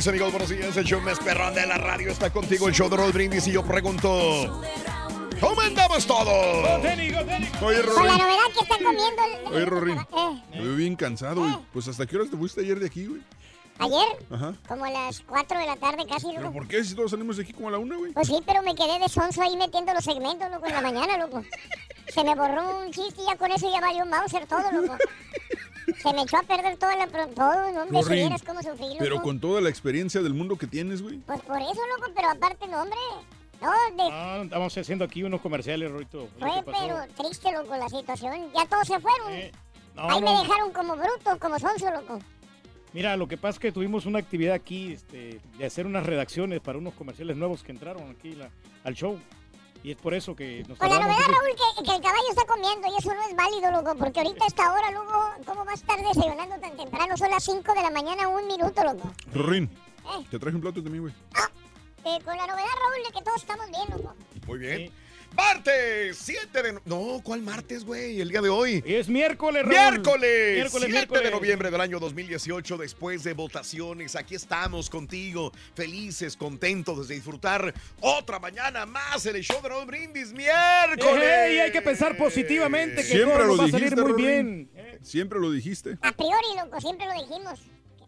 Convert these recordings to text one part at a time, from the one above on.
Mis amigos, buenos días. El show más perrón de la radio está contigo, el show de Roll Brindis. Y yo pregunto: ¿Cómo andamos todos? Oye, Con la Rorín. novedad que está comiendo. el- Oye, Rorín. Eh, Me veo bien cansado, güey. Pues hasta qué horas te fuiste ayer de aquí, güey. Ayer, Ajá. como a las 4 de la tarde casi, ¿Pero loco. por qué si todos salimos de aquí como a la una, güey? Pues sí, pero me quedé de sonso ahí metiendo los segmentos, loco, en la mañana, loco. Se me borró un chiste y ya con eso ya valió un Mauser todo, loco. Se me echó a perder toda la... pro- Todo, no, hombre, si cómo sufrí, loco. Pero con toda la experiencia del mundo que tienes, güey. Pues por eso, loco, pero aparte, no, hombre. No, de... Ah, estamos haciendo aquí unos comerciales, Rorito. Fue, pero triste, loco, la situación. Ya todos se fueron. Eh, no, Ahí me dejaron como bruto, como sonso, loco. Mira, lo que pasa es que tuvimos una actividad aquí este, de hacer unas redacciones para unos comerciales nuevos que entraron aquí la- al show. Y es por eso que nos Con la novedad. Raúl, que, que el caballo está comiendo y eso no es válido, loco, porque ahorita a esta hora, loco, ¿cómo va a estar desayunando tan temprano? Son las 5 de la mañana, un minuto, loco. Rorín, Eh, te traje un plato también, güey. eh, con la novedad, Raúl, de que todos estamos bien, loco. Muy bien. Sí. Martes, 7 de... no- No, ¿cuál martes, güey? El día de hoy. Es miércoles, Raúl. Miércoles, Miércoles, 7 miércoles. de noviembre del año 2018, después de votaciones, aquí estamos contigo, felices, contentos de disfrutar otra mañana más en el show de Raúl Brindis, miércoles. Ey, hay que pensar positivamente que Siempre todo lo nos va a salir dijiste, muy bien. Eh, Siempre lo dijiste. A priori, loco, siempre lo dijimos.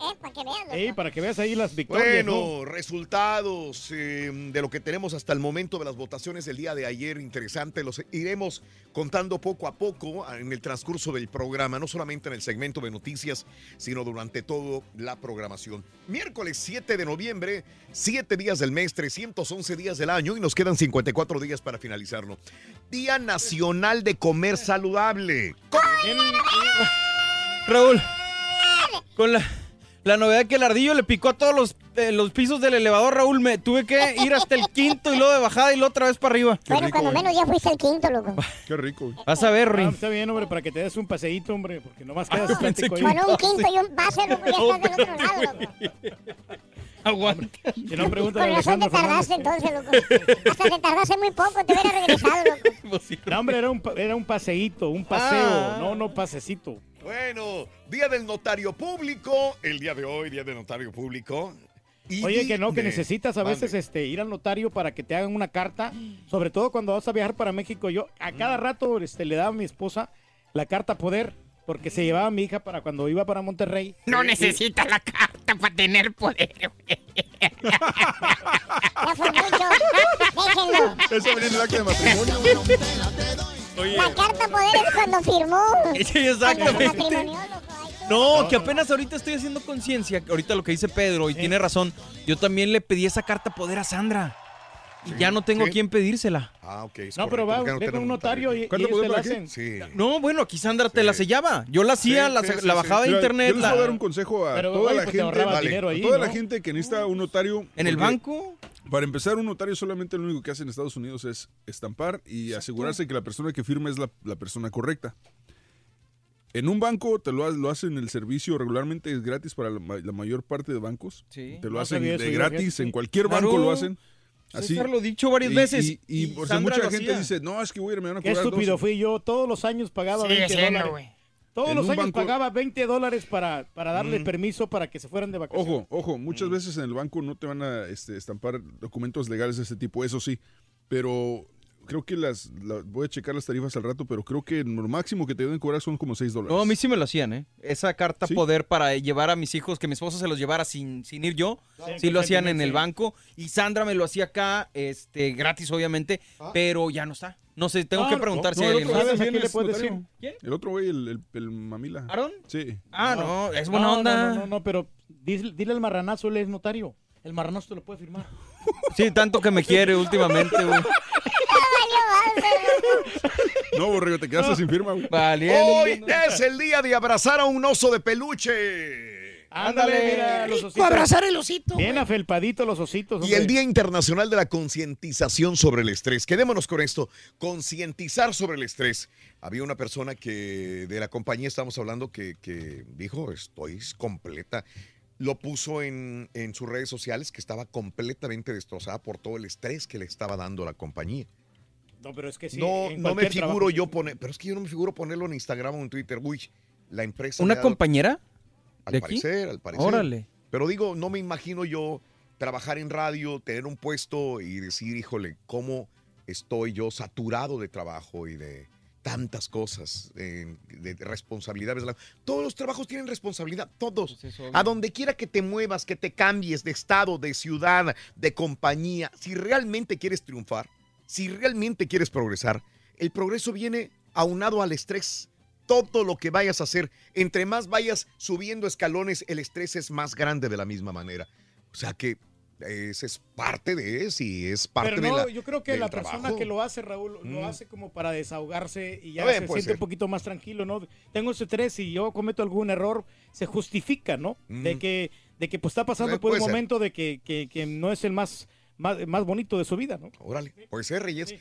¿Eh? Para que vean, loco. ey, para que veas ahí las victorias, ¿no? Bueno, resultados eh, de lo que tenemos hasta el momento de las votaciones del día de ayer, interesante, los iremos contando poco a poco en el transcurso del programa, no solamente en el segmento de noticias, sino durante toda la programación. Miércoles 7 de noviembre, 7 días del mes, 311 días del año y nos quedan 54 días para finalizarlo. Día Nacional de Comer Saludable. Raúl, con la, la novedad que el ardillo le picó a todos los, eh, los pisos del elevador, Raúl, me tuve que ir hasta el quinto y luego de bajada y luego otra vez para arriba. Qué bueno, rico, cuando ¿eh? menos ya fuiste el quinto, loco. Qué rico. güey. Vas a ver, Ah, Rin. está bien, hombre, para que te des un paseíto, hombre, porque nomás quedas Ah, estático ahí. Con un quinto y un pase, loco, ya estás del otro lado, loco. Aguanta. Si no, pregunta Con razón te tardaste entonces, loco. Hasta te tardaste muy poco, te hubiera regresado, loco. No, hombre, era un, pa- era un paseíto, un paseo, Ah. no, no pasecito. Bueno, Día del Notario Público, el día de hoy, Día del Notario Público. Y Oye, que no, que necesitas a veces este, ir al notario para que te hagan una carta, sobre todo cuando vas a viajar para México. Yo a cada rato este, le daba a mi esposa la carta poder, porque se llevaba a mi hija para cuando iba para Monterrey. No necesita la carta para tener poder. güey. Eso viene en el acta de matrimonio. La carta poder es cuando firmó. Sí, exactamente. No, que apenas ahorita estoy haciendo conciencia, ahorita lo que dice Pedro, y tiene razón. Yo también le pedí esa carta poder a Sandra. Y ya no tengo a Sí. quién pedírsela. Ah, ok. es No, pero va, no ve con un notario y, y ¿Cuánto ellos te podemos la hacen. Sí. No, bueno, aquí Sandra te la sellaba. Yo la hacía, Sí, la, sí, la sí, bajaba de internet. Yo les voy a dar un consejo a Pero, toda oye, la pues te gente. ahorraba Vale. dinero a ahí, toda ¿no? la gente que necesita un notario. ¿En el banco? Para empezar, un notario solamente lo único que hace en Estados Unidos es estampar y asegurarse que la persona que firma es la, la persona correcta. En un banco te lo, ha- lo hacen el servicio regularmente es gratis para la, ma- la mayor parte de bancos. Sí. Te lo No hacen de gratis, en cualquier Claro. banco lo hacen. Así. César lo he dicho varias Y- veces. Y, y, por si mucha gente hacía. dice, no, es que voy a me van a Qué cobrar estúpido 12". fui yo. Todos los años pagaba Sigue 20 siendo, dólares. güey. Todos En los años banco- pagaba 20 dólares para, para darle permiso para que se fueran de vacaciones. Ojo, ojo, muchas veces en el banco no te van a este, estampar documentos legales de ese tipo, eso sí, pero creo que las, la- voy a checar las tarifas al rato, pero creo que lo máximo que te deben cobrar son como 6 dólares. No, a mí sí me lo hacían, ¿eh? Esa carta ¿Sí? poder para llevar a mis hijos, que mi esposa se los llevara sin, sin ir yo, sí lo hacían en el banco. Y Sandra me lo hacía acá, este, gratis obviamente, pero ya no está. No sé, tengo No, que no, preguntar No, si el hay alguien otro más. ¿Sabes a también quién le notario. decir? ¿Quién? El otro güey, el, el, el mamila. ¿Aaron? Sí. Ah, no, es buena No, onda. No, no, no, no, pero dile, dile al marranazo, él es notario. El marranazo te lo puede firmar. Sí, tanto que me quiere últimamente, güey. No, borrego, te quedaste sin firma, güey. Valiendo. Hoy es el día de abrazar a un oso de peluche. Ándale, mira, los ositos. abrazar el osito. Bien afelpadito los ositos. Y el Día Internacional de la Concientización sobre el Estrés. Quedémonos con esto, concientizar sobre el estrés. Había una persona que de la compañía estamos hablando que, que dijo, estoy completa. Lo puso en, en sus redes sociales que estaba completamente destrozada por todo el estrés que le estaba dando la compañía. No, pero es que sí. no no me figuro trabajo. yo poner, pero es que yo no me figuro ponerlo en Instagram o en Twitter. Uy, la empresa... ¿Una compañera? Al de aquí? parecer, al parecer. Órale. Pero digo, no me imagino yo trabajar en radio, tener un puesto y decir, híjole, cómo estoy yo saturado de trabajo y de tantas cosas, eh, de responsabilidades. Todos los trabajos tienen responsabilidad, todos. Pues. A donde quiera que te muevas, que te cambies de estado, de ciudad, de compañía, si realmente quieres triunfar, si realmente quieres progresar, el progreso viene aunado al estrés. Todo lo que vayas a hacer, entre más vayas subiendo escalones, el estrés es más grande de la misma manera. O sea que ese es parte de eso y es parte Pero de no, la. yo creo que la persona que lo hace, Raúl, Mm. lo hace como para desahogarse y ya se siente ser. un poquito más tranquilo, ¿no? Tengo ese estrés y yo cometo algún error, se justifica, ¿no? De Mm. que de que pues está pasando por un ser. momento de que, que, que no es el más, más, más bonito de su vida, ¿no? Órale, puede ser, Reyes.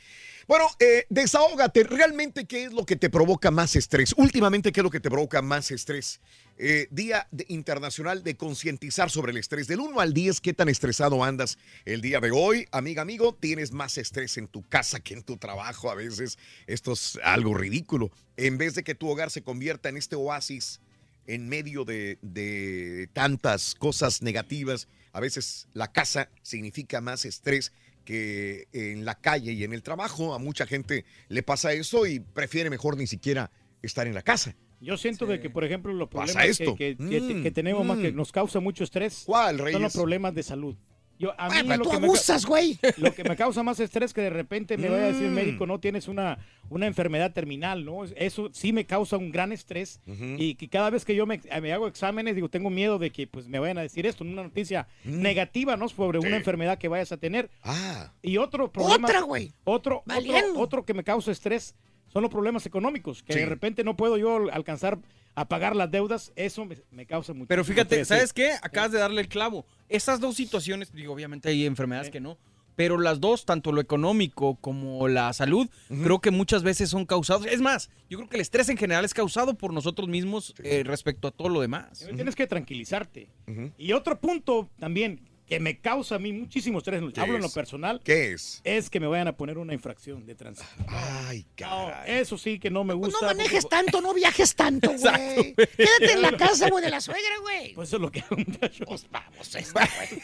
Bueno, eh, desahógate. ¿Realmente qué es lo que te provoca más estrés? Últimamente, ¿qué es lo que te provoca más estrés? Eh, Día de- Internacional de concientizar sobre el estrés. Del 1 al 10, ¿qué tan estresado andas el día de hoy? Amiga, amigo, tienes más estrés en tu casa que en tu trabajo a veces. Esto es algo ridículo. En vez de que tu hogar se convierta en este oasis en medio de, de tantas cosas negativas, a veces la casa significa más estrés que en la calle y en el trabajo. A mucha gente le pasa eso y prefiere mejor ni siquiera estar en la casa. Yo siento de que, por ejemplo, los problemas que, esto. que- que- Mm, que tenemos más que mm. nos causa mucho estrés ¿Cuál, son los problemas de salud. Yo, a mí Ay, pero lo tú que abusas, güey. Lo que me causa más estrés que de repente me vaya a decir el Mm. médico, no tienes una, una enfermedad terminal, ¿no? Eso sí me causa un gran estrés y que cada vez que yo me, me hago exámenes, digo, tengo miedo de que pues me vayan a decir esto, una noticia Mm. negativa, ¿no? Sobre Sí. una enfermedad que vayas a tener. Ah, Y otro problema... Otra, güey. Otro, otro, otro que me causa estrés son los problemas económicos, que Sí. de repente no puedo yo alcanzar a pagar las deudas, eso me, me causa mucho Pero fíjate, ¿sabes qué? Acabas de darle el clavo. Esas dos situaciones, digo, obviamente hay enfermedades Sí. que no, pero las dos, tanto lo económico como la salud, creo que muchas veces son causados. Es más, yo creo que el estrés en general es causado por nosotros mismos eh, respecto a todo lo demás. Tienes que tranquilizarte. Y otro punto también que me causa a mí muchísimo estrés, ¿Qué hablo en lo personal, ¿qué es? es que me vayan a poner una infracción de tránsito. Ay, No, caray. eso sí que no me Pues gusta. no manejes porque- tanto, no viajes tanto, güey. Quédate en la casa, güey, de la suegra, güey. Pues eso es lo que hago, muchachos. Pues vamos, esta, güey.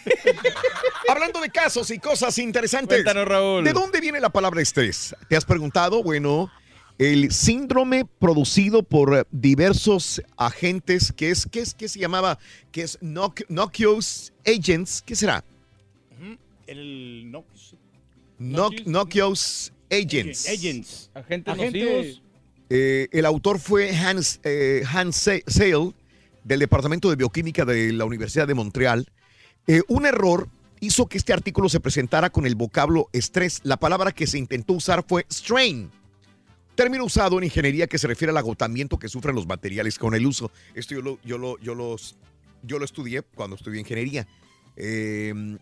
Hablando de casos y cosas interesantes. Cuéntanos, Raúl. ¿De dónde viene la palabra estrés? ¿Te has preguntado? Bueno, el síndrome producido por eh, diversos agentes, que es, ¿qué es, qué se llamaba? Que es knock, Noxious Agents. ¿Qué será? El no, Knock, Noxious Agents. Agents. Agentes. Eh, el autor fue Hans, eh, Hans Sale, del Departamento de Bioquímica de la Universidad de Montreal. Eh, un error hizo que este artículo se presentara con el vocablo estrés. La palabra que se intentó usar fue strain, término usado en ingeniería que se refiere al agotamiento que sufren los materiales con el uso. Esto yo lo, yo lo, yo los, yo lo estudié cuando estudié ingeniería. Eh,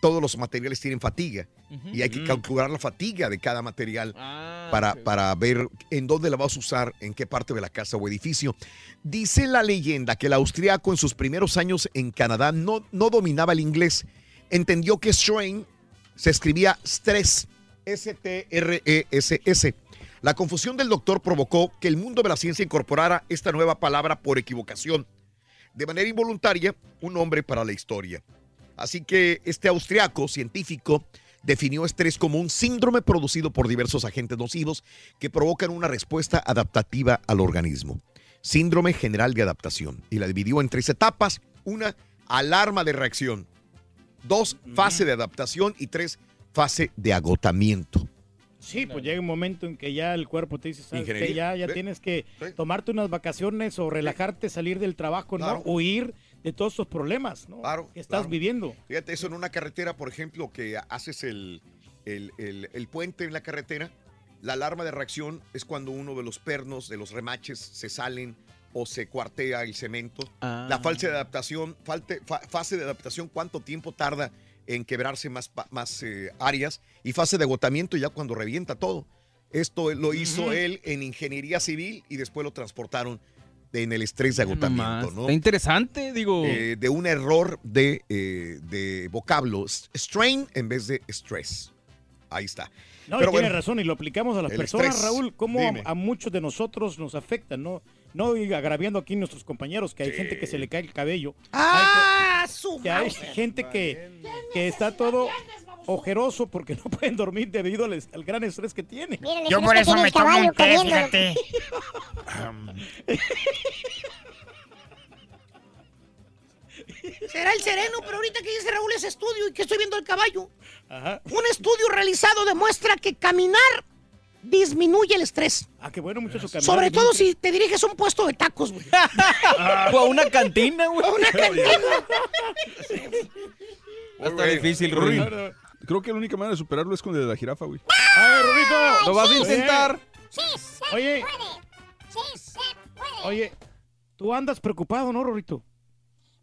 todos los materiales tienen fatiga y hay que calcular la fatiga de cada material para, para ver en dónde la vas a usar, en qué parte de la casa o edificio. Dice la leyenda que el austriaco en sus primeros años en Canadá no, no dominaba el inglés. Entendió que strain se escribía stress, S-T-R-E-S-S. La confusión del doctor provocó que el mundo de la ciencia incorporara esta nueva palabra por equivocación. De manera involuntaria, un nombre para la historia. Así que este austriaco científico definió estrés como un síndrome producido por diversos agentes nocivos que provocan una respuesta adaptativa al organismo. Síndrome general de adaptación. Y la dividió en tres etapas. Una, alarma de reacción. Dos, fase de adaptación. Y tres, fase de agotamiento. Sí, pues llega un momento en que ya el cuerpo te dice, ¿sabes qué? Ingeniería, Ya, ya sí. tienes que Sí. tomarte unas vacaciones o relajarte, salir del trabajo, ¿no? Claro. Huir de todos esos problemas, ¿no? que estás claro. viviendo. Fíjate, eso en una carretera, por ejemplo, que haces el, el- el- el puente en la carretera, la alarma de reacción es cuando uno de los pernos, de los remaches, se salen o se cuartea el cemento. Ah. La fase de adaptación, falte- fa- fase de adaptación, cuánto tiempo tarda en quebrarse más, más eh, áreas y fase de agotamiento ya cuando revienta todo. Esto lo hizo él en ingeniería civil y después lo transportaron en el estrés de agotamiento. Está interesante, digo. Eh, de un error de, eh, de vocablo. Strain en vez de stress. Ahí está. No, Pero y tiene razón, y lo aplicamos a las personas, estrés, Raúl, cómo dime. a, a muchos de nosotros nos afecta, ¿no? No y agraviando aquí nuestros compañeros, que hay gente que se le cae el cabello. ¡Ah, Hay su que, que hay gente que, que está todo ojeroso porque no pueden dormir debido al, al gran estrés que tienen. Yo por eso me tomo un té, fíjate. Será el sereno, pero ahorita que dice Raúl ese estudio y que estoy viendo el caballo. Ajá. Un estudio realizado demuestra que caminar disminuye el estrés. Ah, qué bueno, muchacho. caminar Sobre todo si te diriges a un puesto de tacos, güey. O a una cantina, güey. A una cantina. Está difícil, Ruin. Creo que la única manera de superarlo es con el de la jirafa, güey. A ver, Rorrito. ¿Lo vas a intentar? Oye. Oye, tú andas preocupado, ¿no, Rorrito?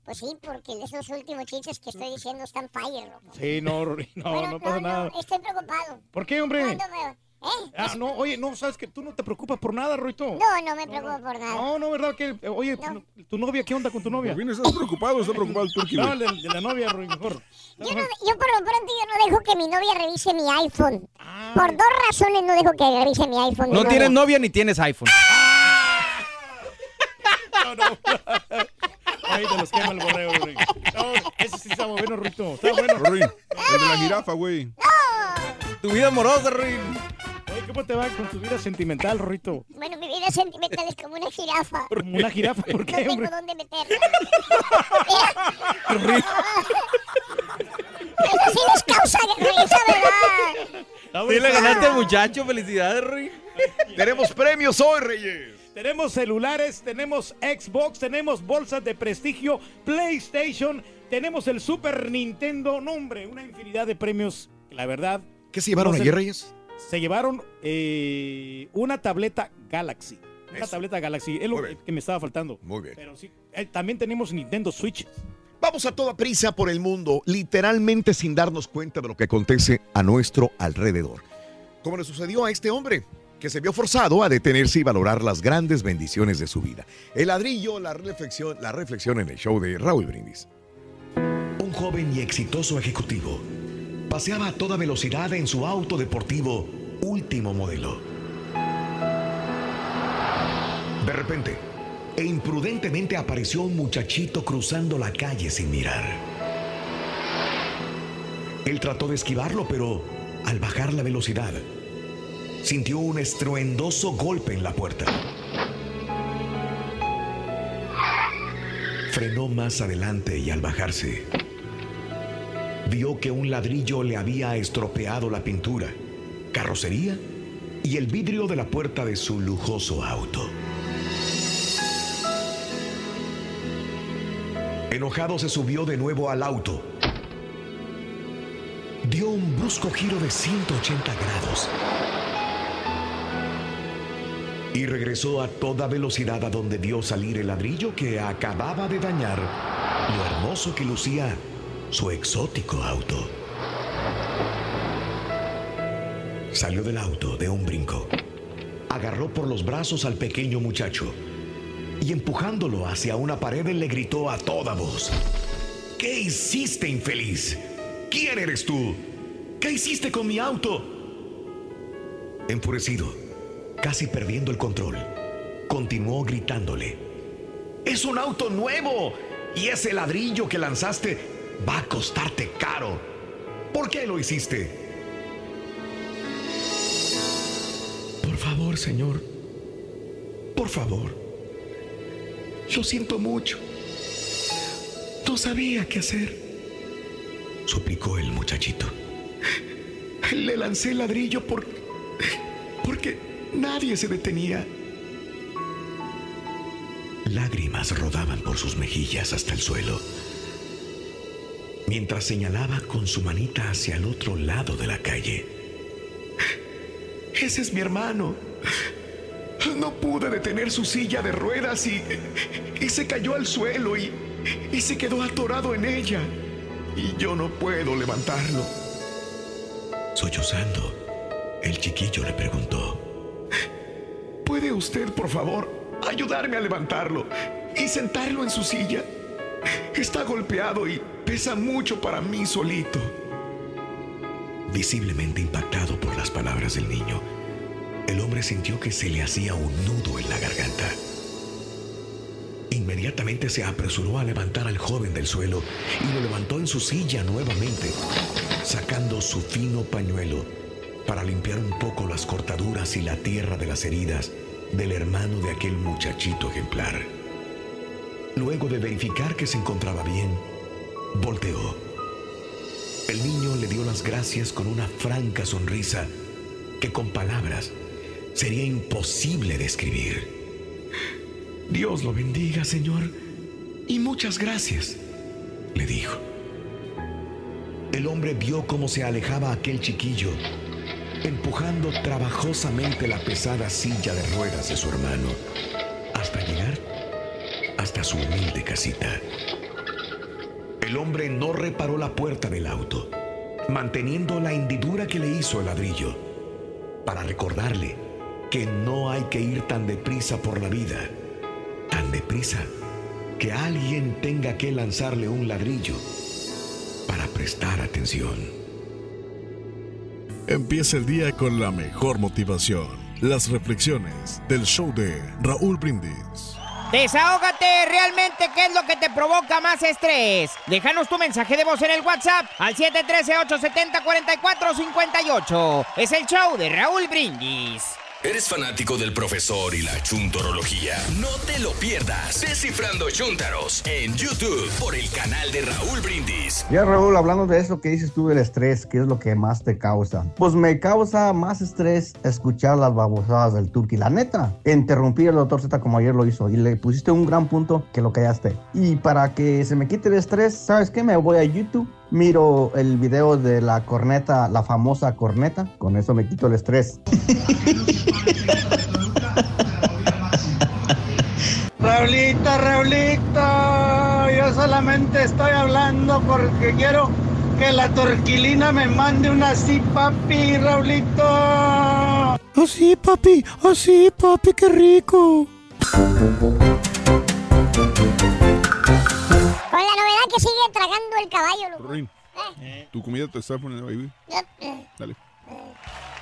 Pues sí, porque esos últimos chistes que estoy diciendo están fire, loco. Sí, no, Rorrito, no, Bueno, no pasa nada. Estoy preocupado. ¿Por qué, hombre? No, no me- ¿Eh? Ah, no, oye, no, sabes que tú no te preocupas por nada, Rorrito. No, no me preocupo por nada. No, no, ¿verdad? que eh, Oye, tu, tu novia, ¿qué onda con tu novia? Rubín, ¿estás preocupado está preocupado el turqui, No, de, de la novia, Rubín, mejor. Yo, no- yo por lo pronto yo no dejo que mi novia revise mi iPhone. Ah. Por dos razones no dejo que revise mi iPhone. No tienes novia ni tienes iPhone. Ahí te los quema el borrego, Rubín. No, ese sí está bueno, Rorrito. Está bueno. Ruin, el de la jirafa, güey. Tu vida amorosa, Ruin. Oye, ¿cómo te va con tu vida sentimental, Rorrito? Bueno, mi vida sentimental es como una jirafa. Como una jirafa, ¿por No qué, tengo hombre? dónde meterla. Eso sí les causa risa, ¿verdad? Sí le ganaste al muchacho. Felicidades, Ruin. tenemos premios hoy, Reyes. Tenemos celulares, tenemos Xbox, tenemos bolsas de prestigio, PlayStation, tenemos el Super Nintendo. No, hombre, una infinidad de premios. La verdad. ¿Qué se llevaron no ayer, Reyes? Se llevaron eh, una tableta Galaxy. Una Eso. tableta Galaxy. Es lo que me estaba faltando. Muy bien. Pero sí, eh, también tenemos Nintendo Switch. Vamos a toda prisa por el mundo, literalmente sin darnos cuenta de lo que acontece a nuestro alrededor. Como le sucedió a este hombre, que se vio forzado a detenerse y valorar las grandes bendiciones de su vida. El ladrillo, la reflexión, la reflexión en el show de Raúl Brindis. Un joven y exitoso ejecutivo paseaba a toda velocidad en su auto deportivo último modelo. De repente, e imprudentemente apareció un muchachito cruzando la calle sin mirar. Él trató de esquivarlo, pero al bajar la velocidad, sintió un estruendoso golpe en la puerta. Frenó más adelante y al bajarse, vio que un ladrillo le había estropeado la pintura, carrocería y el vidrio de la puerta de su lujoso auto. Enojado se subió de nuevo al auto dio un brusco giro de 180 grados y regresó a toda velocidad a donde vio salir el ladrillo que acababa de dañar lo hermoso que lucía su exótico auto. Salió del auto de un brinco, agarró por los brazos al pequeño muchacho y empujándolo hacia una pared le gritó a toda voz, ¿qué hiciste infeliz? ¿Quién eres tú? ¿Qué hiciste con mi auto? Enfurecido, casi perdiendo el control, continuó gritándole. Es un auto nuevo y ese ladrillo que lanzaste va a costarte caro. ¿Por qué lo hiciste? Por favor, señor. Por favor. Lo siento mucho. No sabía qué hacer. Suplicó el muchachito. Le lancé el ladrillo por... porque nadie se detenía. Lágrimas rodaban por sus mejillas hasta el suelo, mientras señalaba con su manita hacia el otro lado de la calle. Ese es mi hermano. No pude detener su silla de ruedas y, y se cayó al suelo y, y se quedó atorado en ella. Y yo no puedo levantarlo. Sollozando, el chiquillo le preguntó, ¿puede usted, por favor, ayudarme a levantarlo y sentarlo en su silla? Está golpeado y pesa mucho para mí solito. Visiblemente impactado por las palabras del niño, el hombre sintió que se le hacía un nudo en la garganta. Inmediatamente se apresuró a levantar al joven del suelo y lo levantó en su silla nuevamente, sacando su fino pañuelo para limpiar un poco las cortaduras y la tierra de las heridas del hermano de aquel muchachito ejemplar. Luego de verificar que se encontraba bien, volteó. El niño le dio las gracias con una franca sonrisa que con palabras sería imposible describir. Dios lo bendiga, Señor, y muchas gracias, le dijo. El hombre vio cómo se alejaba aquel chiquillo, empujando trabajosamente la pesada silla de ruedas de su hermano, hasta llegar hasta su humilde casita. El hombre no reparó la puerta del auto, manteniendo la hendidura que le hizo el ladrillo, para recordarle que no hay que ir tan deprisa por la vida, tan deprisa que alguien tenga que lanzarle un ladrillo para prestar atención. Empieza el día con la mejor motivación. Las reflexiones del show de Raúl Brindis. Desahógate realmente qué es lo que te provoca más estrés. Déjanos tu mensaje de voz en el WhatsApp al 713-870-4458. Es el show de Raúl Brindis. ¿Eres fanático del profesor y la chuntorología? No te lo pierdas. Descifrando Chuntaros en YouTube por el canal de Raúl Brindis. Ya Raúl, hablando de eso que dices tú del estrés, ¿qué es lo que más te causa? Pues me causa más estrés escuchar las babosadas del turqui. La neta, interrumpí al doctor Z como ayer lo hizo y le pusiste un gran punto que lo callaste. Y para que se me quite el estrés, ¿sabes qué? Me voy a YouTube miro el video de la corneta, la famosa corneta, con eso me quito el estrés. Raulito, Raulito, yo solamente estoy hablando porque quiero que la torquilina me mande una así, papi, Raulito. Así, papi, así, papi, qué rico. Que sigue tragando el caballo, loco. Rin, tu comida te está poniendo ahí. Dale.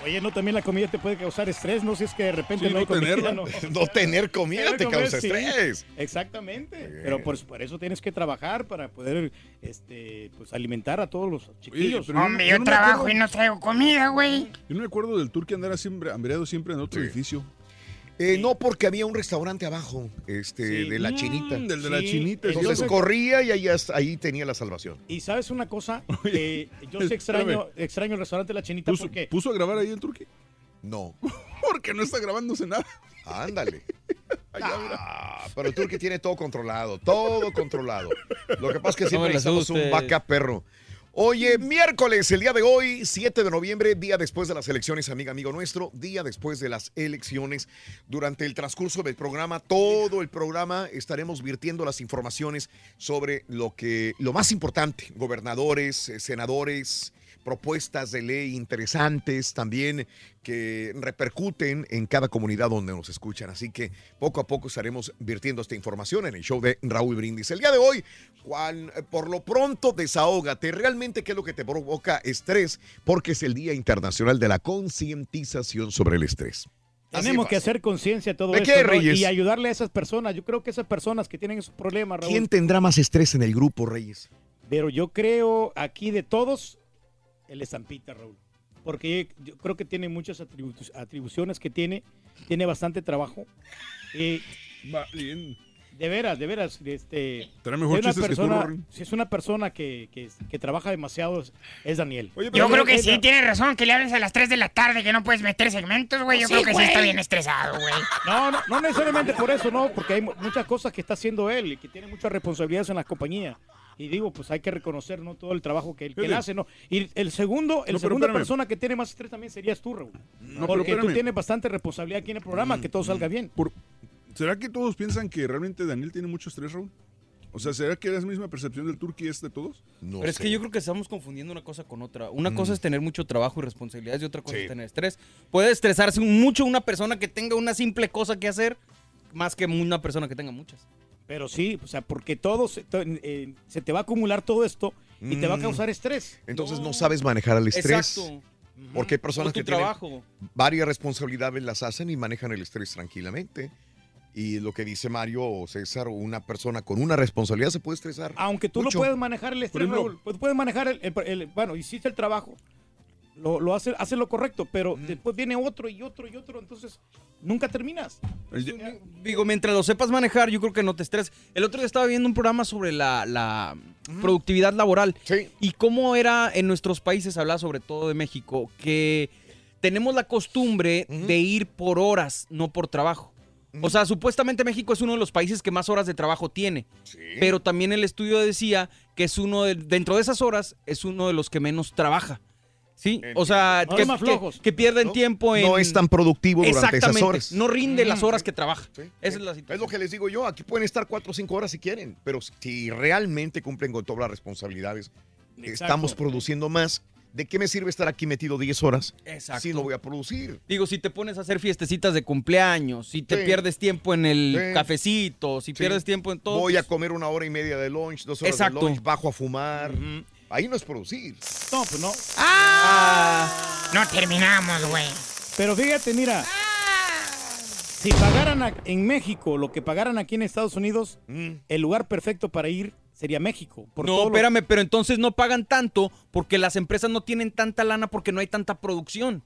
Oye, no, también la comida te puede causar estrés, no si es que de repente Sí, no hay no comida. No tener comida Tener te causa sí. estrés. Exactamente. Pero por, por eso tienes que trabajar para poder este, pues, alimentar a todos los chiquillos. pero yo no- Hombre, yo yo no me trabajo acuerdo. y no traigo comida, güey. Yo no me acuerdo del tour que andara siempre, hambriado siempre en otro edificio. Eh, no, porque había un restaurante abajo, este, Sí. de la Mm, chinita. del de la chinita. Entonces corría y ahí, ahí tenía la salvación. Y sabes una cosa, Eh, yo sí extraño, extraño el restaurante La Chinita ¿Puso, porque puso a grabar ahí el turqui? No. Porque no está grabándose nada. Ándale. Ah, pero el Turqui tiene todo controlado, todo controlado. Lo que pasa es que No siempre lo necesitamos un vaca perro. Oye, miércoles, el día de hoy, 7 de noviembre, día después de las elecciones, amiga, amigo nuestro, día después de las elecciones. Durante el transcurso del programa, todo el programa, estaremos virtiendo las informaciones sobre lo que, lo más importante, gobernadores, eh, senadores, propuestas de ley interesantes también que repercuten en cada comunidad donde nos escuchan. Así que poco a poco estaremos virtiendo esta información en el show de Raúl Brindis. El día de hoy, Juan, eh, por lo pronto, desahógate. Realmente, ¿qué es lo que te provoca estrés? Porque es el Día Internacional de la Concientización sobre el Estrés. Tenemos que hacer conciencia de todo ¿De esto qué, ¿no? Reyes? y ayudarle a esas personas. Yo creo que esas personas que tienen esos problemas, Raúl, ¿Quién tendrá más estrés en el grupo, Reyes? pero yo creo aquí de todos, el estampita, Raúl. Porque yo creo que tiene muchas atribu- atribuciones que tiene, tiene bastante trabajo. Y de veras, de veras, este, Trae mejor es una que persona, Rory. si es una persona que, que- que trabaja demasiado, es, es Daniel. Yo creo que sí, tienes razón, que le hables a las 3 de la tarde, que no puedes meter segmentos, güey. Yo Sí, creo que sí está bien estresado, güey. No, no, no necesariamente por eso, no, porque hay mu- muchas cosas que está haciendo él y que tiene muchas responsabilidades en la compañía. Y digo, pues hay que reconocer ¿no? todo el trabajo que él, que él hace, ¿no? Y el segundo, el No, segunda espérame. persona que tiene más estrés también serías tú, Raúl. No, porque tú tienes bastante responsabilidad aquí en el programa, que todo salga bien. ¿Será que todos piensan que realmente Daniel tiene mucho estrés, Raúl? O sea, ¿será que es la misma percepción del turqui es de todos? No Pero es que yo creo que estamos confundiendo una cosa con otra. Una Mm. cosa es tener mucho trabajo y responsabilidades y otra cosa es tener estrés. Puede estresarse mucho una persona que tenga una simple cosa que hacer más que una persona que tenga muchas. Pero sí, o sea, porque todo se, to- eh, se te va a acumular todo esto y te va a Mm. causar estrés. Entonces no sabes manejar el estrés. Exacto. Porque hay personas que tienen varias responsabilidades las hacen y manejan el estrés tranquilamente. Y lo que dice Mario o César, una persona con una responsabilidad se puede estresar. Aunque tú mucho. lo puedes manejar el estrés, ejemplo- Raúl, pues puedes manejar el, el- el- bueno, hiciste el trabajo, lo, lo hace, hace lo correcto, pero después viene otro y otro y otro, entonces nunca terminas. Digo, mientras lo sepas manejar, yo creo que no te estreses. El otro día estaba viendo un programa sobre la, la productividad laboral. Y cómo era en nuestros países, hablaba sobre todo de México, que tenemos la costumbre de ir por horas, no por trabajo. O sea, supuestamente México es uno de los países que más horas de trabajo tiene. Pero también el estudio decía que es uno de, dentro de esas horas, es uno de los que menos trabaja. ¿Sí? O sea, No, que, los más que- flojos. que pierden No, tiempo en... no es tan productivo durante esas Exactamente, horas. No rinde las Mm, horas que trabaja. Esa es la Es lo que les digo yo, aquí pueden estar cuatro o cinco horas si quieren, pero si realmente cumplen con todas las responsabilidades, estamos produciendo más. ¿De qué me sirve estar aquí metido 10 horas Exacto. si no voy a producir? Digo, si te pones a hacer fiestecitas de cumpleaños, si te Sí. pierdes tiempo en el Sí. cafecito, si Sí. pierdes tiempo en todo. Voy a pues, comer una hora y media de lunch, dos horas Exacto. de lunch, bajo a fumar. Ahí no es producir. No, pues no. ¡Ah! No terminamos, güey. Pero fíjate, mira, si pagaran a- en México lo que pagaran aquí en Estados Unidos, el lugar perfecto para ir sería México. por todo No, lo- espérame, pero entonces no pagan tanto porque las empresas no tienen tanta lana porque no hay tanta producción.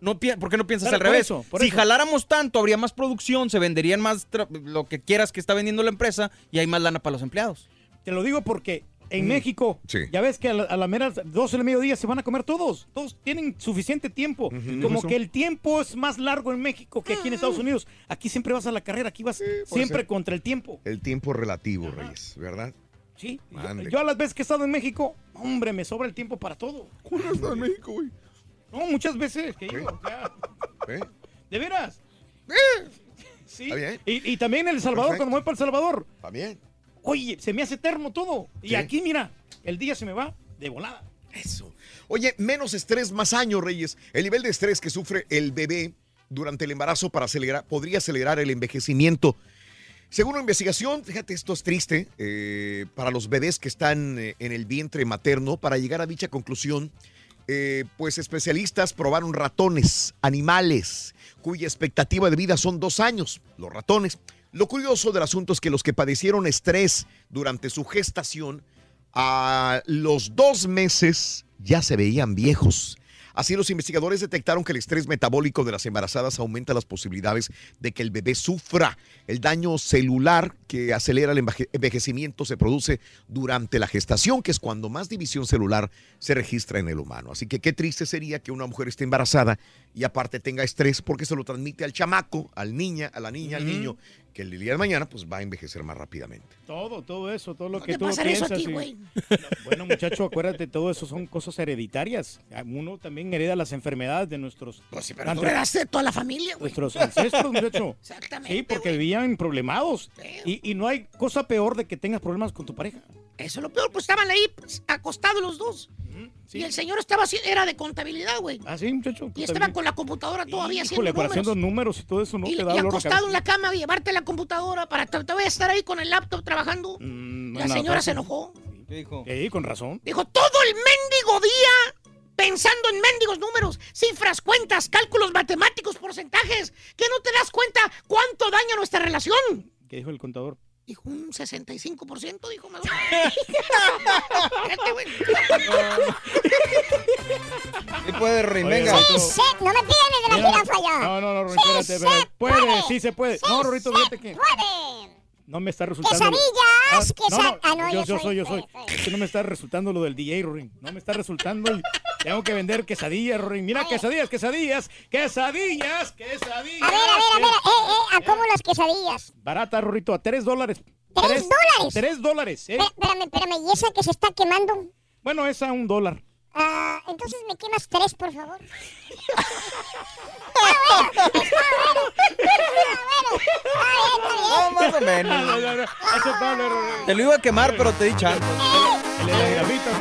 No, pi- ¿Por qué no piensas Pero al por revés? eso, por si eso. jaláramos tanto, habría más producción, se venderían más tra- lo que quieras que está vendiendo la empresa y hay más lana para los empleados. Te lo digo porque en Mm. México, Sí. ya ves que a la, a la mera 12 del mediodía se van a comer todos. Todos tienen suficiente tiempo. Como que el tiempo es más largo en México que aquí en Estados Unidos. Aquí siempre vas a la carrera, aquí vas siempre ser. contra el tiempo. El tiempo relativo, Reyes, ¿verdad? Sí. Yo, a las veces que he estado en México, hombre, me sobra el tiempo para todo. ¿Cuándo has estado en México, güey? No, muchas veces que ya. ¿Eh? ¿De veras? Sí. Está bien. Y, y también en El Salvador, Perfecto. cuando voy para El Salvador. También. Oye, se me hace eterno todo. Y Sí. aquí, mira, el día se me va de volada. Eso. Oye, menos estrés, más años, Reyes. El nivel de estrés que sufre el bebé durante el embarazo para acelerar, podría acelerar el envejecimiento. Según una investigación, fíjate, esto es triste, eh, para los bebés que están eh, en el vientre materno, para llegar a dicha conclusión, eh, pues especialistas probaron ratones, animales, cuya expectativa de vida son dos años, los ratones. Lo curioso del asunto es que los que padecieron estrés durante su gestación, a los dos meses ya se veían viejos. Así los investigadores detectaron que el estrés metabólico de las embarazadas aumenta las posibilidades de que el bebé sufra. El daño celular que acelera el enveje- envejecimiento se produce durante la gestación, que es cuando más división celular se registra en el humano. Así que qué triste sería que una mujer esté embarazada y aparte tenga estrés porque se lo transmite al chamaco, al niña, a la niña, al niño que el día de mañana pues va a envejecer más rápidamente. Todo, todo eso, todo lo que te tú pasa eso a piensas. ti, y- güey? Bueno, muchacho, acuérdate, todo eso son cosas hereditarias. Uno también hereda las enfermedades de nuestros... Pues Pero tú heredaste de toda la familia, güey. Nuestros ancestros, muchacho. Exactamente. Sí, porque vivían problemados. Y, y no hay cosa peor de que tengas problemas con tu pareja. Eso es lo peor, pues estaban ahí pues, acostados los dos. Y el señor estaba así, era de contabilidad, güey. Ah, sí, muchacho. Y estaba con la computadora todavía Híjole, haciendo números. haciendo números y todo eso, ¿no? Y, acostado en la cama, llevarte la computadora para te, te voy a estar ahí con el laptop trabajando. Mm, la señora se enojó. ¿Qué dijo? Sí, con razón. Dijo, todo el mendigo día pensando en mendigos números, cifras, cuentas, cálculos matemáticos, porcentajes, que no te das cuenta cuánto daña nuestra relación. ¿Qué dijo el contador? Dijo, un 65%, dijo. duele. Fíjate, güey. ¿Qué puede, Rin? Oye, Venga. Rorrito. Sí, no me piden de la jirafa ya. No, no, no, Sí, espérate, se espérate. Puede, puede. sí se puede. No, Rorrito, fíjate que Puede. No me está resultando. Quesadillas, Ah, no, no, quesa- ah, no, yo, yo soy, soy, yo soy. Es que no me está resultando lo del DJ, Rorin. No me está resultando. y Tengo que vender quesadillas, Rorin. Mira, quesadillas, quesadillas, quesadillas, quesadillas. A ver, a ver, a ver. Eh, eh, ¿a cómo las quesadillas? Barata, Rorrito, a tres dólares. ¿Tres dólares? Tres dólares, ¿eh? Espé- Espérame, espérame. ¿Y esa que se está quemando? Bueno, es a un dólar. Ah, entonces me quemas tres, por favor. No, más o menos. Aceptable. Te lo iba a quemar, pero te di chance. El de la gramita, ¿no?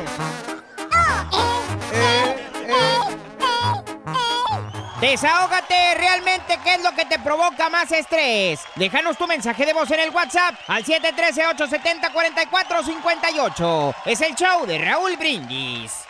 Desahógate realmente qué es lo que te provoca más estrés. Déjanos tu mensaje de voz en el WhatsApp al 713-870-4458. Es el show de Raúl Brindis.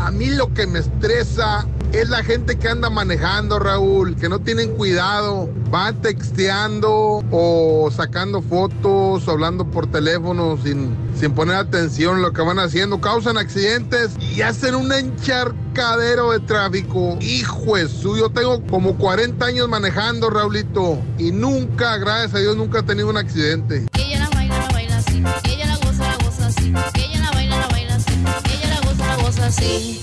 A mí lo que me estresa es la gente que anda manejando, Raúl, que no tienen cuidado, van texteando o sacando fotos hablando por teléfono sin, sin poner atención en lo que van haciendo, causan accidentes y hacen un encharcadero de tráfico. Hijo su, yo tengo como 40 años manejando, Raulito, y nunca, gracias a Dios, nunca he tenido un accidente. Ella la baila, la baila así. Ella la goza, la goza así. Ella así.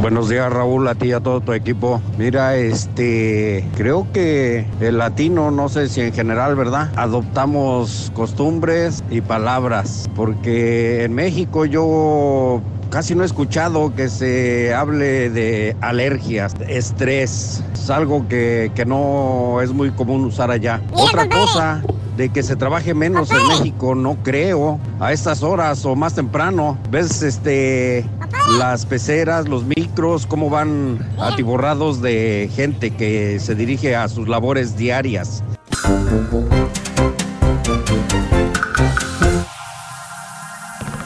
Buenos días Raúl, a ti y a todo tu equipo. Mira, este, creo que el latino, no sé si en general, ¿verdad? Adoptamos costumbres y palabras, porque en México yo casi no he escuchado que se hable de alergias, estrés. Es algo que, que no es muy común usar allá. Otra cosa de que se trabaje menos en México, no creo, a estas horas o más temprano. ¿Ves este las peceras, los micros, cómo van atiborrados de gente que se dirige a sus labores diarias?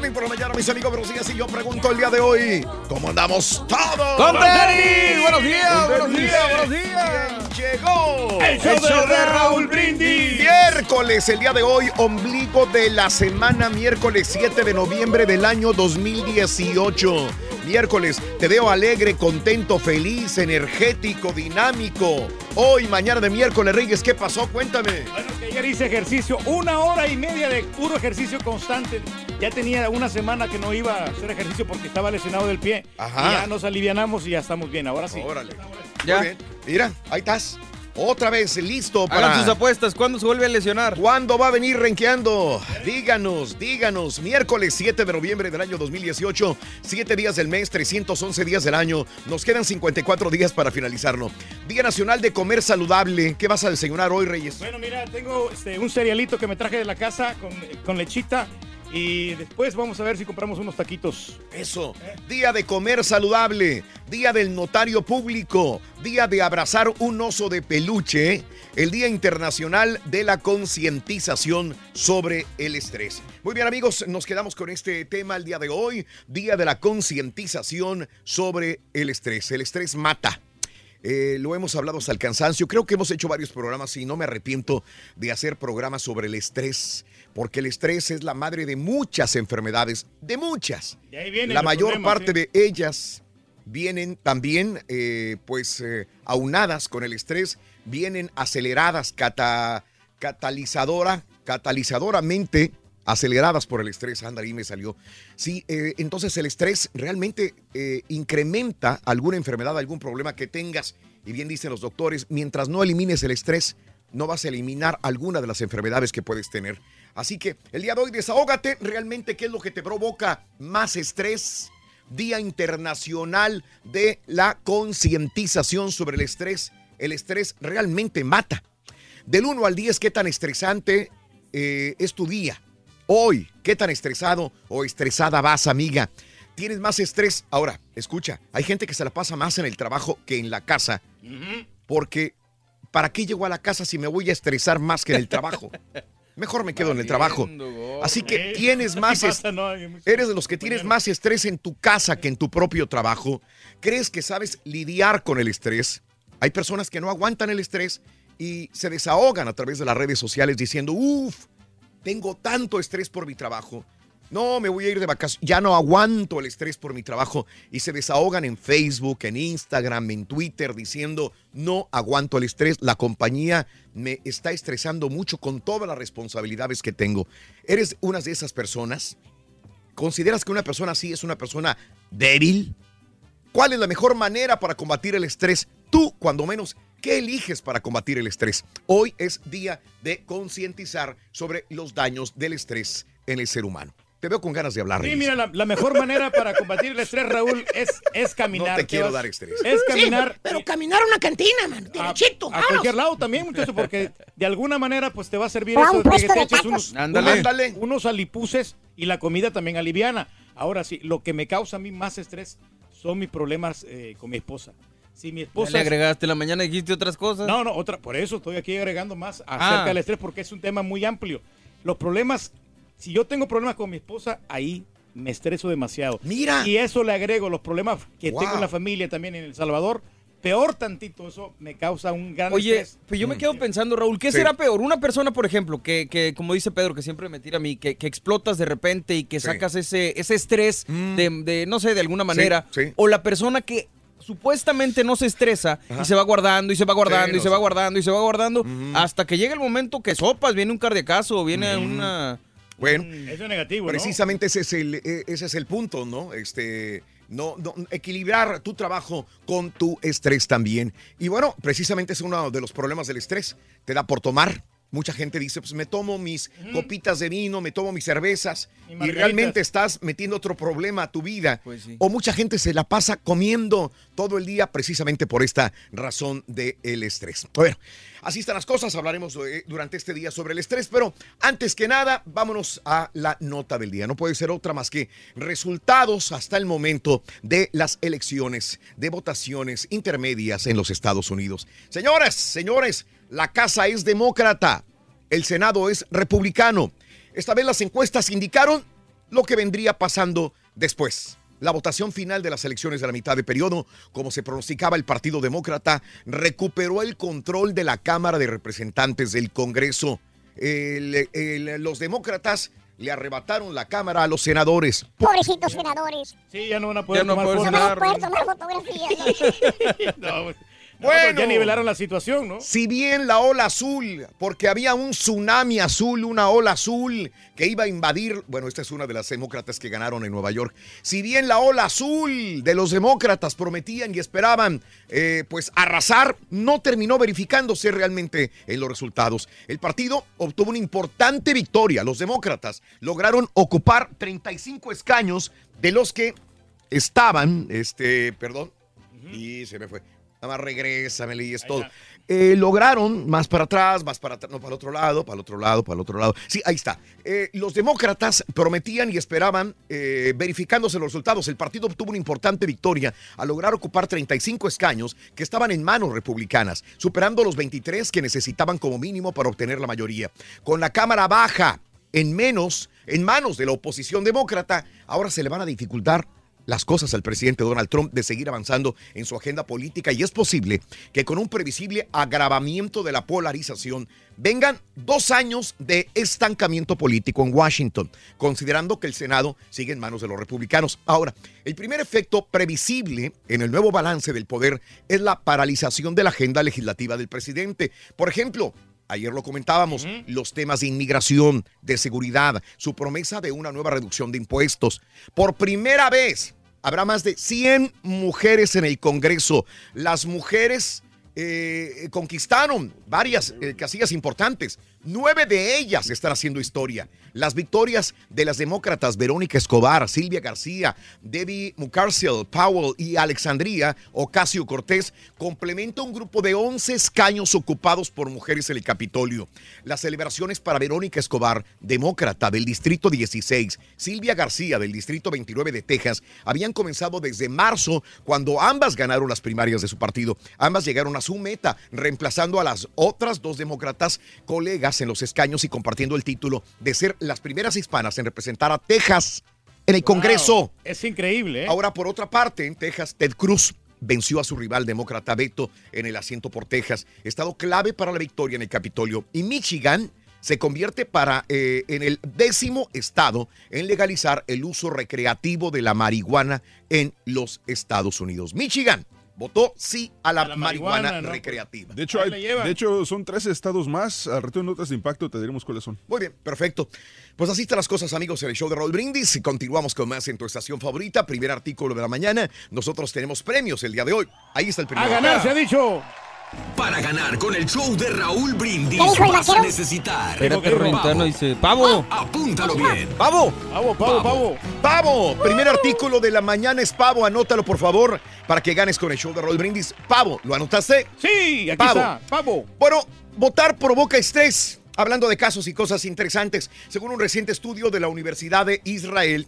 Por la mañana, mis amigos, buenos días. Y yo pregunto el día de hoy, ¿cómo andamos todos? ¡Con Tenis! ¡Buenos días, buenos días, buenos días! Llegó El show de Raúl Brindis. Miércoles, el día de hoy, ombligo de la semana, miércoles 7 de noviembre del año 2018. Miércoles, te veo alegre, contento, feliz, energético, dinámico. Hoy, mañana de miércoles, Reyes, ¿qué pasó? Cuéntame. Bueno, que ayer hice ejercicio, una hora y media de puro ejercicio constante. Ya tenía una semana que no iba a hacer ejercicio porque estaba lesionado del pie. Ajá. Y ya nos alivianamos y ya estamos bien. Ahora sí. Órale. Ya. Muy bien. Mira, ahí estás. Otra vez listo para. Hagan sus apuestas. ¿Cuándo se vuelve a lesionar? ¿Cuándo va a venir renqueando? Díganos, díganos. Miércoles 7 de noviembre del año 2018, 7 días del mes, 311 días del año. Nos quedan 54 días para finalizarlo. Día Nacional de Comer Saludable. ¿Qué vas a desayunar hoy, Reyes? Bueno, mira, tengo este, un cerealito que me traje de la casa con, con lechita. Y después vamos a ver si compramos unos taquitos. Eso. Día de comer saludable. Día del notario público. Día de abrazar un oso de peluche. el Día Internacional de la Concientización sobre el Estrés. Muy bien amigos, nos quedamos con este tema el día de hoy, Día de la Concientización sobre el Estrés. El estrés mata. Eh, lo hemos hablado hasta el cansancio. Creo que hemos hecho varios programas y no me arrepiento de hacer programas sobre el estrés, porque el estrés es la madre de muchas enfermedades, de muchas. De ahí vienen La mayor parte sí. de ellas vienen también, eh, pues, eh, aunadas con el estrés, vienen aceleradas, cata- catalizadora, catalizadoramente aceleradas por el estrés. Anda, ahí me salió. Sí, eh, entonces el estrés realmente incrementa alguna enfermedad, algún problema que tengas. Y bien dicen los doctores, mientras no elimines el estrés, no vas a eliminar alguna de las enfermedades que puedes tener. Así que el día de hoy, desahógate realmente qué es lo que te provoca más estrés. Día Internacional de la Concientización sobre el Estrés. El estrés realmente mata. Del 1 al 10, ¿qué tan estresante eh, es tu día? Hoy, ¿qué tan estresado o estresada vas, amiga? ¿Tienes más estrés? Ahora, escucha, hay gente que se la pasa más en el trabajo que en la casa. Porque, ¿para qué llego a la casa si me voy a estresar más que en el trabajo? Mejor me quedo en el trabajo. Así que tienes más pasa, Eres de los que tienes más estrés en tu casa que en tu propio trabajo. ¿Crees que sabes lidiar con el estrés? Hay personas que no aguantan el estrés y se desahogan a través de las redes sociales diciendo, uff, tengo tanto estrés por mi trabajo. No, me voy a ir de vacaciones. Ya no aguanto el estrés por mi trabajo. Y se desahogan en Facebook, en Instagram, en Twitter, diciendo, no aguanto el estrés. La compañía me está estresando mucho con todas las responsabilidades que tengo. ¿Eres una de esas personas? ¿Consideras que una persona así es una persona débil? ¿Cuál es la mejor manera para combatir el estrés? Tú, cuando menos, ¿qué eliges para combatir el estrés? Hoy es día de concientizar sobre los daños del estrés en el ser humano. Te veo con ganas de hablar. Sí, mira, la, la mejor manera para combatir el estrés, Raúl, es, es caminar. No te quiero vas- dar estrés. Es Sí, caminar pero caminar a una cantina, man. Derechito, a cualquier lado también, muchacho, porque de alguna manera pues te va a servir a eso de que te eches unos, Ándale. unos- Ándale. unos alipuses y la comida también aliviana. Ahora sí, lo que me causa a mí más estrés son mis problemas eh, con mi esposa. Si mi Ya esposa... le agregaste la mañana dijiste otras cosas. No, no, otra, por eso estoy aquí agregando más acerca Ah. del estrés porque es un tema muy amplio. Los problemas, si yo tengo problemas con mi esposa, ahí me estreso demasiado. Mira. Y eso le agrego los problemas que Wow. tengo en la familia también en El Salvador. Peor tantito, eso me causa un gran Oye, estrés. pues yo me quedo pensando, Raúl, ¿qué Sí. será peor? Una persona, por ejemplo, que, que, como dice Pedro, que siempre me tira a mí, que, que explotas de repente y que Sí. sacas ese, ese estrés de, de, no sé, de alguna manera. sí. O la persona que supuestamente no se estresa Ajá. y se va guardando y se va guardando Sí, y no se va guardando y se va guardando hasta que llega el momento que sopas, viene un cardiacazo o viene una... Bueno, Eso es negativo, ¿no? precisamente ese es el, eh, ese es el punto, ¿no? Este, no, no, equilibrar tu trabajo con tu estrés también. Y bueno, precisamente es uno de los problemas del estrés. Te da por tomar. Mucha gente dice, pues me tomo mis copitas de vino, me tomo mis cervezas Y realmente estás metiendo otro problema a tu vida. Pues sí. O mucha gente se la pasa comiendo todo el día precisamente por esta razón del estrés. Bueno, así están las cosas. Hablaremos eh, durante este día sobre el estrés, pero antes que nada, vámonos a la nota del día. No puede ser otra más que resultados hasta el momento de las elecciones de votaciones intermedias en los Estados Unidos. Señoras, señores, la casa es demócrata, el Senado es republicano. Esta vez las encuestas indicaron lo que vendría pasando después. La votación final de las elecciones de la mitad de periodo, como se pronosticaba el Partido Demócrata, recuperó el control de la Cámara de Representantes del Congreso. El- el- los demócratas le arrebataron la Cámara a los senadores. Pobrecitos senadores. Sí, ya no van a poder Ya no tomar poder tomar fotografías. ¿no? No, Bueno. ya nivelaron la situación, ¿no? Si bien la ola azul, porque había un tsunami azul, una ola azul que iba a invadir, bueno, esta es una de las demócratas que ganaron en Nueva York. Si bien la ola azul de los demócratas prometían y esperaban, eh, pues arrasar, no terminó verificándose realmente en los resultados. El partido obtuvo una importante victoria. Los demócratas lograron ocupar 35 escaños de los que estaban, este, perdón, y se me fue. Nada más regrésame, y es todo. eh, lograron más para atrás, más para atrás, no, para el otro lado, para el otro lado, para el otro lado. Sí, ahí está. Eh, los demócratas prometían y esperaban, eh, verificándose los resultados, el partido obtuvo una importante victoria al lograr ocupar 35 escaños que estaban en manos republicanas, superando los 23 que necesitaban como mínimo para obtener la mayoría. Con la Cámara baja en menos, en manos de la oposición demócrata, ahora se le van a dificultar las cosas al presidente Donald Trump de seguir avanzando en su agenda política y es posible que con un previsible agravamiento de la polarización vengan dos años de estancamiento político en Washington, considerando que el Senado sigue en manos de los republicanos. Ahora, el primer efecto previsible en el nuevo balance del poder es la paralización de la agenda legislativa del presidente. Por ejemplo, Ayer lo comentábamos, los temas de inmigración, de seguridad, su promesa de una nueva reducción de impuestos. Por primera vez habrá más de 100 mujeres en el Congreso. Las mujeres eh, conquistaron varias eh, casillas importantes. Nueve de ellas están haciendo historia. Las victorias de las demócratas Verónica Escobar, Silvia García, Debbie Mucarcel, Powell y Alexandria Ocasio Cortés complementa un grupo de 11 escaños ocupados por mujeres en el Capitolio. Las celebraciones para Verónica Escobar, demócrata del Distrito 16, Silvia García del Distrito 29 de Texas, habían comenzado desde marzo cuando ambas ganaron las primarias de su partido. Ambas llegaron a su meta, reemplazando a las otras dos demócratas colegas en los escaños y compartiendo el título de ser las primeras hispanas en representar a Texas en el Congreso. Es increíble. ¿eh? Ahora, por otra parte, en Texas, Ted Cruz venció a su rival demócrata Beto en el asiento por Texas, estado clave para la victoria en el Capitolio. Y Michigan se convierte para, eh, en el décimo estado en legalizar el uso recreativo de la marihuana en los Estados Unidos. Michigan votó sí a la, marihuana, marihuana, ¿no? recreativa. De hecho, hay- de hecho, son tres estados más. Al reto de notas de impacto te diremos cuáles son. Muy bien, perfecto. Pues así están las cosas, amigos, en el show de Roll Brindis. Y continuamos con más en tu estación favorita. Primer artículo de la mañana. Nosotros tenemos premios el día de hoy. Ahí está el A primero. ganar se ha dicho. Para ganar con el show de Raúl Brindis ¿Qué dijo el vas a necesitar. Espérate, Rentano dice, pavo. Apúntalo bien. ¡Pavo! ¡Pavo, pavo, pavo! ¡Pavo! Primer artículo de la mañana es pavo. Anótalo, por favor, para que ganes con el show de Roll Brindis. Pavo, ¿lo anotaste? Sí, aquí Pavo. está, pavo. Bueno, votar provoca estrés. Hablando de casos y cosas interesantes, según un reciente estudio de la Universidad de Israel,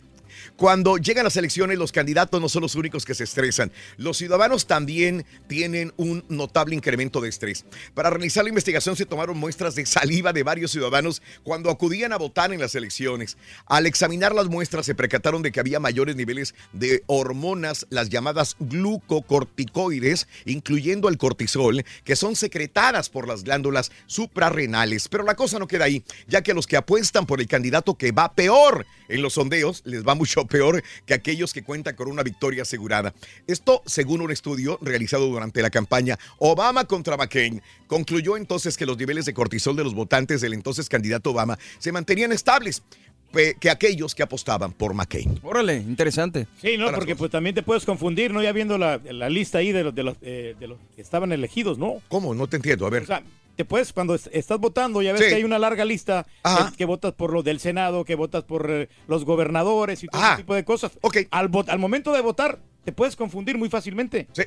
cuando llegan las elecciones, los candidatos no son los únicos que se estresan. Los ciudadanos también tienen un notable incremento de estrés. Para realizar la investigación se tomaron muestras de saliva de varios ciudadanos cuando acudían a votar en las elecciones. Al examinar las muestras se percataron de que había mayores niveles de hormonas, las llamadas glucocorticoides, incluyendo el cortisol, que son secretadas por las glándulas suprarrenales. Pero la cosa no queda ahí, ya que los que apuestan por el candidato que va peor en los sondeos les va mucho peor que aquellos que cuentan con una victoria asegurada. Esto, según un estudio realizado durante la campaña Obama contra McCain, concluyó entonces que los niveles de cortisol de los votantes del entonces candidato Obama se mantenían estables que aquellos que apostaban por McCain. Órale, interesante. Sí, no, porque pues también te puedes confundir, ¿no? Ya viendo la, la lista ahí de los, de, los, eh, de los que estaban elegidos, ¿no? ¿Cómo? No te entiendo. A ver. O sea, te puedes, cuando es- estás votando, ya ves Sí. que hay una larga lista que, que votas por los del Senado, que votas por eh, los gobernadores y todo ese tipo de cosas. Al, vot- al momento de votar, te puedes confundir muy fácilmente. Sí,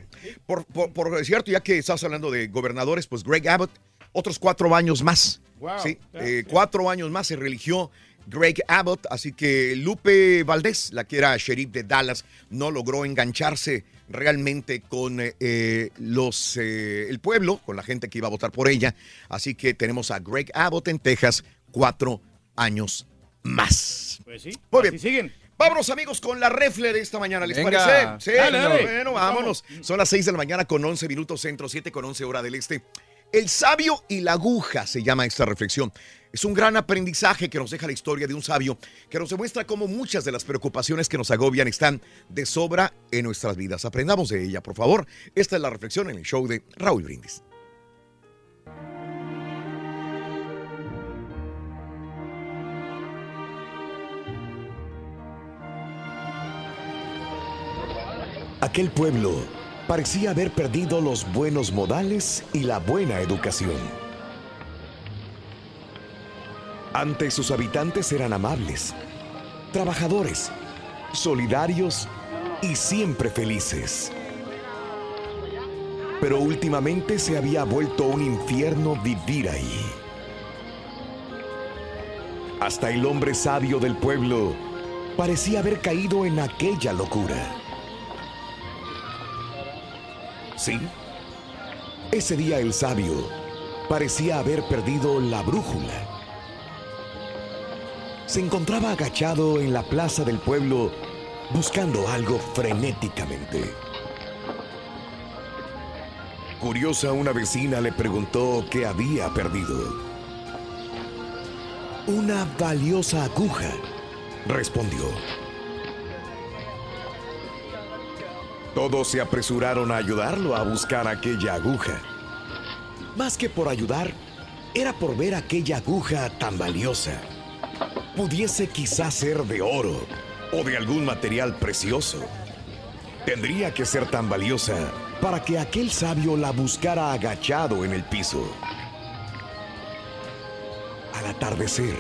por, por, por cierto, ya que estás hablando de gobernadores, pues Greg Abbott, otros cuatro años más. Wow. Sí, eh, cuatro años más se religió Greg Abbott, así que Lupe Valdés, la que era sheriff de Dallas, no logró engancharse realmente con eh, eh, los eh, el pueblo, con la gente que iba a votar por ella. Así que tenemos a Greg Abbott en Texas, cuatro años más. Pues sí, Muy bien. siguen. Vámonos amigos con la refle de esta mañana, ¿les Venga. parece? Sí, Dale, dale. bueno, vámonos. Son las 6 de la mañana con 11 minutos centro, 7 con 11 hora del este. El sabio y la aguja se llama esta reflexión. Es un gran aprendizaje que nos deja la historia de un sabio que nos demuestra cómo muchas de las preocupaciones que nos agobian están de sobra en nuestras vidas. Aprendamos de ella, por favor. Esta es la reflexión en el show de Raúl Brindis. Aquel pueblo parecía haber perdido los buenos modales y la buena educación. Antes sus habitantes eran amables, trabajadores, solidarios y siempre felices. pero últimamente se había vuelto un infierno vivir ahí. Hasta el hombre sabio del pueblo parecía haber caído en aquella locura. Sí, ese día el sabio parecía haber perdido la brújula. Se encontraba agachado en la plaza del pueblo buscando algo frenéticamente. Curiosa, una vecina le preguntó qué había perdido. Una valiosa aguja, respondió. Todos se apresuraron a ayudarlo a buscar aquella aguja. Más que por ayudar, era por ver aquella aguja tan valiosa. Pudiese quizás ser de oro o de algún material precioso. Tendría que ser tan valiosa para que aquel sabio la buscara agachado en el piso. Al atardecer,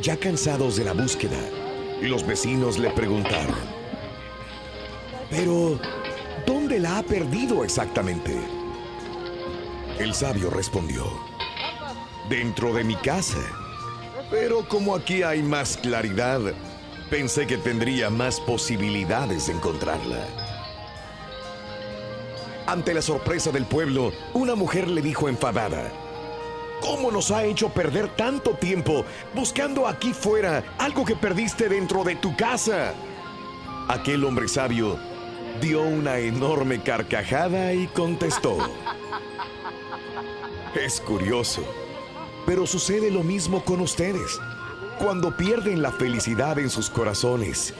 ya cansados de la búsqueda, los vecinos le preguntaron, pero ¿dónde la ha perdido exactamente? El sabio respondió, dentro de mi casa. Pero como aquí hay más claridad, pensé que tendría más posibilidades de encontrarla. Ante la sorpresa del pueblo, una mujer le dijo enfadada, ¿Cómo nos ha hecho perder tanto tiempo buscando aquí fuera algo que perdiste dentro de tu casa? Aquel hombre sabio dio una enorme carcajada y contestó, es curioso, pero sucede lo mismo con ustedes. Cuando pierden la felicidad en sus corazones,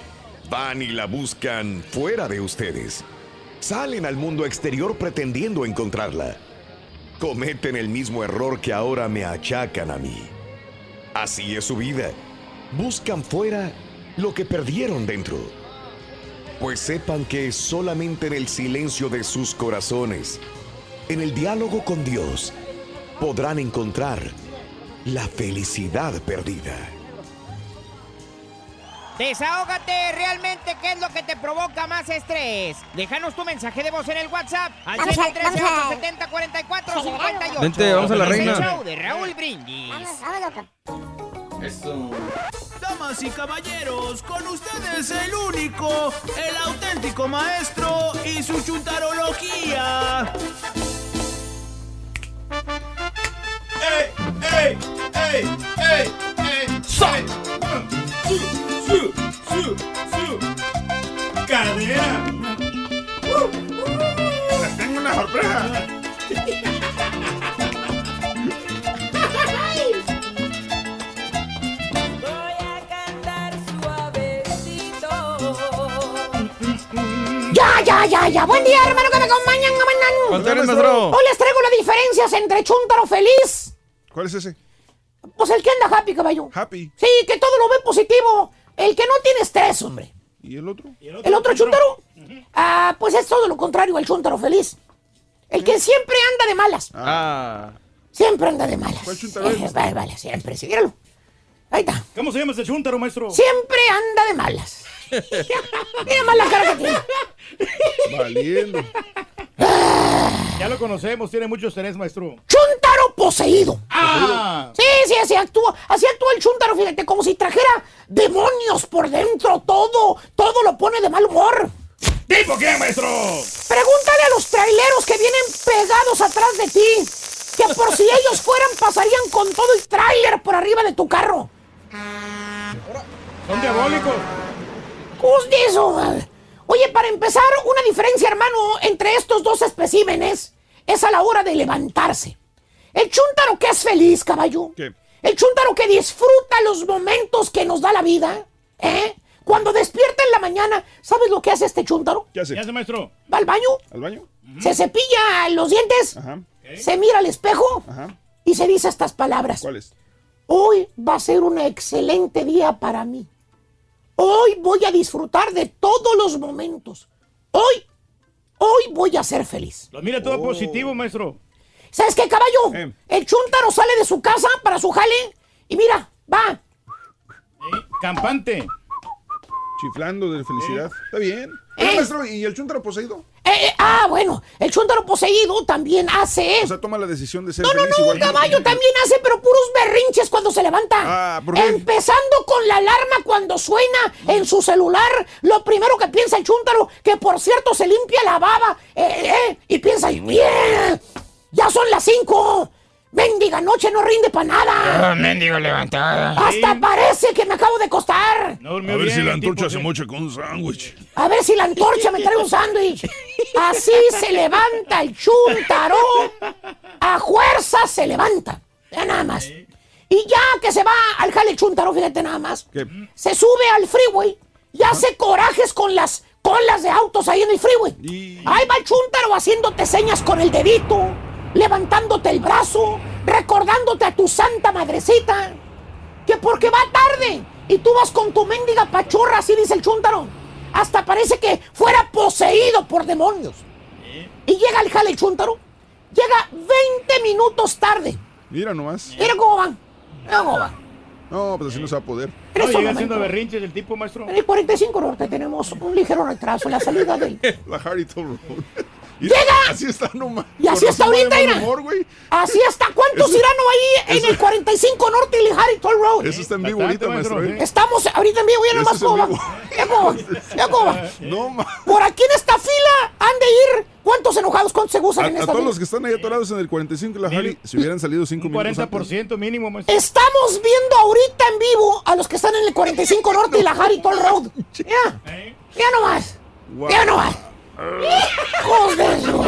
van y la buscan fuera de ustedes. Salen al mundo exterior pretendiendo encontrarla. Cometen el mismo error que ahora me achacan a mí. Así es su vida. Buscan fuera lo que perdieron dentro. Pues sepan que solamente en el silencio de sus corazones, en el diálogo con Dios, podrán encontrar la felicidad perdida. Desahógate realmente qué es lo que te provoca más estrés. Déjanos tu mensaje de voz en el WhatsApp al Vamos a- 713 vamos a 870 44 celebrarlo. 58. Vente, vamos a la Es el reina. show de Raúl Brindis. Eso. Damas y caballeros, con ustedes el único, el auténtico maestro y su chuntarología. ¡Ey, ey, ey, ey, ey! ¡Sa! ¡Su, su, su, su! ¡Cadera! ¡Les tengo una sorpresa! Ya, ya, ya, ya. Buen día, hermano, que me acompañan. ¿Cuánto eres, maestro? Hoy les traigo las diferencias entre Chuntaro feliz. ¿Cuál es ese? Pues el que anda happy, caballo. Happy. Sí, que todo lo ve positivo. El que no tiene estrés, hombre. ¿Y el otro? ¿El otro Chuntaro? Ah, pues es todo lo contrario al Chuntaro feliz. El que siempre anda de malas. Ah. Siempre anda de malas. ¿Cuál Chuntaro? Eh, vale, vale, siempre, sí, míralo. Ahí está. ¿Cómo se llama ese chúntaro, maestro? Siempre anda de malas. Mira más la cara que tiene. Valiendo. Ya lo conocemos, tiene mucho estrés, maestro. Chuntaro poseído. Ah. Sí, sí, así actúa, así actúa el Chuntaro, fíjate, como si trajera demonios por dentro, todo, todo lo pone de mal humor. ¿Tipo qué, maestro? Pregúntale a los traileros que vienen pegados atrás de ti, que por si ellos fueran pasarían con todo el tráiler por arriba de tu carro. Son diabólicos. ¿Cómo de eso? Oye, para empezar, una diferencia, hermano, entre estos dos especímenes es a la hora de levantarse. El chúntaro que es feliz, caballo. ¿Qué? El chúntaro que disfruta los momentos que nos da la vida. ¿Eh? Cuando despierta en la mañana, ¿sabes lo que hace este chúntaro? ¿Qué hace? ¿Qué hace, maestro? Va al baño, ¿Al baño? se cepilla los dientes, Ajá. se mira al espejo Ajá. y se dice estas palabras. ¿Cuáles? Hoy va a ser un excelente día para mí. Hoy voy a disfrutar de todos los momentos. Hoy, hoy voy a ser feliz. Lo mira todo Oh. positivo, maestro. ¿Sabes qué, caballo? Eh. El chúntaro sale de su casa para su jale y mira, va. Campante. Chiflando de felicidad. Está bien. Eh. Maestro, ¿y el chuntaro poseído? Eh, ah, bueno, el chúntaro poseído también hace... O sea, toma la decisión de ser No, no, feliz no, que- caballo también hace, pero puros berrinches cuando se levanta. Ah, ¿por qué? Empezando con la alarma cuando suena en su celular. Lo primero que piensa el chúntaro, que por cierto se limpia la baba, eh, eh, y piensa, ¡bien! ¡Ya son las cinco! ¡Mendiga noche no rinde para nada! mendigo levantada. ¡Hasta parece que me acabo de acostar! A ver si la antorcha se mocha con un sándwich. A ver si la antorcha me trae un sándwich. Así se levanta el chúntaro. A fuerza se levanta. Ya nada más. Y ya que se va al jale chúntaro, fíjate nada más. Se sube al freeway y hace corajes con las colas de autos ahí en el freeway. Ahí va el chúntaro haciéndote señas con el dedito, levantándote el brazo, recordándote a tu santa madrecita. Que porque va tarde y tú vas con tu mendiga pachorra, así dice el chúntaro. Hasta parece que fuera poseído por demonios. Y llega el jale chúntaro. Llega 20 minutos tarde. Mira nomás. Mira cómo van. Mira cómo van. No, pues así no se va a poder. No, llega haciendo berrinches el tipo, maestro. En el 45 Norte tenemos un ligero retraso en la salida del... La Harrington Road. ¡Llega! Así está nomás. Y así está ahorita, güey. Así está. ¿Cuántos Eso- irán ahí en el 45 Norte y Harrington Road? Eso está en vivo ahorita, maestro. ¿eh? Estamos ahorita en vivo, ya nomás va. No, ma. Por aquí en esta fila han de ir. ¿Cuántos enojados? ¿Cuántos se A, gustan a en esta todos fila? los que están ahí atorados en el 45 y la Harley, si hubieran salido 5 minutos antes. 40% mínimo, maestro. Estamos viendo ahorita en vivo a los que están en el 45 Norte y la Harrington Road. Ya. Ya nomás. Ya nomás. Hijos de su-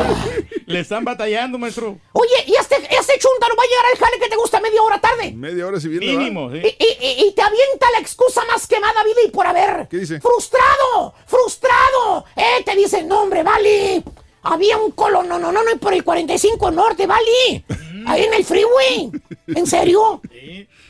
Le están batallando, maestro. Oye, ¿y este, este chúntaro va a llegar al jale que te gusta media hora tarde? Media hora si viene. Mínimo, sí. Y, y- y te avienta la excusa más quemada vida y por haber. ¿Qué dice? ¡Frustrado! ¡Frustrado! Eh, te dice, no, hombre, Vali. Había un colo, no, no, no, no, por el 45 Norte, Vali. Ahí en el freeway. ¿En serio?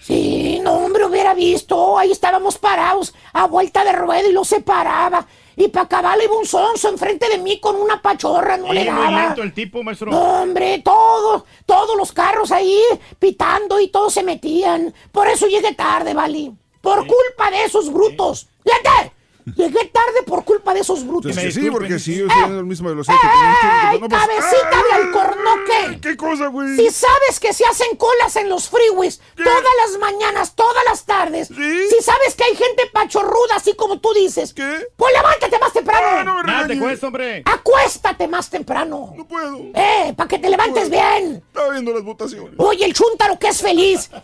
Sí, no, hombre, hubiera visto. Ahí estábamos parados a vuelta de rueda y lo separaba. Y para acabar iba un sonso enfrente de mí con una pachorra, no le Sí, daba. lento el tipo, maestro. No, hombre, todos, todos los carros ahí pitando y todos se metían. Por eso llegué tarde, Vali. Por culpa de esos brutos. ¡Fíjate! Llegué tarde por culpa de esos brutos. Que sí, porque si ellos Eh, tienen la misma velocidad que tienen ¡Ey, que- no, pues- cabecita ¡Ay! de alcornoque! ¿Qué cosa, güey? Si sabes que se hacen colas en los freeways todas las mañanas, todas las tardes. Si sabes que hay gente pachorruda, así como tú dices. Pues levántate más temprano. Nada te cuesta, hombre. Acuéstate más temprano. No puedo. Eh, para que te levantes bien. Estaba viendo las votaciones. Oye, el chúntaro que es feliz.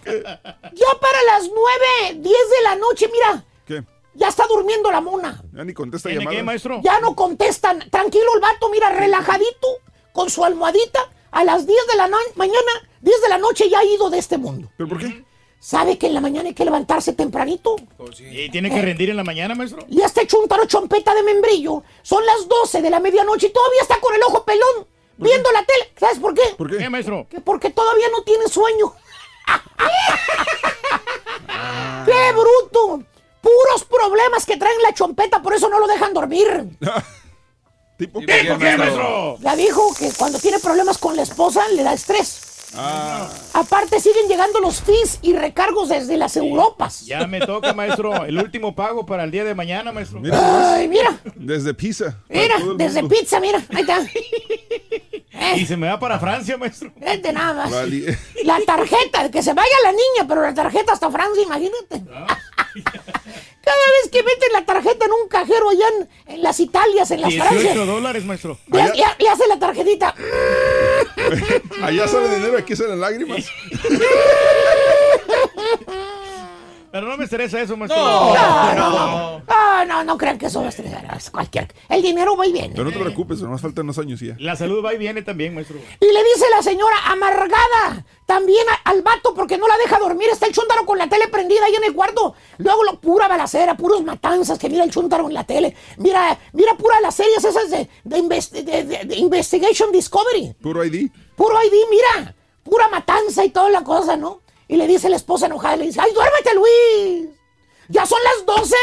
Ya para las 9, 10 de la noche, mira. Ya está durmiendo la mona. Ya ni contesta ¿Tiene llamadas. qué, maestro? Ya no contestan. Tranquilo el vato, mira, relajadito, con su almohadita. A las 10 de la no- mañana, 10 de la noche ya ha ido de este mundo. ¿Pero por qué? ¿Sabe que en la mañana hay que levantarse tempranito? ¿Y tiene que rendir en la mañana, maestro? Y este chúntaro chompeta de membrillo, son las 12 de la medianoche y todavía está con el ojo pelón, viendo la tele. ¿Sabes por qué? ¿Por qué? ¿Qué, maestro? Que porque todavía no tiene sueño. ¡Qué bruto! Puros problemas que traen la chompeta, por eso no lo dejan dormir. ¿Tipo ¿Por qué, maestro? Ya dijo que cuando tiene problemas con la esposa le da estrés. Ah, Aparte siguen llegando los fees y recargos desde las Europas. Ya me toca, maestro. El último pago para el día de mañana, maestro. mira nomás. Ay, mira, Desde para mira, desde mundo. pizza, mira, ahí está. Y se me va para Francia, maestro. Vete nada más. Vale. La tarjeta, que se vaya la niña, pero la tarjeta hasta Francia, imagínate. Cada vez que meten la tarjeta en un cajero allá en, en las Italias, en las 18 Francias, dólares, maestro. le, le- le hace la tarjetita. Allá sale dinero, aquí salen lágrimas. Pero no me estresa eso, maestro. No, no, no. Ah, no, no crean que eso va a estresar. Es cualquier. El dinero va y viene. Pero no te preocupes, nomás faltan unos años y ya. La salud va y viene también, maestro. Y le dice la señora amargada también a- al vato porque no la deja dormir. Está el chúntaro con la tele prendida ahí en el cuarto. Luego lo pura balacera, puros matanzas que mira el chúntaro en la tele. Mira, mira pura las series esas de, de, investi- de- de- de Investigation Discovery. Puro ID. Puro ID, mira. Pura matanza y toda la cosa, ¿no? Y le dice la esposa enojada, le dice, ¡ay, duérmete, Luis! ¡Ya son las 12!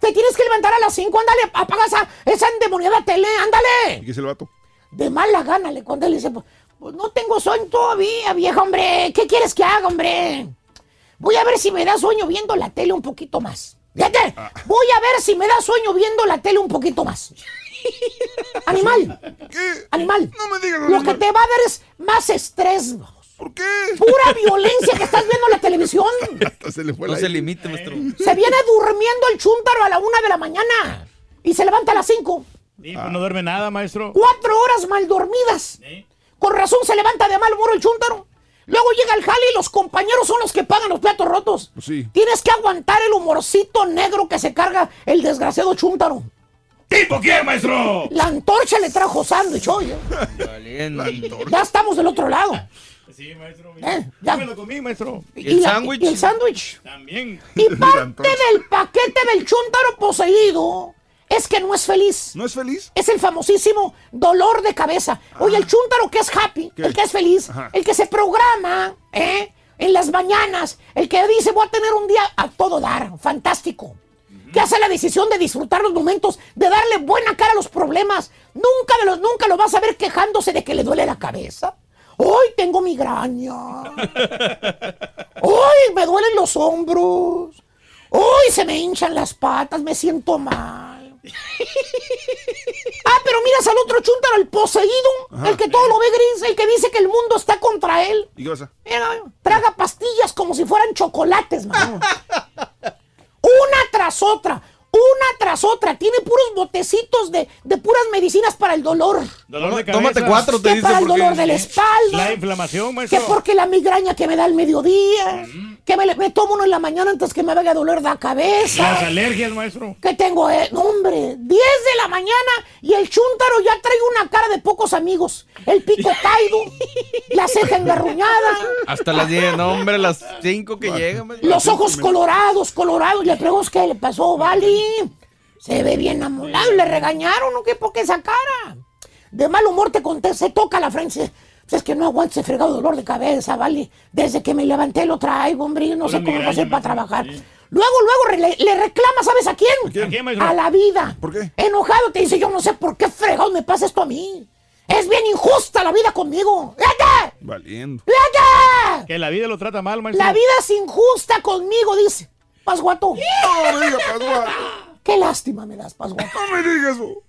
Te tienes que levantar a las 5, ándale, apaga esa, esa endemoniada tele, ¿Y ándale. qué es el vato? De mala gana le cuando él dice, pues, pues no tengo sueño todavía, vieja, hombre. ¿Qué quieres que haga, hombre? Voy a ver si me da sueño viendo la tele un poquito más. Fíjate, voy a ver si me da sueño viendo la tele un poquito más. Animal. ¿Qué? Animal. No me digas Lo que te va a dar es más estrés. ¿Por qué? Pura violencia que estás viendo en la televisión. Se le fue No la se limite, maestro. Se viene durmiendo el chúntaro a la una de la mañana y se levanta a las cinco. Sí, pues no duerme nada, maestro. Cuatro horas mal dormidas. Con razón se levanta de mal humor el chúntaro. Luego llega el jale y los compañeros son los que pagan los platos rotos. Pues sí. Tienes que aguantar el humorcito negro que se carga el desgraciado chúntaro. ¿Tipo quién, maestro? La antorcha le trajo sándwich hoy. ¿eh? Ya estamos del otro lado. Sí, maestro. Eh, Yo ya. me lo comí, maestro. ¿Y el sándwich? Y el sándwich. También. Y parte del paquete del chúntaro poseído es que no es feliz. ¿No es feliz? Es el famosísimo dolor de cabeza. Oye, el chúntaro que es happy, ¿Qué? el que es feliz, Ajá. el que se programa, ¿eh? En las mañanas, el que dice voy a tener un día a todo dar, fantástico. Que hace la decisión de disfrutar los momentos, de darle buena cara a los problemas. Nunca, de los, nunca lo vas a ver quejándose de que le duele la cabeza. Hoy tengo migraña. Hoy me duelen los hombros. Hoy se me hinchan las patas, me siento mal. Ah, pero miras al otro chúntaro, el poseído, Ajá. el que todo lo ve gris, el que dice que el mundo está contra él. ¿Y qué pasa? Mira, traga pastillas como si fueran chocolates, mano. Una tras otra, una tras otra. Tiene puros botecitos de, de puras medicinas para el dolor. Dolor de cabeza. Tómate cuatro, te Que dice para el dolor de la espalda. La inflamación, Que maestro. porque la migraña que me da al mediodía. Que me, me tomo uno en la mañana antes que me vaya a doler la cabeza. Las alergias, maestro. que tengo, eh, no, hombre, 10 de la mañana y el chúntaro ya trae una cara de pocos amigos. El pico caído, la ceja engarruñada, Hasta las 10, no, hombre, las 5 que llegan. los ojos colorados, colorados. Le pregunto, ¿qué le pasó, Vali? Se ve bien amolado. ¿Le regañaron o qué? ¿Por qué esa cara? De mal humor te conté, se toca la frente. Pues es que no aguanto ese fregado dolor de cabeza, ¿vale? Desde que me levanté lo traigo, hombre. yo No sé cómo va a hacer para trabajar. Luego, luego le, le reclama, ¿sabes a quién? ¿A quién, maestro? A la vida. ¿Por qué? Enojado te dice, yo no sé por qué fregado me pasa esto a mí. Es bien injusta la vida conmigo. ¡Fíjate! Valiendo. ¡Fíjate! Que la vida lo trata mal, maestro. La vida es injusta conmigo, dice. Pasguato. No me digas. Qué lástima me das, Pasguato. No me digas eso.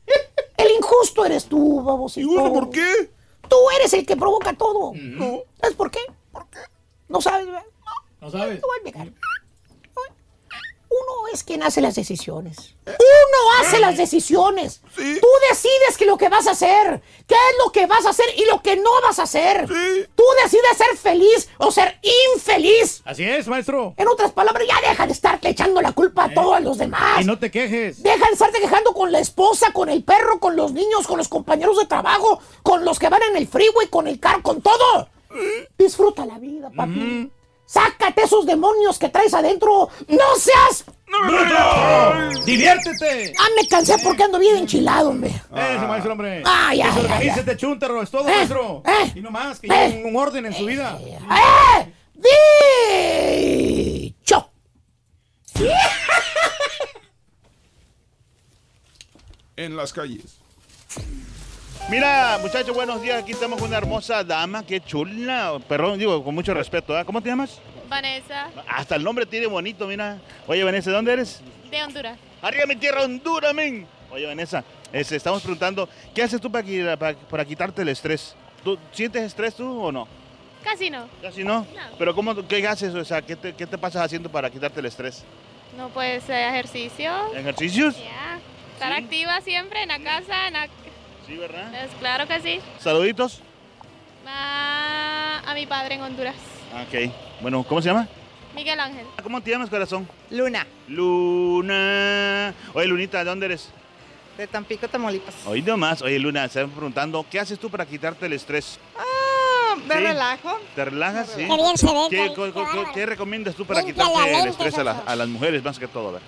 El injusto eres tú, babosito. ¿Y bueno, por qué? Tú eres el que provoca todo. No. ¿Sabes por qué? ¿Por qué? No sabes, ¿verdad? ¿No sabes? Te voy a explicar. Uno es quien hace las decisiones. Uno hace las decisiones. Sí. Tú decides que lo que vas a hacer, qué es lo que vas a hacer y lo que no vas a hacer. Sí. Tú decides ser feliz o ser infeliz. Así es, maestro. En otras palabras, ya deja de estarte echando la culpa a todos los demás. Y no te quejes. Deja de estarte quejando con la esposa, con el perro, con los niños, con los compañeros de trabajo, con los que van en el freeway, con el carro, con todo. Disfruta la vida, papi. Sácate esos demonios que traes adentro. ¡No seas! ¡Bruto! ¡Diviértete! Ah, me cansé porque ando bien enchilado, hombre. Eso, maestro, hombre. Ah, se ya, organice ya. este chúntaro, es todo, Eh, maestro. eh, y no más, que eh. lleve un orden en su vida. ¡Eh! ¡Dicho! En las calles. Mira, muchachos, buenos días. Aquí estamos con una hermosa dama. Qué chula. Perdón, digo, con mucho respeto. ¿ah? ¿Cómo te llamas? Vanessa, Hasta el nombre tiene bonito, mira. Oye, Vanessa, ¿de dónde eres? de Honduras. Arriba mi tierra, Honduras, men. Oye, Vanessa, este, estamos preguntando, ¿qué haces tú para, para- para quitarte el estrés? ¿Tú sientes estrés tú o no? Casi no. Casi no. No. Pero ¿cómo, ¿qué haces? O sea, ¿qué te, qué te pasas haciendo para quitarte el estrés? No puedes hacer ejercicio. ¿Ejercicios? Ya. Estar activa siempre en la casa. En la... Sí, ¿verdad? Pues claro que sí. Saluditos. Ah, a mi padre en Honduras. Ah, Ok. Bueno, ¿cómo se llama? Miguel Ángel. ¿Cómo te llamas, corazón? Luna, Luna. Oye, Lunita, ¿de dónde eres? de Tampico, Tamaulipas. Hoy nomás. Oye, Luna, se preguntando, ¿qué haces tú para quitarte el estrés? Ah, me Sí. relajo. ¿Te relajas? Sí. Qué bien se ve, ¿Qué, recomiendas tú para Limpia quitarte el estrés a, la- a las mujeres más que todo? A ver.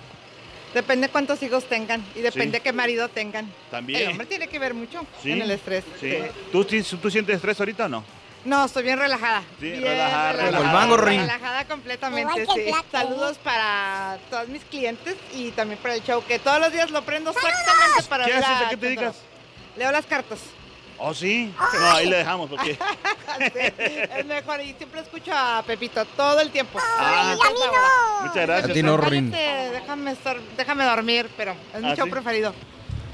Depende cuántos hijos tengan y depende Sí. qué marido tengan. También. El hombre tiene que ver mucho Sí. en el estrés. Sí. ¿Tú, sí- ¿Tú sientes estrés ahorita o no? No, estoy bien relajada. Sí, bien relajada, relajada. El mango ring. Relajada completamente, sí. Saludos para todos mis clientes y también para el show, que todos los días lo prendo exactamente para ¿Qué ver haces? a ¿A qué te dedicas? Leo las cartas. ¿Oh, sí? No, ahí le dejamos porque... Sí, es mejor y siempre escucho a Pepito todo el tiempo. Ah, Todo el tiempo. Muchas gracias. A ti no, Rin. Déjame, estar, déjame dormir, pero es mi ¿Ah, show sí? preferido.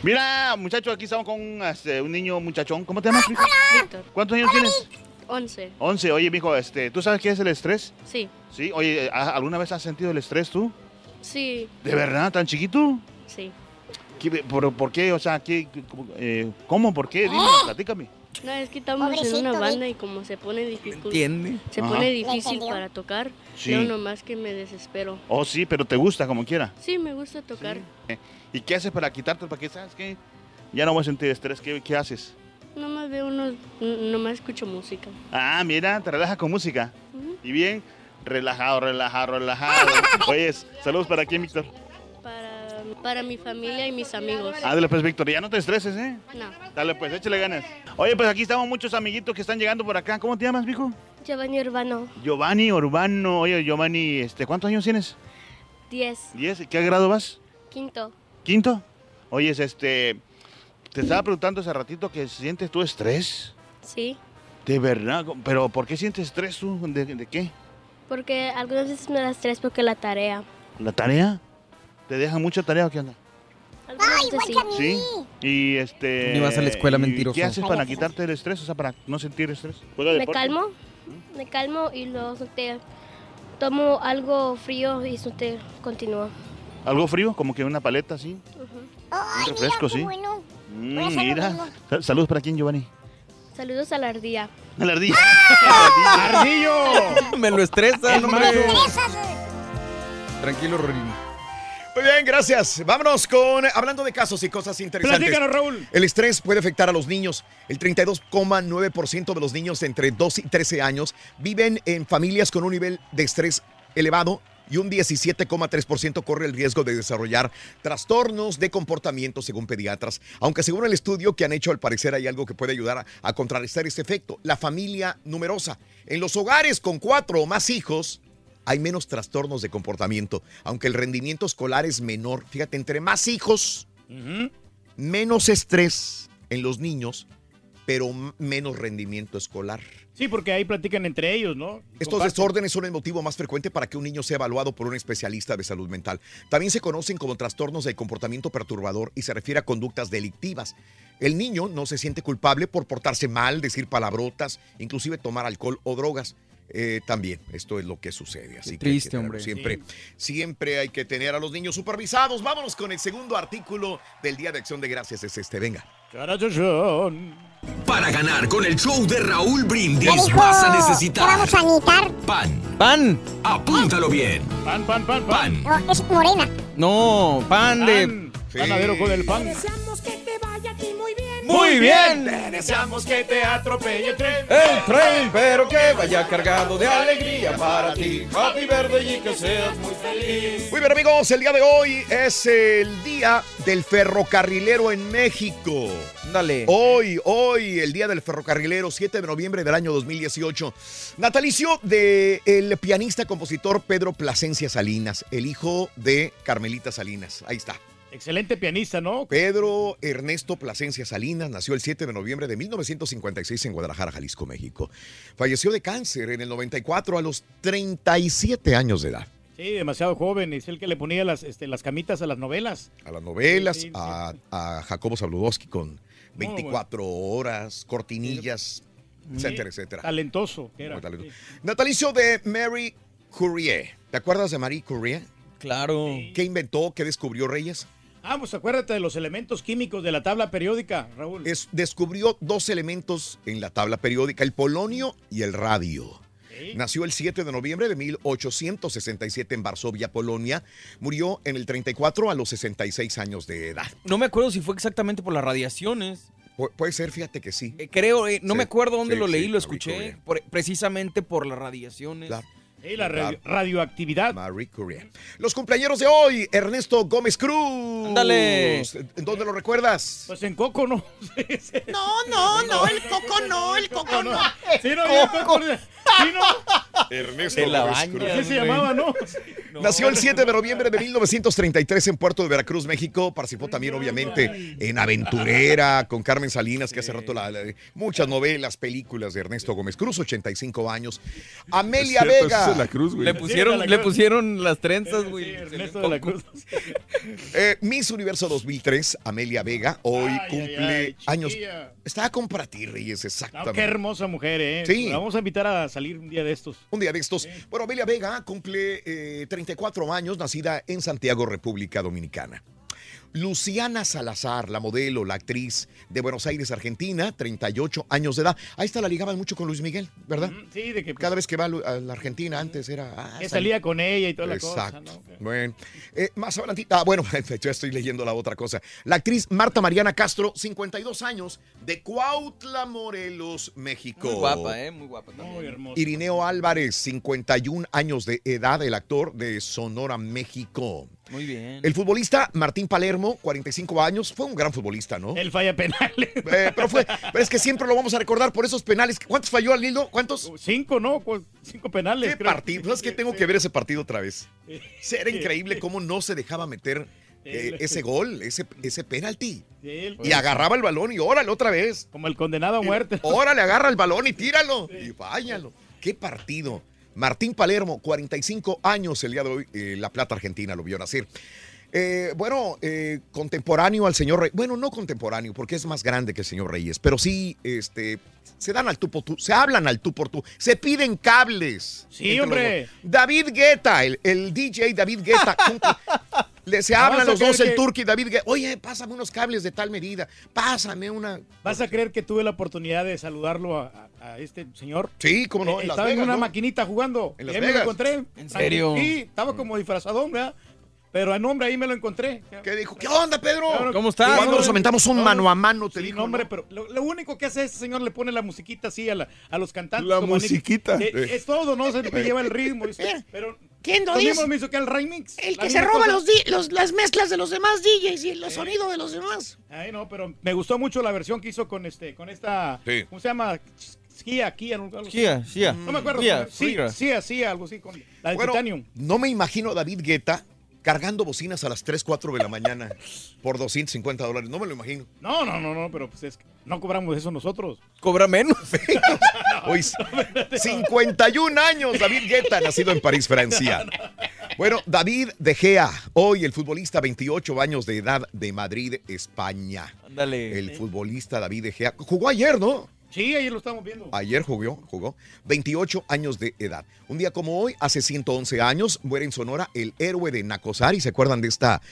Mira, muchachos, aquí estamos con un, este, un niño muchachón. ¿Cómo te llamas? Víctor. ¿Cuántos años tienes? 11. 11. Oye, mijo, este, ¿tú sabes qué es el estrés? Sí. Sí. Oye, ¿a- ¿alguna vez has sentido el estrés tú? Sí. ¿De verdad? ¿Tan chiquito? Sí. ¿Qué- por, por qué? O sea, ¿qué, cómo, eh, ¿cómo? ¿Por qué? Dime, platícame. No, es que estamos en Pobrecito, una Vic. banda y como se pone difícil. entiende? Se Ajá. pone ¿Le difícil para tocar. Sí. Yo nomás que me desespero. Oh, sí, pero te gusta como quiera. Sí, me gusta tocar. Eh, ¿Y qué haces para quitarte? ¿Para qué sabes qué? Ya no voy a sentir estrés. ¿Qué, qué haces? Nomás veo unos, nomás escucho música. Ah, mira, te relajas con música. Y bien, relajado, relajado, relajado. Oye, saludos para quién, Víctor. Para, mi familia y mis amigos. Ándale, pues, Víctor, ya no te estreses, ¿eh? No. Dale, pues, échale ganas. Oye, pues aquí estamos muchos amiguitos que están llegando por acá. ¿Cómo te llamas, mijo? Giovanni Urbano, Giovanni Urbano. Oye, Giovanni, este, ¿cuántos años tienes? 10. ¿Diez? ¿Qué grado vas? Quinto. ¿Quinto? Oye, este, te estaba preguntando hace ratito que sientes tú estrés. Sí. De verdad, pero ¿por qué sientes estrés tú? ¿De, de qué? Porque algunas veces me da estrés porque la tarea. ¿La tarea? ¿Te dejan mucha tarea o qué onda? Algunas veces sí. Sí. Y este. Ni vas a la escuela, ¿y mentiroso. ¿Qué haces para quitarte el estrés? O sea, para no sentir estrés. ¿Juega Me deporte? calmo, me calmo y luego te tomo algo frío y eso te continúa. ¿Algo frío? Como que una paleta así. Un refresco, sí. Bueno. Mm, a lo mira. Saludos para quién, Giovanni. Saludos a la ardilla. A la ardilla. ¡Ardillo! Me lo estresa, Es hombre. macho. Tranquilo, Rorín. Muy bien, gracias. Vámonos con, hablando de casos y cosas interesantes. Platícanos, Raúl. El estrés puede afectar a los niños. El 32,9% de los niños entre 2 y 13 años viven en familias con un nivel de estrés elevado y un 17,3% corre el riesgo de desarrollar trastornos de comportamiento según pediatras. Aunque según el estudio que han hecho, al parecer hay algo que puede ayudar a, a contrarrestar este efecto. La familia numerosa. En los hogares con cuatro o más hijos, hay menos trastornos de comportamiento, aunque el rendimiento escolar es menor. Fíjate, entre más hijos, menos estrés en los niños, pero menos rendimiento escolar. Sí, porque ahí platican entre ellos, ¿no? Estos Comparten. desórdenes son el motivo más frecuente para que un niño sea evaluado por un especialista de salud mental. También se conocen como trastornos de comportamiento perturbador y se refiere a conductas delictivas. El niño no se siente culpable por portarse mal, decir palabrotas, inclusive tomar alcohol o drogas. Eh, también, esto es lo que sucede. Así triste, que hombre. Siempre, siempre hay que tener a los niños supervisados. Vámonos con el segundo artículo del Día de Acción de Gracias. Es este, venga. Para ganar con el show de Raúl Brindis vas a necesitar vamos a necesitar. pan. Pan. Apúntalo bien. Pan, pan, pan, pan. No, es morena. No, pan de. Panadero con el pan. Muy bien. Deseamos que te atropelle el tren. El tren, pero que vaya cargado de alegría para ti. Happy verde y que seas muy feliz. Muy bien amigos, el día de hoy es el día del ferrocarrilero en México. Dale. Hoy, hoy, el día del ferrocarrilero, 7 de noviembre del año 2018. Natalicio del el pianista compositor Pedro Plasencia Salinas, el hijo de Carmelita Salinas. Ahí está. Excelente pianista, ¿no? Pedro Ernesto Plasencia Salinas nació el 7 de noviembre de 1956 en Guadalajara, Jalisco, México. Falleció de cáncer en el 94 a los 37 años de edad. Sí, demasiado joven. Es el que le ponía las, este, las camitas a las novelas. A las novelas, Sí, sí, sí. a, a Jacobo Zabludowski con 24 horas, cortinillas, etcétera, etcétera. Talentoso que era. Muy talentoso. Natalicio de Mary Curie. ¿Te acuerdas de Marie Curie? Claro. ¿Qué inventó? ¿Qué descubrió Reyes? Ah, pues acuérdate de los elementos químicos de la tabla periódica, Raúl. Es, descubrió dos elementos en la tabla periódica, el polonio y el radio. Nació el 7 de noviembre de 1867 en Varsovia, Polonia. Murió en el 34 a los 66 años de edad. No me acuerdo si fue exactamente por las radiaciones. Pu- puede ser, fíjate que sí. Eh, creo, eh, no Sí, me acuerdo dónde sí, lo sí, leí, lo escuché, por- precisamente por las radiaciones. La radio- radioactividad. Marie Curie. Los cumpleaños de hoy, Ernesto Gómez Cruz. Ándale. ¿En dónde lo recuerdas? Pues en Coco no. No, no, no, el coco no, el coco no. Sí, no, Coco. Sí, no. Ernesto la Gómez Cruz. Así se llamaba, ¿no? Nació el 7 de noviembre de 1933 en Puerto de Veracruz, México. Participó también, obviamente, en Aventurera con Carmen Salinas, que hace rato la, la- muchas novelas, películas de Ernesto Gómez Cruz, 85 años. Amelia Vega. Es la cruz, güey. Le pusieron, le pusieron las trenzas, güey. Ernesto de la Cruz. Eh, Miss Universo 2003, Amelia Vega, hoy Ay, cumple ay, ay, años. Estaba con para ti, Reyes, No, exactamente. qué hermosa mujer, ¿eh? Sí. La vamos a invitar a salir un día de estos. Un día de estos. Bueno, Amelia Vega cumple eh, 34 años, nacida en Santiago, República Dominicana. Luciana Salazar, la modelo, la actriz de Buenos Aires, Argentina, 38 años de edad. Ahí está, la ligaban mucho con Luis Miguel, ¿verdad? Sí, de que Cada vez que va a la Argentina antes era... ah, que salía con ella y toda la Exacto. cosa. ¿no? Bueno, Eh, más adelantito, ah, bueno, yo estoy leyendo la otra cosa. La actriz Marta Mariana Castro, 52 años, de Cuautla, Morelos, México. Muy guapa, ¿eh? Muy guapa también. Muy hermosa. Irineo Álvarez, 51 años de edad, el actor de Sonora, México. Muy bien. El futbolista Martín Palermo, 45 años, fue un gran futbolista, ¿no? Él falla penales. Eh, pero fue, pero es que siempre lo vamos a recordar por esos penales. ¿Cuántos falló al hilo? ¿Cuántos? Cinco, ¿no? Cinco penales. ¿Qué creo. partido? ¿Sabes qué? Tengo que ver ese partido otra vez. Era increíble cómo no se dejaba meter eh, ese gol, ese, ese penalti. Y agarraba el balón y órale otra vez. Como el condenado a muerte. Órale, agarra el balón y tíralo. Y váyalo. ¿Qué partido? Martín Palermo, 45 años el día de hoy, eh, La Plata Argentina lo vio nacer. Eh, bueno, eh, contemporáneo al señor Reyes. Bueno, no contemporáneo, porque es más grande que el señor Reyes, pero sí, este, se dan al tú por tú, se hablan al tú por tú, se piden cables. Sí, los hombre. David Guetta, el, el DJ David Guetta. cumple- le, se hablan a los dos, creer el que- Turki y David. Oye, pásame unos cables de tal medida, pásame una. ¿Vas a creer que tuve la oportunidad de saludarlo a, a- a este señor? Sí, cómo no, Eh, en Las Estaba en Vegas, una ¿no? maquinita jugando. En y Las ahí me lo Vegas. encontré. ¿En serio? Sí, estaba como disfrazadón, ¿verdad? Pero en nombre ahí me lo encontré. ¿Qué dijo? ¿Qué onda, Pedro? ¿Cómo estás? ¿Cuándo nos aventamos un No, mano a mano? Te Sí, dijo. no, hombre, ¿no? pero lo, lo único que hace ese señor le pone la musiquita así a, la- a los cantantes. La como a Nick. musiquita. Eh, es todo, ¿no? Se le lleva el ritmo. dice, Pero ¿Quién lo lo dice? mismo me hizo que el remix. El que se roba los, di- los- las mezclas de los demás DJs y los sonidos de los demás. Ay, no, pero me gustó mucho la versión que hizo con este, con esta, Sí. ¿cómo se llama? Kia, Kia, algo así. Kia, Kia. No me acuerdo. Kia, sí, sí, sí, algo así, con la de Bueno, Titanium. no me imagino a David Guetta cargando bocinas a las 3, 4 de la mañana por 250 dólares. No me lo imagino. No, no, no, no, pero pues es que no cobramos eso nosotros. Cobra menos. Hoy, 51 años, David Guetta, nacido en París, Francia. Bueno, David De Gea, hoy el futbolista, 28 años de edad de Madrid, España. Ándale. El futbolista David De Gea jugó ayer, ¿no? Sí, ayer lo estamos viendo. Ayer jugó, jugó 28 años de edad. Un día como hoy, hace 111 años, muere en Sonora el héroe de Nacosari. ¿Se acuerdan de esta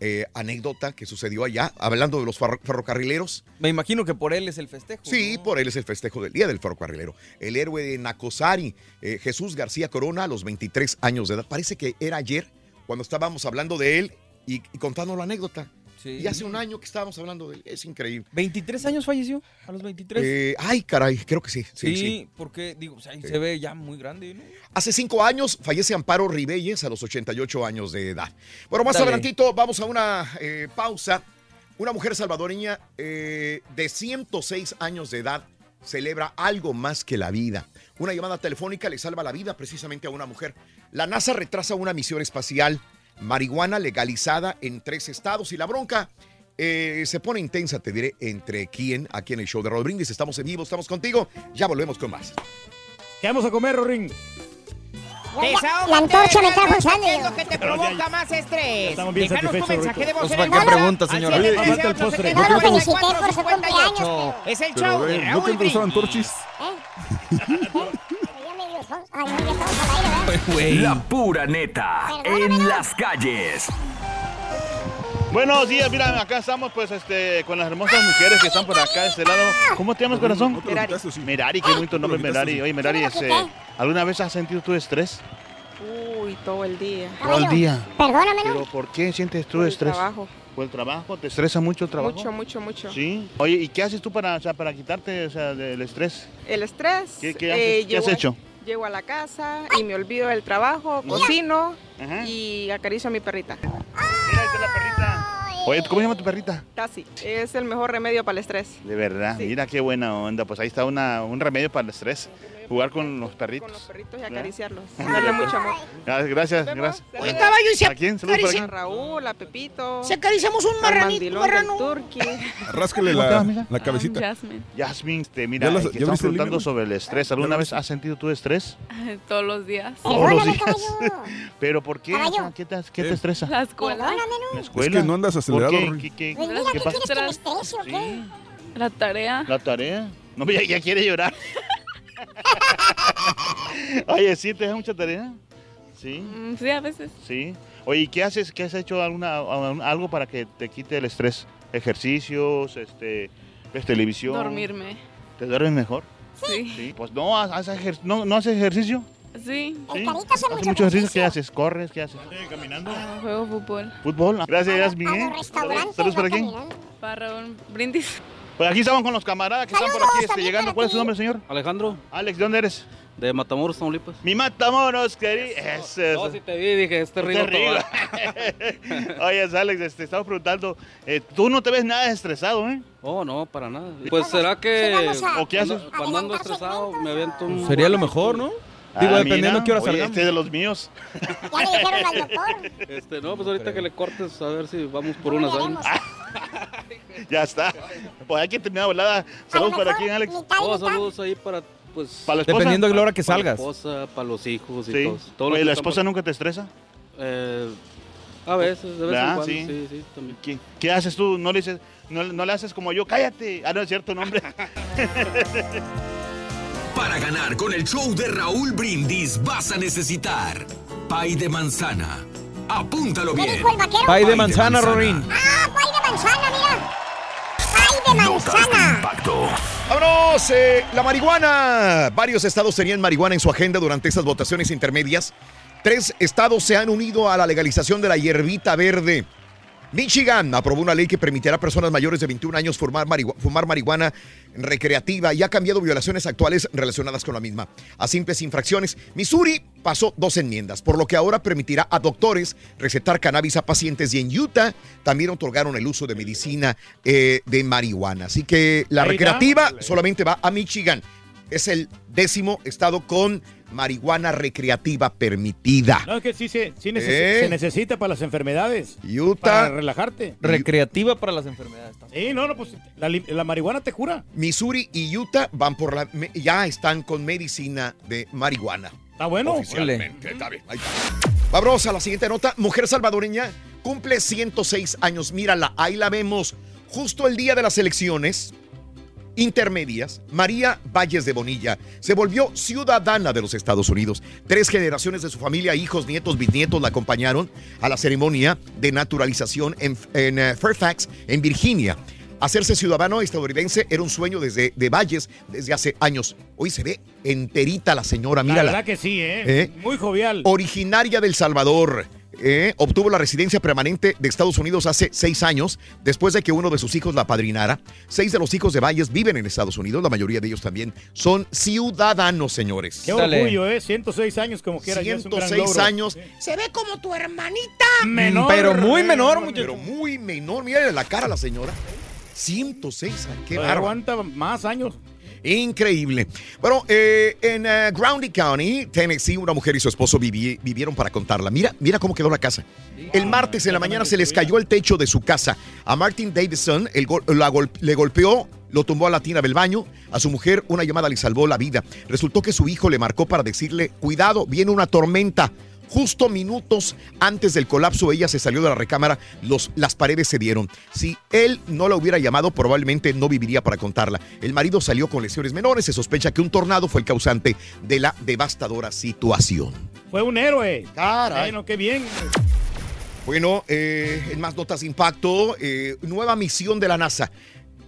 eh, anécdota que sucedió allá, hablando de los ferro- ferrocarrileros? Me imagino que por él es el festejo. Sí, por él es el festejo del Día del Ferrocarrilero. El héroe de Nacosari, eh, Jesús García Corona, a los 23 años de edad. Parece que era ayer cuando estábamos hablando de él y, y contando la anécdota. Sí. Y hace un año que estábamos hablando de él. Es increíble. ¿23 años falleció? ¿A los 23? Eh, ay, caray, creo que sí. Sí, sí, sí. porque, digo, o sea, ahí se ve ya muy grande, ¿no? Hace cinco años fallece Amparo Ribelles a los 88 años de edad. Bueno, más Dale. adelantito vamos a una eh, pausa. Una mujer salvadoreña eh, de 106 años de edad celebra algo más que la vida. Una llamada telefónica le salva la vida precisamente a una mujer. La NASA retrasa una misión espacial, marihuana legalizada en tres estados y la bronca eh, se pone intensa, te diré, entre quién, aquí en el show de Rod Brindis. Estamos en vivo, estamos contigo. Ya volvemos con más. ¿Qué vamos a comer, Rorín? Desahógate, La antorcha me trajo. ¿Qué es lo que te ya- provoca más estrés? estamos bien Déjanos tu mensaje de voz en ¿para el qué WhatsApp pregunta, al señora? 713 Oye, falta el postre. No lo 874 felicité por su cumpleaños. No. Es el show de eh, ¿no te Raúl Brindis. torchis? La pura neta en las calles. Buenos días, mira, acá estamos pues este con las hermosas mujeres que están por acá de este lado. ¿Cómo te llamas, corazón? ¿No te lo quitaste o sí? Merari, qué bonito nombre, ¿No te lo quitaste Merari. Oye, Merari, este. ¿alguna vez has sentido tu estrés? Uy, todo el día. Todo el día. Perdóname, ¿no? ¿Pero por qué sientes tú Por el estrés? trabajo. ¿Por el trabajo? ¿Te estresa mucho el trabajo? Mucho, mucho, mucho. Sí. Oye, ¿y qué haces tú para, o sea, para quitarte o sea, del estrés? El estrés. ¿Qué, qué eh, haces, ¿qué has llego a- hecho? Llego a la casa y me olvido del trabajo, cocino Ajá. y acaricio a mi perrita. Mira, la perrita. Oye, ¿cómo se llama tu perrita? Casi. Es el mejor remedio para el estrés. De verdad, Sí. mira qué buena onda. Pues ahí está una, un remedio para el estrés. Jugar con los perritos. Con los perritos y acariciarlos. ¿Eh? Darle mucho amor. Ah, Gracias, gracias. Oye, caballo, y se ¿A quién? Saludos por aquí. A Raúl, a Pepito. Si acariciamos un marranito, marrano. Turqui. Ráscale ¿Cómo te la, la cabecita. Jasmine. Jasmine, este, mira, ¿Ya las- que ya estamos preguntando sobre el estrés. ¿Alguna vez has sentido tú estrés? Todos los días. Todos los días. ¿Pero por qué? ¿Qué te, qué te estresa? La escuela. ¿La Es escuela? que no andas ¿Por acelerado, qué? ¿Qué, qué, Pues mira, qué ¿qué pasa? quieres que me estrese o qué? La tarea. ¿La tarea? No, ya, ya quiere llorar. Oye, ¿sí te da mucha tarea? Sí, Mm, Sí, a veces. sí. Oye, ¿y qué haces? ¿Qué has hecho alguna, algo para que te quite el estrés? ¿Ejercicios? Este, ¿Ves televisión? Dormirme. ¿Te duermes mejor? Sí. Sí. Pues no, ¿haces ejer- no, ¿no haces ejercicio? Sí. ¿Sí? ¿Haces mucho ejercicio? ¿Qué haces? ¿Corres? ¿Qué haces? Caminando. juego fútbol. ¿Fútbol? Gracias, Yasmin. ¿eh? Saludos por aquí. Para Raúl Brindis. Pues aquí estamos con los camaradas que están por aquí este, llegando. ¿Cuál es su nombre, señor? Alejandro. Alex, ¿de dónde eres? De Matamoros, Tamaulipas. Mi Matamoros, querido. Es, es- No, si te vi, dije, este río. Oye, Alex, este, estamos preguntando, eh, tú no te ves nada estresado, ¿eh? Oh, no, para nada. Pues será que... ¿O qué haces? Cuando, cuando ando estresado me aviento un... Sería lo mejor, ¿no? Ah, Digo, dependiendo mira. qué hora Oye, salgamos. Este es de los míos. Ya le dijeron al doctor. Este, no, pues ahorita que le cortes, a ver si vamos por unas años. Ya está. Pues hay que terminar volada. Saludos para aquí, Alex. Oh, saludos ahí para, pues... ¿Para la esposa? Dependiendo de la hora que para salgas. la esposa, para los hijos y Sí. todos. los Oye, ¿la estamos- esposa nunca te estresa? Eh, a veces, de vez en cuando, Sí. sí, sí, también. ¿Qué, qué haces tú? ¿No le, dices, no, no le haces como yo? ¡Cállate! Ah, no es cierto nombre. Para ganar con el show de Raúl Brindis vas a necesitar pay de manzana. Apúntalo bien. dijo el vaquero? Pay de manzana, Rorín. Ah, pay de manzana, mira. Pay de manzana. Impacto. ¡Vámonos! eh, la marihuana. Varios estados tenían marihuana en su agenda durante estas votaciones intermedias. Tres estados se han unido a la legalización de la hierbita verde. Michigan aprobó una ley que permitirá a personas mayores de 21 años fumar, marihuana recreativa y ha cambiado violaciones actuales relacionadas con la misma a simples infracciones. Missouri pasó dos enmiendas, por lo que ahora permitirá a doctores recetar cannabis a pacientes y en Utah también otorgaron el uso de medicina eh, de marihuana. Así que la recreativa solamente va a Michigan. Es el décimo estado con marihuana recreativa permitida. No, es que sí, se, sí neces- Eh. se necesita para las enfermedades. Utah. Para relajarte. Recreativa para las enfermedades. Sí, no, no, pues la, marihuana te cura. Missouri y Utah van por la ya están con medicina de marihuana. Está bueno. Oficialmente. Está bien, ahí está. Vamos a la siguiente nota. Mujer salvadoreña cumple 106 años. Mírala, ahí la vemos. Justo el día de las elecciones intermedias, María Valles de Bonilla se volvió ciudadana de los Estados Unidos. Tres generaciones de su familia, hijos, nietos, bisnietos, la acompañaron a la ceremonia de naturalización en, en, eh, Fairfax, en Virginia. Hacerse ciudadano estadounidense era un sueño desde de Valles desde hace años. Hoy se ve enterita la señora, La mírala. verdad que sí, ¿eh? ¿Eh? Muy jovial. Originaria del Salvador. Eh, obtuvo la residencia permanente de Estados Unidos hace seis años, después de que uno de sus hijos la padrinara. Seis de los hijos de Valles viven en Estados Unidos, la mayoría de ellos también son ciudadanos, señores. Qué orgullo, ¿eh? 106 años como quiera. ya es un gran 106 logro. años. Se ve como tu hermanita. Menor. Pero muy menor, muchacho. Pero muy menor. Mira la cara a la señora. 106 años. Qué bárbaro. aguanta más años. Increíble. Bueno, eh, en eh, Groundy County, Tennessee, una mujer y su esposo vivi- vivieron para contarla. Mira, mira cómo quedó la casa. El martes en la mañana se les cayó el techo de su casa. A Martin Davidson el gol- la gol- le golpeó, lo tumbó a la tina del baño. A su mujer una llamada le salvó la vida. Resultó que su hijo le marcó para decirle, cuidado, viene una tormenta. Justo minutos antes del colapso, ella se salió de la recámara, los, las paredes cedieron. Si él no la hubiera llamado, probablemente no viviría para contarla. El marido salió con lesiones menores, se sospecha que un tornado fue el causante de la devastadora situación. Fue un héroe. Caray. Bueno, qué bien. Bueno, eh, en más notas de impacto, eh, nueva misión de la NASA.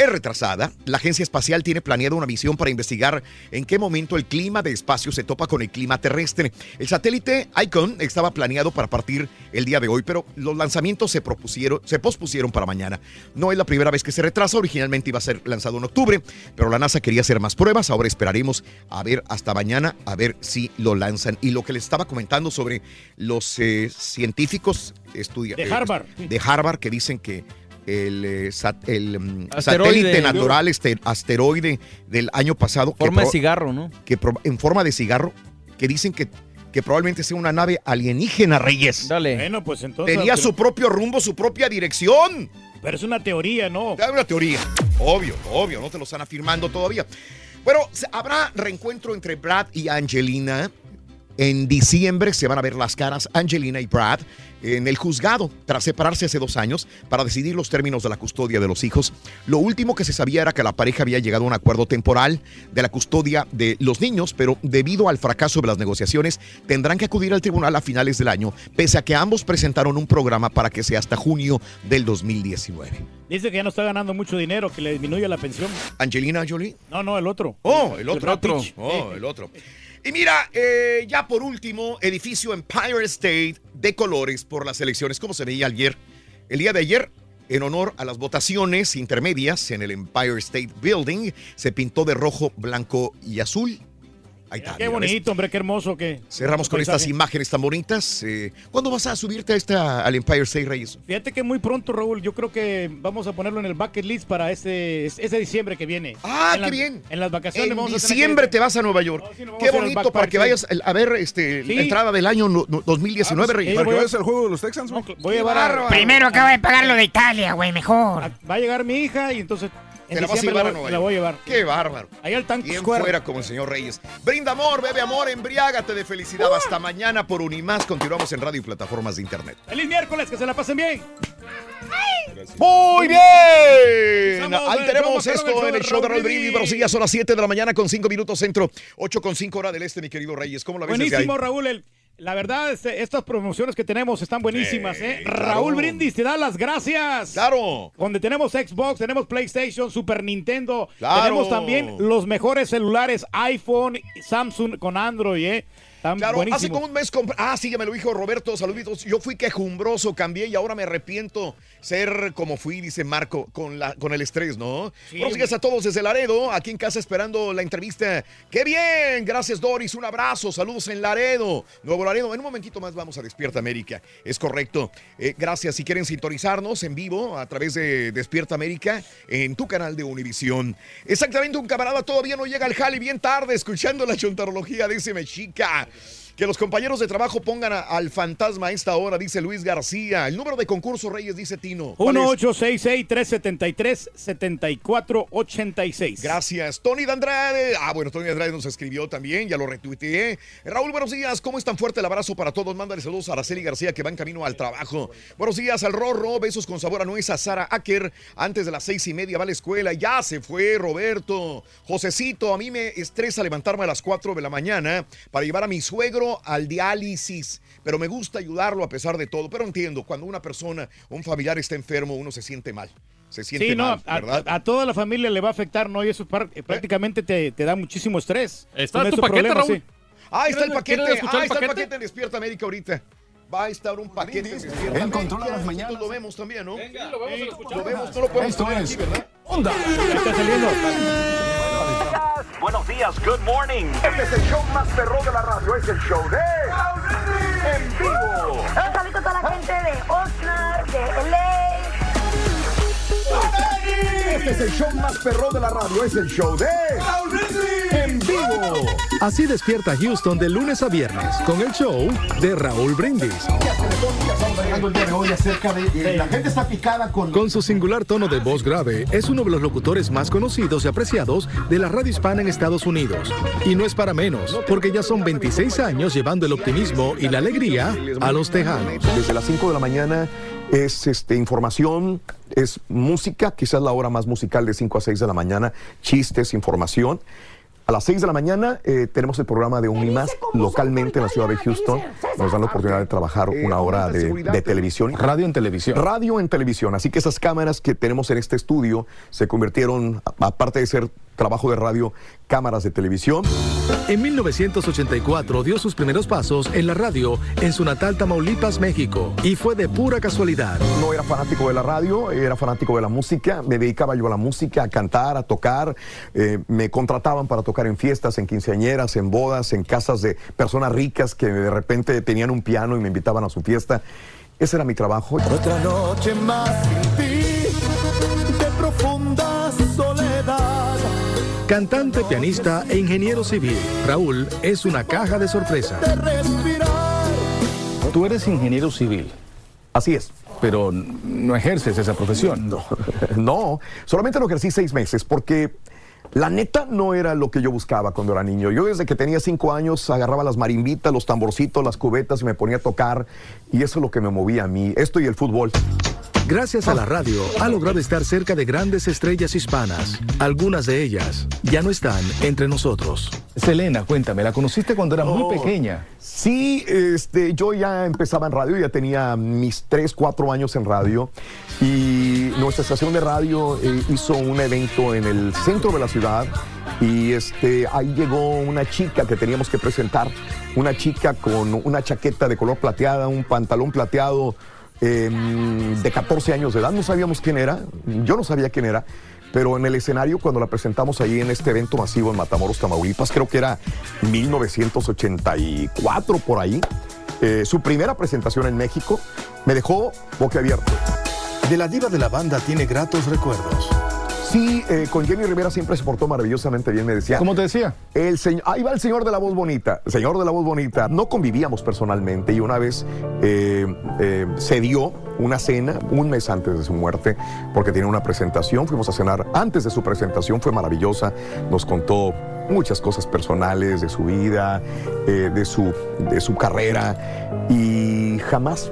Es retrasada. La agencia espacial tiene planeada una misión para investigar en qué momento el clima de espacio se topa con el clima terrestre. El satélite Icon estaba planeado para partir el día de hoy, pero los lanzamientos se, propusieron, se pospusieron para mañana. No es la primera vez que se retrasa. Originalmente iba a ser lanzado en octubre, pero la NASA quería hacer más pruebas. Ahora esperaremos a ver hasta mañana, a ver si lo lanzan. Y lo que les estaba comentando sobre los eh, científicos estudia- De eh, Harvard. de Harvard que dicen que el, eh, el, mm, satélite natural, este asteroide del año pasado. que Forma de cigarro, ¿no? Que en forma de cigarro, que dicen que, que probablemente sea una nave alienígena, Reyes. Dale. Bueno, pues entonces. Tenía pero- su propio rumbo, su propia dirección. Pero es una teoría, ¿no? Es una teoría. Obvio, obvio, no te lo están afirmando todavía. Bueno, habrá reencuentro entre Brad y Angelina. En diciembre se van a ver las caras Angelina y Brad en el juzgado tras separarse hace dos años para decidir los términos de la custodia de los hijos. Lo último que se sabía era que la pareja había llegado a un acuerdo temporal de la custodia de los niños, pero debido al fracaso de las negociaciones tendrán que acudir al tribunal a finales del año, pese a que ambos presentaron un programa para que sea hasta junio del 2019. Dice que ya no está ganando mucho dinero, que le disminuye la pensión. Angelina Jolie. No, no, el otro. Oh, el otro. Brad Pitt. Oh, el otro. Y mira, eh, ya por último, edificio Empire State de colores por las elecciones. ¿Cómo se veía ayer? El día de ayer, en honor a las votaciones intermedias en el Empire State Building, se pintó de rojo, blanco y azul. Ahí está. Qué mira, ¿ves? bonito, hombre, qué hermoso que. Cerramos con estas imágenes tan bonitas. Eh, ¿Cuándo vas a subirte a esta, al Empire State Reyes? Fíjate que muy pronto, Raúl, yo creo que vamos a ponerlo en el bucket list para ese, ese diciembre que viene. Ah, En qué bien. En las vacaciones En vamos a tener diciembre que- te vas a Nueva York. sí, vamos Qué bonito para que vayas a ver este, Sí. la entrada del año no- no- 2019, Reyes. Para que vayas al juego de los Texans. Voy a llevar a-. Primero acaba de pagar lo de Italia, güey, mejor. Va a llegar mi hija y entonces en Te la vas a llevar a la, Nueva la voy a llevar. Qué bárbaro. Ahí al Tank Bien fuera como el señor Reyes. Brinda amor, bebe amor, embriágate de felicidad. Hasta mañana por Unimás. Continuamos en radio y plataformas de internet. ¡Feliz miércoles! ¡Que se la pasen bien! Muy bien. Estamos Ahí en el tenemos show esto en el show de Raúl Brindis. Buenos días, son las 7 de la mañana con 5 minutos centro, 8 con 5 hora del este, mi querido Reyes. ¿Cómo la ves? Buenísimo, Raúl. el- la verdad, este, estas promociones que tenemos están buenísimas, ¿eh? claro. Raúl Brindis te da las gracias. Claro. Donde tenemos Xbox, tenemos PlayStation, Super Nintendo. Claro. Tenemos también los mejores celulares iPhone, Samsung con Android, ¿eh? Claro, hace buenísimos. como un mes compré. Ah, sí, ya me lo dijo Roberto, saluditos. Yo fui quejumbroso, cambié y ahora me arrepiento ser como fui, dice Marco, con, la, con el estrés, ¿no? Sí. Buenos días a todos desde Laredo, aquí en casa esperando la entrevista. ¡Qué bien! Gracias, Doris. Un abrazo. Saludos en Laredo, Nuevo Laredo. En un momentito más vamos a Despierta América. Es correcto. Eh, gracias. Si quieren sintonizarnos en vivo a través de Despierta América en tu canal de Univisión. Exactamente, un camarada todavía no llega al jale bien tarde escuchando la chontarología de ese mexica. Que los compañeros de trabajo pongan a- al fantasma a esta hora, dice Luis García. El número de concurso Reyes, dice Tino. ¿Cuál es? 1-866-373-7486. Gracias. Tony de Andrade. Ah, bueno, Tony de Andrade nos escribió también, ya lo retuiteé. Raúl, buenos días. ¿Cómo es tan fuerte el abrazo para todos? Mándale saludos a Araceli García que va en camino al trabajo. Buenos días al Rorro. Besos con sabor a nuez a Sara Acker. Antes de las seis y media va a la escuela. Ya se fue, Roberto. Josecito, a mí me estresa levantarme a las 4 de la mañana para llevar a mi suegro al diálisis. Pero me gusta ayudarlo a pesar de todo. Pero entiendo, cuando una persona, un familiar está enfermo, uno se siente mal. Se siente Sí, no, mal, a, ¿verdad? a- a toda la familia le va a afectar, ¿no? Y eso eh, prácticamente te, te da muchísimo estrés. Está Con tu ese paquete, problema, Raúl. sí. Ah, ahí está el ¿Quieren- paquete. Ah, el está el paquete? paquete en Despierta América ahorita. Va a estar un paquete En América. Controla las Mañanas. Lo vemos también, ¿no? Venga, lo vamos a escuchar. Lo vemos, no lo podemos Esto es aquí, ¿verdad? Onda. Está saliendo. Buenos días, good morning. Este es el show más perro de la radio, es el show de... En vivo. Un saludo a toda la gente de Oxnard, de LA. Este es el show más perro de la radio, es el show de... En vivo. Así despierta Houston de lunes a viernes con el show de Raúl Brindis. Estamos hablando el día de hoy acerca de... eh, La gente está picada con... Con su singular tono de voz grave, es uno de los locutores más conocidos y apreciados de la radio hispana en Estados Unidos. Y no es para menos, porque ya son 26 años llevando el optimismo y la alegría a los tejanos. Desde las 5 de la mañana es este, información, es música, quizás la hora más musical de 5 a 6 de la mañana, chistes, información. A las 6 de la mañana eh, tenemos el programa de Unimas localmente en la ciudad de Houston. Nos dan la oportunidad de trabajar una hora de, de televisión. Radio en televisión. Radio en televisión. Así que esas cámaras que tenemos en este estudio se convirtieron, aparte de ser trabajo de radio, cámaras de televisión. En 1984 dio sus primeros pasos en la radio en su natal Tamaulipas, México. Y fue de pura casualidad. No era fanático de la radio, era fanático de la música. Me dedicaba yo a la música, a cantar, a tocar. Eh, me contrataban para tocar en fiestas, en quinceañeras, en bodas, en casas de personas ricas que de repente tenían un piano y me invitaban a su fiesta. Ese era mi trabajo. Otra noche más sin ti. Cantante, pianista e ingeniero civil, Raúl es una caja de sorpresa. Tú eres ingeniero civil. Así es. Pero no ejerces esa profesión. No, no, solamente lo ejercí seis meses porque la neta no era lo que yo buscaba cuando era niño. Yo desde que tenía cinco años agarraba las marimbitas, los tamborcitos, las cubetas y me ponía a tocar y eso es lo que me movía a mí. Esto y el fútbol. Gracias a la radio, ha logrado estar cerca de grandes estrellas hispanas. Algunas de ellas ya no están entre nosotros. Selena, cuéntame, ¿la conociste cuando era muy Oh, pequeña? Sí, este, yo ya empezaba en radio, ya tenía mis 3, 4 años en radio y nuestra estación de radio eh, hizo un evento en el centro de la ciudad y este, ahí llegó una chica que teníamos que presentar, una chica con una chaqueta de color plateada, un pantalón plateado em, de 14 años de edad, no sabíamos quién era, yo no sabía quién era. Pero en el escenario, cuando la presentamos ahí en este evento masivo en Matamoros, Tamaulipas, creo que era 1984 por ahí, eh, su primera presentación en México, me dejó boquiabierto. De la diva de la banda tiene gratos recuerdos. Sí, eh, con Jenny Rivera siempre se portó maravillosamente bien, me decía. ¿Cómo te decía? El señor, ahí va el señor de la voz bonita, señor de la voz bonita. No convivíamos personalmente y una vez eh, eh, se dio una cena un mes antes de su muerte porque tenía una presentación. Fuimos a cenar antes de su presentación, fue maravillosa. Nos contó muchas cosas personales de su vida, de, su, de su carrera y jamás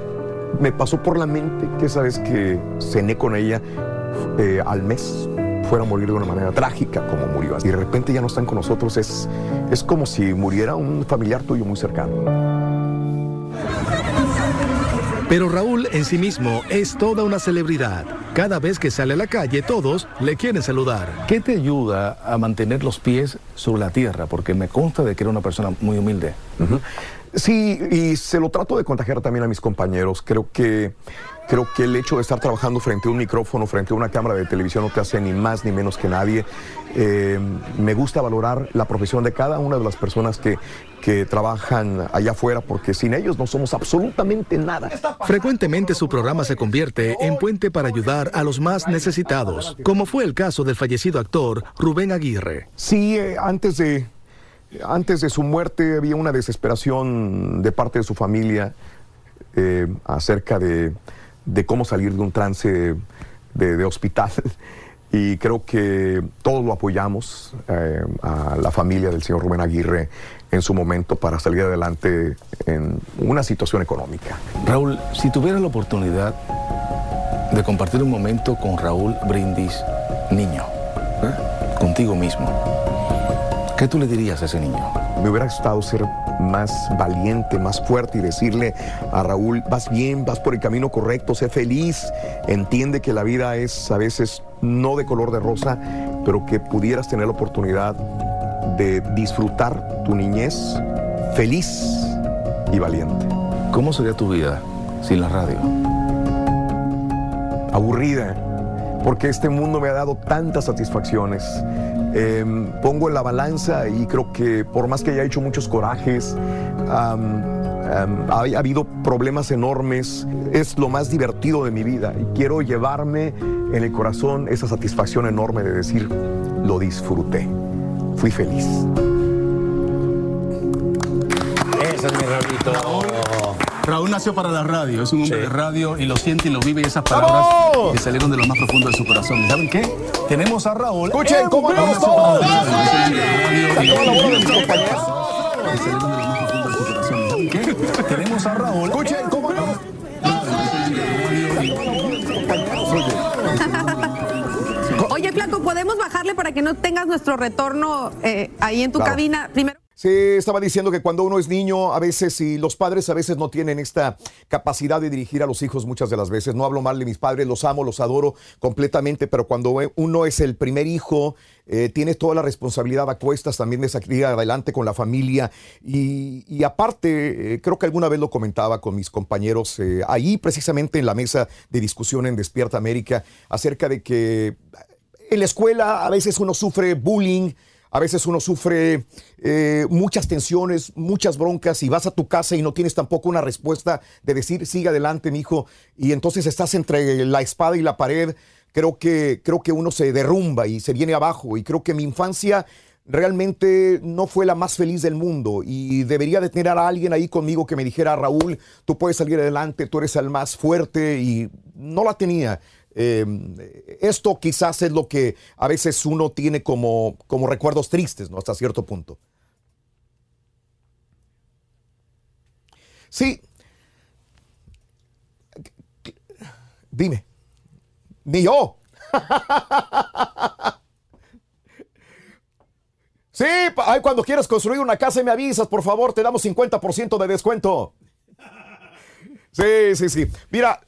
me pasó por la mente que esa vez que cené con ella eh, al mes fuera a morir de una manera trágica como murió. Y de repente ya no están con nosotros. Es, es como si muriera un familiar tuyo muy cercano. Pero Raúl en sí mismo es toda una celebridad. Cada vez que sale a la calle, todos le quieren saludar. ¿Qué te ayuda a mantener los pies sobre la tierra? Porque me consta de que era una persona muy humilde. Sí, y se lo trato de contagiar también a mis compañeros. Creo que, creo que el hecho de estar trabajando frente a un micrófono, frente a una cámara de televisión, no te hace ni más ni menos que nadie. Eh, me gusta valorar la profesión de cada una de las personas que, que trabajan allá afuera, porque sin ellos no somos absolutamente nada. Frecuentemente su programa se convierte en puente para ayudar a los más necesitados, como fue el caso del fallecido actor Rubén Aguirre. Sí, eh, antes de, antes de su muerte había una desesperación de parte de su familia eh, acerca de, de cómo salir de un trance de, de hospital. Y creo que todos lo apoyamos eh, a la familia del señor Rubén Aguirre en su momento para salir adelante en una situación económica. Raúl, si tuvieras la oportunidad de compartir un momento con Raúl Brindis, niño, ¿eh? contigo mismo, ¿qué tú le dirías a ese niño? Me hubiera gustado ser más valiente, más fuerte y decirle a Raúl, vas bien, vas por el camino correcto, sé feliz, entiende que la vida es a veces no de color de rosa, pero que pudieras tener la oportunidad de disfrutar tu niñez feliz y valiente. ¿Cómo sería tu vida sin la radio? Aburrida, porque este mundo me ha dado tantas satisfacciones. Eh, pongo en la balanza y creo que por más que haya hecho muchos corajes, ha, ha habido problemas enormes, es lo más divertido de mi vida y quiero llevarme en el corazón esa satisfacción enorme de decir, lo disfruté, fui feliz. Ese es mi Raulito. Raúl nació para la radio, es un hombre de radio y lo siente y lo vive y esas palabras ¡Vamos! que salieron de lo más profundo de su corazón. ¿Y ¿Saben qué? Tenemos a Raúl. Escuchen, en ¿cómo. Tenemos a Raúl. Escuchen, ¿cómo? Oye, Flaco, ¿podemos bajarle para que no tengas nuestro retorno eh, ahí en tu Claro. cabina? Primero. Se estaba diciendo que cuando uno es niño, a veces, y los padres a veces no tienen esta capacidad de dirigir a los hijos muchas de las veces. No hablo mal de mis padres, los amo, los adoro completamente, pero cuando uno es el primer hijo, eh, tienes toda la responsabilidad a cuestas también de salir adelante con la familia. Y, y aparte, eh, creo que alguna vez lo comentaba con mis compañeros eh, ahí, precisamente en la mesa de discusión en Despierta América, acerca de que en la escuela a veces uno sufre bullying, a veces uno sufre eh, muchas tensiones, muchas broncas y vas a tu casa y no tienes tampoco una respuesta de decir, sigue adelante, mi hijo. Y entonces estás entre la espada y la pared creo que, creo que uno se derrumba y se viene abajo. Y creo que mi infancia realmente no fue la más feliz del mundo y debería de tener a alguien ahí conmigo que me dijera, Raúl, tú puedes salir adelante, tú eres el más fuerte y no la tenía. Eh, esto quizás es lo que a veces uno tiene como, como recuerdos tristes, ¿no? Hasta cierto punto. Sí. Dime. Ni yo. Sí, ay, cuando quieras construir una casa me avisas, por favor, te damos 50% de descuento. Sí, sí, sí. Mira,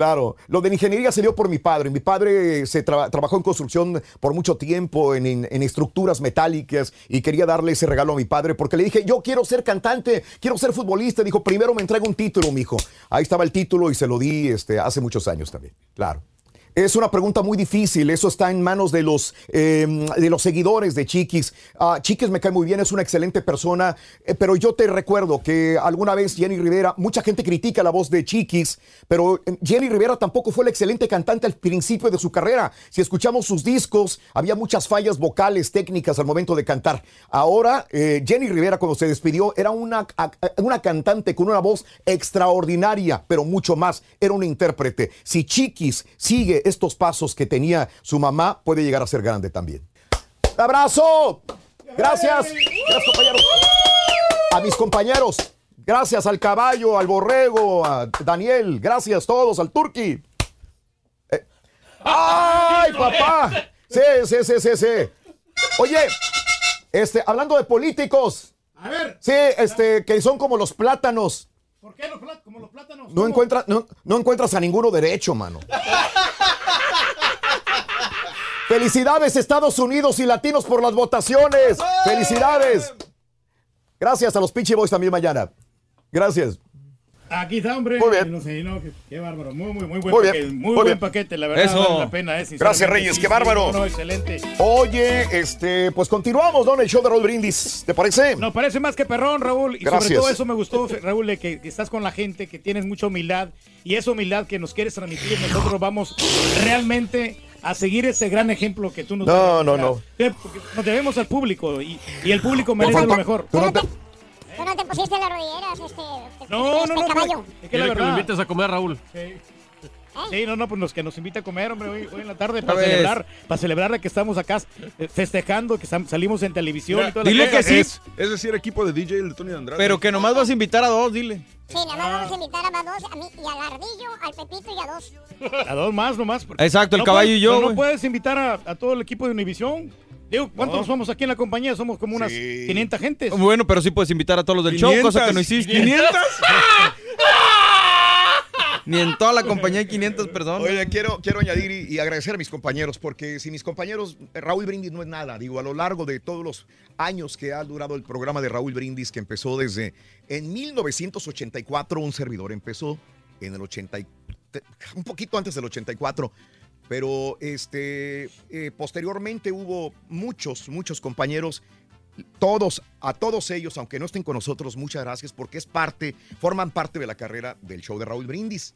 Claro, lo de la ingeniería se dio por mi padre. Mi padre se tra- trabajó en construcción por mucho tiempo, en, en- en estructuras metálicas, y quería darle ese regalo a mi padre porque le dije, yo quiero ser cantante, quiero ser futbolista. Dijo, primero me entrega un título, mijo. Ahí estaba el título y se lo di este, hace muchos años también. Claro. Es una pregunta muy difícil, eso está en manos de los, eh, de los seguidores de Chiquis. Ah, Chiquis me cae muy bien, es una excelente persona, eh, pero yo te recuerdo que alguna vez Jenny Rivera, mucha gente critica la voz de Chiquis, pero eh, Jenny Rivera tampoco fue la excelente cantante al principio de su carrera. Si escuchamos sus discos, había muchas fallas vocales, técnicas al momento de cantar. Ahora, eh, Jenny Rivera cuando se despidió era una, una cantante con una voz extraordinaria, pero mucho más, era una intérprete. Si Chiquis sigue estos pasos que tenía su mamá, puede llegar a ser grande también. ¡Abrazo! Gracias. Gracias, compañeros. A mis compañeros. Gracias al caballo, al borrego, a Daniel. Gracias todos, al turqui. Eh, ¡Ay, papá! Sí, sí, sí, sí, sí. Oye, este, hablando de políticos. A ver. Sí, este, que son como los plátanos. ¿Por qué los como los plátanos? No, encuentras, no, no encuentras a ninguno derecho, mano. Felicidades Estados Unidos y latinos por las votaciones. Felicidades. Gracias a los Pitchy Boys también mañana. Gracias. Aquí está, hombre. Muy bien. No sé, no, qué, qué bárbaro. Muy, muy, muy buen Muy bien, paquete. Muy, muy buen bien. paquete, la verdad. Eso. Vale la pena, eh, Gracias. Reyes, Sí, qué bárbaro. no, no, excelente. Oye, este, pues continuamos, ¿no? En el show de Raúl Brindis. ¿Te parece? Nos parece más que perrón, Raúl. Y Gracias. sobre todo eso me gustó, Raúl, de que, que estás con la gente, que tienes mucha humildad. Y esa humildad que nos quieres transmitir, nosotros vamos realmente a seguir ese gran ejemplo que tú nos No, no, no. Porque Nos debemos al público y, y el público merece lo mejor. Tú no te pusiste las rodilleras, este, No, no, no. este caballo. Es que la Dile que lo verdad. invites a comer, Raúl. Sí, no, no, pues los que nos invita a comer, hombre, hoy, hoy en la tarde para celebrar, para celebrar que estamos acá eh, festejando, que salimos en televisión Mira, y todo dile que sí. Es, es decir, equipo de DJ el de Tony Andrade. Pero que nomás vas a invitar a dos, dile. Sí, nada más vamos a invitar a más dos, a mí y al ardillo, al Pepito y a dos. A dos más nomás. porque- Exacto, el No caballo puedes- y yo, pero No puedes invitar a, a todo el equipo de Univisión. Digo, ¿cuántos No. somos aquí en la compañía? Somos como unas 500 gentes. Bueno, pero sí puedes invitar a todos los del show, cosa que no hiciste. 500. Ni en toda la compañía hay 500 personas. Oye, quiero, quiero añadir y, agradecer a mis compañeros, porque si mis compañeros, eh, Raúl Brindis no es nada, digo, a lo largo de todos los años que ha durado el programa de Raúl Brindis, que empezó desde en 1984, un servidor empezó en el 80, y- te- un poquito antes del 84, pero este, eh, posteriormente hubo muchos, muchos compañeros todos, a todos ellos, aunque no estén con nosotros, muchas gracias porque es parte, forman parte de la carrera del show de Raúl Brindis.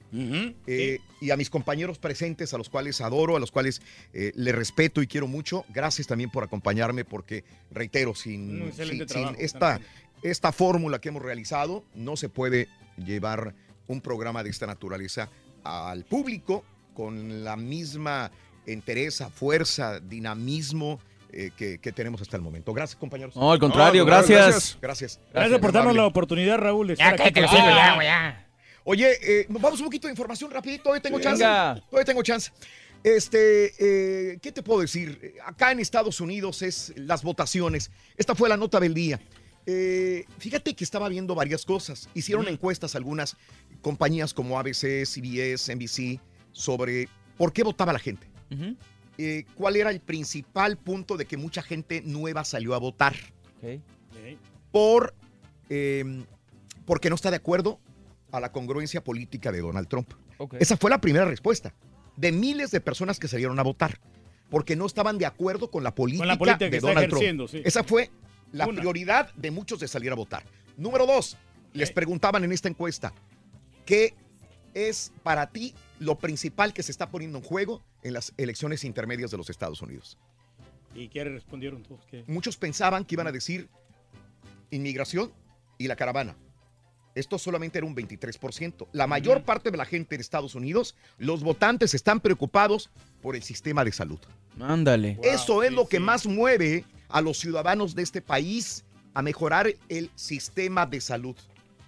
Eh, Y a mis compañeros presentes, a los cuales adoro, a los cuales eh, le respeto y quiero mucho, gracias también por acompañarme porque, reitero, sin, sin- esta, esta fórmula que hemos realizado, no se puede llevar un programa de esta naturaleza al público con la misma entereza, fuerza, dinamismo eh, que, que tenemos hasta el momento. Gracias, compañeros. No, al contrario, No, contrario, gracias. Gracias. Gracias por darnos la oportunidad, Raúl. Ya, cállate, con hocico, nosotros. ya, güey, ya. Oye, eh, vamos un poquito de información rapidito, todavía tengo chance. Venga. Todavía tengo chance. Este, eh, ¿qué te puedo decir? Acá en Estados Unidos es las votaciones. Esta fue la nota del día. Eh, fíjate que estaba viendo varias cosas. Hicieron encuestas algunas compañías como ABC, CBS, NBC sobre por qué votaba la gente. Eh, ¿Cuál era el principal punto de que mucha gente nueva salió a votar? Por, eh, porque no está de acuerdo a la congruencia política de Donald Trump. Esa fue la primera respuesta de miles de personas que salieron a votar porque no estaban de acuerdo con la política, política que de está Donald Trump. sí. Esa fue la Una. prioridad de muchos de salir a votar. Número dos, les preguntaban en esta encuesta, ¿qué es para ti lo principal que se está poniendo en juego en las elecciones intermedias de los Estados Unidos. ¿Y qué respondieron todos? ¿Qué? Muchos pensaban que iban a decir inmigración y la caravana. Esto solamente era un 23%. La mayor parte de la gente en Estados Unidos, los votantes están preocupados por el sistema de salud. Ándale. Eso es lo que más mueve a los ciudadanos de este país a mejorar el sistema de salud.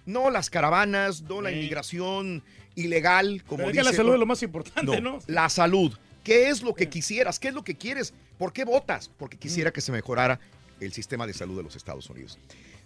No las caravanas, no la inmigración ilegal, como Pero es que dice. la salud es lo más importante, ¿no? La salud. ¿Qué es lo que quisieras? ¿Qué es lo que quieres? ¿Por qué votas? Porque quisiera que se mejorara el sistema de salud de los Estados Unidos.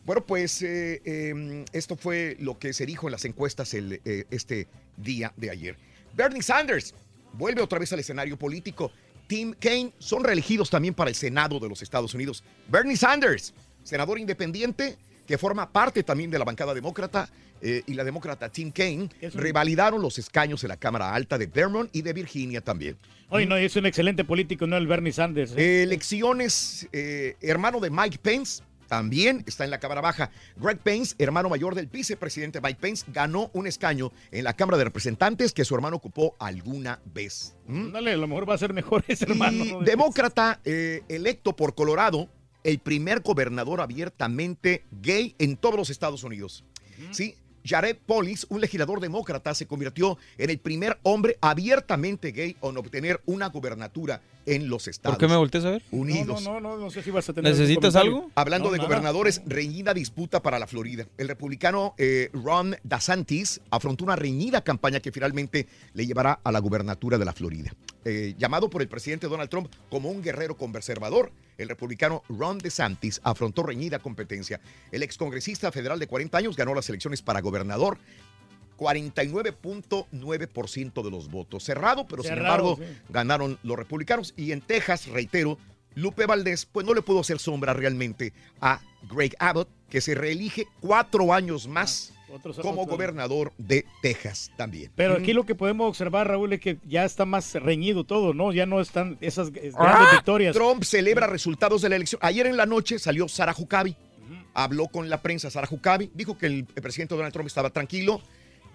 Bueno, pues eh, eh, esto fue lo que se dijo en las encuestas el, eh, este día de ayer. Bernie Sanders vuelve otra vez al escenario político. Tim Kaine son reelegidos también para el Senado de los Estados Unidos. Bernie Sanders, senador independiente que forma parte también de la bancada demócrata, eh, y la demócrata Tim Kaine revalidaron los escaños en la Cámara Alta de Vermont y de Virginia también. Oye, no, es un excelente político, no el Bernie Sanders. ¿eh? Elecciones, eh, hermano de Mike Pence, también está en la Cámara Baja. Greg Pence, hermano mayor del vicepresidente Mike Pence, ganó un escaño en la Cámara de Representantes que su hermano ocupó alguna vez. ¿Mm? Dale, a lo mejor va a ser mejor ese hermano. Demócrata eh, electo por Colorado, el primer gobernador abiertamente gay en todos los Estados Unidos. Sí, Jared Polis, un legislador demócrata, se convirtió en el primer hombre abiertamente gay en obtener una gubernatura en los Estados ¿Por qué me volteas a ver? Unidos. No, no, no, no sé si vas a tener. ¿Necesitas algo? Hablando No, de nada. gobernadores, reñida disputa para la Florida. El republicano eh, Ron DeSantis afrontó una reñida campaña que finalmente le llevará a la gubernatura de la Florida. Eh, llamado por el presidente Donald Trump como un guerrero conservador, el republicano Ron DeSantis afrontó reñida competencia. El excongresista federal de 40 años ganó las elecciones para gobernador. 49.9% de los votos. Cerrado, pero sin embargo sí. ganaron los republicanos. Y en Texas, reitero, Lupe Valdés, pues no le pudo hacer sombra realmente a Greg Abbott, que se reelige cuatro años más Otros- como otros- gobernador de Texas también. Pero aquí lo que podemos observar, Raúl, es que ya está más reñido todo, ¿no? Ya no están esas grandes Ah, victorias. Trump celebra resultados de la elección. Ayer en la noche salió Sarah Huckabee. Habló con la prensa Sarah Huckabee. Dijo que el presidente Donald Trump estaba tranquilo.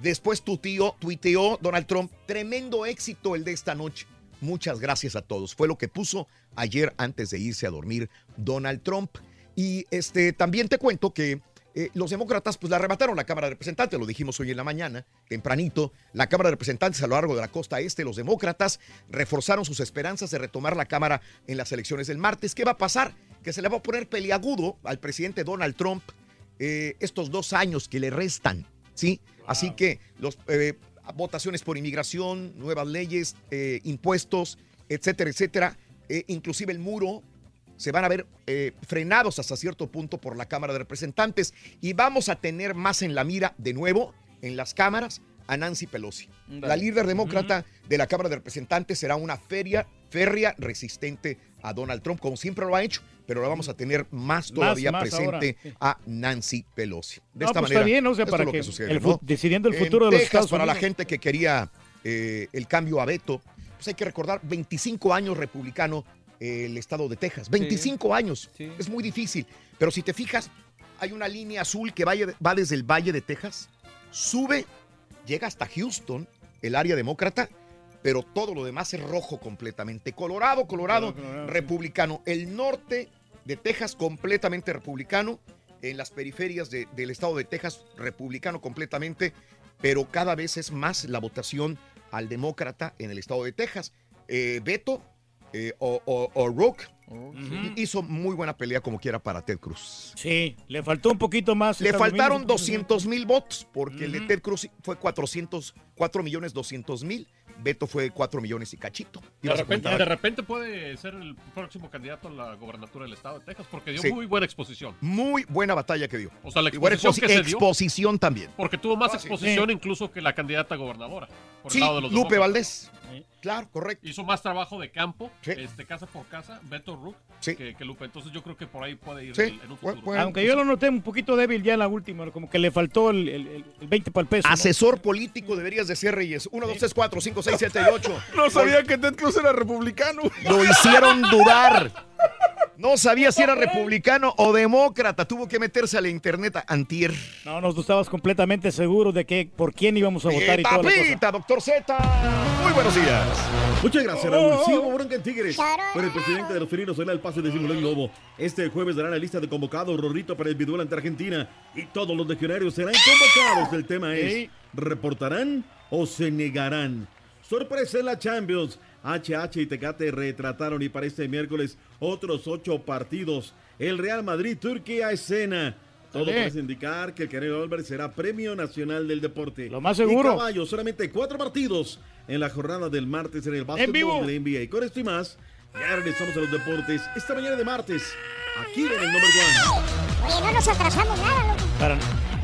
Después tuiteó, tuiteó Donald Trump. Tremendo éxito el de esta noche. Muchas gracias a todos. Fue lo que puso ayer antes de irse a dormir Donald Trump. Y este también te cuento que eh, los demócratas pues le arrebataron la Cámara de Representantes, lo dijimos hoy en la mañana, tempranito, la Cámara de Representantes a lo largo de la costa este, los demócratas reforzaron sus esperanzas de retomar la Cámara en las elecciones del martes. ¿Qué va a pasar? Que se le va a poner peliagudo al presidente Donald Trump eh, estos dos años que le restan, ¿sí? Así que los, eh, votaciones por inmigración, nuevas leyes, eh, impuestos, etcétera, etcétera, eh, inclusive el muro, se van a ver eh, frenados hasta cierto punto por la Cámara de Representantes. Y vamos a tener más en la mira de nuevo en las cámaras a Nancy Pelosi. La líder demócrata de la Cámara de Representantes será una feria, férrea resistente a Donald Trump, como siempre lo ha hecho, pero la vamos a tener más todavía más presente a Nancy Pelosi. De No, esta pues manera, está bien, o sea, esto para es lo que sucede, el ¿no? fu- decidiendo el En futuro de los Texas, Estados para la Unidos. gente que quería eh, el cambio a Beto, pues hay que recordar 25 años republicano eh, el estado de Texas. 25 años. Es muy difícil. Pero si te fijas, hay una línea azul que vaya- va desde el Valle de Texas, sube, llega hasta Houston, el área demócrata, pero todo lo demás es rojo completamente. Colorado, Colorado, republicano. El norte de Texas completamente republicano. En las periferias de- del estado de Texas, republicano completamente. Pero cada vez es más la votación al demócrata en el estado de Texas. Eh, Beto eh, o, o, o Rook hizo muy buena pelea como quiera para Ted Cruz. Sí, le faltó un poquito más. Le faltaron Unidos. 200 mil votos, porque el de Ted Cruz fue 400, 4 millones 200 mil. Beto fue 4 millones y cachito. De repente, de repente puede ser el próximo candidato a la gobernatura del estado de Texas porque dio Sí. muy buena exposición. Muy buena batalla que dio. O sea, la exposición exposi- que se dio. exposición también. Porque tuvo más Ah, exposición Sí. incluso que la candidata a gobernadora. Por Sí, el lado de los Lupe demócratas. Valdés. Claro, correcto. Hizo más trabajo de campo, este, casa por casa, Beto Rook, que, que Lupe. Entonces yo creo que por ahí puede ir Sí, en, en un futuro. Aunque yo lo noté un poquito débil ya en la última, como que le faltó el, el, el- el 20 para el peso. ¿no? Asesor político deberías de ser Reyes. 1, 2, 3, 4, 5, 6, 7 y 8. No sabía que Ted Cruz era republicano. Lo hicieron dudar. No sabía si era republicano o demócrata. Tuvo que meterse a la internet a antier. No, nos estabas completamente seguros de que por quién íbamos a votar y toda la cosa. Papita, doctor Z. Muy buenos días. Muchas gracias, Raúl. Sigo bronca en Tigres. Por el presidente de los felinos será el pase de Simulón Lobo. Este jueves dará la lista de convocados Rorrito para el duelo ante Argentina. Y todos los legionarios serán convocados. El tema es, ¿reportarán o se negarán? Sorpresa en la Champions. HH y Tecate retrataron y para este miércoles otros ocho partidos. El Real Madrid, Turquía, escena. Todo parece indicar que el Canelo Álvarez será Premio Nacional del Deporte. Lo más seguro. Y caballo, solamente cuatro partidos en la jornada del martes en el básquetbol de la NBA. Y con esto y más, ya regresamos a los deportes esta mañana de martes, aquí en el Number One. Oye, no nos atrasamos nada, loco.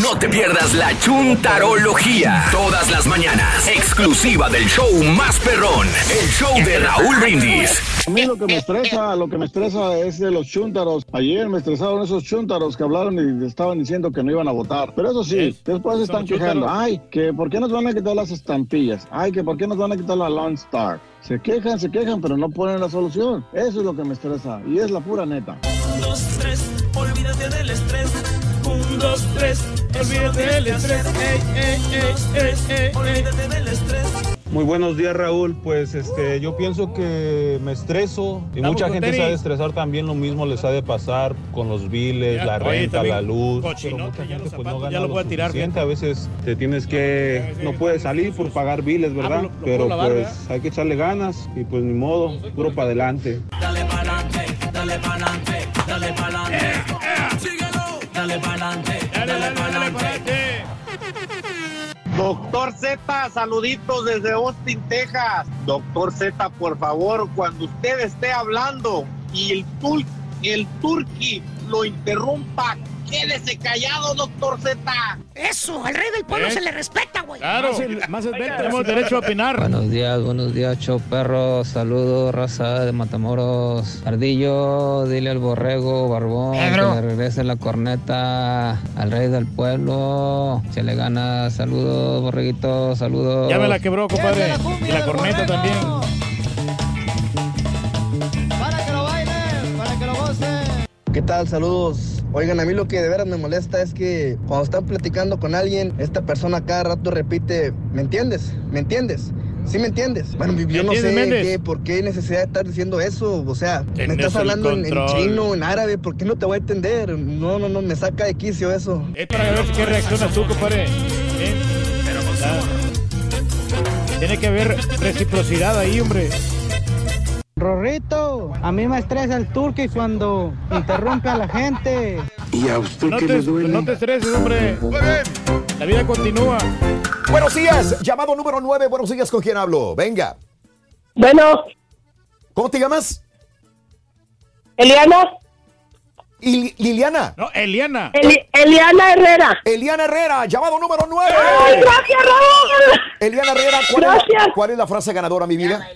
No te pierdas la chuntarología. Todas las mañanas. Exclusiva del show más perrón. El show de Raúl Brindis. A mí lo que me estresa, lo que me estresa es de los chúntaros. Ayer me estresaron esos chúntaros que hablaron y estaban diciendo que no iban a votar. Pero eso sí, después se están quejando. Ay, que por qué nos van a quitar las estampillas. Ay, que por qué nos van a quitar la Lone Star. Se quejan, se quejan, pero no ponen la solución. Eso es lo que me estresa y es la pura neta. Un, dos, tres, olvídate del estrés. Un, dos, tres, olvídate del estrés. Olvídate del estrés. Muy buenos días, Raúl. Pues este, yo pienso que me estreso y Vamos mucha con gente se tenis. ha de estresar también. Lo mismo les ha de pasar con los biles, Ya, la oye, renta, también la luz. Pero cochinote, mucha ya gente los pues no zapatos, gana ya lo lo voy a tirar, suficiente. A veces te tienes que, no puedes salir por pagar biles, ¿verdad? Ah, lo- lo puedo Pero lavar, pues ¿verdad? hay que echarle ganas y pues ni modo, puro para adelante. Dale pa'lante, dale pa'lante, dale pa'lante. Síguelo. Dale pa'lante, dale pa'lante. Doctor Z, saluditos desde Austin, Texas. Doctor Z, por favor, cuando usted esté hablando y el tul el turqui lo interrumpa, quédese callado, doctor Z. Eso, al rey del pueblo ¿Eh? se le respeta, güey. Claro, más es ver, tenemos derecho a opinar. Buenos días, buenos días, show perro. Saludos, raza de Matamoros. Ardillo, dile al borrego, barbón, Pedro. que le regrese la corneta al rey del pueblo. Se le gana. Saludos, borreguito, saludos. Ya me la quebró, compadre. Y la corneta también. ¿Qué tal? Saludos. Oigan, a mí lo que de veras me molesta es que cuando están platicando con alguien, esta persona cada rato repite, ¿me entiendes? ¿Me entiendes? ¿Sí me entiendes? Bueno, yo no sé qué, por qué necesidad de estar diciendo eso. O sea, me estás hablando en, chino, en árabe, ¿por qué no te voy a entender? No, no, no, me saca de quicio eso. Es para ver qué reaccionas tú, compadre. ¿Eh? Ya. Tiene que haber reciprocidad ahí, hombre. Rorrito, a mí me estresa el turqui cuando interrumpe a la gente. ¿Y a usted No te, no te estreses, hombre. La vida continúa. Buenos días. Llamado número 9. Buenos días. ¿Con quién hablo? Venga. Bueno. ¿Cómo te llamas? Eliana. Y Liliana. No, Eliana. Eli- Eliana Herrera. Eliana Herrera, llamado número 9. ¡Ay, gracias, Raúl! Eliana Herrera, ¿cuál, Es la, Gracias. cuál es la frase ganadora, mi vida?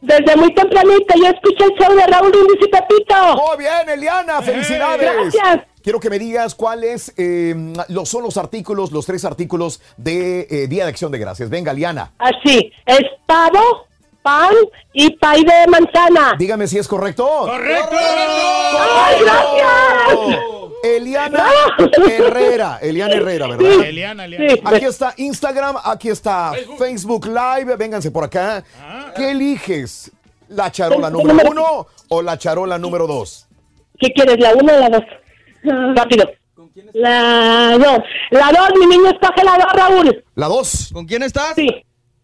Desde muy tempranito yo escuché el show de Raúl Brindis y Pepito. Muy bien, Eliana, felicidades. Gracias. Quiero que me digas cuáles eh, los, son los artículos, los tres artículos de eh, Día de Acción de Gracias. Venga, Eliana. Así, es pavo, pan y pay de manzana. Dígame si es correcto. ¡Correcto! ¡Ay, gracias! Eliana Herrera. Eliana Herrera, ¿verdad? Sí. Eliana, Eliana. Aquí está Instagram, aquí está Facebook Live. Vénganse por acá. Ah. ¿Qué eliges? ¿La charola número uno o la charola número dos? ¿Qué quieres, la una o la dos? Rápido. La dos. La dos, mi niño escoge la dos, Raúl. ¿La dos? ¿Con quién estás? Sí.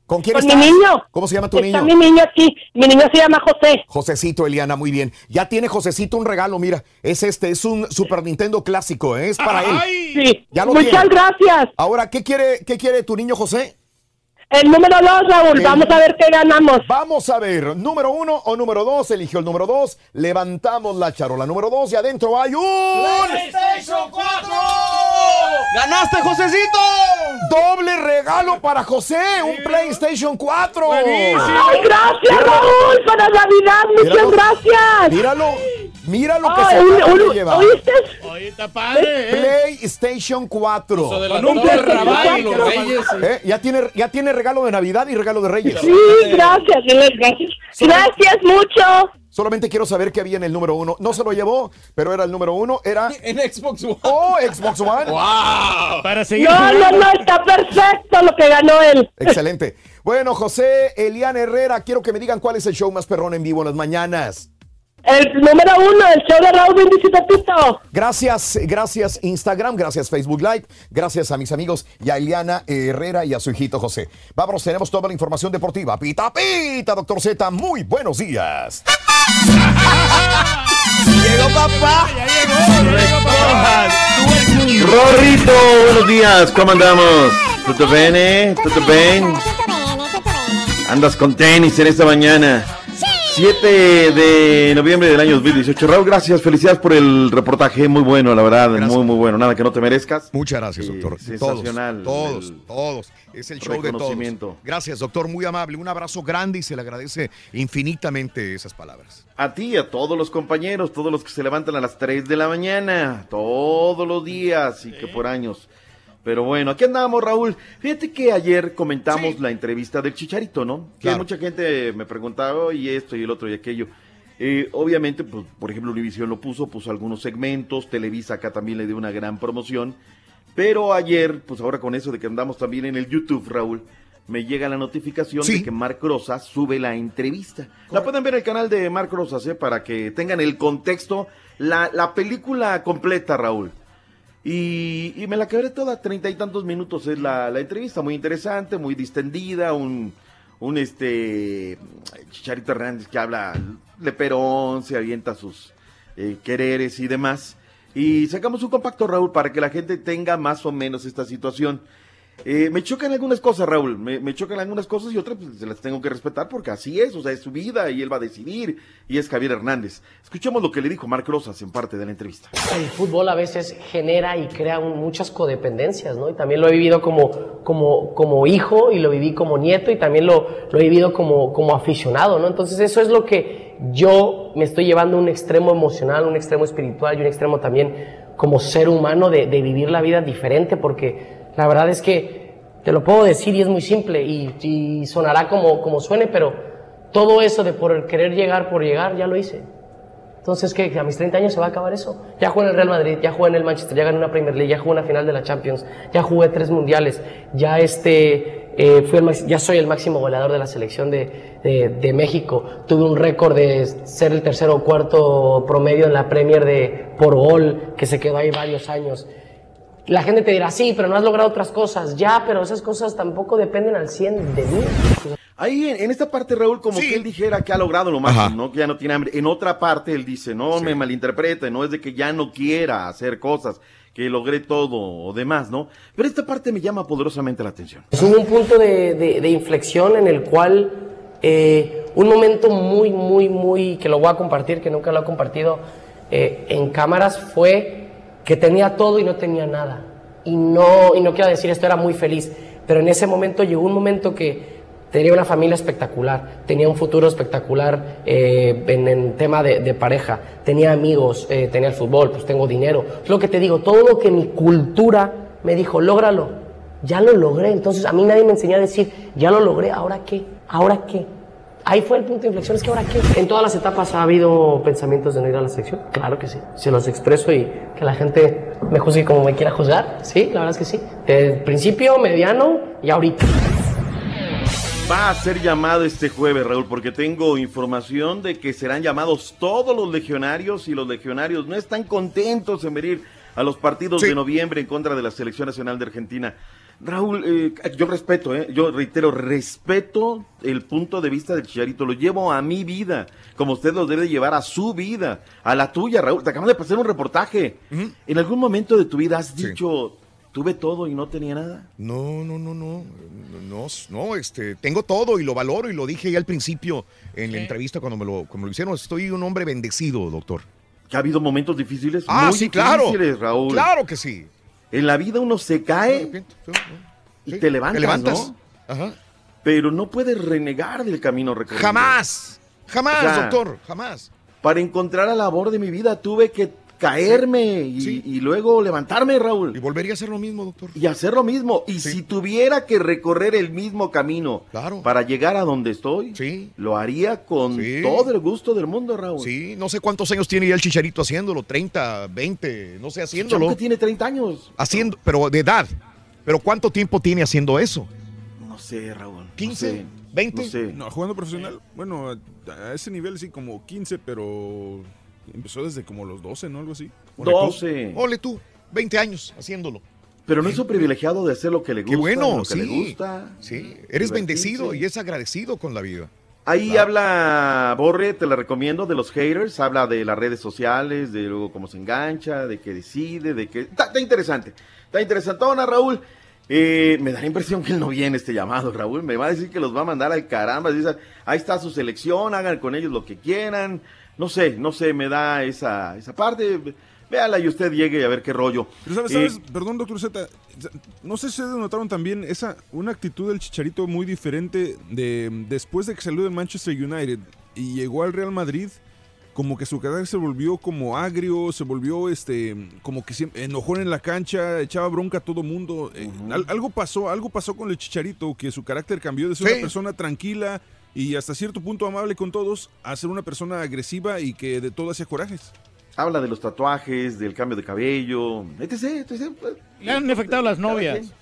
¿Con quién Con estás? mi niño. ¿Cómo se llama tu Está niño? mi niño aquí. Mi niño se llama José. Josecito, Eliana, muy bien. Ya tiene Josecito un regalo, mira. Es este, es un Super Nintendo clásico, ¿eh? es para él. Sí. Ya lo Muchas tiene. gracias. Ahora, ¿qué quiere, ¿qué quiere tu niño José? El número dos, Raúl. El- Vamos a ver qué ganamos. Vamos a ver, número uno o número dos. Eligió el número dos. Levantamos la charola número dos y adentro hay un. PlayStation 4. ¡Ganaste, Josecito! Doble regalo para José, un PlayStation 4. Ay, gracias, Raúl, para Navidad. Muchas Míralo. gracias. Míralo, mira lo que se un- acaba de un- llevar. ¿Oíste? Padre, ¿eh? PlayStation 4. Eso de la un de los Reyes. ¿Eh? Ya tiene, ya tiene regalo de Navidad y regalo de Reyes. Sí, gracias, gracias. Gracias mucho. Solamente quiero saber qué había en el número uno. No se lo llevó, pero era el número uno. Era. En Xbox One. Oh, Xbox One. ¡Wow! Para seguir. No, no, no, está perfecto lo que ganó él. Excelente. Bueno, José Elian Herrera, quiero que me digan cuál es el show más perrón en vivo en las mañanas. El número uno, el show de Raúl Brindis y Pepito. Gracias, gracias Instagram, gracias Facebook Live, gracias a mis amigos y a Eliana Herrera y a su hijito José. Vámonos, tenemos toda la información deportiva. Pita, pita, doctor Z, muy buenos días. Llegó papá. Rorrito, buenos días, ¿cómo andamos? ¿Tutto bene? ¿Tutto bien? Andas con tenis en esta mañana. 7 de noviembre del año 2018. Raúl, gracias, felicidades por el reportaje, muy bueno, la verdad, muy, muy bueno. Nada que no te merezcas. Muchas gracias, doctor. sensacional. Todos, todos. Es el show de todos. Gracias, doctor, muy amable. Un abrazo grande y se le agradece infinitamente esas palabras. A ti, a todos los compañeros, todos los que se levantan a las 3 de la mañana, todos los días y que por años. Pero bueno, aquí andamos, Raúl. Fíjate que ayer comentamos la entrevista del Chicharito, ¿no? Que mucha gente me preguntaba, y esto y el otro y aquello. Eh, obviamente, pues, por ejemplo, Univision lo puso, puso algunos segmentos, Televisa acá también le dio una gran promoción. Pero ayer, pues ahora con eso de que andamos también en el YouTube, Raúl, me llega la notificación de que Marc Rosas sube la entrevista. La pueden ver en el canal de Marc Rosas, ¿eh? para que tengan el contexto, la, la película completa, Raúl. Y, me la quebré toda, treinta y tantos minutos es la, la entrevista, muy interesante, muy distendida, un, un este Chicharito Hernández que habla de Perón, se avienta sus eh, quereres y demás. Y sacamos un compacto, Raúl, para que la gente tenga más o menos esta situación. Eh, me chocan algunas cosas, Raúl, me, chocan algunas cosas y otras pues, se las tengo que respetar porque así es, o sea, es su vida y él va a decidir y es Javier Hernández. Escuchemos lo que le dijo Marc Rosas en parte de la entrevista. El fútbol a veces genera y crea muchas codependencias, ¿no? Y también lo he vivido como, como, como hijo y lo viví como nieto y también lo, lo he vivido como, como aficionado, ¿no? Entonces eso es lo que yo me estoy llevando a un extremo emocional, un extremo espiritual y un extremo también como ser humano de vivir la vida diferente porque la verdad es que te lo puedo decir y es muy simple y, sonará como, como suene, pero todo eso de por querer llegar por llegar ya lo hice. Entonces, ¿qué? ¿Que a mis 30 años se va a acabar eso? Ya jugué en el Real Madrid, ya jugué en el Manchester, ya gané una Premier League, ya jugué una final de la Champions, ya jugué tres mundiales, ya este, eh, ya soy el máximo goleador de la selección de, de- de México. Tuve un récord de ser el tercero o cuarto promedio en la Premier de por gol, que se quedó ahí varios años. La gente te dirá, sí, pero no has logrado otras cosas. Ya, pero esas cosas tampoco dependen al 100 de mí. Ahí en, en esta parte, Raúl, como que él dijera que ha logrado lo máximo, ¿no? Que ya no tiene hambre. En otra parte, él dice, no me malinterprete, no es de que ya no quiera hacer cosas, que logré todo o demás, ¿no? Pero esta parte me llama poderosamente la atención. Hubo un punto de, de- de inflexión en el cual eh, un momento muy, muy, muy, que lo voy a compartir, que nunca lo he compartido eh, en cámaras, fue que tenía todo y no tenía nada. Y no, y no quiero decir esto, era muy feliz, pero en ese momento llegó un momento que tenía una familia espectacular, tenía un futuro espectacular eh, en, en tema de, de pareja, tenía amigos, eh, tenía el fútbol, pues tengo dinero. Es lo que te digo, todo lo que mi cultura me dijo, lógralo, ya lo logré. Entonces a mí nadie me enseñó a decir, ya lo logré, ¿ahora qué? ¿Ahora qué? Ahí fue el punto de inflexión, es que ahora qué. En todas las etapas ha habido pensamientos de no ir a la sección, claro que sí. Se los expreso y que la gente me juzgue como me quiera juzgar, sí, la verdad es que sí. De principio, mediano y ahorita. Va a ser llamado este jueves, Raúl, porque tengo información de que serán llamados todos los legionarios y los legionarios no están contentos en venir a los partidos de noviembre en contra de la Selección Nacional de Argentina. Raúl, eh, yo respeto, eh, yo reitero, respeto el punto de vista del Chicharito, lo llevo a mi vida, como usted lo debe llevar a su vida, a la tuya, Raúl. Te acabamos de pasar un reportaje. ¿En algún momento de tu vida has dicho, tuve todo y no tenía nada? No, no, no, no, no, no, este, tengo todo y lo valoro y lo dije ya al principio en la entrevista cuando me lo, cuando lo hicieron. Estoy un hombre bendecido, doctor. ¿Que ha habido momentos difíciles? Ah, Muy sí, claro. difíciles, Raúl. Claro que sí. En la vida uno se cae y te levantas, te levantas. ¿no? Ajá. Pero no puedes renegar del camino recorrido. Jamás, jamás, O sea, doctor, jamás. Para encontrar la labor de mi vida tuve que caerme y, y luego levantarme, Raúl. Y volvería a hacer lo mismo, doctor. Y hacer lo mismo. Y si tuviera que recorrer el mismo camino para llegar a donde estoy, lo haría con todo el gusto del mundo, Raúl. Sí, no sé cuántos años tiene ya el Chicharito haciéndolo, 30, 20, no sé, haciéndolo. que tiene 30 años. Haciendo, pero de edad. Pero ¿cuánto tiempo tiene haciendo eso? No sé, Raúl. 15, 20. No sé. No, jugando profesional, bueno, a ese nivel sí, como 15, pero empezó desde como los 12, ¿no? Algo así. 12. Ole tú, 20 años haciéndolo. Pero no es un privilegiado de hacer lo que le gusta. Qué bueno, lo que sí. le gusta. Sí, eres bendecido y es agradecido con la vida. Ahí habla Borre, te la recomiendo, de los haters, habla de las redes sociales, de luego cómo se engancha, de qué decide, de qué... Está, está interesante, está interesantona, Raúl. Eh, me da la impresión que él no viene este llamado, Raúl. Me va a decir que los va a mandar al caramba. Dice, ahí está su selección, hagan con ellos lo que quieran. No sé, no sé, me da esa, esa parte. Véala y usted llegue a ver qué rollo. Pero sabes, Eh, sabes, perdón, doctor Z, no sé si ustedes notaron también esa una actitud del Chicharito muy diferente de después de que salió de Manchester United y llegó al Real Madrid, como que su carácter se volvió como agrio, se volvió este como que siempre enojón en la cancha, echaba bronca a todo mundo. Eh, al- algo pasó, algo pasó con el Chicharito que su carácter cambió de ser Sí. una persona tranquila y hasta cierto punto amable con todos a ser una persona agresiva y que de todo hacía corajes. Habla de los tatuajes, del cambio de cabello, etc, etc. pues, Le han afectado las novias.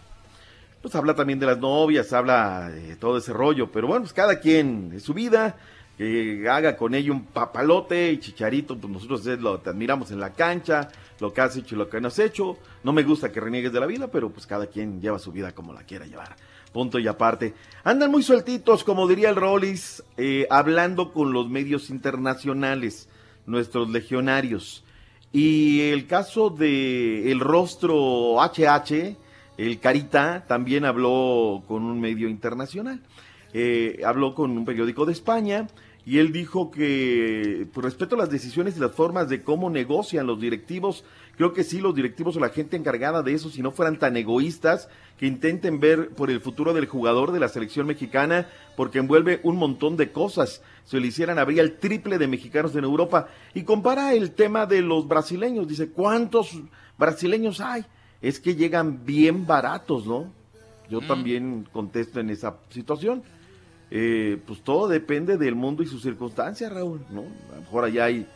Pues habla también de las novias, habla de todo ese rollo, pero bueno, pues cada quien es su vida, que haga con ello un papalote y chicharito, pues nosotros es lo te admiramos en la cancha, lo que has hecho y lo que no has hecho. No me gusta que reniegues de la vida, pero pues cada quien lleva su vida como la quiera llevar. Punto y aparte. Andan muy sueltitos, como diría el Rollis, eh, hablando con los medios internacionales, nuestros legionarios. Y el caso de el rostro HH, el Carita, también habló con un medio internacional. Eh, habló con un periódico de España y él dijo que, por respeto a las decisiones y las formas de cómo negocian los directivos, creo que sí, los directivos o la gente encargada de eso, si no fueran tan egoístas, que intenten ver por el futuro del jugador de la selección mexicana, porque envuelve un montón de cosas. Si lo hicieran, habría el triple de mexicanos en Europa. Y compara el tema de los brasileños. Dice, ¿cuántos brasileños hay? Es que llegan bien baratos, ¿no? Yo también contesto en esa situación. Eh, pues todo depende del mundo y sus circunstancias, Raúl, ¿no? A lo mejor allá hay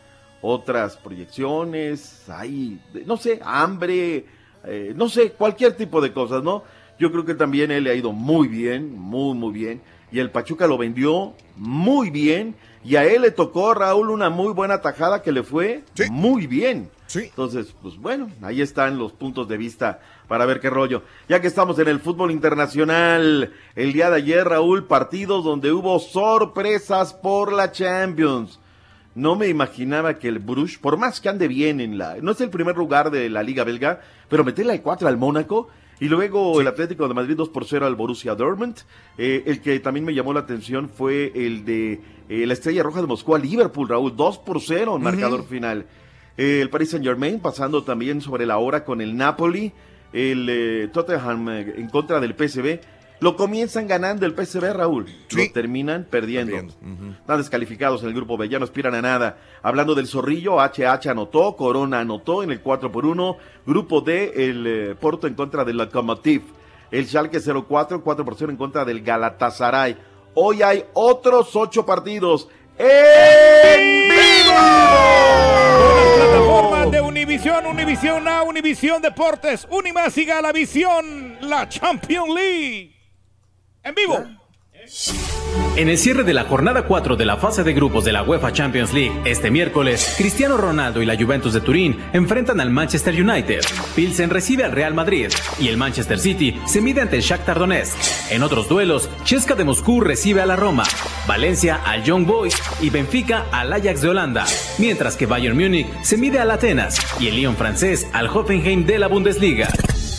otras proyecciones, hay, no sé, hambre, eh, no sé, cualquier tipo de cosas, ¿no? Yo creo que también él le ha ido muy bien, muy, muy bien. Y el Pachuca lo vendió muy bien. Y a él le tocó, Raúl, una muy buena tajada que le fue muy bien. Entonces, pues bueno, ahí están los puntos de vista para ver qué rollo. Ya que estamos en el fútbol internacional, el día de ayer, Raúl, partidos donde hubo sorpresas por la Champions. No me imaginaba que el Bruges, por más que ande bien en la... No es el primer lugar de la Liga Belga, pero meterle al 4 al Mónaco y luego el Atlético de Madrid 2 por 0 al Borussia Dortmund. Eh, el que también me llamó la atención fue el de eh, la Estrella Roja de Moscú a Liverpool, Raúl, 2 por 0 en marcador final. Eh, el Paris Saint Germain pasando también sobre la hora con el Napoli. El Tottenham en contra del PSV. Lo comienzan ganando el PSV, Raúl. Lo terminan perdiendo. Están descalificados en el grupo B, ya no aspiran a nada. Hablando del Zorrillo, HH anotó, Corona anotó en el 4 por 1 Grupo D, el eh, Porto en contra del Lokomotiv. El Schalke 04, 4 por 0 en contra del Galatasaray. Hoy hay otros ocho partidos. ¡En Plataformas de Univisión, Univisión Now, Univisión Deportes, Unimás y Galavisión, la Champions League. En vivo. En el cierre de la jornada 4 de la fase de grupos de la UEFA Champions League, este miércoles, Cristiano Ronaldo y la Juventus de Turín enfrentan al Manchester United. Pilsen recibe al Real Madrid y el Manchester City se mide ante el Shakhtar Donetsk. En otros duelos, Chesca de Moscú recibe a la Roma, Valencia al Young Boys y Benfica al Ajax de Holanda, mientras que Bayern Múnich se mide al Atenas y el Lyon francés al Hoffenheim de la Bundesliga.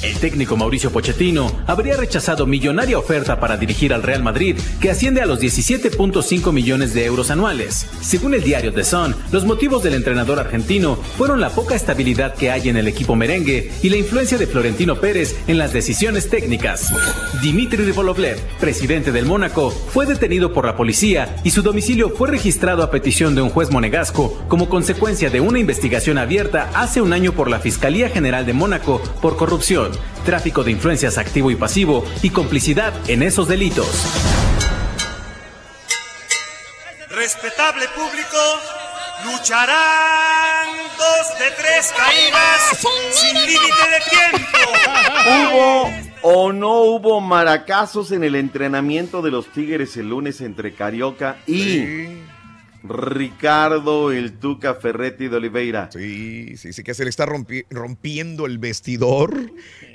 El técnico Mauricio Pochettino habría rechazado millonaria oferta para dirigir al Real Madrid, que asciende a los 17.5 millones de euros anuales. Según el diario The Sun, los motivos del entrenador argentino fueron la poca estabilidad que hay en el equipo merengue y la influencia de Florentino Pérez en las decisiones técnicas. Dimitri Rivolovlev, presidente del Mónaco, fue detenido por la policía y su domicilio fue registrado a petición de un juez monegasco como consecuencia de una investigación abierta hace un año por la Fiscalía General de Mónaco por corrupción, tráfico de influencias activo y pasivo y complicidad en esos delitos. Respetable público, lucharán dos de tres caídas sin límite de tiempo. ¿Hubo o no hubo maracazos en el entrenamiento de los Tigres el lunes entre Carioca y Ricardo el Tuca Ferretti de Oliveira? Sí, sí, sí, que se le está rompi- rompiendo el vestidor,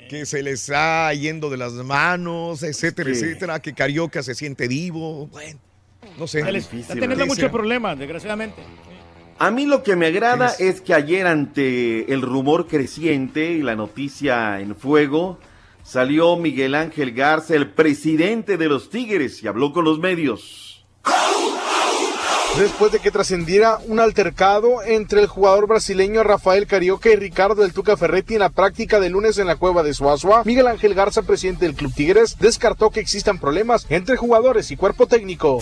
que se le está yendo de las manos, etcétera, Sí. etcétera, que Carioca se siente vivo. Bueno, no sé. Él está teniendo muchos problemas, desgraciadamente. A mí lo que me agrada es que ayer ante el rumor creciente y la noticia en fuego, salió Miguel Ángel Garza, el presidente de los Tigres, y habló con los medios. Después de que trascendiera un altercado entre el jugador brasileño Rafael Carioca y Ricardo del Tuca Ferretti en la práctica de lunes en la cueva de Suazua, Miguel Ángel Garza, presidente del Club Tigres, descartó que existan problemas entre jugadores y cuerpo técnico.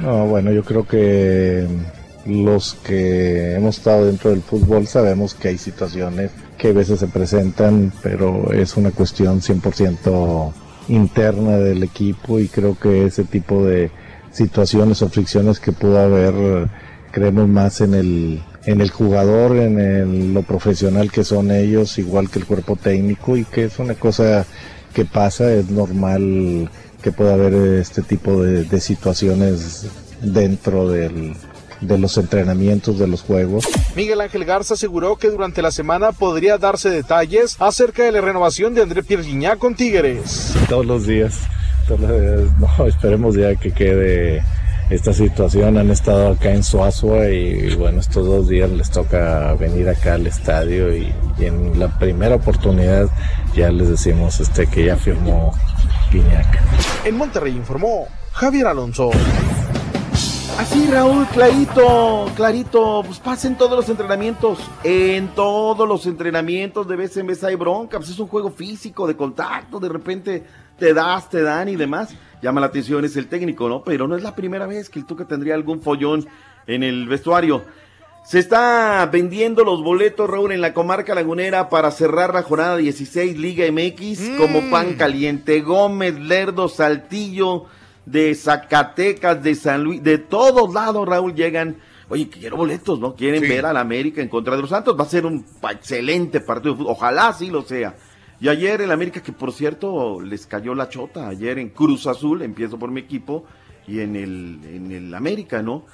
No, bueno, yo creo que los que hemos estado dentro del fútbol sabemos que hay situaciones que a veces se presentan, pero es una cuestión 100% interna del equipo y creo que ese tipo de situaciones o fricciones que pudo haber, creemos más en el, en el jugador, en el- lo profesional que son ellos, igual que el cuerpo técnico y que es una cosa que pasa, es normal que pueda haber este tipo de, de situaciones dentro del, de los entrenamientos, de los juegos. Miguel Ángel Garza aseguró que durante la semana podría darse detalles acerca de la renovación de André Pierre Gignac con Tigres. Todos los días, No, esperemos ya que quede esta situación. Han estado acá en Suazua y bueno, estos dos días les toca venir acá al estadio y, en la primera oportunidad ya les decimos este que ya firmó Guiñac. En Monterrey informó Javier Alonso. Así, Raúl, clarito, clarito, pues pasen todos los entrenamientos. En todos los entrenamientos de vez en vez hay bronca, pues es un juego físico, de contacto, de repente te das, te dan y demás. Llama la atención es el técnico, ¿no? Pero no es la primera vez que el Tuca tendría algún follón en el vestuario. Se está vendiendo los boletos, Raúl, en la comarca lagunera para cerrar la jornada 16 Liga MX como pan caliente. Gómez, Lerdo, Saltillo, de Zacatecas, de San Luis, de todos lados, Raúl, llegan. Oye, quiero boletos, ¿no? Quieren Sí. ver al América en contra de los Santos. Va a ser un excelente partido de fútbol. Ojalá sí lo sea. Y ayer el América, que por cierto les cayó la chota, ayer en Cruz Azul, empiezo por mi equipo, y en el, en el América, ¿no?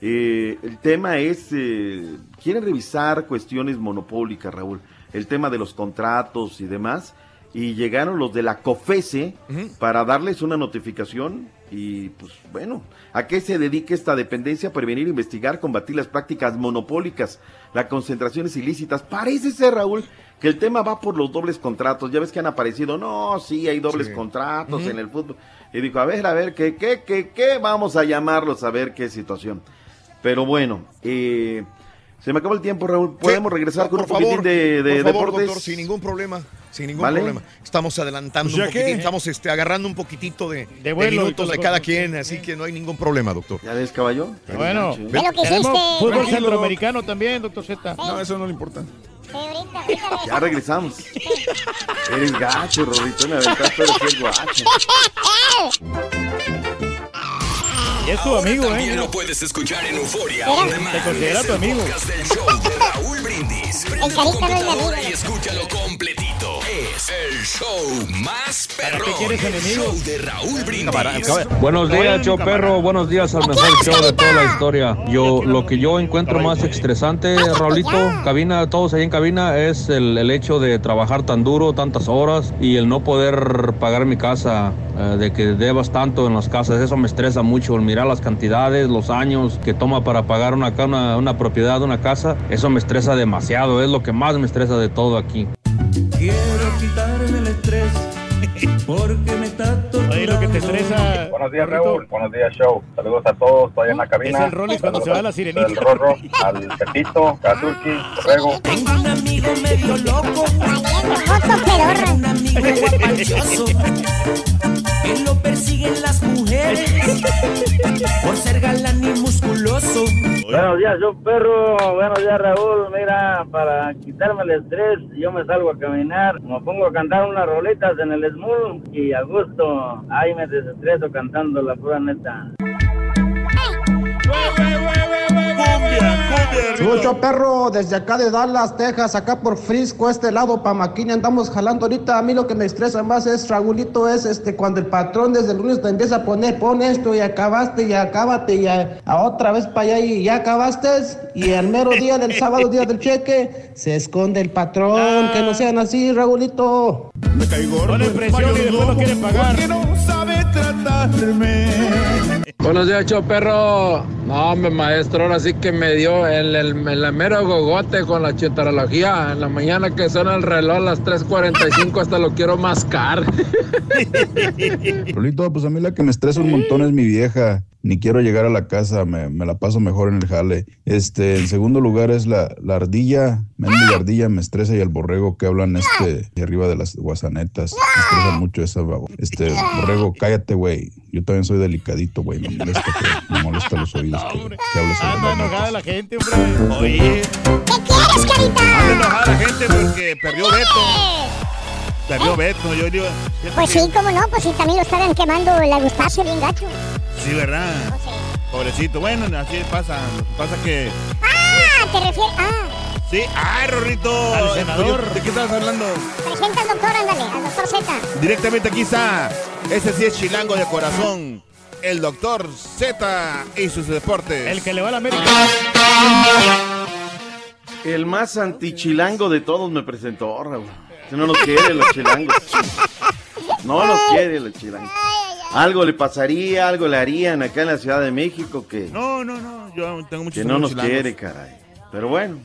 Eh, el tema es, eh, quieren revisar cuestiones monopólicas, Raúl, el tema de los contratos y demás, y llegaron los de la COFESE para darles una notificación y pues bueno, ¿a qué se dedica esta dependencia? Prevenir, investigar, combatir las prácticas monopólicas, las concentraciones ilícitas. Parece ser, Raúl, que el tema va por los dobles contratos. Ya ves que han aparecido, no, sí, hay dobles Sí. contratos en el fútbol. Y dijo, a ver, a ver, ¿qué, qué, qué, qué? Vamos a llamarlos a ver qué situación. Pero bueno, eh, se me acabó el tiempo, Raúl. ¿Podemos regresar con por un poquitín favor, de, de por favor, deportes? doctor, sin ningún problema, sin ningún ¿Vale? problema. Estamos adelantando Pues ya un poquitito, que- estamos este, agarrando un poquitito de, de vuelo y minutos de cada quien, así que no hay ningún problema, doctor. ¿Ya ves, caballo? Bueno, Ve lo que hiciste. fútbol Tranquilo, centroamericano también, doctor Z. No, eso no le importa. Ya regresamos. Eres gacho, Rorrito, me aventaste pero sí es gacho. Y es tu amigo, También ¿eh? lo puedes escuchar en Euforia. Te considera tu amigo. podcast del show de Raúl Brindis. Prende tu carita no es mi computadora amigo. y escúchalo completito. Es el show más perrón. qué quieres El enemigo? show de Raúl Brindis. Buenos días, show perro. Buenos días al mejor show de toda la historia. Yo lo que yo encuentro más estresante, Raulito, cabina, todos ahí en cabina, es el, el hecho de trabajar tan duro, tantas horas y el no poder pagar mi casa, eh, de que debas tanto en las casas. Eso me estresa mucho, el mirar las cantidades, los años que toma para pagar una, una, una propiedad, una casa. Eso me estresa demasiado, es lo que más me estresa de todo aquí. Porque me está Ahí lo que te estresa. Buenos días, Raúl. Buenos días, show. Saludos a todos. Estoy en la cabina. Es el Rollis cuando se va la sirenita. El Rorro, al Pepito, a Turki, Borrego. Tengo un amigo medio loco. Tengo un amigo guapachoso. Que lo persiguen las mujeres. Por ser galán y musculoso. Buenos días, yo perro. Buenos días, Raúl. Mira, para quitarme el estrés, yo me salgo a caminar. Me pongo a cantar unas roletas en el small y a gusto. Ahí me desestreso cantando la pura neta. Mucho perro, desde acá de Dallas, Texas, acá por Frisco, este lado, pa' Maquina, andamos jalando ahorita. A mí lo que me estresa más es, Raulito, es este cuando el patrón desde el lunes te empieza a poner, pon esto y acabaste y acábate y a, a otra vez para allá y ya acabaste. Y el mero día del sábado, día del cheque, se esconde el patrón. Que no sean así, Raulito. Me caigo Ponen presión y después no quieren pagar. Porque no sabe tratarme. Buenos días, show perro. No, hombre, maestro, ahora sí que me dio el, el, el mero gogote con la chetarología. En la mañana que suena el reloj a las 3.45 hasta lo quiero mascar. Rolito, pues a mí la que me estresa un montón es mi vieja. Ni quiero llegar a la casa, me, me la paso mejor en el jale. Este, en segundo lugar es la, la ardilla, la ardilla me estresa y el borrego que hablan este de arriba de las guasanetas. Me estresa mucho esa babo. Este, borrego, cállate, güey. Yo también soy delicadito, güey. Me molesta que me molesta los oídos que, que hables Anda enojada la gente, hombre. Oye. ¿Qué quieres, carita? Anda enojada la gente porque perdió Beto. Perdió Beto. Yo digo. Pues sí, cómo no, pues sí, también lo estaban quemando la Gustase bien gacho. Sí, ¿verdad? Pobrecito. Bueno, así pasa. Pasa que. Ah, te refieres. Ah, Sí. ¡Ay, Rorrito! Al senador. ¿De qué estabas hablando? presenta al doctor, ándale, al doctor Z. Directamente aquí está. Ese sí es chilango de corazón. El doctor Z y sus deportes. El que le va a la América. El más antichilango de todos me presentó, Raúl. Que no nos quiere los chilangos. No nos quiere los chilangos. Algo le pasaría, algo le harían acá en la Ciudad de México que, No, no, no. Yo tengo muchos que no nos chilangos. quiere, caray. Pero bueno,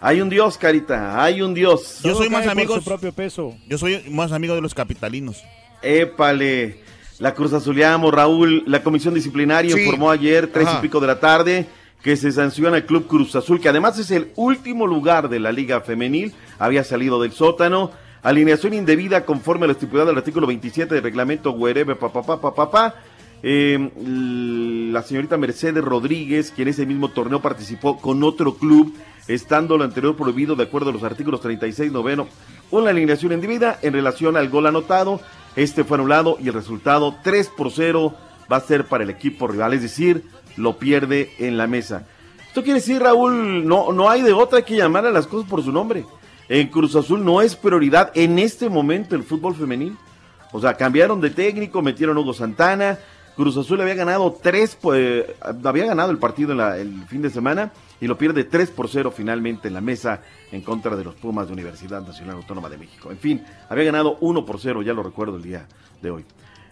hay un Dios, Carita, hay un Dios. Yo soy más amigo. su propio peso. Yo soy más amigo de los capitalinos. Épale. La Cruz Azuleamos, Raúl. La comisión disciplinaria Sí. informó ayer, tres Ajá. y pico de la tarde, que se sanciona el Club Cruz Azul, que además es el último lugar de la Liga Femenil. Había salido del sótano. Alineación indebida conforme a la estipulada del artículo 27 del reglamento Guerebe, papá, l- la señorita Mercedes Rodríguez, quien ese mismo torneo participó con otro club, estando lo anterior prohibido de acuerdo a los artículos 36 noveno, una alineación indebida en relación al gol anotado. Este fue anulado y el resultado 3 por 0 va a ser para el equipo rival, es decir, lo pierde en la mesa. Esto quiere decir, Raúl, no, no hay de otra que llamar a las cosas por su nombre. En Cruz Azul no es prioridad en este momento el fútbol femenil. O sea, cambiaron de técnico, metieron a Hugo Santana. Cruz Azul había ganado tres, pues, había ganado el partido en la- el fin de semana y lo pierde 3 por 0 finalmente en la mesa en contra de los Pumas de Universidad Nacional Autónoma de México. En fin, había ganado 1 por 0, ya lo recuerdo el día de hoy.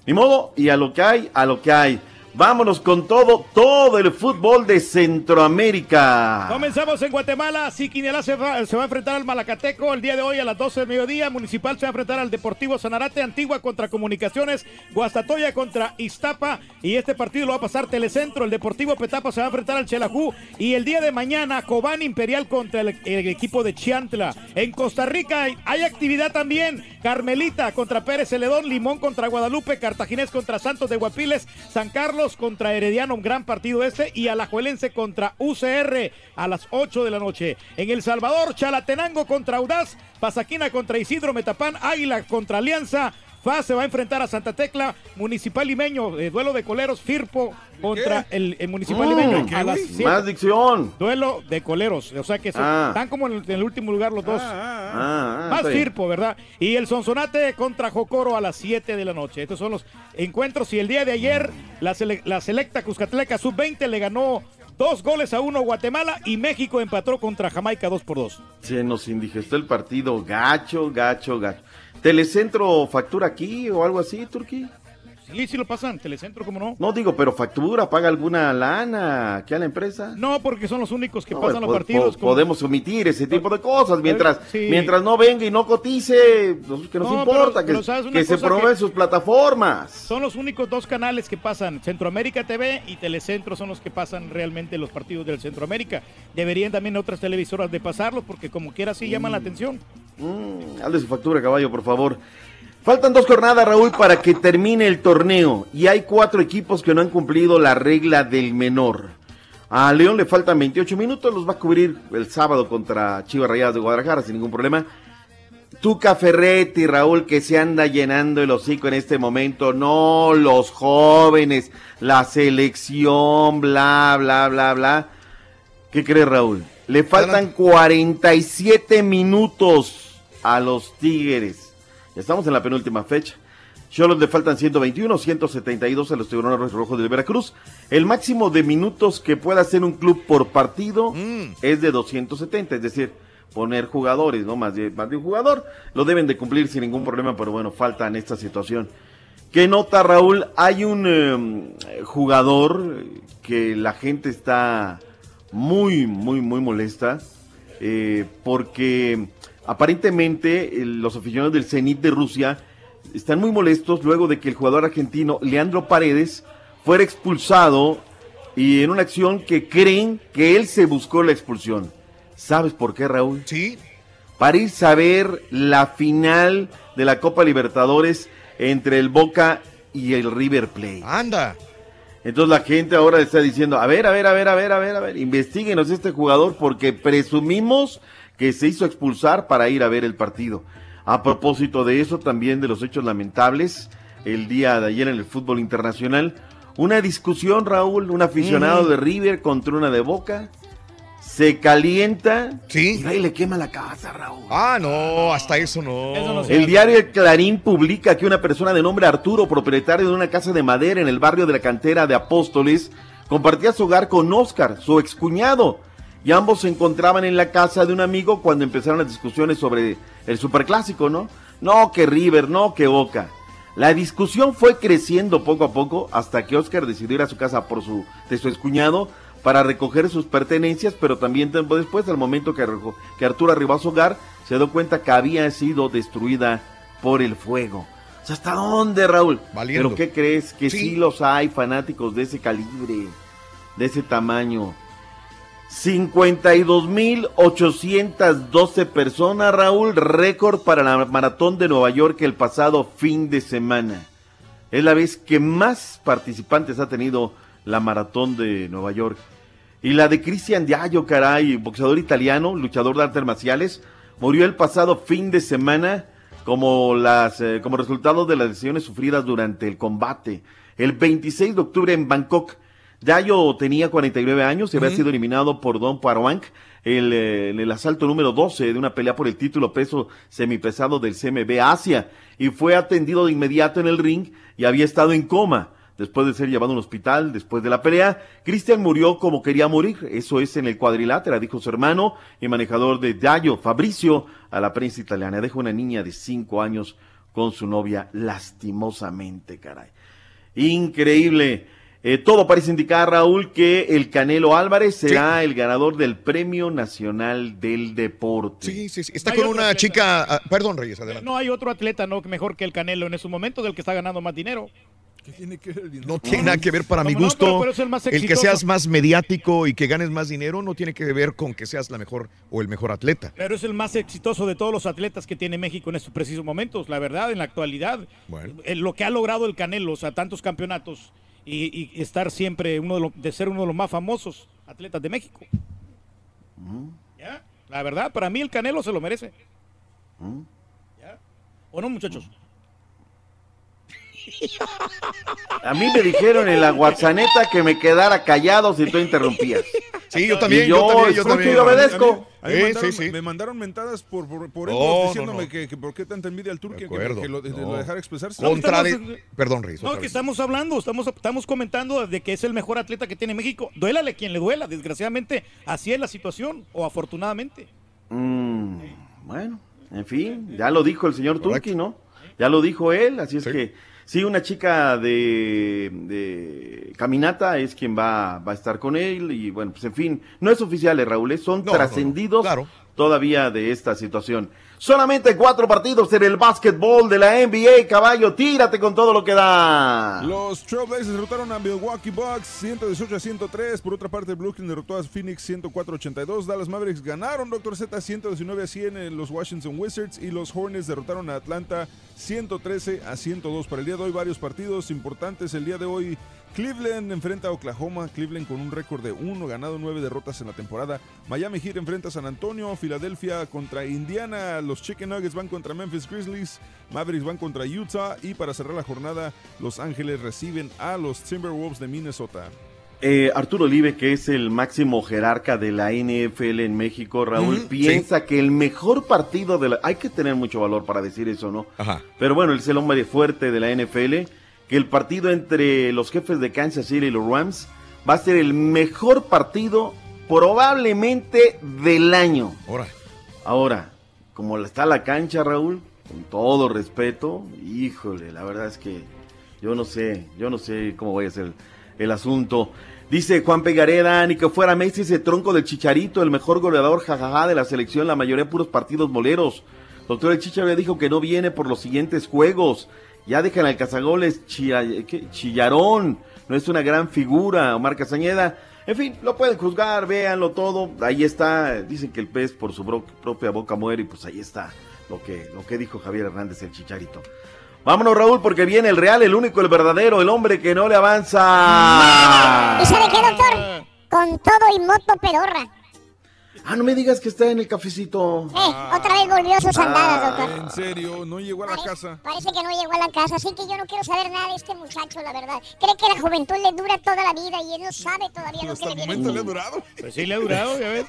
Ni modo, y a lo que hay, a lo que hay. Vámonos con todo, todo el fútbol de Centroamérica. Comenzamos en Guatemala. Sí, Quiniela se va, se va a enfrentar al Malacateco el día de hoy a las 12 del mediodía. Municipal se va a enfrentar al Deportivo Sanarate. Antigua contra Comunicaciones. Guastatoya contra Iztapa. Y este partido lo va a pasar Telecentro. El Deportivo Petapa se va a enfrentar al Chelajú. Y el día de mañana, Cobán Imperial contra el, equipo de Chiantla. En Costa Rica hay, hay actividad también. Carmelita contra Pérez Celedón. Limón contra Guadalupe. Cartaginés contra Santos de Guapiles. San Carlos contra Herediano. Un gran partido este. Y Alajuelense contra UCR a las 8 de la noche. En El Salvador, Chalatenango contra Audaz, Pasaquina contra Isidro Metapán, Águila contra Alianza. FAS se va a enfrentar a Santa Tecla, Municipal Limeño, eh, duelo de coleros, Firpo contra el, el Municipal Mm, Limeño. siete. Más dicción. Duelo de coleros, o sea que son- Ah. están como en el, en el último lugar los dos. Ah, ah, Más. Firpo, ¿verdad? Y el Sonsonate contra Jocoro a las 7 de la noche. Estos son los encuentros. Y el día de ayer, la, sele- la selecta Cuscatleca Sub-20 le ganó dos goles a uno a Guatemala y México empató contra Jamaica 2 por 2. Se nos indigestó el partido, gacho, gacho, gacho. ¿Telecentro factura aquí o algo así, Turquí? Sí, sí lo pasan, Telecentro, ¿cómo no? No digo, pero factura, paga alguna lana aquí a la empresa. No, porque son los únicos que No, pasan los partidos. po- como- Podemos omitir ese tipo de cosas mientras Sí. mientras no venga y no cotice, pues, que nos No, importa, pero- que, ¿sabes una que se promuevan que- sus plataformas. Son los únicos dos canales que pasan. Centroamérica TV y Telecentro son los que pasan realmente los partidos del Centroamérica. Deberían también otras televisoras de pasarlos porque como quiera sí llaman la atención. Mm, hazle su factura, caballo, por favor. Faltan dos jornadas, Raúl, para que termine el torneo. Y hay cuatro equipos que no han cumplido la regla del menor. A León le faltan 28 minutos, los va a cubrir el sábado contra Chivas Rayadas de Guadalajara sin ningún problema. Tuca Ferretti, Raúl, que se anda llenando el hocico en este momento. No, los jóvenes, la selección, bla, bla, bla, bla. ¿Qué crees, Raúl? Le faltan 47 minutos a los Tigres. Estamos en la penúltima fecha. Cholos le faltan 121, 172 a los Tiburones Rojos de Veracruz. El máximo de minutos que pueda hacer un club por partido es de 270, es decir, poner jugadores, ¿no? Más de, más de un jugador. Lo deben de cumplir sin ningún problema, pero bueno, falta en esta situación. ¿Qué nota, Raúl? Hay un eh, jugador que la gente está muy, muy, muy molesta eh, porque aparentemente eh, los aficionados del Zenit de Rusia están muy molestos luego de que el jugador argentino Leandro Paredes fuera expulsado y en una acción que creen que él se buscó la expulsión. ¿Sabes por qué, Raúl? Sí. Para irse a ver la final de la Copa Libertadores entre el Boca y el River Plate. Anda. Entonces la gente ahora está diciendo, a ver, a ver, a ver, a ver, a ver, a ver, investiguenos este jugador porque presumimos que se hizo expulsar para ir a ver el partido. A propósito de eso, también de los hechos lamentables, el día de ayer en el fútbol internacional, una discusión, Raúl, un aficionado Mm. de River contra una de Boca, se calienta ¿Sí? y va y le quema la casa, Raúl. Ah, no, hasta eso no. El diario El Clarín publica que una persona de nombre Arturo, propietario de una casa de madera en el barrio de la cantera de Apóstoles, compartía su hogar con Oscar, su excuñado, y ambos se encontraban en la casa de un amigo cuando empezaron las discusiones sobre el superclásico, ¿no? No, que River, no, que Boca. La discusión fue creciendo poco a poco hasta que Oscar decidió ir a su casa por su, de su excuñado para recoger sus pertenencias, pero también tiempo después, al momento que, que Arturo arribó a su hogar, se dio cuenta que había sido destruida por el fuego. O sea, ¿hasta dónde, Raúl? Valiendo. ¿Pero qué crees? Que Sí. sí. los hay fanáticos de ese calibre, de ese tamaño. 52.812 personas, Raúl, récord para la maratón de Nueva York el pasado fin de semana. Es la vez que más participantes ha tenido la maratón de Nueva York. Y la de Cristian Diallo, caray, boxeador italiano, luchador de artes marciales, murió el pasado fin de semana como, las, eh, como resultado de las lesiones sufridas durante el combate. El 26 de octubre en Bangkok, Dayo tenía 49 años y había sido eliminado por Don Parwank el, eh, en el asalto número 12 de una pelea por el título peso semipesado del CMB Asia y fue atendido de inmediato en el ring y había estado en coma. Después de ser llevado a un hospital, después de la pelea, Cristian murió como quería morir. Eso es en el cuadrilátero, dijo su hermano y manejador de Dayo, Fabricio, a la prensa italiana. Deja una niña de 5 años con su novia, lastimosamente, caray. Increíble. Eh, todo parece indicar, Raúl, que el Canelo Álvarez será el ganador del Premio Nacional del Deporte. Sí, sí, sí. Está Hay con una atleta. chica. ah, perdón, Reyes, adelante. No hay otro atleta no mejor que el Canelo en esos momentos del que está ganando más dinero. ¿Qué tiene que ver el dinero? No tiene nada que ver para mi ¿Cómo no? gusto. Pero- pero es el más que exitoso. seas más mediático y que ganes más dinero no tiene que ver con que seas la mejor o el mejor atleta. Pero es el más exitoso de todos los atletas que tiene México en estos precisos momentos, la verdad, en la actualidad. Bueno. Eh, Lo que ha logrado el Canelo, o sea, tantos campeonatos y, y estar siempre uno de, los- de ser uno de los más famosos atletas de México. ¿Ya? La verdad, para mí el Canelo se lo merece. ¿Ya? ¿O no, muchachos? A mí me dijeron en la WhatsApp que me quedara callado si tú interrumpías. Sí, yo también, Y yo, yo también, yo escucho también. y obedezco. A mí me mandaron, sí, sí. me mandaron mentadas por, por, por No, no, diciéndome no. Que, que por qué tanta envidia al turque que, lo, lo dejara expresarse. Contra de- Perdón, Reyes. No, que vez. estamos hablando, estamos, estamos comentando de que es el mejor atleta que tiene México. Duélale quien le duela, desgraciadamente, así es la situación, o afortunadamente. Mm, bueno, en fin, ya lo dijo el señor Turki, ¿no? Ya lo dijo él, así es que Sí, una chica de, de caminata es quien va, va a estar con él y bueno, pues en fin, no es oficial, eh, Raúl, eh, son No, no, no, trascendidos claro. todavía de esta situación. Solamente cuatro partidos en el básquetbol de la NBA, caballo, tírate con todo lo que da. Los Trailblazers derrotaron a Milwaukee Bucks 118 a 103. Por otra parte, Brooklyn derrotó a Phoenix 104 a 82. Dallas Mavericks ganaron Dr. Z 119 a 100 en los Washington Wizards. Y los Hornets derrotaron a Atlanta 113 a 102. Para el día de hoy, varios partidos importantes. El día de hoy, Cleveland enfrenta a Oklahoma. Cleveland con un récord de 1, ganado 9 derrotas en la temporada. Miami Heat enfrenta a San Antonio. Filadelfia contra Indiana. Los Chicken Nuggets van contra Memphis Grizzlies. Mavericks van contra Utah. Y para cerrar la jornada, Los Ángeles reciben a los Timberwolves de Minnesota. Eh, Arturo Olive, que es el máximo jerarca de la NFL en México, Raúl, piensa que el mejor partido de la... Hay que tener mucho valor para decir eso, ¿no? Ajá. Pero bueno, él es el hombre fuerte de la NFL, que el partido entre los jefes de Kansas City y los Rams va a ser el mejor partido probablemente del año. Ahora. Ahora, como está la cancha, Raúl, con todo respeto, híjole, la verdad es que yo no sé, yo no sé cómo voy a hacer el, el asunto. Dice Juan Pegareda, ni que fuera Messi ese tronco del Chicharito, el mejor goleador jajaja de la selección, la mayoría puros partidos moleros. Doctor El Chicha dijo que no viene por los siguientes juegos. Ya dejan al cazagoles. Chillarón, no es una gran figura, Omar Castañeda. En fin, lo pueden juzgar, véanlo todo. Ahí está, dicen que el pez por su propia boca muere y pues ahí está lo que, lo que dijo Javier Hernández el Chicharito. Vámonos Raúl porque viene el real, el único, el verdadero, el hombre que no le avanza. ¿Y sabe qué, doctor? Con todo y moto pedorra. Ah, no me digas que está en el cafecito. Eh, otra vez volvió a sus andadas, Ah. doctor. En serio, no llegó a la casa. Parece que no llegó a la casa, así que yo no quiero saber nada de este muchacho, la verdad. Cree que la juventud le dura toda la vida y él no sabe todavía lo que le viene. encima. durado. Pues sí, le ha durado, ya ves.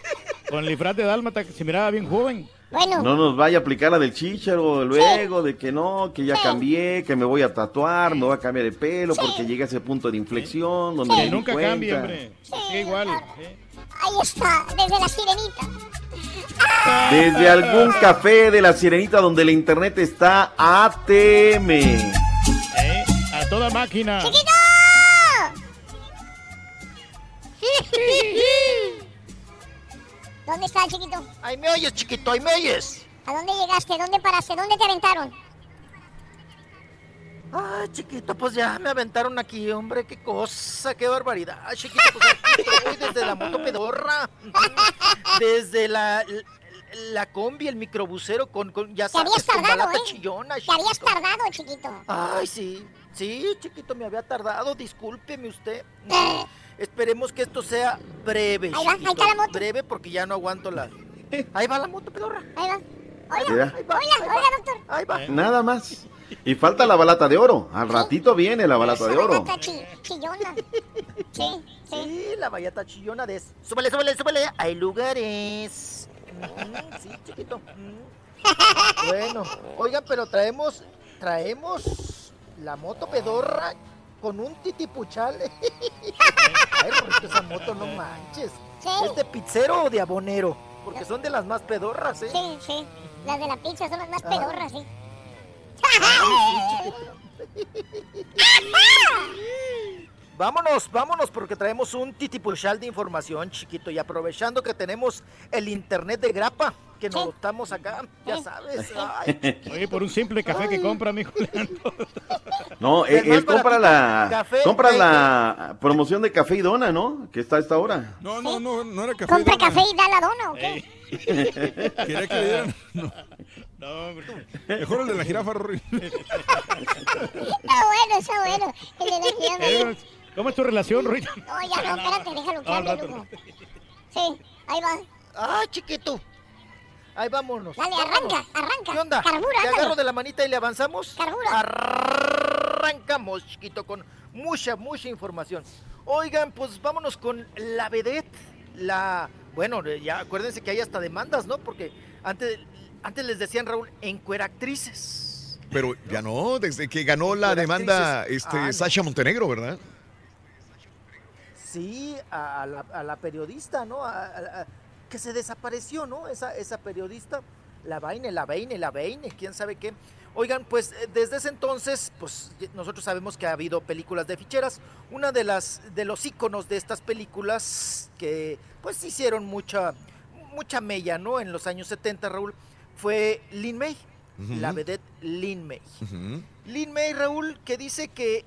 Con el disfraz de Dálmata que se miraba bien joven. Bueno, No nos vaya a aplicar la del chicharo luego, de que no, que ya cambié, que me voy a tatuar, me voy a cambiar el pelo porque llegué a ese punto de inflexión donde me nunca cambie, hombre. Igual. Ahí está, desde la sirenita. Desde algún café de la sirenita donde la internet está ATM. Eh, A toda máquina. ¿Dónde está el chiquito? Ahí me oyes, chiquito, ahí me oyes. ¿A dónde llegaste? ¿Dónde paraste? ¿Dónde te aventaron? Ay, chiquito, pues ya me aventaron aquí, hombre, qué cosa, qué barbaridad. Ay, chiquito, pues aquí estoy desde la moto pedorra, desde la, la combi, el microbusero con, con ya Te habías sabes, con tardado, ¿eh? chillona, Te habías chiquito. tardado, chiquito. Ay, sí, sí, chiquito, me había tardado, discúlpeme usted. Esperemos que esto sea breve, Ahí va, ahí está la moto. breve porque ya no aguanto la... Ahí va la moto pedorra. Ahí va. Mira, Oiga, oiga, doctor. Ahí va. nada más. Y falta la balata de oro. Al ratito viene la balata de oro. balata chi- chillona. Sí, Sí, la vallata chillona de... Súbele, súbele, súbele. Hay lugares. Mm, sí, chiquito. Mm. Bueno, oigan, pero traemos... Traemos la moto pedorra con un titipuchal. Ay, Rorrito, esa moto no manches. ¿Es de pizzero o de abonero? Porque son de las más pedorras, ¿eh? sí, sí. Las de la pizza son las más Ah. pedorras, sí. Vámonos, vámonos, porque traemos un titipuchal de información, chiquito. Y aprovechando que tenemos el internet de grapa, que nos lo estamos acá, ya sabes. Ay, Oye, por un simple café que compra, mijo. No, él, más él compra la Café, compra la promoción de café y dona, ¿no? Que está a esta hora. No, no, no, no era café. ¿Compra dona. café y da la dona o qué? Quería que le dieran. No. No, hombre. Mejor el de la jirafa, Rory. Está bueno, está bueno. El de la jirafa. Eh, ¿Cómo es tu relación, Rita? No, ya no, espérate, déjalo que al hable, loco. Sí, ahí va. Ah, chiquito. Ahí vámonos. Dale, vámonos. arranca, arranca. ¿Qué onda? Carbura, ¿Te ándale. agarro de la manita y le avanzamos? Carbura. Arrancamos, chiquito, con mucha, mucha información. Oigan, pues vámonos con la vedette. La. Bueno, ya acuérdense que hay hasta demandas, ¿no? Porque antes, antes les decían, Raúl, encueractrices. Pero ya no, desde que ganó la demanda este, Ah. Sasha Montenegro, ¿verdad? Sí, a, a la, a la periodista, ¿no? A- que se desapareció, ¿no? Esa, esa periodista, la vaina, la vaina, la vaina, quién sabe qué. Oigan, pues eh, desde ese entonces, pues nosotros sabemos que ha habido películas de ficheras. Una de las de los íconos de estas películas que pues hicieron mucha mucha mella, ¿no? En los años 70, Raúl, fue Lin May, la vedette Lin May. Lin May, Raúl, que dice que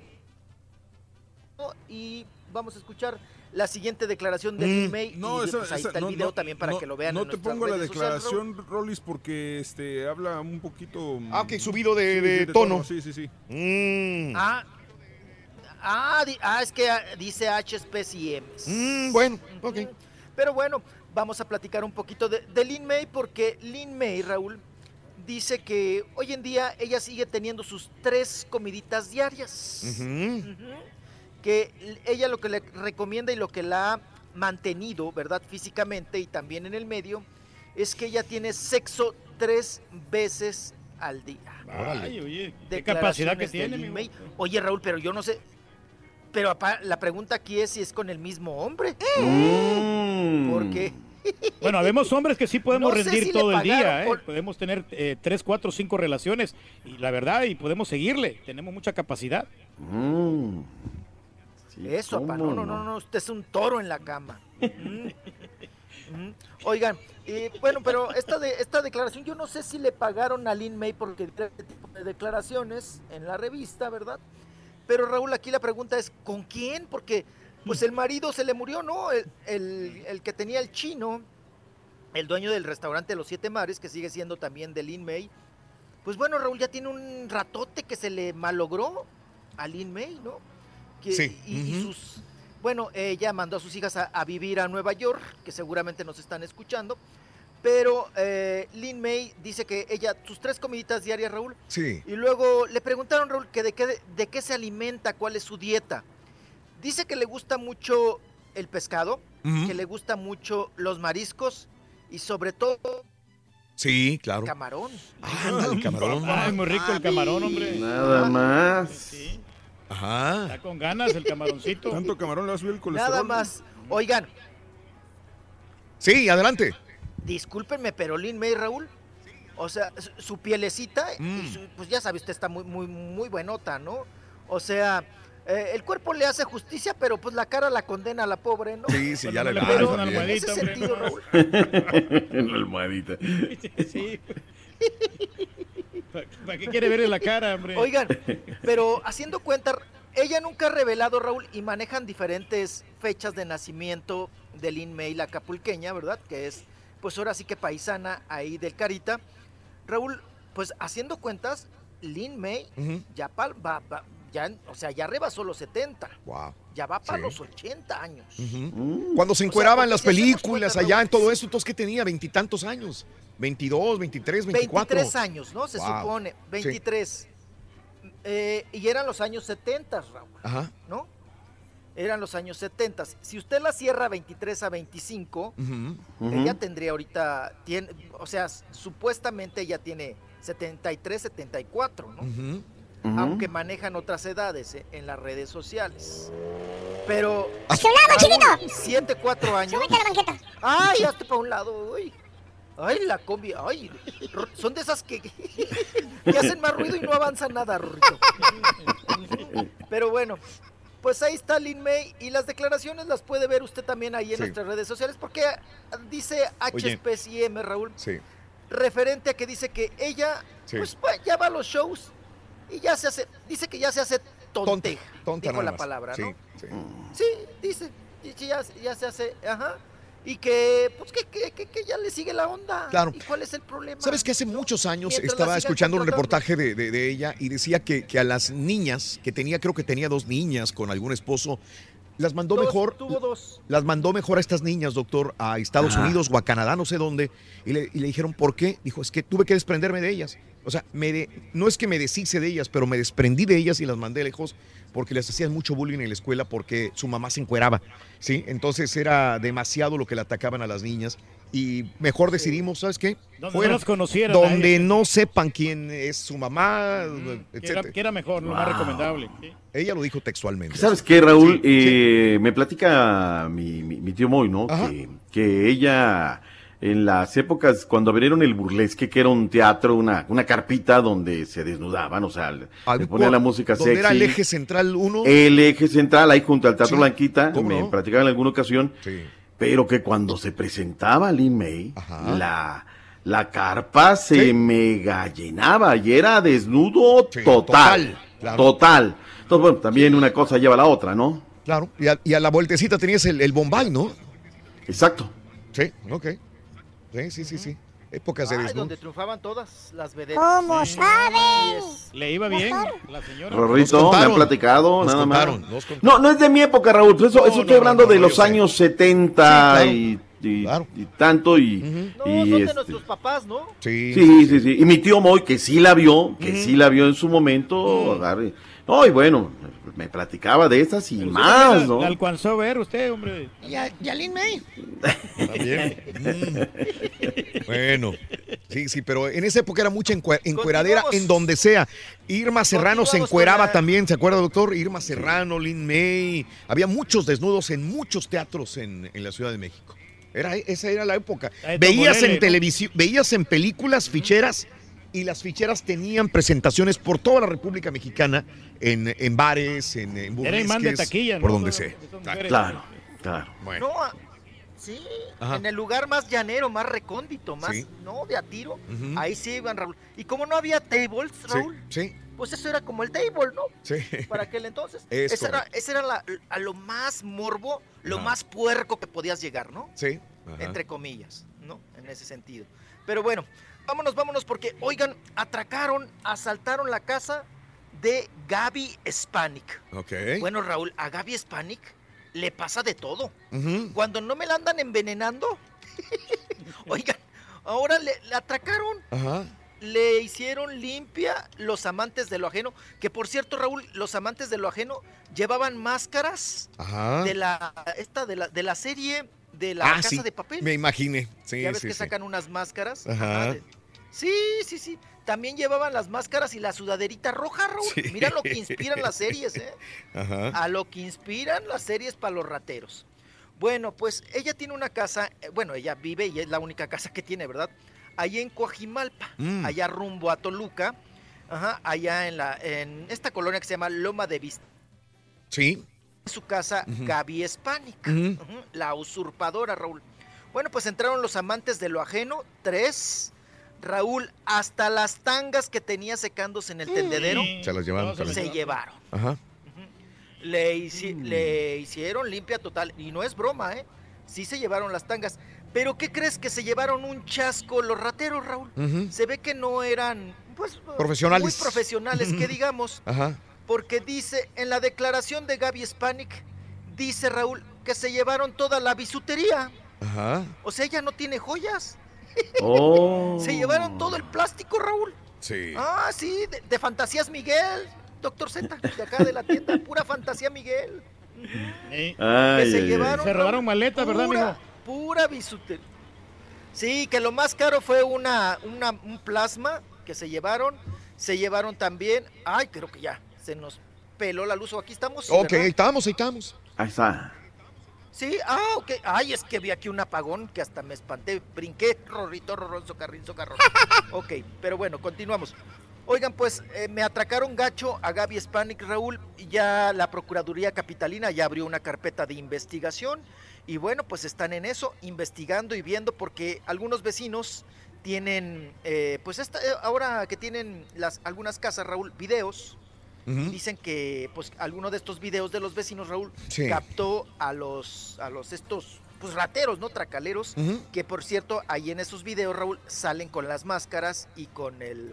y vamos a escuchar la siguiente declaración de Lin May No, y esa- pues ahí esa- está el no, video no, también para no, que lo vean No en te pongo la redes sociales, declaración, Rollis, porque este habla un poquito. Ah, ok, subido de- tono. Sí, sí, sí. Mm. Ah, ah, di- ah, es que ah, dice HSPCMs. Mm, bueno, ok. Pero bueno, vamos a platicar un poquito de, de Lin May porque Lin May, Raúl, dice que hoy en día ella sigue teniendo sus tres comiditas diarias. Que ella lo que le recomienda y lo que la ha mantenido, ¿verdad? Físicamente y también en el medio, es que ella tiene sexo tres veces al día. Ay, oye, qué capacidad que tiene. Oye, Raúl, pero yo no sé. Pero apa- la pregunta aquí es si es con el mismo hombre. Mm. Porque Bueno, habemos hombres que sí podemos No rendir si todo el día, ¿eh? por- podemos tener eh, tres, cuatro, cinco relaciones y la verdad, y podemos seguirle, tenemos mucha capacidad. Mm. Eso, papá, no, ¿cómo no, no, no, usted es un toro en la cama. Mm. Mm. Oigan, eh, bueno, pero esta de esta declaración, yo no sé si le pagaron a Lin May porque este tipo de declaraciones en la revista, ¿verdad? Pero Raúl, aquí la pregunta es, ¿con quién? Porque pues el marido se le murió, ¿no? El, el- el que tenía el chino, el dueño del restaurante Los Siete Mares, que sigue siendo también de Lin May. Pues bueno, Raúl ya tiene un ratote que se le malogró a Lin May, ¿no? Que- Sí. y, sus, bueno, ella mandó a sus hijas a, a vivir a Nueva York, que seguramente nos están escuchando. Pero eh, Lin May dice que ella, sus tres comiditas diarias, Raúl, Sí. y luego le preguntaron, Raúl, que de qué, de qué se alimenta, cuál es su dieta. Dice que le gusta mucho el pescado, que le gusta mucho los mariscos y sobre todo Sí, claro. camarón. Anda, el camarón. Ay, muy rico el camarón, hombre. Nada más. Sí, Ajá. está con ganas el camaroncito. Tanto camarón le va a subir el colesterol. Nada más. Oigan, Sí, adelante. discúlpenme, pero Lin May, Raúl, o sea, su, pielecita, y Mm. su- pues ya sabe, usted está muy, muy, muy buenota, ¿no? O sea, eh, el cuerpo le hace justicia, pero pues la cara la condena a la pobre, ¿no? Sí, sí, ya le pones Pero una en almohadita, ese sentido, Raúl, en la almohadita. Sí. ¿Para qué quiere verle la cara, hombre? Oigan, pero haciendo cuenta, ella nunca ha revelado, Raúl, y manejan diferentes fechas de nacimiento de Lin May, la capulqueña, ¿verdad? Que es, pues ahora sí que paisana ahí del Carita. Raúl, pues haciendo cuentas, Lin May ya, pa- va, va- ya, o sea, ya rebasó los 70, Wow. ya va para Sí. los 80 años. Cuando se O sea, encueraban las películas cuenta, allá Raúl, en todo eso, entonces, ¿qué tenía? Veintitantos años. 22, 23, 24. 23 años, ¿no? Se Wow. supone, Sí. 23. Eh, y eran los años 70, Raúl. Ajá. ¿no? Eran los años 70. Si usted la cierra 23 a 25, Ujú. ella tendría ahorita, tiene, o sea, supuestamente ella tiene 73, 74, ¿no? Ujú. Aunque manejan otras edades eh, en las redes sociales. Pero... ¡Chulado, chiquito! 7, 4 años. Súbete a la banqueta. ¡Ay, hazte para un lado! ¡Ay! ¡Ay, la combi! ¡Ay! Son de esas que, que hacen más ruido y no avanzan nada. Pero bueno, pues ahí está Lin May y las declaraciones las puede ver usted también ahí en Sí. nuestras redes sociales porque dice Oye. HSPCM, Raúl, Sí. referente a que dice que ella Sí. pues va- ya va a los shows y ya se hace, dice que ya se hace Tonta. tonteja, Tonta dijo nada la palabra, ¿no? sí. Sí, dice, ya, ya se hace, ajá, y que, pues que, que, que- que ya le sigue la onda. Claro. ¿Y cuál es el problema? Sabes que hace muchos años Mientras estaba escuchando un reportaje de, de- de ella y decía que, que a las niñas, que tenía, creo que tenía dos niñas con algún esposo, las mandó Dos, mejor. tuvo dos. Las mandó mejor a estas niñas, doctor, a Estados Ajá. Unidos o a Canadá, no sé dónde, y le, y le dijeron, ¿por qué? Dijo, es que tuve que desprenderme de ellas. O sea, me de- no es que me deshice de ellas, pero me desprendí de ellas y las mandé lejos porque les hacían mucho bullying en la escuela porque su mamá se encueraba, ¿sí? Entonces era demasiado lo que le atacaban a las niñas y mejor decidimos, ¿sabes qué? Donde no conocieran Donde sepan quién es su mamá, Que era, etcétera. que era mejor, lo más Wow. recomendable. sí. Ella lo dijo textualmente. ¿Sabes qué, Raúl? Sí, Eh, Me platica mi, mi- mi tío Moy, ¿no? Que ella en las épocas cuando abrieron el burlesque, que era un teatro, una, una carpita donde se desnudaban, o sea, le ponían la música ¿Dónde sexy. era el eje central uno? El eje central, ahí junto al Teatro Sí, Blanquita, ¿cómo me no? platicaban en alguna ocasión, pero que cuando se presentaba Lin May, la, la carpa se mega llenaba y era desnudo total. total, claro. Total. Entonces, bueno, también una cosa lleva a la otra, ¿no? Claro. Y a, y a la vueltecita tenías el, el Bombay, ¿no? Exacto. Sí, ok. Sí, sí, sí, sí. Épocas de Ay, donde triunfaban todas las. ¿Cómo saben? Le iba bien la señora. Rorrito, me han platicado, nos nada contaron, más. No, no es de mi época, Raúl. Eso, eso estoy no, hablando no, de no, los yo sé. años 70 claro. y, y- Claro. y tanto y, No, y son de este, nuestros papás, ¿no? Sí, Sí, sí, sí. Y mi tío Moy, que sí la vio, que sí la vio en su momento, agarre. No, y bueno, me platicaba de esas y más, también la- ¿no? la alcanzó a ver usted, hombre. Y a, y a Lin May. También. Mm. Bueno, sí, sí, pero en esa época era mucha encue- encueradera en donde sea. Irma Serrano se encueraba la- también, ¿se acuerda, doctor? Irma Serrano, Lin May. Había muchos desnudos en muchos teatros en, en la Ciudad de México. Era, esa era la época. Veías en ¿no? televisión, veías en películas ficheras y las ficheras tenían presentaciones por toda la República Mexicana en, en bares, en, en Era imán de burlesques, taquilla, ¿no? por donde sea. Claro, claro. Bueno. No, ah, sí, Ajá. en el lugar más llanero, más recóndito, más, Sí. no, de a tiro. Ahí sí iban, Raúl. Y como no había tables, Raúl, Sí, pues eso era como el table, ¿no? sí. Para aquel entonces. Es ese era, ese era la- a lo más morbo, lo Ajá. más puerco que podías llegar, ¿no? Sí. Ajá. Entre comillas, ¿no? En ese sentido. Pero bueno, vámonos, vámonos, porque, oigan, atracaron, asaltaron la casa de Gaby Spanik. Ok. Bueno, Raúl, a Gaby Spanik le pasa de todo. Cuando no me la andan envenenando, oigan, ahora le, le atracaron, Ajá. le hicieron limpia los amantes de lo ajeno, que por cierto, Raúl, los amantes de lo ajeno llevaban máscaras Ajá. de la esta de la de la serie de la Ah, casa sí, de papel. Me imaginé. Sí, ya ves sí, que sí. sacan unas máscaras. Ajá. de- Sí, sí, sí. También llevaban las máscaras y la sudaderita roja, Raúl. Sí. Mira lo que inspiran las series, ¿eh? Ajá. A lo que inspiran las series para los rateros. Bueno, pues ella tiene una casa, eh, bueno, ella vive y es la única casa que tiene, ¿verdad? Allá en Coajimalpa, Mm. allá rumbo a Toluca, ajá, allá en la en esta colonia que se llama Loma de Vista. Sí. Su casa. Gaby ujú, la usurpadora, Raúl. Bueno, pues entraron los amantes de lo ajeno, tres. Raúl, hasta las tangas que tenía secándose en el tendedero Se las llevaron se llevaron. Ajá. Le, hici- le hicieron limpia total. Y no es broma, ¿eh? Sí se llevaron las tangas. Pero ¿qué crees que se llevaron un chasco los rateros, Raúl? Se ve que no eran, pues, Profesionales. muy profesionales, que digamos. Ajá. Porque dice, en la declaración de Gaby Spanik, dice Raúl que se llevaron toda la bisutería. Ajá. O sea, ella no tiene joyas. Oh. Se llevaron todo el plástico, Raúl. Sí. Ah, sí, de, de Fantasías Miguel, doctor Z, de acá de la tienda, pura Fantasía Miguel. Eh, Ay, que se ay. llevaron. Se robaron maletas, ¿verdad, pura, mijo? Pura bisutería. Sí, que lo más caro fue una, una- un plasma que se llevaron. Se llevaron también. Ay, creo que ya se nos peló la luz. ¿O aquí estamos? Ok, ¿verdad? ahí estamos, ahí estamos. Ahí está. Sí, ah, ok. Ay, es que vi aquí un apagón que hasta me espanté. Brinqué, rorrito, rorrón, socarrín, socarrón. ok, pero bueno, continuamos. Oigan, pues eh, me atracaron gacho a Gaby Spanik, Raúl, y ya la Procuraduría Capitalina ya abrió una carpeta de investigación y bueno, pues están en eso, investigando y viendo porque algunos vecinos tienen, eh, pues esta, eh, ahora que tienen las, algunas casas, Raúl, videos, Dicen que pues alguno de estos videos de los vecinos, Raúl, Sí. captó a los, a los estos, pues rateros, ¿no? Tracaleros, que por cierto, ahí en esos videos, Raúl, salen con las máscaras y con el,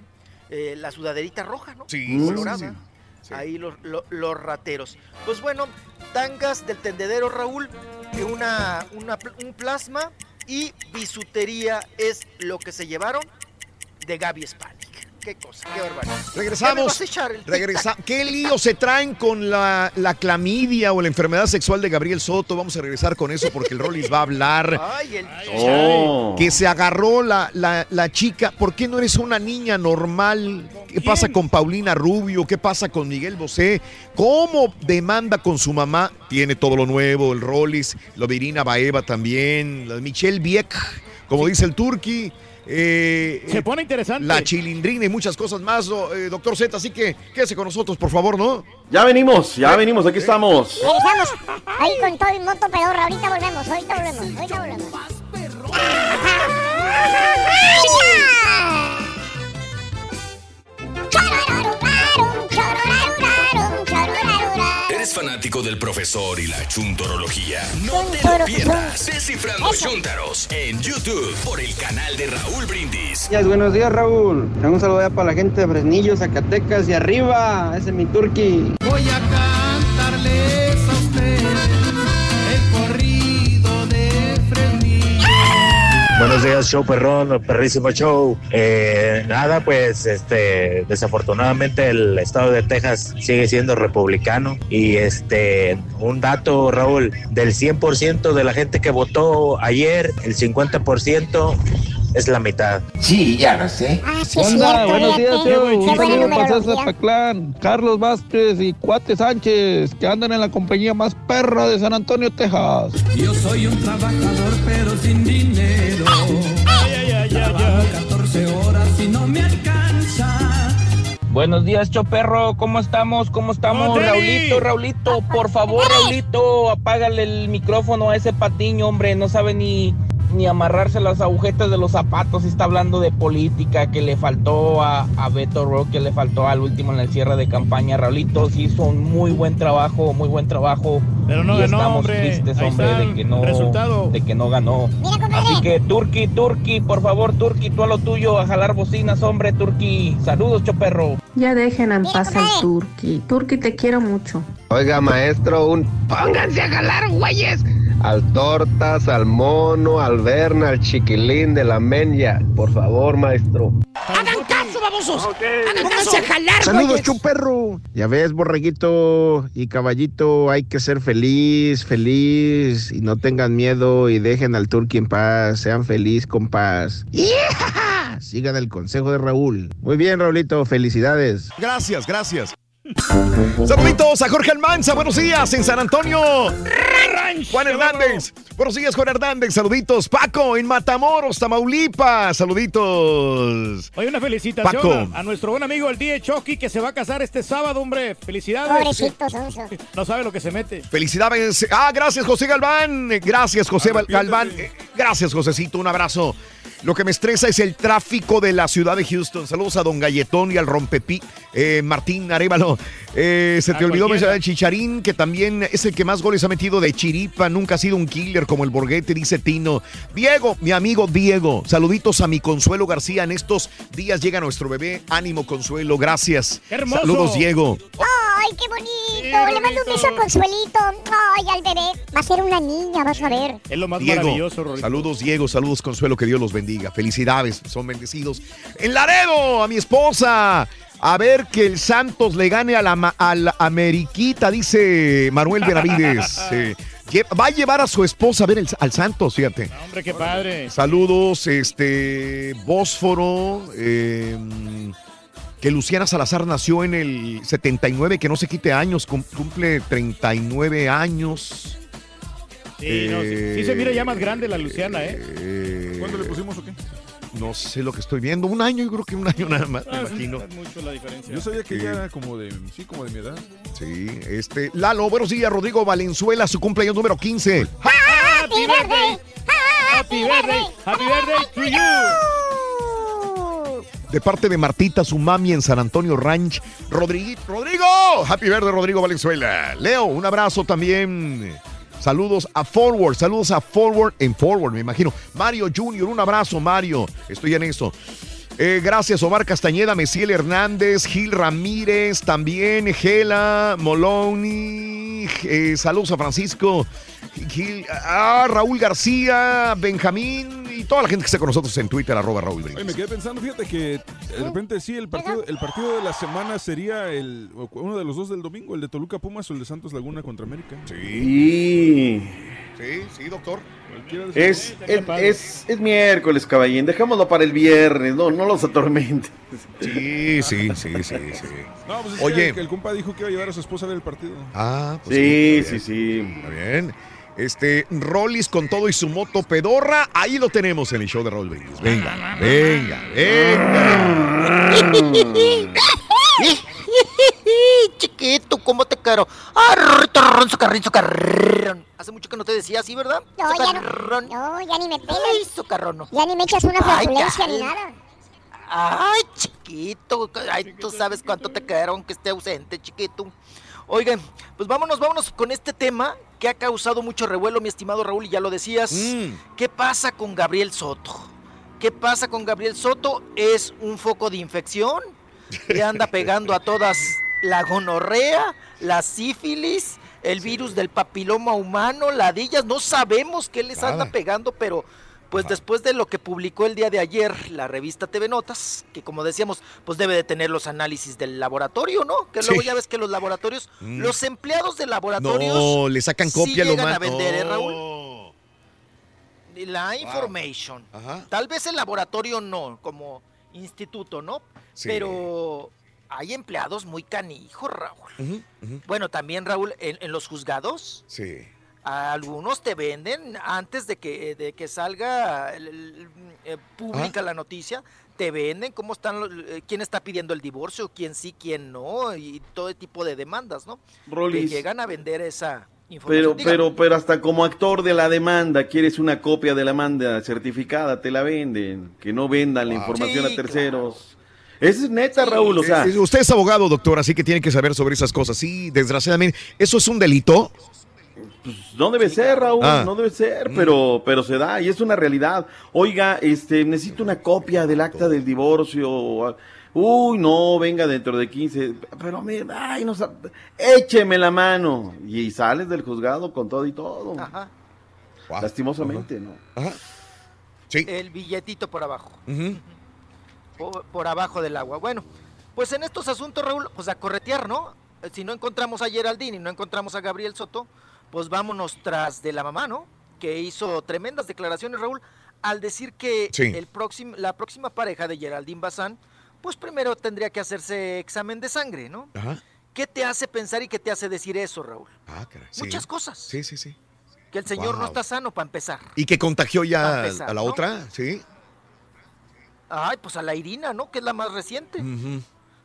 eh, la sudaderita roja, ¿no? Sí, Colorada. sí. Ahí los, lo- los rateros. Pues bueno, tangas del tendedero, Raúl, una, una un plasma y bisutería es lo que se llevaron de Gaby Spanik. Qué cosa, qué barbaridad. Regresamos. el Regresa. ¿Qué lío se traen con la, la clamidia o la enfermedad sexual de Gabriel Soto? Vamos a regresar con eso porque el Rollis va a hablar. Ay, el Oh. Que se agarró la, la, la chica. ¿Por qué no eres una niña normal? ¿Qué pasa con Paulina Rubio? ¿Qué pasa con Miguel Bosé? ¿Cómo demanda con su mamá? Tiene todo lo nuevo, el Rollis, lo de Irina Baeva también, la Michelle Vieck. como dice el Turqui. Eh, Se pone interesante. La chilindrina y muchas cosas más, eh, doctor Z. Así que quédese con nosotros, por favor, ¿no? Ya venimos, ya venimos, aquí estamos. Regresamos ahí con todo el moto pedorra. Ahorita volvemos, ahorita volvemos, ahorita volvemos. Fanático del profesor y la chuntorología? No te lo pierdas. Descifrando Chuntaros en YouTube por el canal de Raúl Brindis. Días, buenos días, Raúl. Un saludo ya para la gente de Fresnillo, Zacatecas y arriba. Ese es mi turqui. Voy a cantarles Buenos días, show perrón, perrísimo show. Eh, nada, pues este, desafortunadamente el estado de Texas sigue siendo republicano y este, un dato, Raúl, del 100% de la gente que votó ayer, el 50% es la mitad. Sí, ya lo sé. ¿Qué onda? Buenos días, show. Un saludo para César Paclán, Carlos Vázquez y Cuate Sánchez, que andan en la compañía más perra de San Antonio, Texas. Yo soy un trabajador pero sin dinero. Trabajo 14 horas y no me alcanza. Buenos días, Choperro. ¿Cómo estamos? ¿Cómo estamos? ¡Hola! Raulito, Raulito, por favor, Raulito, apágale el micrófono a ese patiño, hombre. No sabe ni, ni amarrarse las agujetas de los zapatos y está hablando de política, que le faltó a, a Beto Rock, que le faltó al último en el cierre de campaña. Raulito sí hizo un muy buen trabajo, muy buen trabajo. Pero no y ganó, estamos hombre. tristes, Ahí hombre, de que no, resultado. de que no ganó. Así que Turki, Turki, por favor, Turki, tú a lo tuyo, a jalar bocinas, hombre, Turki. Saludos, Choperro. Ya dejen en paz al Turqui. Turqui, te quiero mucho. Oiga, maestro, un pónganse a jalar, güeyes. Al Tortas, al Mono, al Berna, al Chiquilín de la Menya. Por favor, maestro. ¡Hagan caso, babosos! ¡Pónganse a jalar, Saludos, güeyes! chuperro. Ya ves, borreguito y caballito, hay que ser feliz, feliz y no tengan miedo y dejen al turqui en paz, sean feliz con paz. ¡Yeah! Sigan el consejo de Raúl. Muy bien, Raulito, felicidades. Gracias, gracias. Saluditos a Jorge Almanza, buenos días en San Antonio. Juan Hernández, buenos días Juan Hernández, saluditos. Paco en Matamoros, Tamaulipas, saluditos. Oye, una felicitación Paco. a, a nuestro buen amigo el DJ Chucky que se va a casar este sábado, hombre. Felicidades. No sabe lo que se mete. Felicidades. Ah, gracias José Galván. Gracias José Val- Galván. Eh, Gracias Josecito, un abrazo. Lo que me estresa es el tráfico de la ciudad de Houston. Saludos a Don Galletón y al Rompepi. Eh, Martín Arevalo. Eh, se te A olvidó mencionar el Chicharín, que también es el que más goles ha metido de Chiripa. Nunca ha sido un killer como el Borguete, dice Tino. Diego, mi amigo Diego. Saluditos a mi Consuelo García. En estos días llega nuestro bebé. Ánimo, Consuelo. Gracias. ¡Qué hermoso! Saludos, Diego. Ay, qué bonito. Le mando un beso a Consuelito. Ay, al bebé. Va a ser una niña, vas a ver. Es lo más Diego, maravilloso, Rorito. saludos Diego, saludos Consuelo, que Dios los bendiga. Felicidades, son bendecidos. En Laredo, a mi esposa. A ver que el Santos le gane a la, ma- a la Ameriquita, dice Manuel Benavides. Eh, va a llevar a su esposa a ver el- al Santos, fíjate. Hombre, qué padre. Saludos, este, Bósforo, eh, que Luciana Salazar nació en el 79, que no se quite años, cum- cumple 39 años. Sí, no, sí, sí se mira ya más grande la Luciana, ¿eh? Eh, ¿Cuándo le pusimos o qué? No sé lo que estoy viendo. Un año, yo creo que un año nada más, me Ah, imagino. Es mucho la diferencia. Yo sabía que ella era como de, sí, como de mi edad. Sí, este. Lalo, buenos días, Rodrigo Valenzuela, su cumpleaños número 15. Happy birthday. Happy birthday. Happy birthday to you. De parte de Martita, su mami en San Antonio Ranch. Rodrigo, Rodrigo, happy birthday, Rodrigo Valenzuela. Leo, un abrazo también. Saludos a Forward, saludos a Forward en Forward, me imagino. Mario Junior, un abrazo, Mario. Estoy en eso. Eh, gracias, Omar Castañeda, Mesiel Hernández, Gil Ramírez, también Gela, Moloni. eh, saludos a Francisco, Gil, a Raúl García, Benjamín y toda la gente que está con nosotros en Twitter, arroba Raúl. Oye, me quedé pensando, fíjate que de repente sí, el partido, el partido de la semana sería el uno de los dos del domingo, el de Toluca Pumas o el de Santos Laguna contra América. Sí. Sí, sí, doctor. Es, es, es, es miércoles, caballín. Dejámoslo para el viernes. No, no los atormentes. Sí, sí, sí, sí, sí. No, pues es Oye. que el compa dijo que iba a llevar a su esposa a ver el partido. Ah, pues Sí, está sí, bien. sí. Está bien. Este, Rollis con todo y su moto pedorra. Ahí lo tenemos en el show de Raúl Brindis. Venga, venga, venga. Chiquito, ¿cómo te quiero? Arrrrrrrón, socarrín, socarrón. Hace mucho que no te decía así, ¿verdad? No, ya no, Socarrón. no, ya ni me pelas. Ay, socarrón, no. Ya ni me echas una Ay, flatulencia ni ya. nada. Ay, chiquito. Ay, tú sabes cuánto te quiero aunque esté ausente, chiquito. Oigan, pues vámonos, vámonos con este tema que ha causado mucho revuelo, mi estimado Raúl, y ya lo decías. Mm. ¿Qué pasa con Gabriel Soto? ¿Qué pasa con Gabriel Soto? ¿Es un foco de infección? Le anda pegando a todas la gonorrea, la sífilis, el virus del papiloma humano, ladillas. No sabemos qué les anda pegando, pero pues después de lo que publicó el día de ayer la revista TV Notas, que como decíamos, pues debe de tener los análisis del laboratorio, ¿no? Que luego Sí. ya ves que los laboratorios, Mm. los empleados de laboratorios No, le sacan sí copia lo llegan a vender, ¿eh, No. Raúl? La information. Tal vez el laboratorio no, como instituto, ¿no? Sí. Pero hay empleados muy canijos, Raúl. Bueno, también, Raúl, en, en los juzgados, Sí. algunos te venden antes de que, de que salga el- el- eh, pública la noticia, te venden cómo están, los- eh, quién está pidiendo el divorcio, quién sí, quién no, y todo tipo de demandas, ¿no? Rolis. Que llegan a vender esa información. Pero, Dígame. pero, pero hasta como actor de la demanda, quieres una copia de la demanda certificada, te la venden. Que no vendan la Wow. información Sí, a terceros. Es neta, Raúl, o sea. Usted es abogado, doctor, así que tiene que saber sobre esas cosas. Sí, desgraciadamente. ¿Eso es un delito? No debe ser, Raúl, Ah. no debe ser, pero, pero se da y es una realidad. Oiga, este, necesito una copia del acta del divorcio. Uy, no, venga dentro de 15. Pero me, ay, no, écheme la mano. Y sales del juzgado con todo y todo. Ajá. Lastimosamente, ¿no? Sí. El billetito por abajo. Por, por abajo del agua. Bueno, pues en estos asuntos, Raúl, pues a corretear, ¿no? Eh, Si no encontramos a Geraldine y no encontramos a Gabriel Soto, pues vámonos tras de la mamá, ¿no? Que hizo tremendas declaraciones, Raúl, al decir que Sí. el próximo, la próxima pareja de Geraldine Bazán, pues primero tendría que hacerse examen de sangre, ¿no? Ajá. ¿Qué te hace pensar y qué te hace decir eso, Raúl? Ah, caray. sí. Muchas cosas. Sí, sí, sí. Que el señor Wow. no está sano para empezar. ¿Y que contagió ya empezar, a la ¿no? otra? Sí. Ay, pues a la Irina, ¿no? Que es la más reciente.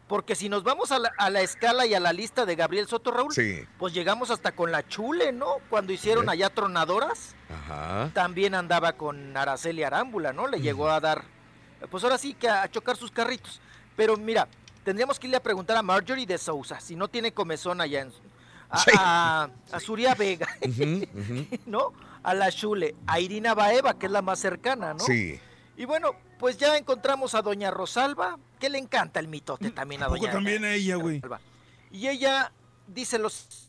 Porque si nos vamos a la, a la escala y a la lista de Gabriel Soto Raúl, Sí. pues llegamos hasta con la Chule, ¿no? Cuando hicieron allá tronadoras, Ajá. también andaba con Araceli Arámbula, ¿no? Le llegó a dar, pues ahora sí que a chocar sus carritos. Pero mira, tendríamos que irle a preguntar a Marjorie de Sousa, si no tiene comezón allá en... A, Sí. a, Vega. ¿no? A la Chule, a Irina Baeva, que es la más cercana, ¿no? Sí. Y bueno, pues ya encontramos a doña Rosalba, que le encanta el mitote también a doña también a ella, güey? Rosalba. Y ella dice los...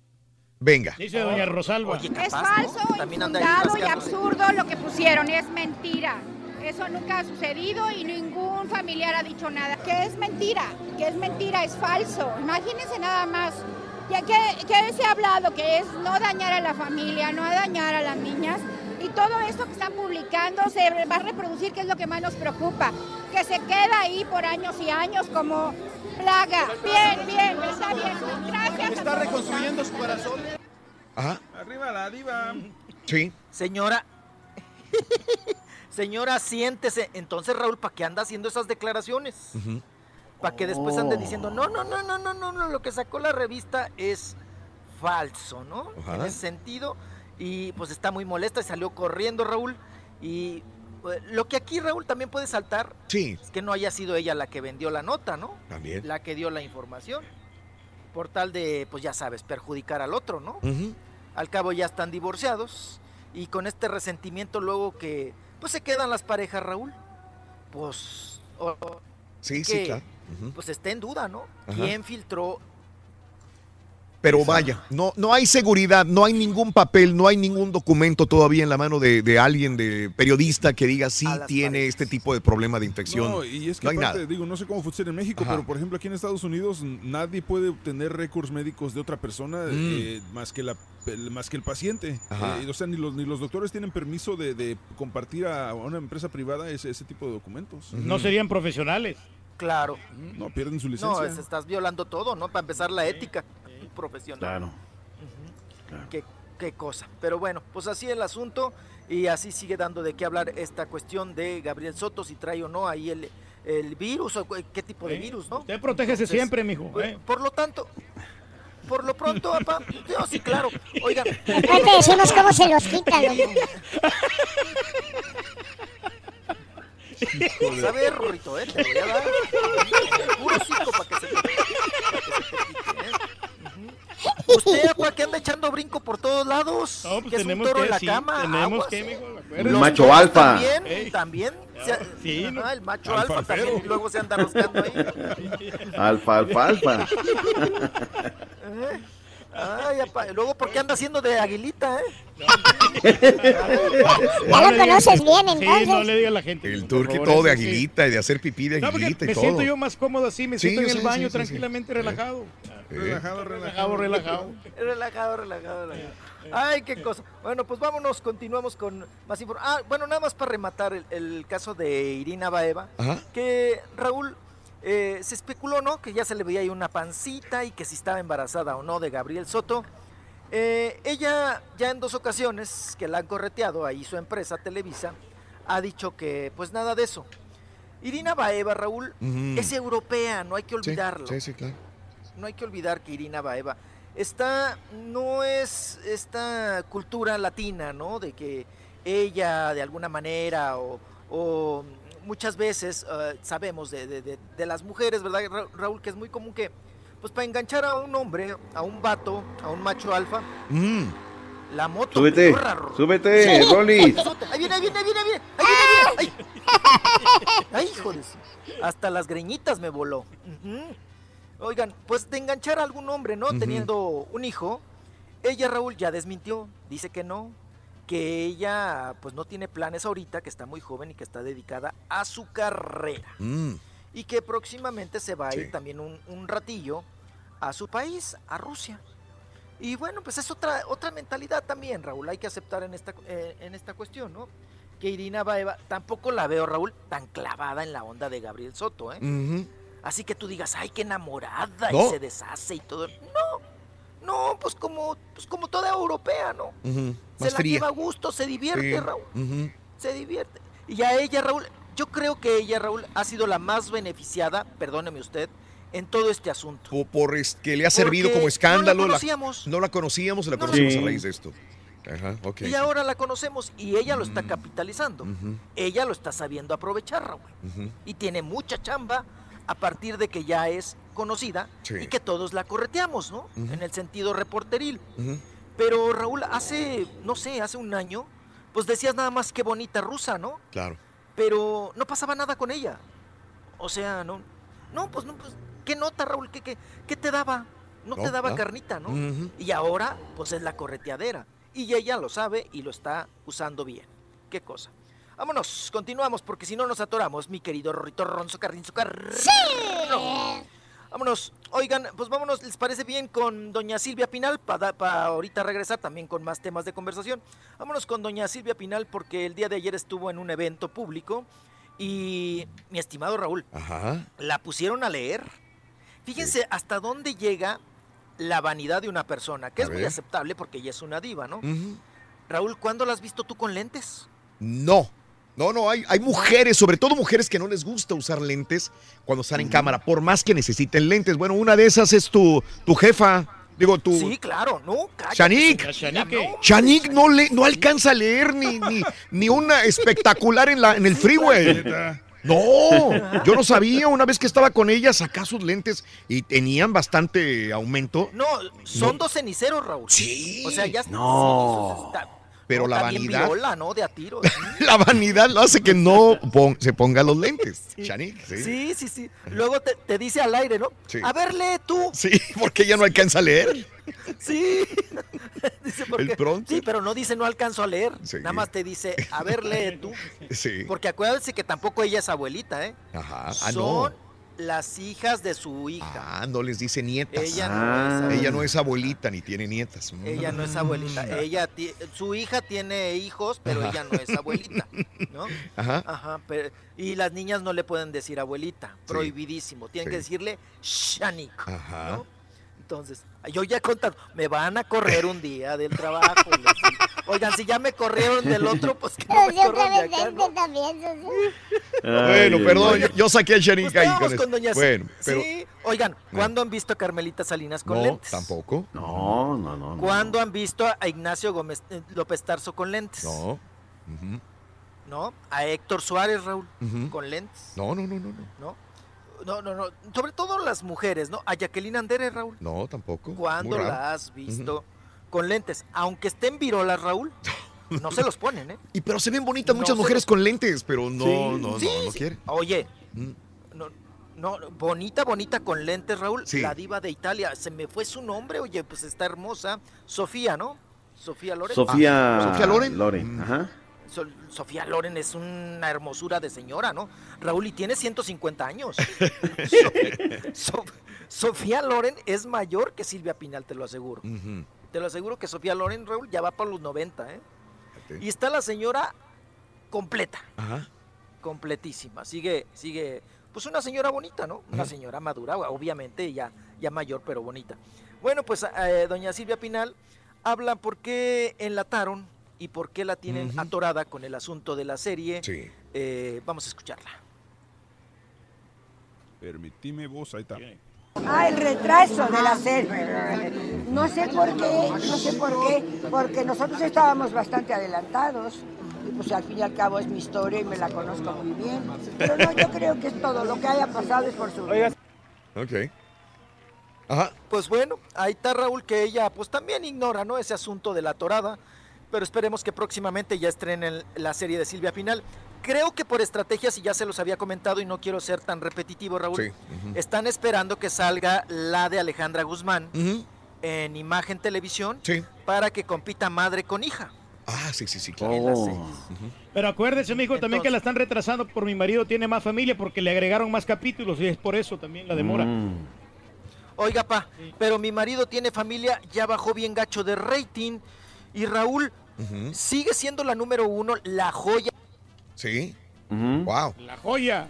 Venga. Dice doña Rosalba. Oye, Es capaz, ¿no? falso, ahí infundado y absurdo lo que pusieron, es mentira. Eso nunca ha sucedido y ningún familiar ha dicho nada. Que es mentira, que es mentira, es falso. Imagínense nada más. Ya que, que se ha hablado que es no dañar a la familia, no dañar a las niñas. Y todo esto que están publicando se va a reproducir, que es lo que más nos preocupa. Que se queda ahí por años y años como plaga. Bien, bien, está bien. Gracias. Está reconstruyendo su corazón. Ajá. Arriba la diva. Sí. Señora, señora, siéntese. Entonces, Raúl, ¿para qué anda haciendo esas declaraciones? Ujú. Para que después ande Oh. diciendo, no, no, no, no, no, no, no, lo que sacó la revista es falso, ¿no? Ajá. En ese sentido. Y pues está muy molesta y salió corriendo, Raúl. Y eh, lo que aquí, Raúl, también puede saltar Sí. es que no haya sido ella la que vendió la nota, ¿no? También. La que dio la información. Por tal de, pues ya sabes, perjudicar al otro, ¿no? Al cabo ya están divorciados y con este resentimiento luego que pues se quedan las parejas, Raúl. Pues o- Sí, sí, claro. Pues está en duda, ¿no? Ajá. ¿Quién filtró? Pero vaya, no, no hay seguridad, no hay ningún papel, no hay ningún documento todavía en la mano de, de alguien, de periodista, que diga sí tiene este tipo de problema de infección. No, y es que No hay aparte, nada. digo, no sé cómo funciona en México, Ajá. pero por ejemplo aquí en Estados Unidos nadie puede obtener récords médicos de otra persona Mm. eh, más, que la, el- más que el paciente. Eh, o sea, ni los, ni los doctores tienen permiso de, de compartir a una empresa privada ese, ese tipo de documentos. No serían profesionales. Claro. No, pierden su No, licencia. es- estás violando todo, ¿no? Para empezar la ética profesional. Claro. Que, qué cosa. Pero bueno, pues así el asunto y así sigue dando de qué hablar esta cuestión de Gabriel Soto, si trae o no ahí el, el virus o qué tipo de Eh, virus, ¿no? Usted protégese Entonces, siempre, mijo. pues, eh. Por lo tanto, por lo pronto, papá, yo sí, claro. Oigan, Después te decimos cómo se los quitan, a ver, Rorrito, eh, te voy a dar puro cinco para que se te, para que se te quite. Ujú. Usted, apa, que anda echando brinco por todos lados, No, pues que es un tenemos toro que, en la sí, cama, tenemos acuérdese. macho alfa. También, Ey. también. se- sí, no. el macho Alfa también, y luego se anda rascando ahí. Alfa, alfa, alfa. ¿Eh? Ay, apa, luego, ¿por qué anda haciendo de aguilita, eh? Ya lo conoces bien, Sí, no entonces. le diga a la gente. El turqui todo de sí. aguilita y de hacer pipí de No, aguilita me y todo. siento yo más cómodo así, me Sí, siento en el baño sí, sí, sí. tranquilamente relajado. Relajado, Relajado, relajado. Relajado, relajado, relajado. Ay, qué cosa. Bueno, pues vámonos, continuamos con más información. Ah, bueno, nada más para rematar el, el caso de Irina Baeva, Ajá. que Raúl eh, se especuló, ¿no? Que ya se le veía ahí una pancita y que si estaba embarazada o no de Gabriel Soto. Eh, ella ya en dos ocasiones que la han correteado ahí su empresa Televisa ha dicho que pues nada de eso. Irina Baeva, Raúl, es europea, no hay que Sí, olvidarlo Sí, sí, claro. no hay que olvidar que Irina Baeva está, no es esta cultura latina, ¿no? De que ella de alguna manera o, o muchas veces eh, sabemos de, de- de- de las mujeres, ¿verdad, Ra- Raúl? Que es muy común que, pues para enganchar a un hombre, a un vato, a un macho alfa, Mm. la moto Súbete, Ro- súbete, Rolis. Ahí viene, ahí viene, ahí viene, ahí viene, ahí viene, ahí viene. Ay, hijo Hasta las greñitas me voló. Ujú. Oigan, pues de enganchar a algún hombre, ¿no? Teniendo un hijo, ella, Raúl, ya desmintió, dice que no, que ella pues no tiene planes ahorita, que está muy joven y que está dedicada a su carrera. Mm. Y que próximamente se va a ir Sí. también un, un ratillo a su país, a Rusia. Y bueno, pues es otra, otra mentalidad también, Raúl, hay que aceptar en esta, eh, en esta cuestión, ¿no? Que Irina Baeva, tampoco la veo, Raúl, tan clavada en la onda de Gabriel Soto, ¿eh? Así que tú digas, ay, qué enamorada, No. y se deshace y todo. No, no, pues como, pues como toda europea, ¿no? Ujú. Se Más la fría. lleva a gusto, se divierte, Sí. Raúl, se divierte. Y a ella, Raúl, yo creo que ella, Raúl, ha sido la más beneficiada, perdóneme usted, en todo este asunto. Por, por es- que le ha servido Porque como escándalo. no la conocíamos. no la conocíamos, la No la conocemos a conocíamos. raíz de esto. Ajá, ok. Y ahora la conocemos y ella lo está Mm. capitalizando. Ella lo está sabiendo aprovechar, Raúl. Y tiene mucha chamba a partir de que ya es conocida Sí. y que todos la correteamos, ¿no? En el sentido reporteril. Pero Raúl, hace, no sé, hace un año, pues decías nada más que bonita rusa, ¿no? Claro. Pero no pasaba nada con ella. O sea, no, no, pues no, pues, ¿qué nota, Raúl? ¿Qué, qué, qué te daba? No, te daba no. carnita, ¿no? Y ahora, pues es la correteadera. Y ella lo sabe y lo está usando bien. ¿Qué cosa? Vámonos, continuamos, porque si no nos atoramos, mi querido Rorrito Ronzo Carrinzo Carrero. Vámonos, oigan, pues vámonos, ¿les parece bien con doña Silvia Pinal? Para ahorita regresar también con más temas de conversación. Vámonos con doña Silvia Pinal porque el día de ayer estuvo en un evento público y mi estimado Raúl, Ajá. la pusieron a leer. Fíjense hasta dónde llega la vanidad de una persona, que A es muy aceptable porque ella es una diva, ¿no? Raúl, ¿cuándo la has visto tú con lentes? No. No, no, hay, hay mujeres, sobre todo mujeres que no les gusta usar lentes cuando están en cámara, por más que necesiten lentes. Bueno, una de esas es tu, tu jefa, digo, tu... Sí, claro, no, Shanik. Shanik no, le, no alcanza a leer ni, ni, ni una espectacular en, la, en el freeway. No, yo no sabía. Una vez que estaba con ella, sacá sus lentes y tenían bastante aumento. No, son No. dos ceniceros, Raúl. Sí. O sea, ya No. Pero no, la vanidad, viola, ¿no? De a tiro. la vanidad lo hace que no pon- se ponga los lentes. Sí. Sí, sí, sí. Luego te, te dice al aire, ¿no? Sí. A ver, lee tú. Sí, porque ella no alcanza a leer. Sí. dice porque, El pronto. Sí, pero no dice no alcanzo a leer. Sí. Nada más te dice, a ver, lee tú. Sí. Porque acuérdense que tampoco ella es abuelita, ¿eh? Ajá. Ah, Son no. Las hijas de su hija. Ah, no les dice nietas. Ella no es Ella no es abuelita ni tiene nietas. Mm. Ella no es abuelita. Ella ti- su hija tiene hijos, pero Ajá. ella no es abuelita, ¿no? Ajá. Ajá, pero- y las niñas no le pueden decir abuelita, prohibidísimo. Tienen que decirle Shanik, Ajá. ¿no? Entonces, yo ya he contado, me van a correr un día del trabajo. Oigan, si ya me corrieron del otro, pues que no me corran de acá, ¿no? Presidente también, socio. Bueno, Ay, perdón, ay, yo, yo saqué el Sharinga Pues ahí con doña Bueno, pero Sí, oigan, ¿cuándo han visto a Carmelita Salinas con no, lentes? tampoco. No, no, no. no. ¿Cuándo han visto a Ignacio Gómez eh, López Tarso con lentes? No. ¿No? A Héctor Suárez, Raúl, con lentes, No, no, no, no, no. ¿no? No, no, no. Sobre todo las mujeres, ¿no? A Jacqueline Andere, Raúl. No, tampoco. ¿Cuándo la has visto con lentes? Aunque estén virolas, Raúl, no se los ponen, ¿eh? Y pero se ven bonitas No muchas mujeres con lentes, pero no, Sí, no, sí, no, no sí. quiere. Oye, Mm. no, no, bonita, bonita con lentes, Raúl. Sí. La diva de Italia. Se me fue su nombre, oye, pues está hermosa. Sofía, ¿no? Sofía Loren. Sofía, Ah, Sofía Loren. Ajá. So- Sofía Loren es una hermosura de señora, ¿no? Raúl, y tiene 150 años. So- So- Sofía Loren es mayor que Silvia Pinal, te lo aseguro. Te lo aseguro que Sofía Loren, Raúl, ya va para los 90, ¿eh? Y está la señora completa, Ajá. completísima. Sigue, sigue, pues una señora bonita, ¿no? Una señora madura, obviamente, ya, ya mayor, pero bonita. Bueno, pues eh, doña Silvia Pinal habla por qué enlataron y por qué la tienen Ujú. atorada con el asunto de la serie. Sí. Eh, vamos a escucharla. Permitime vos, ahí está. Ah, el retraso de la serie. No sé por qué, no sé por qué, porque nosotros estábamos bastante adelantados. Y pues al fin y al cabo es mi historia y me la conozco muy bien. Pero no, yo creo que es todo. Lo que haya pasado es por su bien. Ok. Ajá. Pues bueno, ahí está Raúl que ella pues también ignora, ¿no? Ese asunto de la torada. Pero esperemos que próximamente ya estrenen la serie de Silvia Pinal. Creo que por estrategias, y ya se los había comentado y no quiero ser tan repetitivo, Raúl, Sí. están esperando que salga la de Alejandra Guzmán en Imagen Televisión Sí. para que compita madre con hija. Ah, sí, sí, sí, claro. Oh. Pero acuérdese, mijo, también que la están retrasando por mi marido tiene más familia porque le agregaron más capítulos y es por eso también la demora. Mm. Oiga, pa, pero mi marido tiene familia, ya bajó bien gacho de rating. Y Raúl Sigue siendo la número uno, la joya. Sí. Wow. La joya.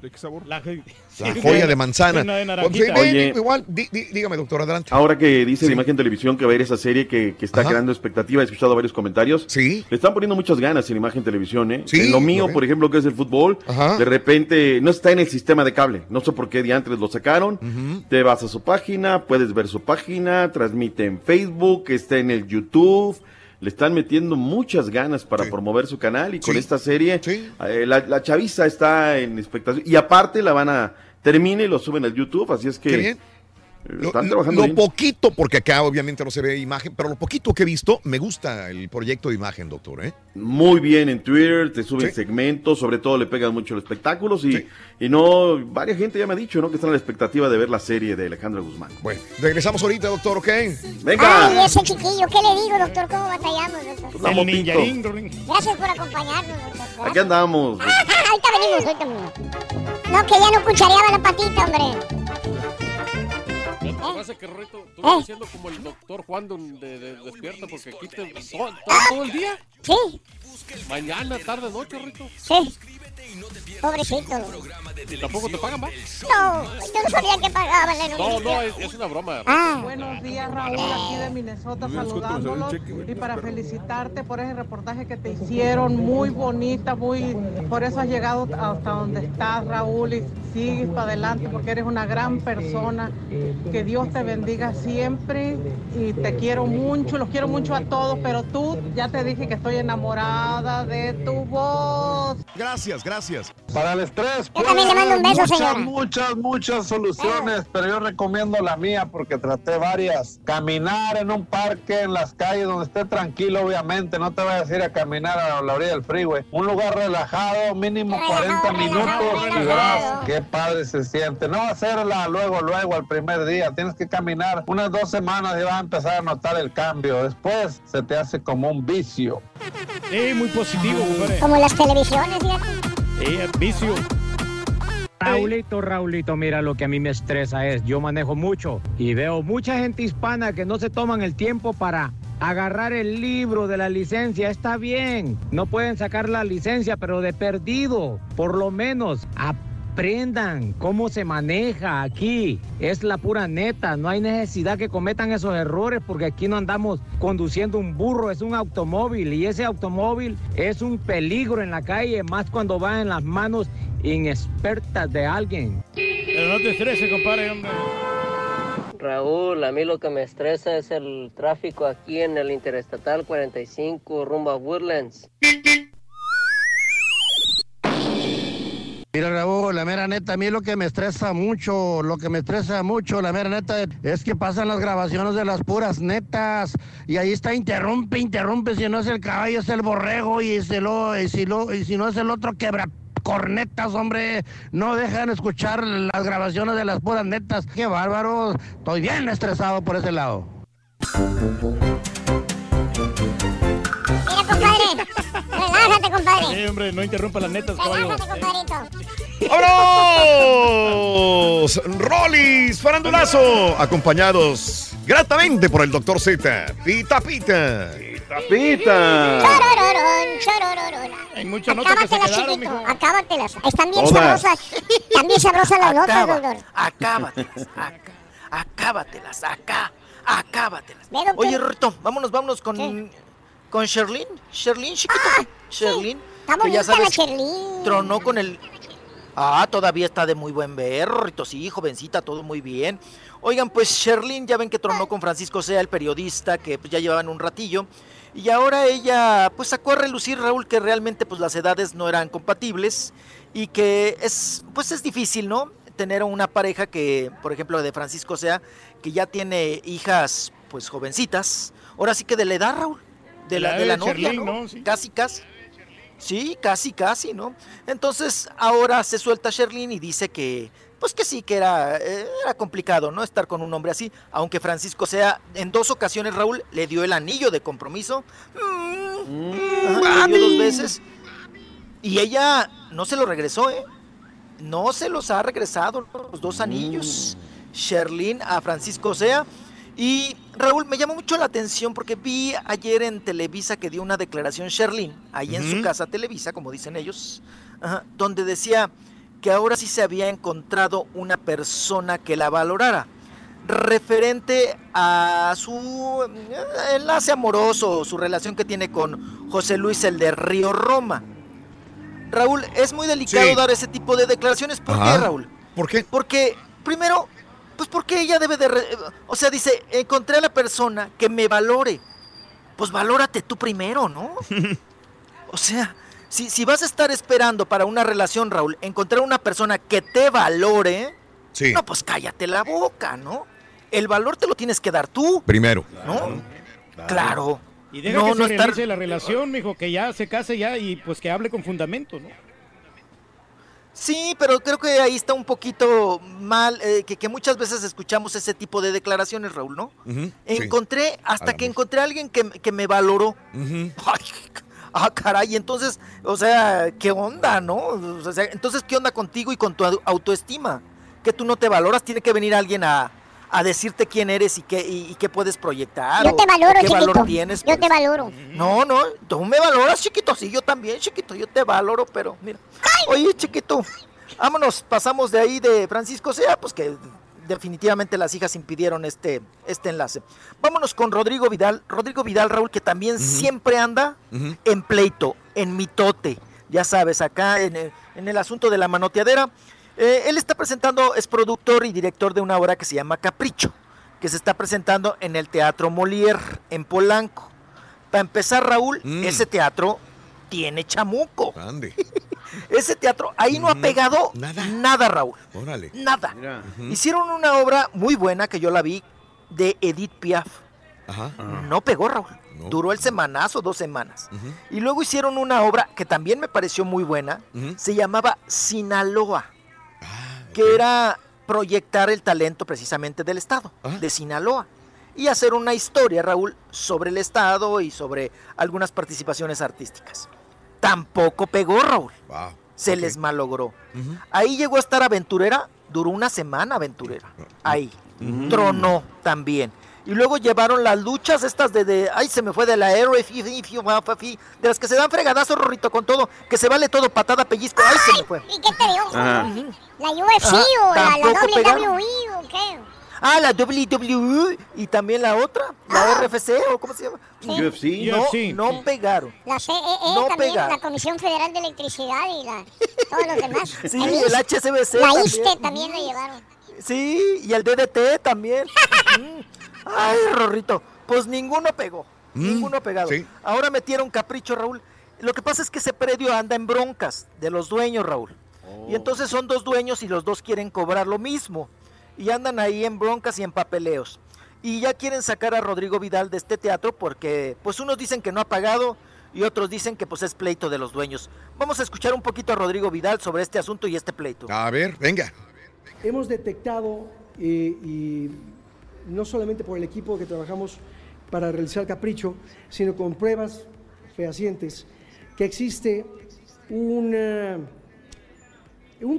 ¿De qué sabor? La, La joya de manzana. De Pues, naranjita. ven, Oye. igual, dígame, doctor, adelante. Ahora que dice Sí. la imagen televisión que va a ir esa serie que, que está Ajá. creando expectativa, he escuchado varios comentarios. Sí. Le están poniendo muchas ganas en imagen televisión, ¿eh? Sí, en lo mío, por ejemplo, que es el fútbol, Ajá. de repente no está en el sistema de cable. No sé por qué diantres lo sacaron. Te vas a su página, puedes ver su página, transmite en Facebook, está en el YouTube. Le están metiendo muchas ganas para Sí. promover su canal y con Sí. esta serie Sí. eh, la, la chaviza está en expectación. Y aparte la van a termina y lo suben al YouTube, así es que Lo, están lo- trabajando lo bien. poquito, porque acá obviamente no se ve imagen, pero lo poquito que he visto, me gusta el proyecto de imagen, doctor, ¿eh? muy bien en Twitter, te suben Sí. segmentos, sobre todo le pegan mucho los espectáculos y, Sí. y no, varias gente ya me ha dicho, ¿no? Que están a la expectativa de ver la serie de Alejandra Guzmán. Bueno, regresamos ahorita, doctor, ¿ok? Venga, Ay, ese chiquillo, ¿qué le digo, doctor? ¿Cómo batallamos, doctor? la El ninjarín. Gracias por acompañarnos, doctor. Aquí Gracias. andamos. ahorita venimos, ahorita venimos. No, que ya no cuchareaba la patita, hombre. Lo que pasa es que, Rorrito, tú ¿Eh? estás haciendo como el doctor Juan de, de- de- despierta porque aquí te todo, todo- todo el día. Sí, Mañana, tarde, noche, Rito. sí. Pobrecito. Tampoco te pagan, ¿va? No, yo no sabía que pagaban la No, no, es, es una broma. Ah, Buenos días, Raúl, aquí de Minnesota, saludándolos y para felicitarte por ese reportaje que te hicieron, muy bonita, muy, por eso has llegado hasta donde estás, Raúl, y sigues para adelante porque eres una gran persona. Que Dios te bendiga siempre y te quiero mucho, los quiero mucho a todos, pero tú ya te dije que estoy enamorada de tu voz. Gracias, gracias. Para el estrés, Yo también le mando un beso, muchas, señora. muchas, muchas soluciones, pero yo recomiendo la mía porque traté varias. Caminar en un parque, en las calles donde esté tranquilo, obviamente. No te vayas a ir a caminar a la orilla del freeway. Un lugar relajado, mínimo Relajado, 40 relajado, minutos y relajado. verás qué padre se siente. No hacerla luego, luego, al primer día. Tienes que caminar unas dos semanas y vas a empezar a notar el cambio. Después se te hace como un vicio. Sí, muy positivo, compadre. como las televisiones, fíjate. Sí, es vicio. Raulito, Raulito, mira lo que a mí me estresa es, yo manejo mucho y veo mucha gente hispana que no se toman el tiempo para agarrar el libro de la licencia. Está bien, no pueden sacar la licencia, pero de perdido, por lo menos Aprendan cómo se maneja aquí. Es la pura neta. No hay necesidad que cometan esos errores porque aquí no andamos conduciendo un burro, es un automóvil y ese automóvil es un peligro en la calle, más cuando va en las manos inexpertas de alguien. Pero no te estreses, compadre, hombre. Raúl, a mí lo que me estresa es el tráfico aquí en el Interestatal 45 rumbo a Woodlands. Mira, Raúl, la mera neta, a mí lo que me estresa mucho, lo que me estresa mucho, la mera neta, es que pasan las grabaciones de las puras netas y ahí está interrumpe, interrumpe, si no es el caballo es el borrego y lo, y si, lo, y si no es el otro quebra cornetas, hombre, no dejan escuchar las grabaciones de las puras netas. Qué bárbaro, estoy bien estresado por ese lado. Compadre. Sí, hombre, no interrumpa las netas, caballo. ¡Vámonos! ¡Rolis! ¡Farandulazo! Acompañados gratamente por el doctor Z. Pita Pita. Pita. Chorororón, chorororón. Hay muchas notas que se Acábatelas, quedaron, chiquito, mijo. acábatelas. Están bien Todas. sabrosas. Están bien sabrosas las notas, Acaba, doctor. acábatelas, acá, acábatelas, acá, acábatelas. Oye, Rorrito, vámonos, vámonos con, con Sherlyn. Sherlyn, chiquito. Sherlyn. Que ya la sabes, tronó con el... Ah, todavía está de muy buen ver, Rorrito, sí, jovencita, todo muy bien. Oigan, pues Sherlyn, ya ven que tronó con Francisco Sea, el periodista, que pues, ya llevaban un ratillo. Y ahora ella, pues sacó a relucir, Raúl, que realmente pues las edades no eran compatibles y que es, pues es difícil, ¿no? Tener una pareja que, por ejemplo, de Francisco Sea, que ya tiene hijas, pues jovencitas. Ahora sí que de la edad, Raúl, de la, La de la novia, ¿no? ¿no? Sí. Casi, casi. Sí, casi, casi, ¿no? Entonces ahora se suelta Sherlyn y dice que, pues que sí, que era, eh, era complicado, ¿no? Estar con un hombre así, aunque Francisco sea, en dos ocasiones Raúl le dio el anillo de compromiso, Ajá, le dio dos veces, y ella no se lo regresó, ¿eh? No se los ha regresado los dos anillos, Sherlyn a Francisco Sea. Y Raúl, me llamó mucho la atención porque vi ayer en Televisa que dio una declaración Sherlyn, ahí en su casa Televisa, como dicen ellos, ajá, donde decía que ahora sí se había encontrado una persona que la valorara, referente a su eh, enlace amoroso, su relación que tiene con José Luis el de Río Roma. Raúl, es muy delicado Sí. dar ese tipo de declaraciones. ¿Por Ajá. qué, Raúl? ¿Por qué? Porque, primero, pues porque ella debe de... re- O sea, dice, encontré a la persona que me valore. Pues valórate tú primero, ¿no? O sea, si, si vas a estar esperando para una relación, Raúl, encontrar una persona que te valore, Sí. no, pues cállate la boca, ¿no? El valor te lo tienes que dar tú, Primero. ¿no? Claro. Y deja no, que se no estar... la relación, mijo, que ya se case ya y pues que hable con fundamento, ¿no? Sí, pero creo que ahí está un poquito mal, eh, que, que muchas veces escuchamos ese tipo de declaraciones, Raúl, ¿no? Encontré, hasta que encontré a alguien que, que me valoró. Ay, ah, caray, entonces, o sea, ¿qué onda, no? O sea, entonces, ¿qué onda contigo y con tu au- autoestima? Que tú no te valoras, tiene que venir alguien a, a decirte quién eres y qué, y, y qué puedes proyectar. Yo o- te valoro, qué chiquito. valor tienes. Yo te pues. valoro. No, no, tú me valoras, chiquito, sí, yo también, chiquito, yo te valoro, pero mira. Oye, chiquito, vámonos, pasamos de ahí de Francisco Sea, pues que definitivamente las hijas impidieron este, este enlace. Vámonos con Rodrigo Vidal, Rodrigo Vidal, Raúl, que también siempre anda en pleito, en mitote, ya sabes, acá en el, en el asunto de la manoteadera. Eh, él está presentando, es productor y director de una obra que se llama Capricho, que se está presentando en el Teatro Molière, en Polanco. Para empezar, Raúl, Mm. ese teatro tiene chamuco. Ande. Ese teatro, ahí no ha pegado nada, Raúl. Órale. Nada. Hicieron una obra muy buena que yo la vi de Edith Piaf. Ajá. No pegó, Raúl. Duró el semanazo, dos semanas. Y luego hicieron una obra que también me pareció muy buena. Se llamaba Sinaloa. Que era proyectar el talento precisamente del Estado, de Sinaloa. Y hacer una historia, Raúl, sobre el Estado y sobre algunas participaciones artísticas. Tampoco pegó, Raúl. Wow. Se les malogró. Ahí llegó a estar aventurera, duró una semana aventurera. Ahí. Tronó también. Y luego llevaron las luchas estas de, de ay, se me fue de la RFI, de las que se dan fregadazos, Rorrito, con todo, que se vale todo, patada, pellizco, ay, se me fue. ¿Y qué te dio? Ajá. ¿La UFC Ajá, o la, la. WWE o qué? Ah, la WWE y también la otra, la RFC o cómo se llama. UFC. No, UFC. no pegaron. La CEE No también, pegaron. la Comisión Federal de Electricidad y la, todos los demás. Sí, el HSBC La también. ISTE también la llevaron. Sí, y el DDT también. Mm. Ay, Rorrito, pues ninguno pegó. ninguno pegado. sí. Ahora metieron capricho, Raúl. Lo que pasa es que ese predio anda en broncas de los dueños, Raúl. Y entonces son dos dueños y los dos quieren cobrar lo mismo. Y andan ahí en broncas y en papeleos. Y ya quieren sacar a Rodrigo Vidal de este teatro porque pues unos dicen que no ha pagado y otros dicen que pues es pleito de los dueños. Vamos a escuchar un poquito a Rodrigo Vidal sobre este asunto y este pleito. A ver, venga. Hemos detectado, eh, y no solamente por el equipo que trabajamos para realizar Capricho, sino con pruebas fehacientes, que existe un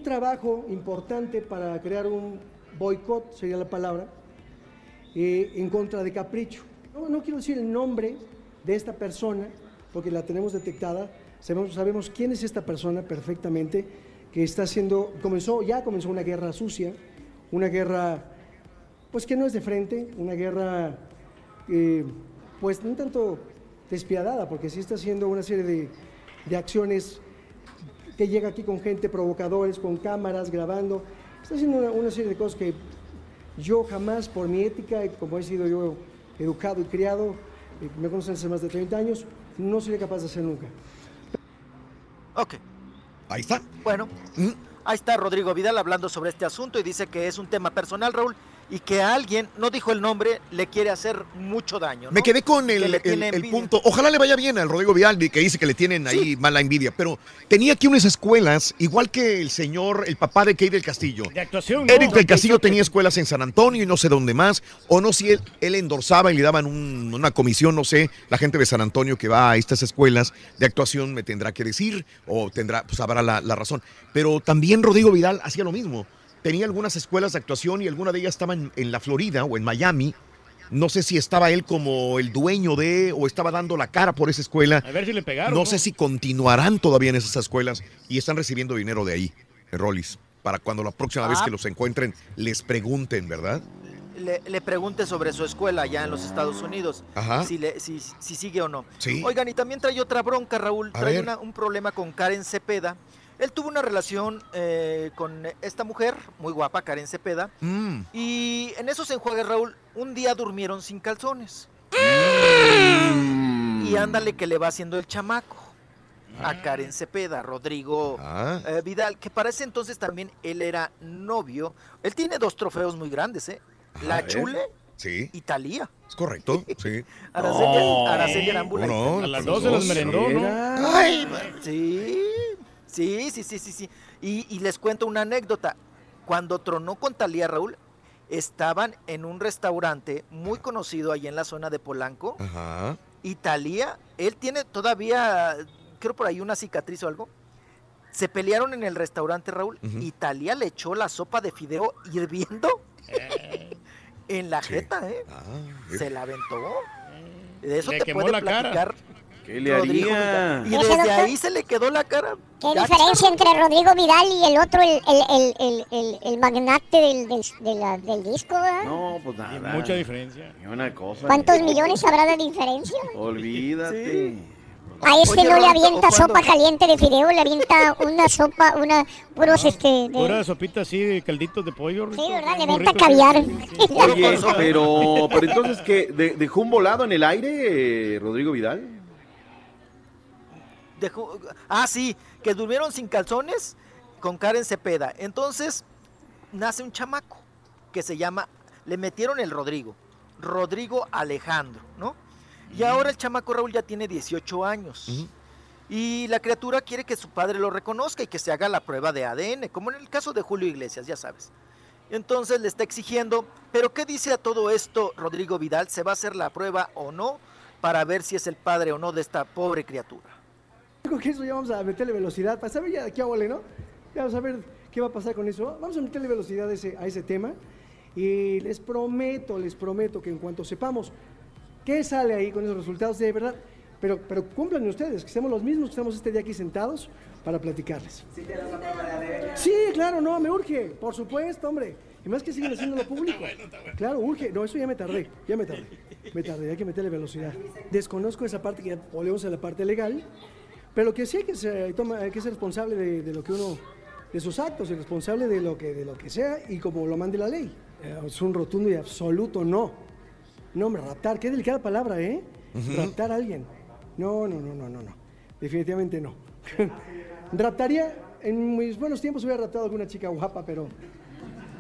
trabajo importante para crear un boicot, sería la palabra, eh, en contra de Capricho. No, no quiero decir el nombre de esta persona, porque la tenemos detectada, sabemos, sabemos quién es esta persona perfectamente, que está haciendo, comenzó, ya comenzó una guerra sucia, una guerra, pues que no es de frente, una guerra, eh, pues no tanto despiadada, porque sí está haciendo una serie de, de acciones que llega aquí con gente, provocadores, con cámaras, grabando, está haciendo una, una serie de cosas que yo jamás, por mi ética, y como he sido yo educado y criado, eh, me conocen hace más de 30 años, no sería capaz de hacer nunca. Ok. Ahí está. Bueno, ahí está Rodrigo Vidal hablando sobre este asunto y dice que es un tema personal, Raúl, y que a alguien, no dijo el nombre, le quiere hacer mucho daño. ¿no? Me quedé con el, punto. Ojalá le vaya bien al Rodrigo Vidal, que dice que le tienen ahí mala envidia. Pero tenía aquí unas escuelas, igual que el señor, el papá de Kate del Castillo. De actuación. ¿no? Eric del Castillo tenía escuelas en San Antonio y no sé dónde más. O no si él, él endorsaba y le daban un- una comisión, no sé. La gente de San Antonio que va a estas escuelas de actuación me tendrá que decir o tendrá, pues sabrá la, la razón. Pero también Rodrigo Vidal hacía lo mismo. Tenía algunas escuelas de actuación y alguna de ellas estaba en, en la Florida o en Miami. No sé si estaba él como el dueño de o estaba dando la cara por esa escuela. A ver si le pegaron. No sé si continuarán todavía en esas escuelas y están recibiendo dinero de ahí, en Rollis, para cuando la próxima vez Ah. que los encuentren les pregunten, ¿verdad? Le, le pregunte sobre su escuela allá en los Estados Unidos, Ajá. si, le- si, si sigue o no. Sí. Oigan, y también trae otra bronca, Raúl. A Trae una- un problema con Karen Cepeda. Él tuvo una relación eh, con esta mujer, muy guapa, Karen Cepeda. Mm. Y en esos enjuagues, Raúl, un día durmieron sin calzones. Y ándale que le va haciendo el chamaco a Karen Cepeda, Rodrigo Ah. eh, Vidal, que para ese entonces también él era novio. Él tiene dos trofeos muy grandes, ¿eh? La A. Chule Sí, y Talía. es correcto, sí. Araceli, No. Araceli Arámbula. ¿Cómo no? A las 12 las merendó, ¿no? Ay, sí, sí, sí, sí, sí, sí. Y, y les cuento una anécdota. Cuando tronó con Talía Raúl, estaban en un restaurante muy conocido ahí en la zona de Polanco. Ajá. Y Talía, él tiene todavía, creo por ahí una cicatriz o algo. Se pelearon en el restaurante, Raúl, y Talía le echó la sopa de fideo hirviendo en la jeta, ¿eh? Se la aventó. De eso Le te quemó puede la cara. ¿Qué le Rodrigo haría? Vidal. Y ¿Ese desde doctor? ahí se le quedó la cara. ¿Qué gacha. diferencia entre Rodrigo Vidal y el otro, el, el, el, el, el, el magnate del, del, de la- del disco? ¿verdad? No, pues nada. Mucha diferencia. Ni una cosa. ¿Cuántos millones habrá de diferencia? Olvídate. A este Oye, no le avienta sopa caliente de fideo, le avienta una sopa, una, puros este, de- Pura sopita así de calditos de pollo. sí, ¿verdad? Le avienta rico, caviar. Oye, pero, pero entonces, ¿qué? ¿De- ¿Dejó un volado en el aire, eh, Rodrigo Vidal? Dejó- ah, sí, que durmieron sin calzones con Karen Cepeda. Entonces nace un chamaco que se llama, le metieron el Rodrigo, Rodrigo Alejandro, ¿no? Y ahora el chamaco Raúl ya tiene 18 años. Y la criatura quiere que su padre lo reconozca y que se haga la prueba de ADN, como en el caso de Julio Iglesias, ya sabes. Entonces le está exigiendo, pero ¿qué dice a todo esto Rodrigo Vidal? ¿Se va a hacer la prueba o no para ver si es el padre o no de esta pobre criatura? Creo que eso ya vamos a meterle velocidad para saber ya de qué vale, ¿no? Ya vamos a ver qué va a pasar con eso. Vamos a meterle velocidad a ese, a ese tema. Y les prometo, les prometo que en cuanto sepamos qué sale ahí con esos resultados, de verdad, pero, pero cumplan ustedes, que seamos los mismos que estamos este día aquí sentados para platicarles. Sí, claro, no, me urge, por supuesto, hombre. Y más que siguen haciéndolo público. Claro, urge. No, eso ya me tardé, ya me tardé. Me tardé, hay que meterle velocidad. Desconozco esa parte que ya volvemos a la parte legal, pero que sí hay que ser, toma- hay que ser responsable de, de lo que uno, de sus actos, y responsable de lo que, de lo que sea y como lo mande la ley. Eh, es un rotundo y absoluto no. No, hombre, raptar, qué delicada palabra, ¿eh? Ujú. Raptar a alguien. No, no, no, no, no, no. Definitivamente no. Raptaría, en mis buenos tiempos hubiera raptado a alguna chica guapa, pero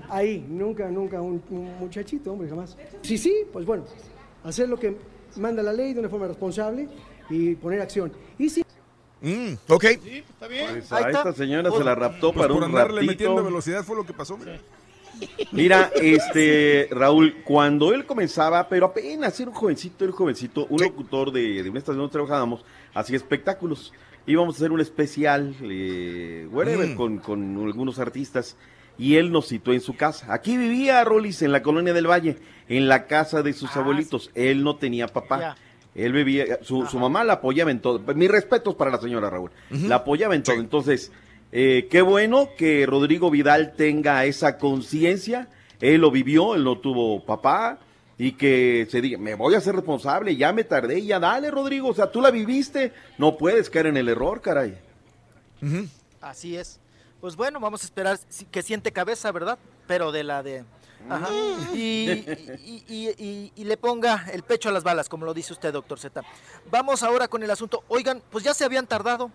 ahí, nunca, nunca un, un muchachito, hombre, jamás. Sí, sí, pues bueno, hacer lo que manda la ley de una forma responsable y poner acción. Y si Mm, ok. está bien. Pues a esta señora se la raptó Pues para por un andarle ratito. metiendo velocidad fue lo que pasó. Mira, este, Raúl, cuando él comenzaba, pero apenas era un jovencito, era un jovencito, un locutor de, de una estación donde trabajábamos, hacía espectáculos. Íbamos a hacer un especial, eh, whatever, Mm. con, con algunos artistas, y él nos citó en su casa. Aquí vivía Rolis, en la colonia del Valle, en la casa de sus abuelitos. Él no tenía papá. Él vivía, su, su mamá la apoyaba en todo. Mis respetos para la señora Raúl. La apoyaba en todo. Entonces, eh, qué bueno que Rodrigo Vidal tenga esa conciencia. Él lo vivió, él no tuvo papá. Y que se diga, me voy a ser responsable, ya me tardé, ya dale, Rodrigo. O sea, tú la viviste, no puedes caer en el error, caray. Así es. Pues bueno, vamos a esperar si- que siente cabeza, ¿verdad? Pero de la de... Ajá. Y, y- y- y- y le ponga el pecho a las balas, como lo dice usted, doctor Z. Vamos ahora con el asunto. Oigan, pues ya se habían tardado.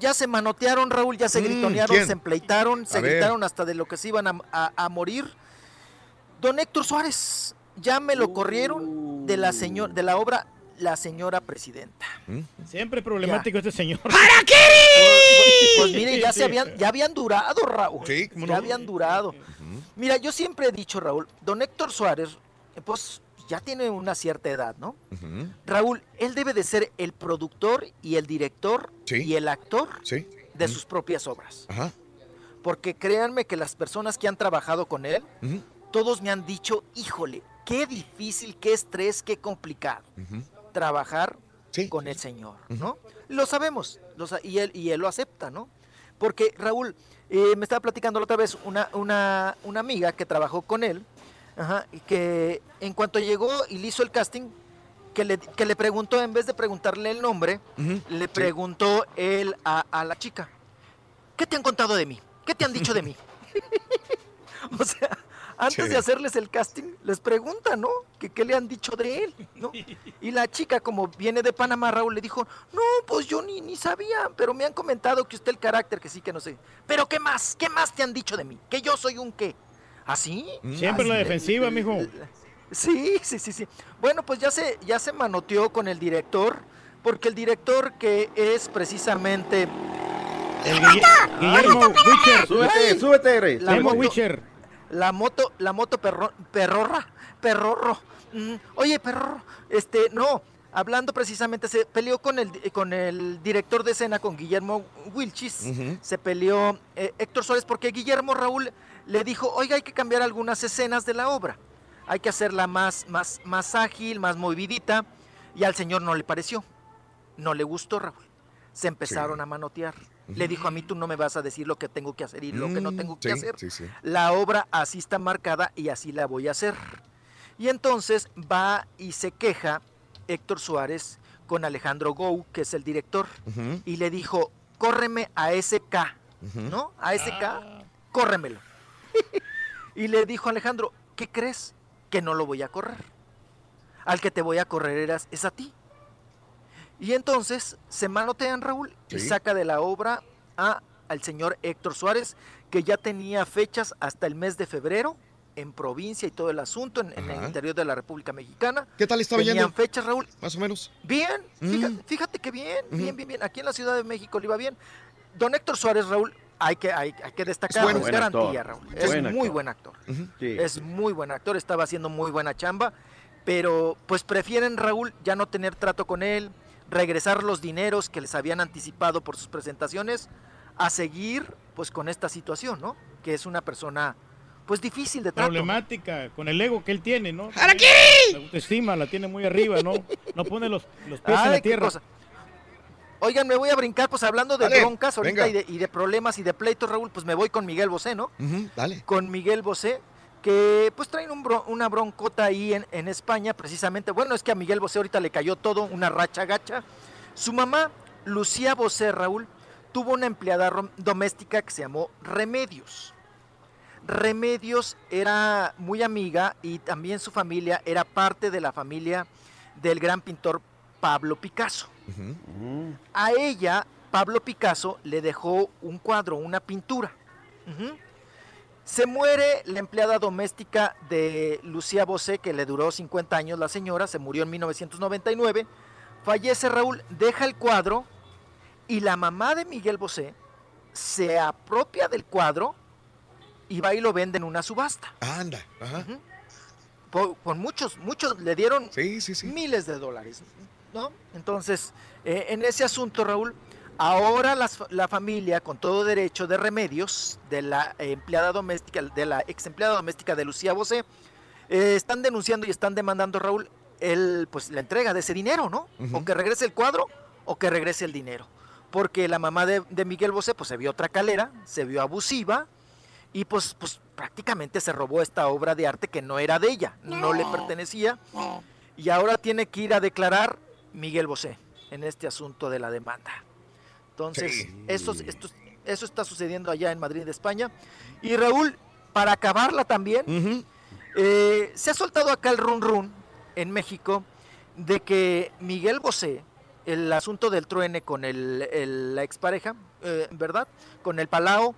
Ya se manotearon, Raúl, ya se Mm, gritonearon, ¿quién? se empleitaron, se A ver. gritaron hasta de lo que se iban a, a- a morir. Don Héctor Suárez, ya me lo corrieron de la, señor, de la obra La Señora Presidenta. Siempre problemático este señor. Pues, pues mire, ya se habían, ya habían durado, Raúl. Sí, ya no. habían durado. Mira, yo siempre he dicho, Raúl, don Héctor Suárez, pues ya tiene una cierta edad, ¿no? Raúl, él debe de ser el productor y el director Sí. y el actor Sí. de sus propias obras. Ajá. Porque créanme que las personas que han trabajado con él, todos me han dicho, híjole, qué difícil, qué estrés, qué complicado trabajar con el Señor, ¿no? Lo sabemos, lo sa- y, él, y él lo acepta, ¿no? Porque Raúl, eh, me estaba platicando la otra vez una, una, una amiga que trabajó con él, ajá, y que en cuanto llegó y le hizo el casting, que le, que le preguntó, en vez de preguntarle el nombre, le preguntó él a, a la chica, ¿qué te han contado de mí? ¿Qué te han dicho de mí? o sea, antes Sí. de hacerles el casting, les pregunta, ¿no? Que qué le han dicho de él, ¿no? Y la chica, como viene de Panamá, Raúl, le dijo, no, pues yo ni, ni sabía, pero me han comentado que usted el carácter, que sí, que no sé. Pero ¿qué más? ¿Qué más te han dicho de mí? Que yo soy un qué. ¿Así? Siempre la Así. defensiva, mijo. Sí, sí, sí, sí. Bueno, pues ya se, ya se manoteó con el director, porque el director que es precisamente... El Guille- Guillermo Witcher. Súbete, súbete. La Guillermo Witcher. La moto, la moto perro, perrorra, perrorro. Mm, oye, perrorro, este, no, hablando precisamente, se peleó con el, con el director de escena, con Guillermo Wilchis, se peleó eh, Héctor Suárez, porque Guillermo Raúl le dijo, oiga, hay que cambiar algunas escenas de la obra, hay que hacerla más, más, más ágil, más movidita, y al señor no le pareció, no le gustó, Raúl. Se empezaron a manotear. Le dijo a mí, tú no me vas a decir lo que tengo que hacer y lo que no Mm, tengo que sí, hacer. sí, sí. La obra así está marcada y así la voy a hacer. Y entonces va y se queja Héctor Suárez con Alejandro Gou, que es el director, y le dijo, córreme a ese K, Ujú. ¿no? A ese K, córremelo. y le dijo Alejandro, ¿qué crees? Que no lo voy a correr. Al que te voy a correr eras, es a ti. Y entonces se manotean Raúl y Sí. saca de la obra a, al señor Héctor Suárez, que ya tenía fechas hasta el mes de febrero en provincia y todo el asunto en, en el interior de la República Mexicana. ¿Qué tal estaba Tenían yendo? fechas, Raúl. Más o menos. Bien, fíjate, Mm. fíjate que bien, bien, bien, bien. Aquí en la Ciudad de México le iba bien. Don Héctor Suárez, Raúl, hay que, hay, hay que destacar, bueno. es Buen garantía, actor. Raúl. Es Buen muy actor. buen actor. Sí. Es muy buen actor, estaba haciendo muy buena chamba, pero pues prefieren, Raúl, ya no tener trato con él, regresar los dineros que les habían anticipado por sus presentaciones, a seguir pues con esta situación, ¿no? Que es una persona pues difícil de trato. Problemática con el ego que él tiene, ¿no? ¡Aquí! La autoestima la tiene muy arriba, ¿no? No pone los, los pies en Ay, la qué tierra. cosa. Oigan, me voy a brincar, pues hablando de Dale, broncas ahorita y de, y de problemas y de pleitos, Raúl, pues me voy con Miguel Bosé, ¿no? Ujú, dale. Con Miguel Bosé, que pues traen un bro- una broncota ahí en, en España, precisamente. Bueno, es que a Miguel Bosé ahorita le cayó todo, una racha gacha. Su mamá, Lucía Bosé, Raúl, tuvo una empleada doméstica que se llamó Remedios. Remedios era muy amiga y también su familia era parte de la familia del gran pintor Pablo Picasso. A ella, Pablo Picasso le dejó un cuadro, una pintura. Se muere la empleada doméstica de Lucía Bosé, que le duró 50 años la señora, se murió en 1999. Fallece Raúl, deja el cuadro y la mamá de Miguel Bosé se apropia del cuadro y va y lo vende en una subasta. Anda. Ajá. Por, por muchos, muchos le dieron Sí, sí, sí. miles de dólares, ¿no? Entonces, eh, en ese asunto, Raúl, ahora las la familia, con todo derecho de remedios, de la empleada doméstica, de la ex empleada doméstica de Lucía Bosé, eh, están denunciando y están demandando, Raúl, el, pues, la entrega de ese dinero, ¿no? Ujú. O que regrese el cuadro o que regrese el dinero. Porque la mamá de, de Miguel Bosé, pues se vio calera, se vio abusiva, y pues, pues prácticamente se robó esta obra de arte que no era de ella, no le pertenecía, y ahora tiene que ir a declarar Miguel Bosé en este asunto de la demanda. Entonces, Sí. eso, esto, eso está sucediendo allá en Madrid, España. Y Raúl, para acabarla también, eh, se ha soltado acá el run run en México de que Miguel Bosé, el asunto del truene con el, el- la expareja, eh, ¿verdad? Con el Palao,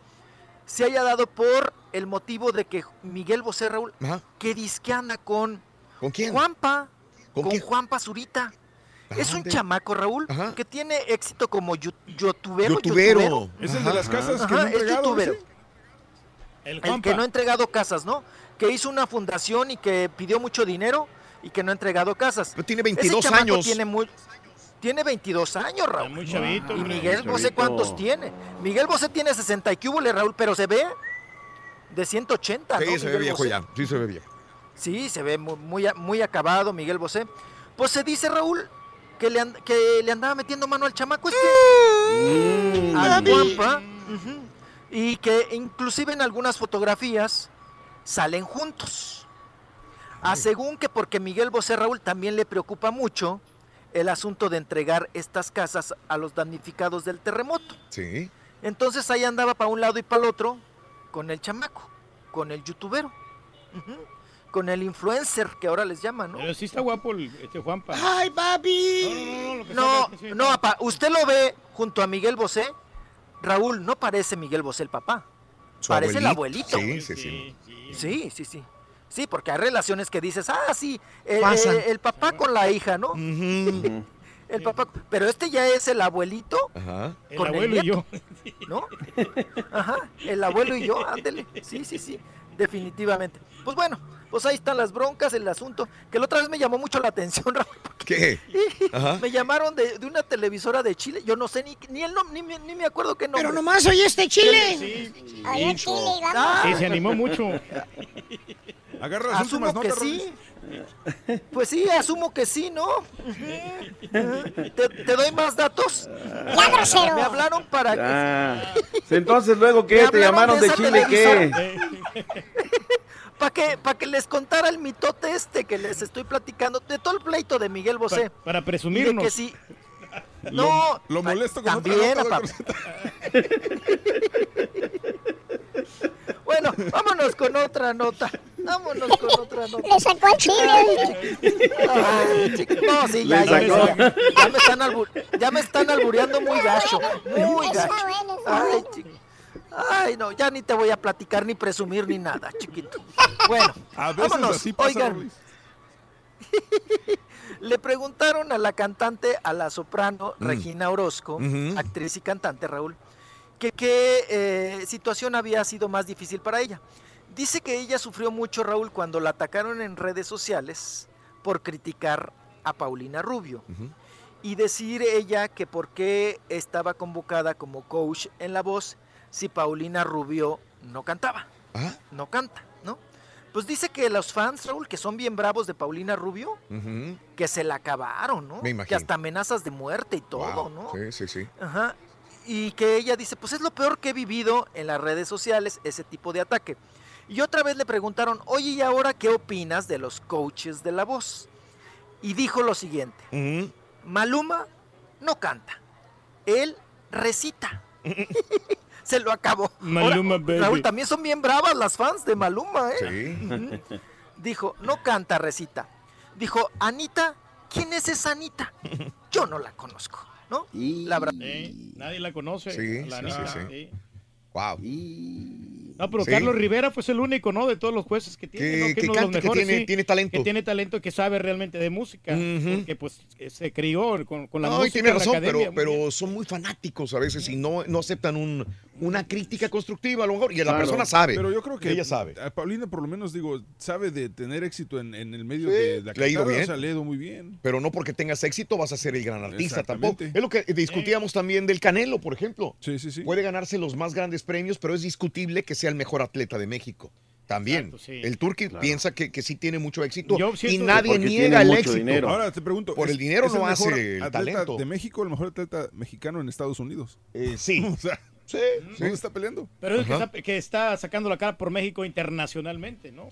se haya dado por el motivo de que Miguel Bosé, Raúl, Ajá. que disque anda con ¿Con quién? Juanpa, ¿Con con, quién? Juanpa Zurita. Es un chamaco, Raúl, que tiene éxito como youtubero. Youtubero. Es el de las casas que no ha es entregado, youtubero. ¿sí? El, El que no ha entregado casas, ¿no? Que hizo una fundación y que pidió mucho dinero y que no ha entregado casas. Pero tiene Ese 22 chamaco años. Tiene, muy, tiene 22 años, Raúl. muy chavito, Y. Miguel Muy Bosé. ¿cuántos tiene? Miguel Bosé tiene 60 y cúbole, Raúl, pero se ve de 180, Sí, ¿no? se ve viejo Bosé? ya. Sí, se ve viejo. Sí, se ve mu- muy, muy acabado Miguel Bosé. Pues se dice, Raúl, que le, and- que le andaba metiendo mano al chamaco este. Mm. al ujú, Y que inclusive en algunas fotografías salen juntos. A según que porque Miguel Bosé Raúl también le preocupa mucho el asunto de entregar estas casas a los damnificados del terremoto. Sí. Entonces ahí andaba para un lado y para el otro con el chamaco, con el youtubero, ujú, con el influencer que ahora les llaman, ¿no? Pero sí está guapo el, este Juanpa. ¡Ay, papi! No, no, papá, usted lo ve junto a Miguel Bosé. Raúl, no parece Miguel Bosé el papá. Su parece el abuelito. Sí, sí, sí. Sí, sí, sí. Sí, porque hay relaciones que dices, ah, sí, el, Pasan. el- el papá con la hija, ¿no? El papá, pero este ya es el abuelito Ajá. El abuelo y nieto, yo. ¿no? Ajá, el abuelo y yo, ándele. Sí, sí, sí, definitivamente. Pues bueno, pues ahí están las broncas, el asunto, que la otra vez me llamó mucho la atención, Raúl, ¿Qué? Ajá. me llamaron de, de una televisora de Chile, yo no sé ni, ni el nombre, ni, me- ni me acuerdo qué nombre. Pero nomás oye este chile. Sí, Oye, Chile, vamos. Ah, Sí, se animó mucho. Agarra las asumo últimas que notas, sí. Pues sí, asumo que sí, ¿no? ¿Te, te doy más datos? Ya, grosero. Me hablaron para que... Ah, entonces luego Me qué, te llamaron de Chile qué. Para que, pa' que les contara el mitote este que les estoy platicando, de todo el pleito de Miguel Bosé. Pa- para Y de presumirnos. que sí. Lo- No, lo pa- molesto con otra también, nota, aparte. Bueno, vámonos con otra nota. Vámonos con otra nota. Le sacó el chile. Ay, chiqui- no, sí, ya, ya, ya, ya me están ya me están albureando muy gacho, muy gacho. Ay, Ay, no, ya ni te voy a platicar ni presumir ni nada, chiquito. Bueno, A veces vámonos. así pasa, Oigan, Luis. le preguntaron a la cantante, a la soprano Mm. Regina Orozco, actriz y cantante Raúl, que qué eh, situación había sido más difícil para ella. Dice que ella sufrió mucho, Raúl, cuando la atacaron en redes sociales por criticar a Paulina Rubio y decir ella que por qué estaba convocada como coach en La Voz si Paulina Rubio no cantaba. No canta, ¿no? Pues dice que los fans, Raúl, que son bien bravos de Paulina Rubio, que se la acabaron, ¿no? Me Que imagino. hasta amenazas de muerte y todo, Wow. ¿no? Sí, sí, sí. Ajá. Y que ella dice, pues es lo peor que he vivido en las redes sociales, ese tipo de ataque. Y otra vez le preguntaron, oye, ¿y ahora qué opinas de los coaches de la voz? Y dijo lo siguiente, Maluma no canta, él recita. Se lo acabó. Maluma, Ahora, baby. Raúl, también son bien bravas las fans de Maluma, ¿eh? Sí. Dijo, no canta, recita. Dijo, Anita, ¿quién es esa Anita? Yo no la conozco, ¿no? La verdad. Eh, nadie la conoce. Sí, la sí, sí. Wow. No, pero Sí. Carlos Rivera fue el único, ¿no? De todos los jueces que tiene, Que- ¿no? que uno de los canta, que mejores, tiene- tiene talento. Que tiene talento, que sabe realmente de música. Porque, pues, que se crió con, con la No, y música. tiene en la razón, pero, pero son muy fanáticos a veces y no, no aceptan un, una crítica constructiva a lo mejor. Y la persona sabe. Pero yo creo que Ella sabe. a Paulina por lo menos digo, sabe de tener éxito en, en el medio Sí, de la le bien. o sea, le muy bien. Pero no porque tengas éxito vas a ser el gran artista tampoco. Es lo que discutíamos también del Canelo, por ejemplo. Sí, sí, sí. Puede ganarse los más grandes premios, pero es discutible que sea el mejor atleta de México. También. Exacto, sí. El Turqui piensa que, que sí tiene mucho éxito Yo y nadie niega el éxito. dinero. Ahora te pregunto, Por ¿es- el dinero no hace el talento. de México, el mejor atleta mexicano en Estados Unidos? Eh, sí. o sea, sí, ¿dónde está peleando? Pero es el que está, que está sacando la cara por México internacionalmente, ¿no?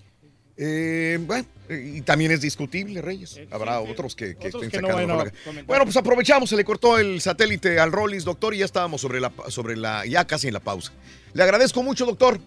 Eh, bueno, y también es discutible, Reyes. Habrá sí. otros que, que Otros estén que no sacando la-. Bueno, pues aprovechamos, se le cortó el satélite al Rollis, doctor, y ya estábamos sobre la, sobre la, ya casi en la pausa. Le agradezco mucho, doctor.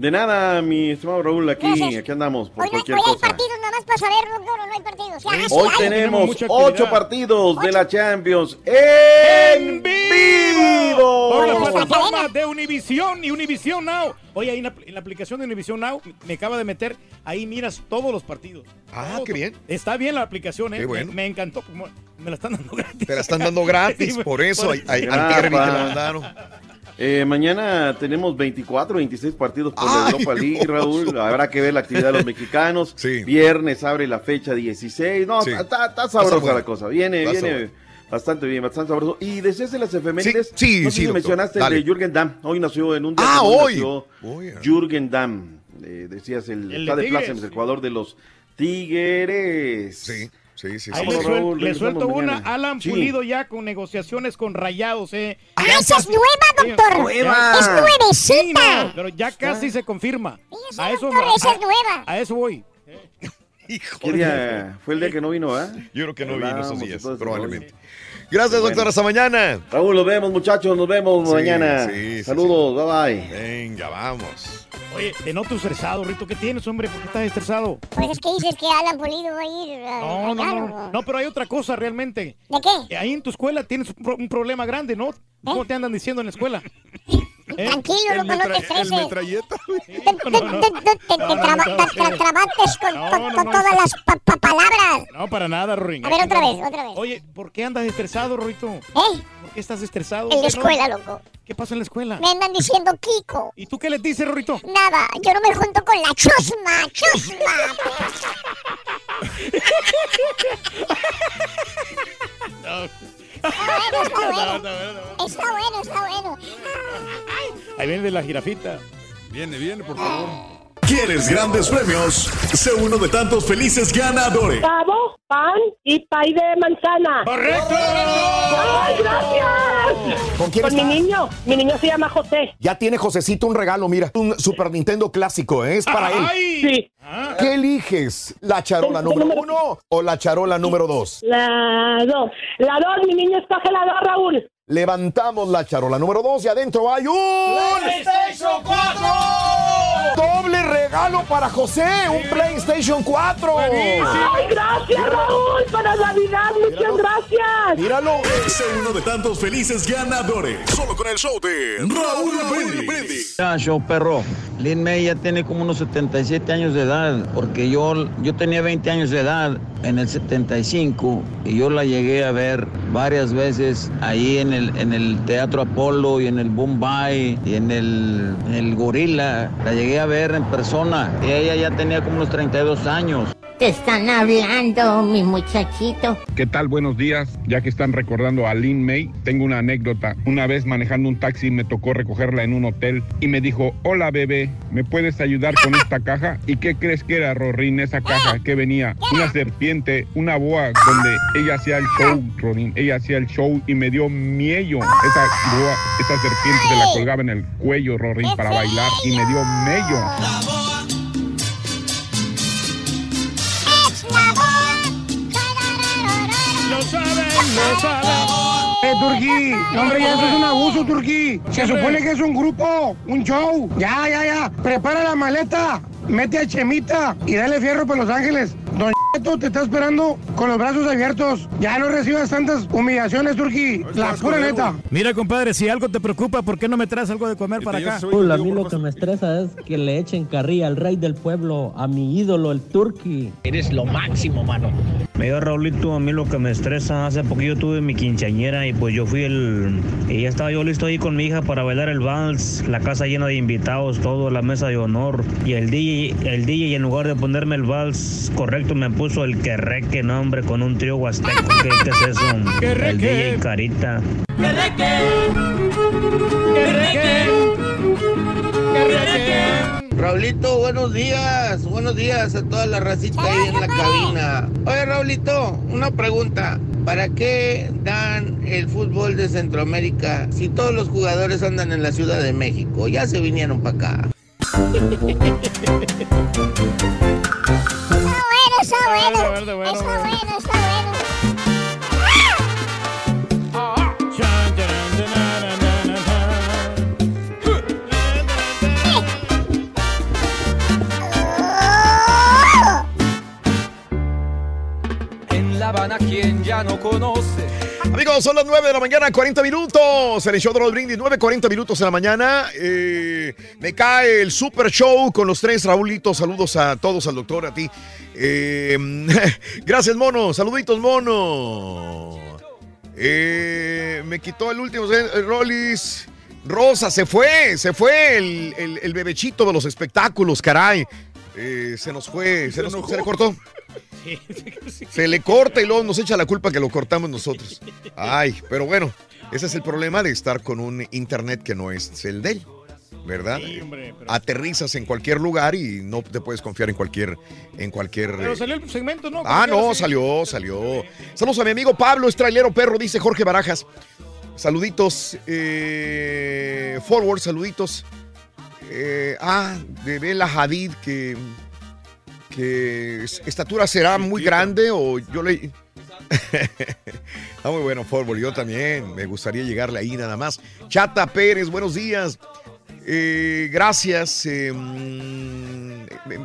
De nada, mi estimado Raúl, aquí, Gracias. aquí andamos por Hoy, no- cualquier hoy hay partidos nada más para saber, doctor, o no hay partidos. Ya, sí Hoy hay. tenemos ocho partidos de la Champions en vivo. Por la plataforma de Univision y Univision Now. Oye, ahí en la, en la aplicación de Univision Now me acaba de meter, ahí miras todos los partidos. Ah, Todo. qué bien. Está bien la aplicación, ¿eh? Qué bueno. me, me encantó. como Me la están dando gratis. Te la están dando gratis, Sí, por eso. Hay, hay, antier la mandaron. Eh, mañana tenemos 24, 26 partidos por la Europa League. Raúl. Habrá que ver la actividad de los mexicanos. Sí. Viernes abre la fecha 16. No, Sí. está, está sabrosa bueno. la cosa. Viene, viene bueno. bastante bien, bastante sabroso. Y decías de las efemérides. Sí, sí, no sé sí, si mencionaste el de Jürgen Damm. Hoy nació en un día. Ah, hoy. nació ah. Jürgen Damm. Eh, decías el, El está de de plaza, Tigres. el jugador de los Tigres. Sí, sí, sí. Ahí sí. le, suel- Raúl, le suelto una, mañana. Alan Sí. Pulido ya con negociaciones con Rayados, ¿eh? Ah, esa es nueva, doctor. Nueva. Es Sí, nuevecita. no, pero ya casi se confirma. Esa, A eso, doctor, esa a- es nueva. a eso voy. ¿Qué día fue el día que no vino, ah? Yo creo que no vino esos días, probablemente. Gracias, doctor. Bueno. Hasta mañana. Raúl, nos vemos, muchachos. Nos vemos Sí, mañana. sí, sí, Saludos, bye bye. Venga, vamos. Oye, te noto estresado, Rito. ¿Qué tienes, hombre? ¿Por qué estás estresado? Pues es que dices que Alan Pulido va a ir a No, no, no. No, pero hay otra cosa realmente. ¿De qué? Eh, Ahí en tu escuela tienes un, pro- un problema grande, ¿no? ¿Cómo te andan diciendo en la escuela? Tranquilo, El, loco, no te el estreses. metralleta, güey. Te, te- No, no. te- te- te- te No, no, traba- no, te- no, te no. trabates con, No, no, no. todas las pa- pa- palabras. No, para nada, Rorín. A ver, otra no. vez, otra vez. Oye, ¿por qué andas estresado, Rorito? ¿Eh? ¿Por qué estás estresado? En la ¿Qué no? escuela, loco. ¿Qué pasa en la escuela? Me andan diciendo Kiko. ¿Y tú qué les dices, Rorito? Nada, yo no me junto con la chusma, chusma. Está bueno, está bueno. Está bueno, está bueno. Ahí viene de la jirafita. Viene, viene, por favor. ¿Quieres grandes premios? Sé uno de tantos felices ganadores. Pavo, pan y pay de manzana. ¡Correcto! ¡Ay, gracias! ¿Con quién Con mi niño. Mi niño se llama José. Ya tiene Josecito un regalo, mira. Un Super Nintendo clásico, ¿eh? es para él. ¡Ay! Sí. ¿Qué eliges? ¿La charola número uno o la charola número dos? La dos. La dos, mi niño escoge la dos, Raúl. Levantamos la charola número dos y adentro hay un... PlayStation 4. ¡Doble regalo para José! ¡Un PlayStation 4! Ay, gracias, Raúl, para Navidad. Muchas gracias. ¡Míralo! Sé uno de tantos felices ganadores. Solo con el show de Raúl Brindis. Ya, show perro. Lin May ya tiene como unos 77 años de edad, porque yo, yo tenía 20 años de edad en el 75 y yo la llegué a ver varias veces ahí en el, en el Teatro Apolo y en el Bombay y en el, en el Gorila. La llegué a ver en persona ella ya tenía como unos 32 años. Te están hablando, mi muchachito. ¿Qué tal? Buenos días. Ya que están recordando a Lynn May, tengo una anécdota. Una vez manejando un taxi me tocó recogerla en un hotel y me dijo, hola bebé, ¿me puedes ayudar con esta caja? ¿Y qué crees que era, Rorín, esa caja? que venía? Una serpiente, una boa, donde ella hacía el show, Rorín. Ella hacía el show y me dio miedo. Esa boa, esa serpiente se la colgaba en el cuello, Rorín, para bailar y me dio mello. Eh, Turquí, no, hombre, ya eso es un abuso, Turquí. Se supone que es un grupo, un show. Ya, ya, ya. Prepara la maleta, mete a Chemita y dale fierro para Los Ángeles. Don te está esperando con los brazos abiertos. Ya no recibas tantas humillaciones, Turquí. La pura neta. Mira, compadre, si algo te preocupa, ¿por qué no me traes algo de comer para acá? Hola, a mí lo que me estresa es que le echen carrilla al rey del pueblo, a mi ídolo, el Turqui. Eres lo máximo, mano. Mira, Raulito, a mí lo que me estresa, hace poquito tuve mi quinceañera y pues yo fui el... Y ya estaba yo listo ahí con mi hija para bailar el vals, la casa llena de invitados, todo, la mesa de honor. Y el DJ, el DJ en lugar de ponerme el vals correcto me puso el querreque, nombre, con un trío huasteco. ¿Qué, qué es eso? El DJ Carita. Raulito, buenos días, buenos días a toda la racita ahí en la cabina. Oye, Raulito, una pregunta. ¿Para qué dan el fútbol de Centroamérica si todos los jugadores andan en la Ciudad de México? Ya se vinieron para acá. Está bueno, está bueno. Está bueno, está bueno. En La Habana, quien ya no conoce. Amigos, son las 9 de la mañana, 40 minutos. El show de los brindis, 9, 40 minutos en la mañana. Eh, me cae el super show con los tres Raulito. Saludos a todos, al doctor, a ti. Eh, gracias, mono. Saluditos, mono. Eh, me quitó el último. eh, Rollis. Rosa, se fue, se fue el, el- el bebechito de los espectáculos, caray. Eh, se nos fue, se, nos- se le cortó. Se le corta y luego nos echa la culpa que lo cortamos nosotros. Ay, pero bueno, ese es el problema de estar con un internet que no es el de él, ¿verdad? Aterrizas en cualquier lugar y no te puedes confiar en cualquier, en cualquier. Pero salió el segmento, ¿no? Ah, no, salió, salió. Saludos a mi amigo Pablo, es trailero perro, dice Jorge Barajas. Saluditos. eh, forward, saluditos. Eh, ah, de Bela Hadid, que, que es- estatura será muy grande o yo le... Está muy bueno, forward, yo también. Me gustaría llegarle ahí nada más. Chata Pérez, buenos días. Eh, gracias. eh,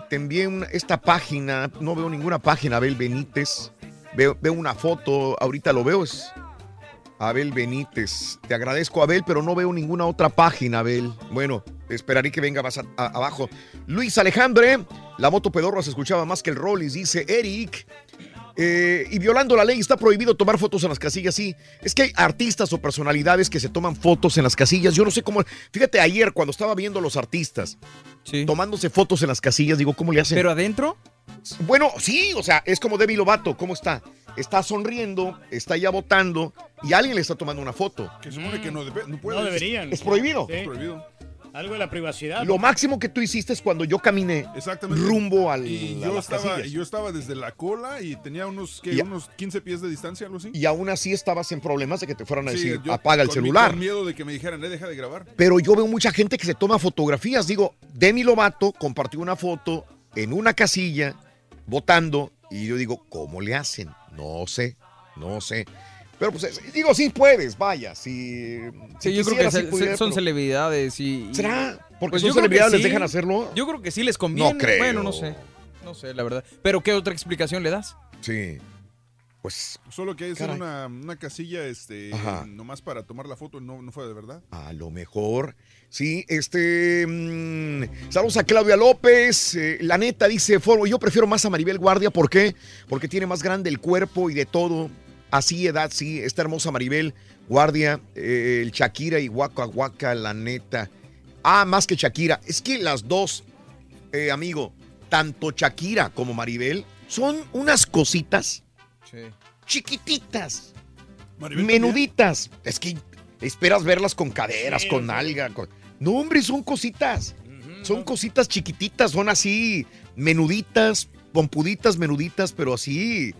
te envié esta página. No veo ninguna página, Abel Benítez. Veo, veo una foto, ahorita lo veo. Es Abel Benítez. Te agradezco, Abel, pero no veo ninguna otra página, Abel. Bueno, esperaré que venga más abajo. Luis Alejandre, la moto pedorra se escuchaba más que el Rollis, dice Eric. Eh, y violando la ley, está prohibido tomar fotos en las casillas, sí. Es que hay artistas o personalidades que se toman fotos en las casillas. Yo no sé cómo. Fíjate, ayer cuando estaba viendo a los artistas tomándose fotos en las casillas, digo, ¿cómo le hacen? ¿Pero adentro? Bueno, sí, o sea, es como Demi Lovato, ¿cómo está? Está sonriendo, está ya votando y alguien le está tomando una foto. Que supone que no, no puede. No deberían. Es prohibido. Sí. Algo de la privacidad. Lo máximo que tú hiciste es cuando yo caminé rumbo al, Y a yo las estaba, casillas. yo estaba desde la cola y tenía unos, ¿qué? Y- unos 15 pies de distancia, algo así. Y aún así estabas en problemas de que te fueran a Sí, decir, yo apaga el celular. Con miedo de que me dijeran, eh, deja de grabar. Pero yo veo mucha gente que se toma fotografías. Digo, Demi Lovato compartió una foto en una casilla votando y yo digo, ¿cómo le hacen? No sé, no sé. Pero pues es- digo, sí puedes, vaya, si... Sí, si yo creo que sí pudiera, son pero- celebridades y... ¿Será? Porque Pues son celebridades, ¿les dejan hacerlo? Yo creo que sí les conviene. No creo. Bueno, no sé. No sé, la verdad. Pero ¿qué otra explicación le das? Sí. Pues... Solo que hay que hacer Caray. una, una casilla este, Ajá. nomás para tomar la foto, no, no fue de verdad. A lo mejor. Sí, este. mm, saludos a Claudia López. eh, la neta dice yo prefiero más a Maribel Guardia. ¿Por qué? Porque tiene más grande el cuerpo y de todo. Así, edad, sí. Esta hermosa Maribel Guardia. eh, el Shakira y Waka Waka, la neta. Ah, más que Shakira. Es que las dos, eh, amigo, tanto Shakira como Maribel Son unas cositas Sí. chiquititas, Maribel menuditas. Es que esperas verlas con caderas, Sí, con sí. alga. con- No, hombre, son cositas. Son cositas chiquititas, son así, menuditas, pompuditas, menuditas, pero así,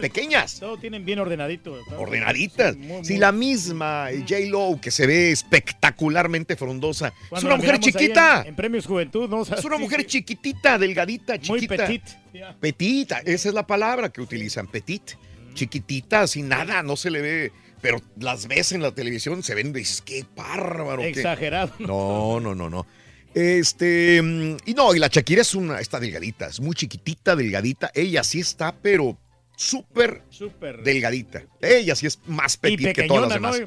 Pequeñas. Todo tienen bien ordenadito. ¿no? ordenaditas. Sí, muy, Si muy- la misma eh, J-Lo, que se ve espectacularmente frondosa, es una mujer chiquita. En, en Premios Juventud, ¿no? O sea, Es una sí, mujer sí. chiquitita, delgadita, Muy chiquita. petit. ya. Petita, esa es la palabra que utilizan, petit. Chiquitita, sin nada, no se le ve. Pero las ves en la televisión, se ven, dices, qué bárbaro. qué-". Exagerado. No, no, no, no. Este, mm, y no, y la Shakira es una, está delgadita, es muy chiquitita, delgadita. Ella sí está, pero súper Súper. delgadita. Ella sí es más petit que todas las demás.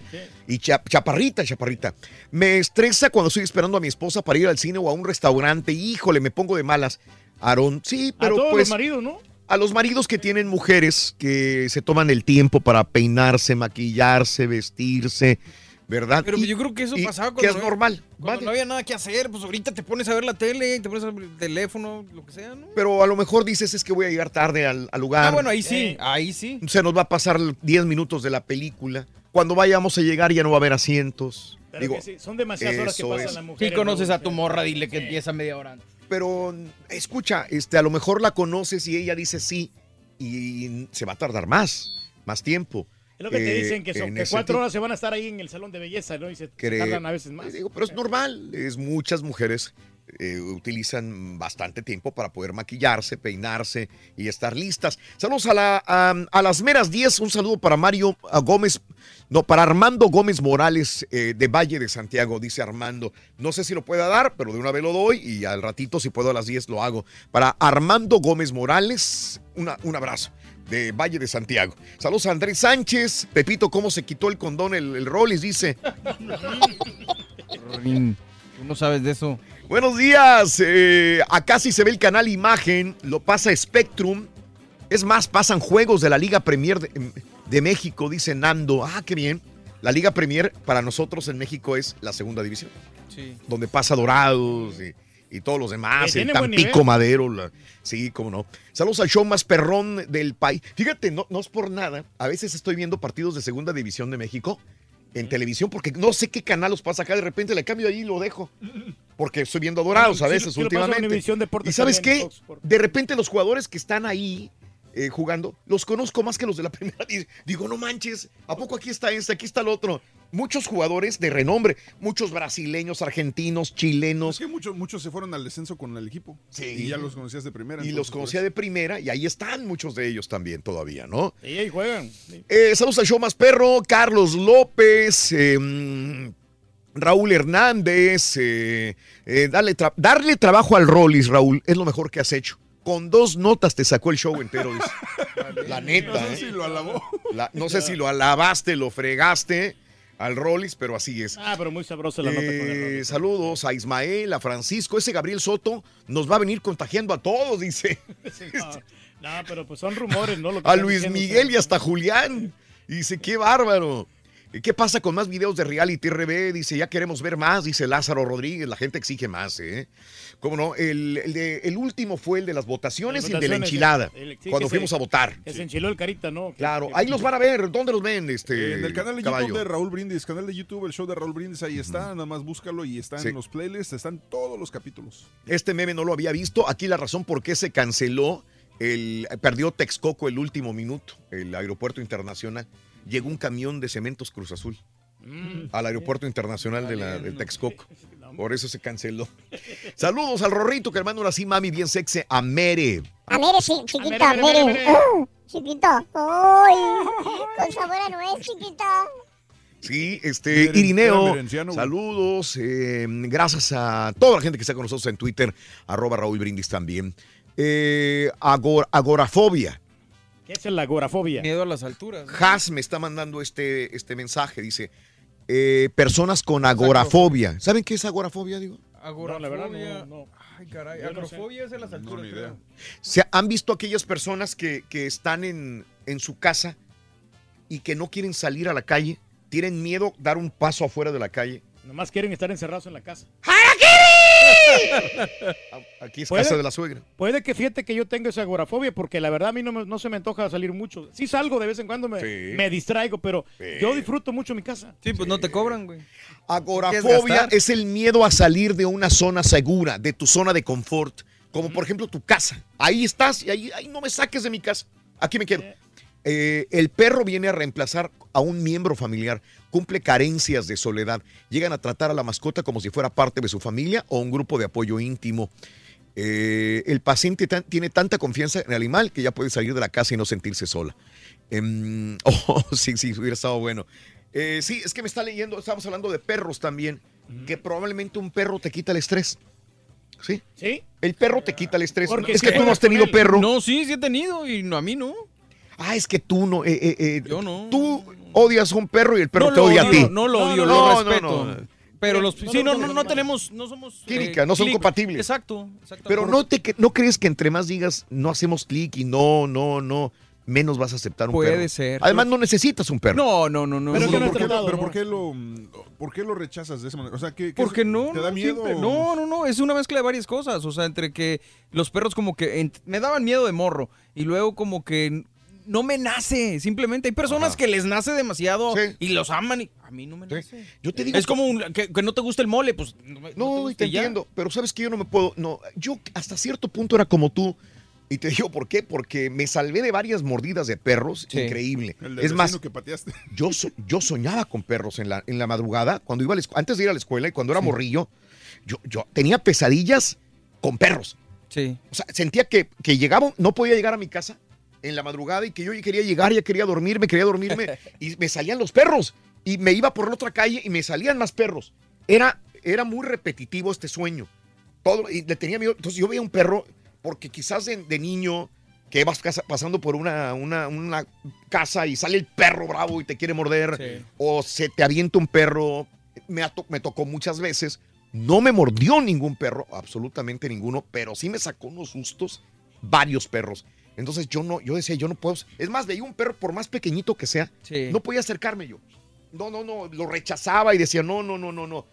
Y cha- chaparrita, chaparrita. Me estresa cuando estoy esperando a mi esposa para ir al cine o a un restaurante. Híjole, me pongo de malas. Aarón, sí, pero a todos pues los maridos, ¿no? a los maridos que tienen mujeres que se toman el tiempo para peinarse, maquillarse, vestirse, ¿verdad? Pero Y- yo creo que eso pasaba que cuando, es no- normal. cuando vale. no había nada que hacer. Pues ahorita te pones a ver la tele, te pones a ver el teléfono, lo que sea, ¿no? Pero a lo mejor dices es que voy a llegar tarde al, al lugar. Ah, bueno, ahí sí, ahí sí. Se nos va a pasar 10 minutos de la película. Cuando vayamos a llegar ya no va a haber asientos. Pero Digo, que sí, son demasiadas horas que pasan es. las mujeres. Si conoces ¿no? a tu morra, dile que empieza media hora antes. pero escucha, este, a lo mejor la conoces y ella dice sí y se va a tardar más, más tiempo. Es lo que te Eh, dicen, que, son, que cuatro horas se van a estar ahí en el salón de belleza, ¿no? Y se tardan a veces más. Digo, pero es normal, es muchas mujeres eh, utilizan bastante tiempo para poder maquillarse, peinarse y estar listas. Saludos a, la, a, a las meras 10, un saludo para Mario Gómez, no, para Armando Gómez Morales eh, de Valle de Santiago, dice Armando. No sé si lo pueda dar, pero de una vez lo doy y al ratito, si puedo a las 10, lo hago. Para Armando Gómez Morales, una- un abrazo de Valle de Santiago. Saludos a Andrés Sánchez. Pepito, ¿cómo se quitó el condón el, el Rollis? Dice. Tú no sabes de eso. Buenos días. eh, acá sí se ve el canal Imagen, lo pasa Spectrum. Es más, pasan juegos de la Liga Premier de, de México, dice Nando. Ah, qué bien. La Liga Premier para nosotros en México es la segunda división, Sí. donde pasa Dorados y, y todos los demás, Eh, el Tampico. Madero. la- sí, cómo no. Saludos al show más perrón del país. Fíjate, no, no es por nada. A veces estoy viendo partidos de segunda división de México en televisión porque no sé qué canal los pasa acá. De repente le cambio ahí y lo dejo. Porque estoy viendo Dorados a veces sí últimamente. ¿Y sabes qué? De repente los jugadores que están ahí eh, jugando, los conozco más que los de la primera. Digo, no manches, ¿a poco aquí está este, aquí está el otro? Muchos jugadores de renombre, muchos brasileños, argentinos, chilenos. Es que muchos, muchos se fueron al descenso con el equipo. Sí. Y ya los conocías de primera. Y los conocía de primera y ahí están muchos de ellos también todavía, ¿no? Sí, ahí juegan. sí. Eh, saludos al show más perro, Carlos López, eh, mm, Raúl Hernández. eh, eh, dale tra- darle trabajo al Rollis, Raúl, es lo mejor que has hecho. Con dos notas te sacó el show entero, dice. La neta, No sé ¿eh? si lo alabó. La- no sé si lo alabaste, lo fregaste al Rollis, pero así es. Ah, pero muy sabrosa la nota con el Eh, Rollis. saludos a Ismael, a Francisco. Ese Gabriel Soto nos va a venir contagiando a todos, dice. Sí, no, no, pero pues son rumores, ¿no? Lo que A Luis diciendo Miguel y hasta Julián. Dice, qué bárbaro. ¿Qué pasa con más videos de Reality RB? Dice, ya queremos ver más, dice Lázaro Rodríguez. La gente exige más, ¿eh? ¿Cómo no? El, el de- el último fue el de las votaciones y el de la enchilada, el- sí, cuando fuimos se- a votar. Que se enchiló el carita, ¿no? Claro, que- ahí los van a ver. ¿Dónde los ven? Este, En el canal de caballo? YouTube de Raúl Brindis, canal de YouTube, el show de Raúl Brindis, ahí está, nada más búscalo y está Sí. en los playlists, están todos los capítulos. Este meme no lo había visto. Aquí la razón por qué se canceló, el, perdió Texcoco el último minuto, el aeropuerto internacional. Llegó un camión de cementos Cruz Azul Mm. al aeropuerto internacional de, la, de Texcoco. Por eso se canceló. Saludos al Rorrito que le manda una así, mami, bien sexy, a Mere. A Mere, chi- chiquita, A Mere, Mere, Mere. Mere. Uh, chiquita. Uy, con sabor a nuez, chiquita. Sí, este, Meren- Irineo, saludos. eh, gracias a toda la gente que está con nosotros en Twitter, arroba Raúl Brindis también. Eh, agor- agorafobia. ¿Qué es la agorafobia? Miedo a las alturas. ¿no? Has me está mandando este, este mensaje, dice, eh, personas con agorafobia. ¿Saben qué es agorafobia, digo? Agorafobia. No, la verdad, no, no. Ay, caray. Yo no sé. Agrofobia es de las alturas. ni idea. creo. ¿Se han visto aquellas personas que, que están en, en su casa y que no quieren salir a la calle? Tienen miedo dar un paso afuera de la calle. Nomás quieren estar encerrados en la casa. Aquí es ¿Puede? casa de la suegra. Puede que fíjate que yo tenga esa agorafobia porque la verdad a mí no, me- no se me antoja salir mucho. Sí salgo de vez en cuando, me, Sí. me distraigo, pero Sí. yo disfruto mucho mi casa. Sí, pues no te cobran, güey. Agorafobia es el miedo a salir de una zona segura, de tu zona de confort, como por ejemplo tu casa. Ahí estás y ahí, ahí no me saques de mi casa. Aquí me quedo. Eh, el perro viene a reemplazar a un miembro familiar, cumple carencias de soledad, llegan a tratar a la mascota como si fuera parte de su familia o un grupo de apoyo íntimo. Eh, el paciente tan- tiene tanta confianza en el animal que ya puede salir de la casa y no sentirse sola. Em, oh, sí, sí, hubiera estado bueno. Eh, sí, es que me está leyendo, estamos hablando de perros también, que probablemente un perro te quita el estrés. ¿Sí? Sí. El perro te quita el estrés. Porque es que tú no has tenido él. perro. No, sí, sí he tenido y no, a mí no. Ah, es que tú no. eh, eh, eh, Yo no. Tú odias a un perro y el perro no te odia a ti. No lo odio, No, lo no, respeto. no, no. Pero los, sí, no, no, no tenemos, no somos... Química, eh, no son compatibles. Exacto, exacto. Pero no, te, no crees que entre más digas no hacemos clic y no, no, no, menos vas a aceptar un Puede perro. ser. Además, no necesitas un perro. No, no, no, no. Pero, no, ¿por, no, qué, no, pero no. ¿por qué lo, por qué lo rechazas de esa manera? O sea, ¿qué, qué Porque es- no, ¿Te da no, miedo? siempre- no, no, no, es una mezcla de varias cosas. O sea, entre que los perros como que me daban miedo de morro y luego como que no me nace, simplemente. Hay personas que les nace demasiado y los aman y a mí no me nace. Yo te digo es como un- que, que no te gusta el mole, pues no, me- no No, te entiendo, pero sabes que yo no me puedo, no, yo hasta cierto punto era como tú, y te digo por qué, porque me salvé de varias mordidas de perros, Sí. increíble. El del Es más, que pateaste. yo, so- yo soñaba con perros en la, en la madrugada, cuando iba a la antes de ir a la escuela y cuando era morrillo, yo, yo tenía pesadillas con perros. Sí. O sea, sentía que, que llegaba, no podía llegar a mi casa en la madrugada y que yo ya quería llegar, ya quería dormirme, quería dormirme y me salían los perros y me iba por la otra calle y me salían más perros. Era, era muy repetitivo este sueño. Todo, y le tenía miedo. Entonces yo veía un perro, porque quizás de, de niño que vas casa- pasando por una, una, una casa y sale el perro bravo y te quiere morder, Sí. o se te avienta un perro, me, ha to- me tocó muchas veces. No me mordió ningún perro, absolutamente ninguno, pero sí me sacó unos sustos varios perros. Entonces yo no, yo decía, yo no puedo. Es más, veía un perro, por más pequeñito que sea, Sí. no podía acercarme yo. No, no, no, lo rechazaba y decía, no, no, no, no, no.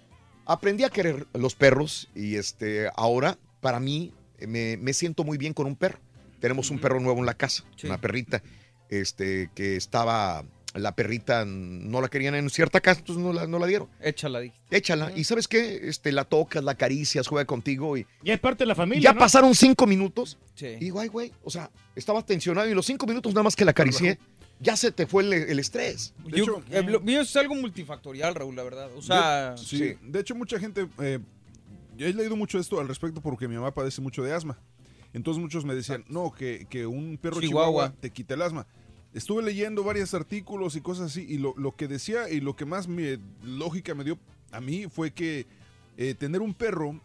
Aprendí a querer los perros y este, ahora, para mí, me, me siento muy bien con un perro. Tenemos un perro nuevo en la casa, una perrita, este, que estaba, la perrita no la querían en cierta casa, entonces no la, no la dieron. Échala, dije. Échala. Y sabes qué, este, la tocas, la acaricias, juega contigo y Ya es parte de la familia. ya ¿no? pasaron cinco minutos. Sí. Y digo, ay, güey, o sea, estaba tensionado y los cinco minutos nada más que la acaricié, ya se te fue el, el estrés. Yo- eh, lo mío es algo multifactorial, Raúl, la verdad. O sea, de, sí, de hecho mucha gente, eh, yo he leído mucho esto al respecto porque mi mamá padece mucho de asma. Entonces muchos me decían, no, que, que un perro Chihuahua. chihuahua. te quita el asma. Estuve leyendo varios artículos y cosas así y lo, lo que decía y lo que más me, lógica me dio a mí fue que eh, tener un perro,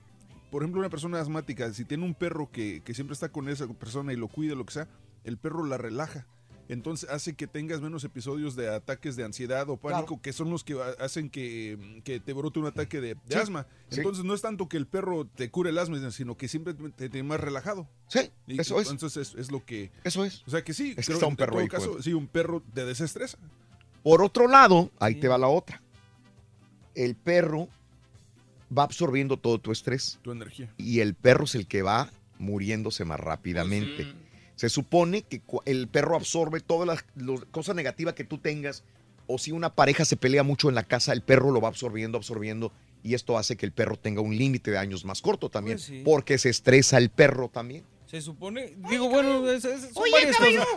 por ejemplo una persona asmática, si tiene un perro que, que siempre está con esa persona y lo cuida, lo que sea, el perro la relaja. Entonces hace que tengas menos episodios de ataques de ansiedad o pánico, Claro. que son los que ha- hacen que, que te brote un ataque de, de Sí, asma. sí. Entonces no es tanto que el perro te cure el asma, sino que siempre te tiene más relajado. Sí, Y eso es. Entonces es, es lo que... Eso es. O sea que sí, Es que creo está en un perro todo ahí, caso, sí, un perro te desestresa. Por otro lado, ahí te va la otra. El perro va absorbiendo todo tu estrés. Tu energía. Y el perro es el que va muriéndose más rápidamente. Se supone que el perro absorbe todas las cosas negativas que tú tengas. O si una pareja se pelea mucho en la casa, el perro lo va absorbiendo, absorbiendo. Y esto hace que el perro tenga un límite de años más corto también. Pues sí. Porque se estresa el perro también. Se supone, digo, bueno, es, es- son Oye, varias cosas.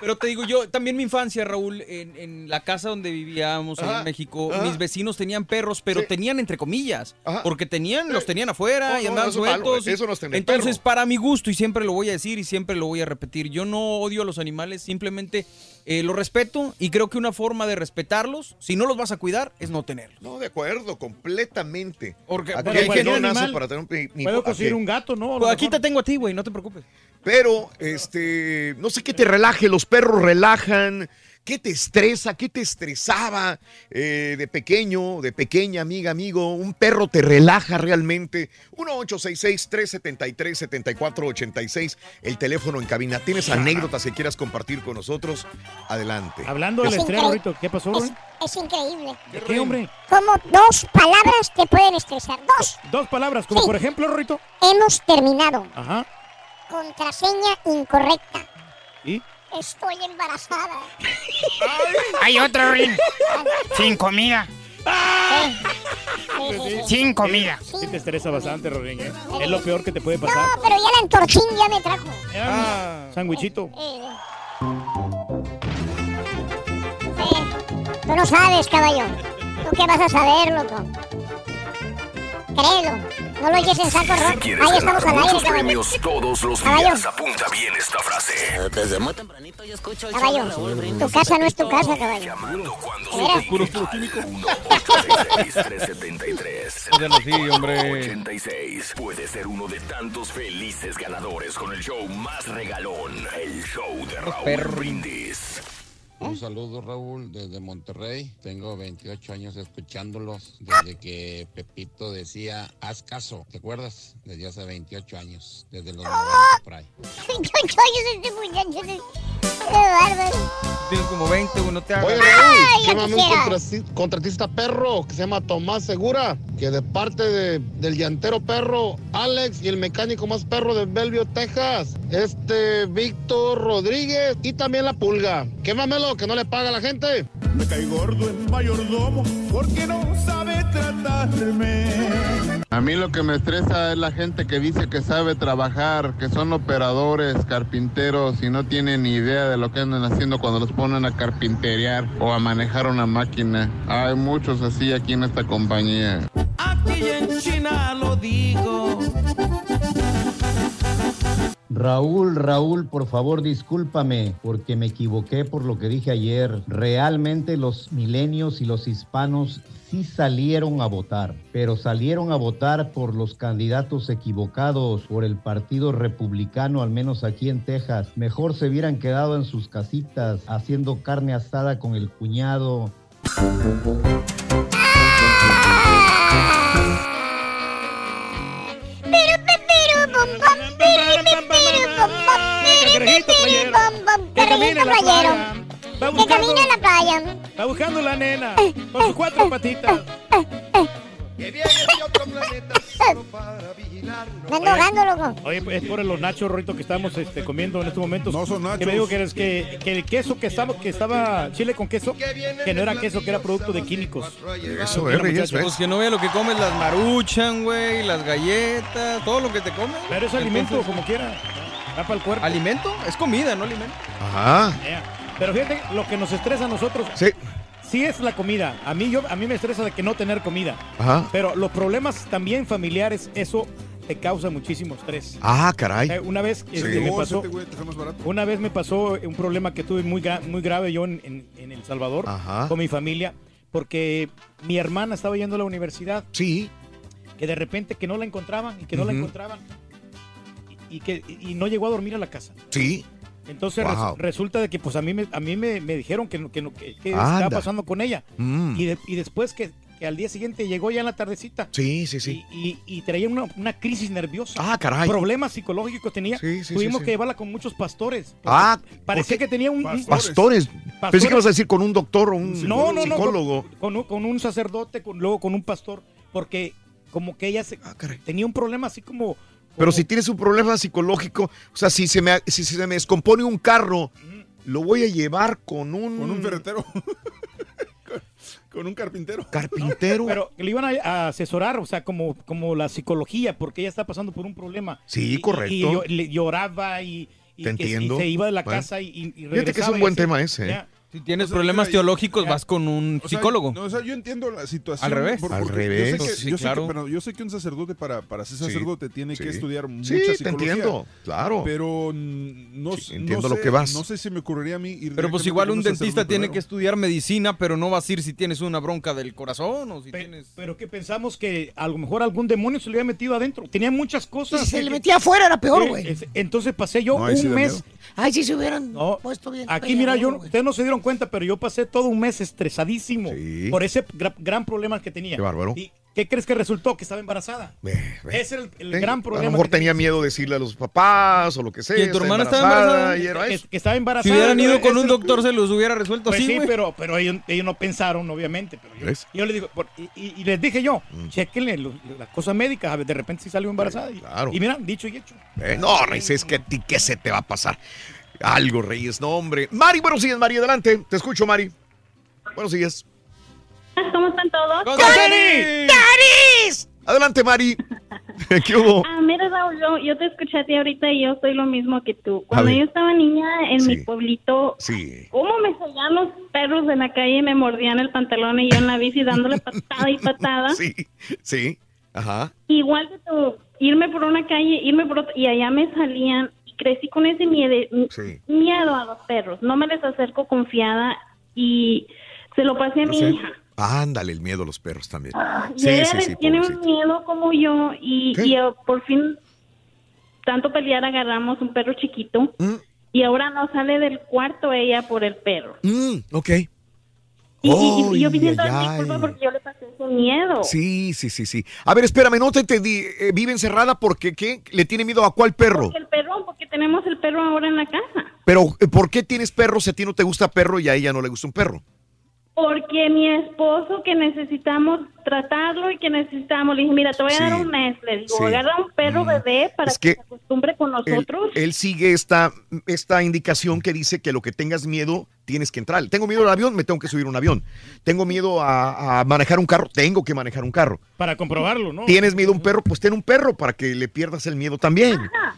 Pero te digo, yo también mi infancia, Raúl, en, en la casa donde vivíamos allá en México, ajá. mis vecinos tenían perros, pero Sí. tenían entre comillas, Ajá. porque tenían, los tenían afuera No, y no, andaban eso es malo, sueltos. eso no Entonces, perro. para mi gusto, y siempre lo voy a decir y siempre lo voy a repetir, yo no odio a los animales, simplemente eh, los respeto y creo que una forma de respetarlos, si no los vas a cuidar, es no tenerlos. No, de acuerdo, completamente. Porque, Aquel porque que no nace animal- para tener un ni- Puedo ¿a conseguir un gato, ¿no? Pues aquí mejor. te tengo a ti, güey, no te preocupes. Pero, este, no sé qué te relaje, los perros relajan, ¿Qué te estresa? ¿Qué te estresaba eh, de pequeño, de pequeña, amiga, amigo? ¿Un perro te relaja realmente? 1-866-373-7486, el teléfono en cabina. ¿Tienes anécdotas que quieras compartir con nosotros? Adelante. Hablando del Es estrés. Rorrito, ¿qué pasó, Es, es increíble. ¿De qué, hombre? Como dos palabras te pueden estresar. Dos. Dos palabras, como Sí. por ejemplo, Rorrito. Hemos terminado. Ajá. Contraseña incorrecta. ¿Y? Estoy embarazada. Hay otro, Rin. Sin comida. Sin comida. Sí te estresa bastante, Rorín, ¿eh? Es lo peor que te puede pasar. No, pero ya la antorchín ya me trajo. Ah, Sandwichito. Eh. Eh, Tú no sabes, caballo. ¿Tú qué vas a saber, loco? Créelo. No lo eches en saco roto. ¿Quieres Ahí estamos al aire, caballo. todos los Caballo. días? Apunta bien esta frase. Desde muy tempranito yo escucho Caballo, tu casa no es tu casa, caballo. ¿De veras? Puro, puro químico. 373 Ya no sigue, hombre. 86. Puede ser uno de tantos felices ganadores con el show más regalón. El show de Raúl. Brindis. Un saludo Raúl desde Monterrey. Tengo 28 años escuchándolos desde que Pepito decía, haz caso. ¿Te acuerdas? Desde hace 28 años, desde los 90 por ahí. Yo soy este muchacho. Qué bárbaro. Tienes como 20, güey, no te hagas. Oye, Ay, Raúl, llámame un contratista perro que se llama Tomás Segura, que de parte de- del llantero perro Alex y el mecánico más perro de Bellevue, Texas, este Víctor Rodríguez y también la pulga. Quémamelo, que no le paga a la gente. Me cae gordo el mayordomo porque no sabe tratarme. A mí lo que me estresa es la gente que dice que sabe trabajar, que son operadores, carpinteros y no tienen ni idea de lo que andan haciendo cuando los ponen a carpinterear o a manejar una máquina. Hay muchos así aquí en esta compañía. Aquí en China lo digo. Raúl, Raúl, por favor discúlpame porque me equivoqué por lo que dije ayer. Realmente los milenios y los hispanos sí salieron a votar, pero salieron a votar por los candidatos equivocados, por el Partido Republicano, al menos aquí en Texas. Mejor se hubieran quedado en sus casitas haciendo carne asada con el cuñado. Bom, bom, Que camina en la playero. playa. Va Que buscando, camina en la playa. va buscando la nena con sus cuatro patitas. Me ando ahogando, loco. Oye, pues, es por los nachos, Rorito, que estamos este, comiendo en estos momentos. No son nachos. Que me digo que, es que, que el queso que estaba, que estaba chile con queso, que no era queso, que era producto de químicos. Eso, eh, Reyes, muchachos. Pues que no vea lo que comes, las maruchan, güey, las galletas, todo lo que te comes. Pero es alimento, como quiera. Va para el cuerpo. ¿Alimento? Es comida, no alimento. Ajá. Yeah. Pero fíjate, lo que nos estresa a nosotros Sí. Sí es la comida. A mí, yo, a mí me estresa de que no tener comida. Ajá. Pero los problemas también familiares, eso te causa muchísimo estrés. Ah, caray. Eh, una vez este, Sí. me Oh, pasó, una vez me pasó un problema que tuve muy, gra- muy grave yo en, en- en El Salvador Ajá. con mi familia, porque mi hermana estaba yendo a la universidad. Sí. Que de repente que no la encontraban y que no la encontraban y, y que y no llegó a dormir a la casa. Sí. Entonces res- resulta de que pues a mí me, a mí me, me dijeron que, no- que, no- que- que estaba pasando con ella. Mm. Y, de- y después que, que al día siguiente llegó ya en la tardecita. Sí, sí, sí. Y, y- y traía una, una crisis nerviosa. Ah, caray. Problemas psicológicos tenía. Sí, sí, Tuvimos sí, sí. que llevarla con muchos pastores. Ah, Parecía que tenía un... un- Pastores. Pensé que ibas a decir con un doctor o un no, no, no, psicólogo. Con, con un, con un sacerdote, con, luego con un pastor, porque como que ella se- tenía un problema así como... Pero si tienes un problema psicológico, o sea, si se me, si se me descompone un carro, lo voy a llevar con un... Con un ferretero. con, con un carpintero. Carpintero. Pero le iban a, a asesorar, o sea, como, como la psicología, porque ella está pasando por un problema. Sí, Y- correcto. Y, yo- le lloraba y, y Te que- y entiendo. se iba de la Bueno. casa y, y Fíjate que es regresaba un buen así. tema ese, ¿eh? Ya. Si tienes O sea, problemas mira, teológicos, ya. vas con un O sea, psicólogo. no, o sea, yo entiendo la situación. Al revés. por- Al revés. Yo sé que, Sí, yo sé claro. que- pero yo sé que un sacerdote, para, para ser Sí, sacerdote, tiene sí. que estudiar mucha Sí, te psicología. entiendo, claro. Pero no, Sí, no entiendo lo sé- que vas. No sé si me ocurriría a mí ir Pero pues igual un dentista tiene primero. que estudiar medicina, pero no vas a ir si tienes una bronca del corazón o si tienes... Pero que pensamos que a lo mejor algún demonio se le había metido adentro. Tenía muchas cosas. Si se le metía afuera era peor, Eh, güey. es- Entonces pasé yo un mes. Ay, sí se hubieran puesto bien. Aquí, mira, yo, ustedes no se dieron cuenta, pero yo pasé todo un mes estresadísimo por ese gra- gran problema que tenía. Qué bárbaro. ¿Y qué crees que resultó? Que estaba embarazada. Ese era el, el Eh, gran A problema. lo mejor que tenía miedo de decirle a los papás o lo que sea. ¿Y tu hermana estaba embarazada? y era que, eso. que estaba embarazada. Si hubieran ido con un el- doctor, se los hubiera resuelto Pues así, sí, güey. pero, pero ellos, ellos no pensaron, obviamente. Pero yo, ¿Ves? yo les digo, por- y, y- y les dije yo, Mm. chequenle las cosas médicas, a ver, de repente si salió embarazada. Y, Claro. y mira, dicho y hecho. Eh, no, Reyes, es que a ti, ¿qué se te va a pasar? Algo, Reyes, no, hombre. Mari, buenos días, Mari, adelante. Te escucho, Mari. Buenos días. ¿Cómo están todos? ¡Con Dani! Adelante, Mari. ¿Qué hubo? Ah, mira, Raúl, yo, yo te escuché a ti ahorita y yo soy lo mismo que tú. Cuando yo estaba niña en mi pueblito, Sí. ¿cómo me seguían los perros de la calle y me mordían el pantalón y yo en la bici dándole patada y patada? Sí, sí. Ajá. Igual que tú, irme por una calle, irme por otra, y allá me salían, crecí con ese miedo, Sí. miedo a los perros. No me les acerco confiada y se lo pasé a mi hija. Ándale, el miedo a los perros también. Y Sí, ella sí, sí, tiene un miedo como yo y, y, eh, por fin tanto pelear agarramos un perro chiquito y ahora no sale del cuarto ella por el perro. Mm, ok. Y, y- y- y yo ay, ay. disculpas porque yo le pasé ese miedo. Sí, sí, sí, sí. A ver, espérame, no te entendí. Eh, ¿Vive encerrada porque qué? ¿Le tiene miedo a cuál perro? Porque el perro, tenemos el perro ahora en la casa. Pero, eh, ¿por qué tienes perros si a ti no te gusta perro y a ella no le gusta un perro? Porque mi esposo que necesitamos tratarlo y que necesitamos, le dije, mira, te voy a Sí. dar un mes, le digo, Sí. Mm. agarra un perro bebé para Es que, que se acostumbre con Él, nosotros. él sigue esta, esta indicación que dice que lo que tengas miedo, tienes que entrar. Tengo miedo al avión, me tengo que subir a un avión. Tengo miedo a, a manejar un carro, tengo que manejar un carro. Para comprobarlo, ¿no? ¿Tienes miedo a un perro? Pues ten un perro para que le pierdas el miedo también. Ajá.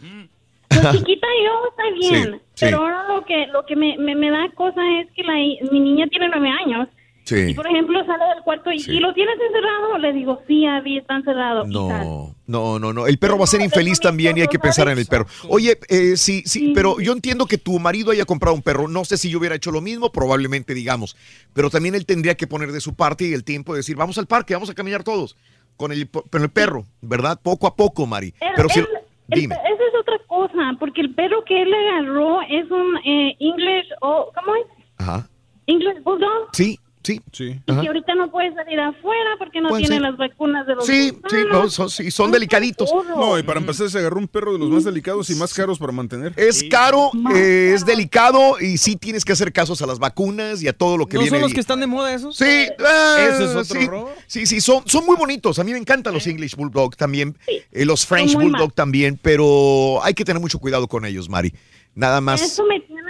Pues chiquita yo está bien, Sí, sí. pero ahora lo que lo que me, me, me da cosa es que la, mi niña tiene nueve años Sí. y por ejemplo sale del cuarto y, Sí. y lo tienes encerrado, le digo sí, Abby está encerrado. No, no, no, no. El perro va a ser infeliz también y hay que pensar en el perro. Oye, eh, sí, sí, pero yo entiendo que tu marido haya comprado un perro. No sé si yo hubiera hecho lo mismo, probablemente digamos. Pero también él tendría que poner de su parte y el tiempo de decir, vamos al parque, vamos a caminar todos con el, con el perro, ¿verdad? Poco a poco, Mari. Pero si, el- dime. Otra cosa, porque el perro que él agarró es un eh, English, o ¿cómo es? Ajá. English Bulldog. Sí, sí. Sí. Y que ahorita no puede salir afuera porque no Puede tiene ser. las vacunas de los Sí, sí, no, son, sí, son delicaditos. No, y para empezar se agarró un perro de los más delicados y más caros para mantener. Es caro, eh, es delicado y sí tienes que hacer casos a las vacunas y a todo lo que ¿No viene. son los ahí. que están de moda esos? Sí, ah, Eso es otro sí, horror. Sí, sí, son, son muy bonitos. A mí me encantan los English Bulldog también, eh, los French muy Bulldog mal. también, pero hay que tener mucho cuidado con ellos, Mari. Nada más Eso me tiene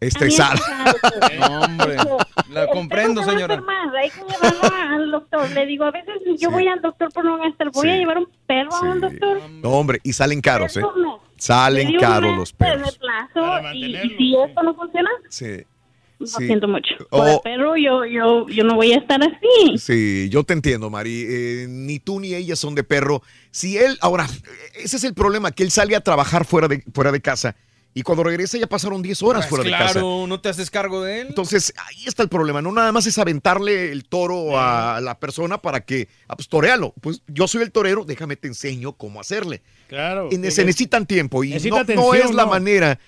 estresada. No, hombre. La comprendo, Tengo que señora. enfermar, Hay que llevarlo al doctor. Le digo, a veces yo voy al doctor por no gastar. Voy Sí. a llevar un perro a un doctor. No, hombre, y salen caros, ¿eh? Salen caros los de perros. plazo y, y si esto no funciona, Sí. lo Sí. siento mucho. Oh. Perro yo, yo, yo no voy a estar así. Sí, yo te entiendo, Mari. Eh, ni tú ni ella son de perro. Si él, ahora, ese es el problema, que él sale a trabajar fuera de, fuera de casa y cuando regresa ya pasaron 10 horas Pues fuera de casa. claro, no te haces cargo de él. Entonces, ahí está el problema. No nada más es aventarle el toro a la persona para que, ah, pues torealo. Pues yo soy el torero, déjame te enseño cómo hacerle. Claro. Y se necesitan tiempo y Necesita no, es la ¿no? manera.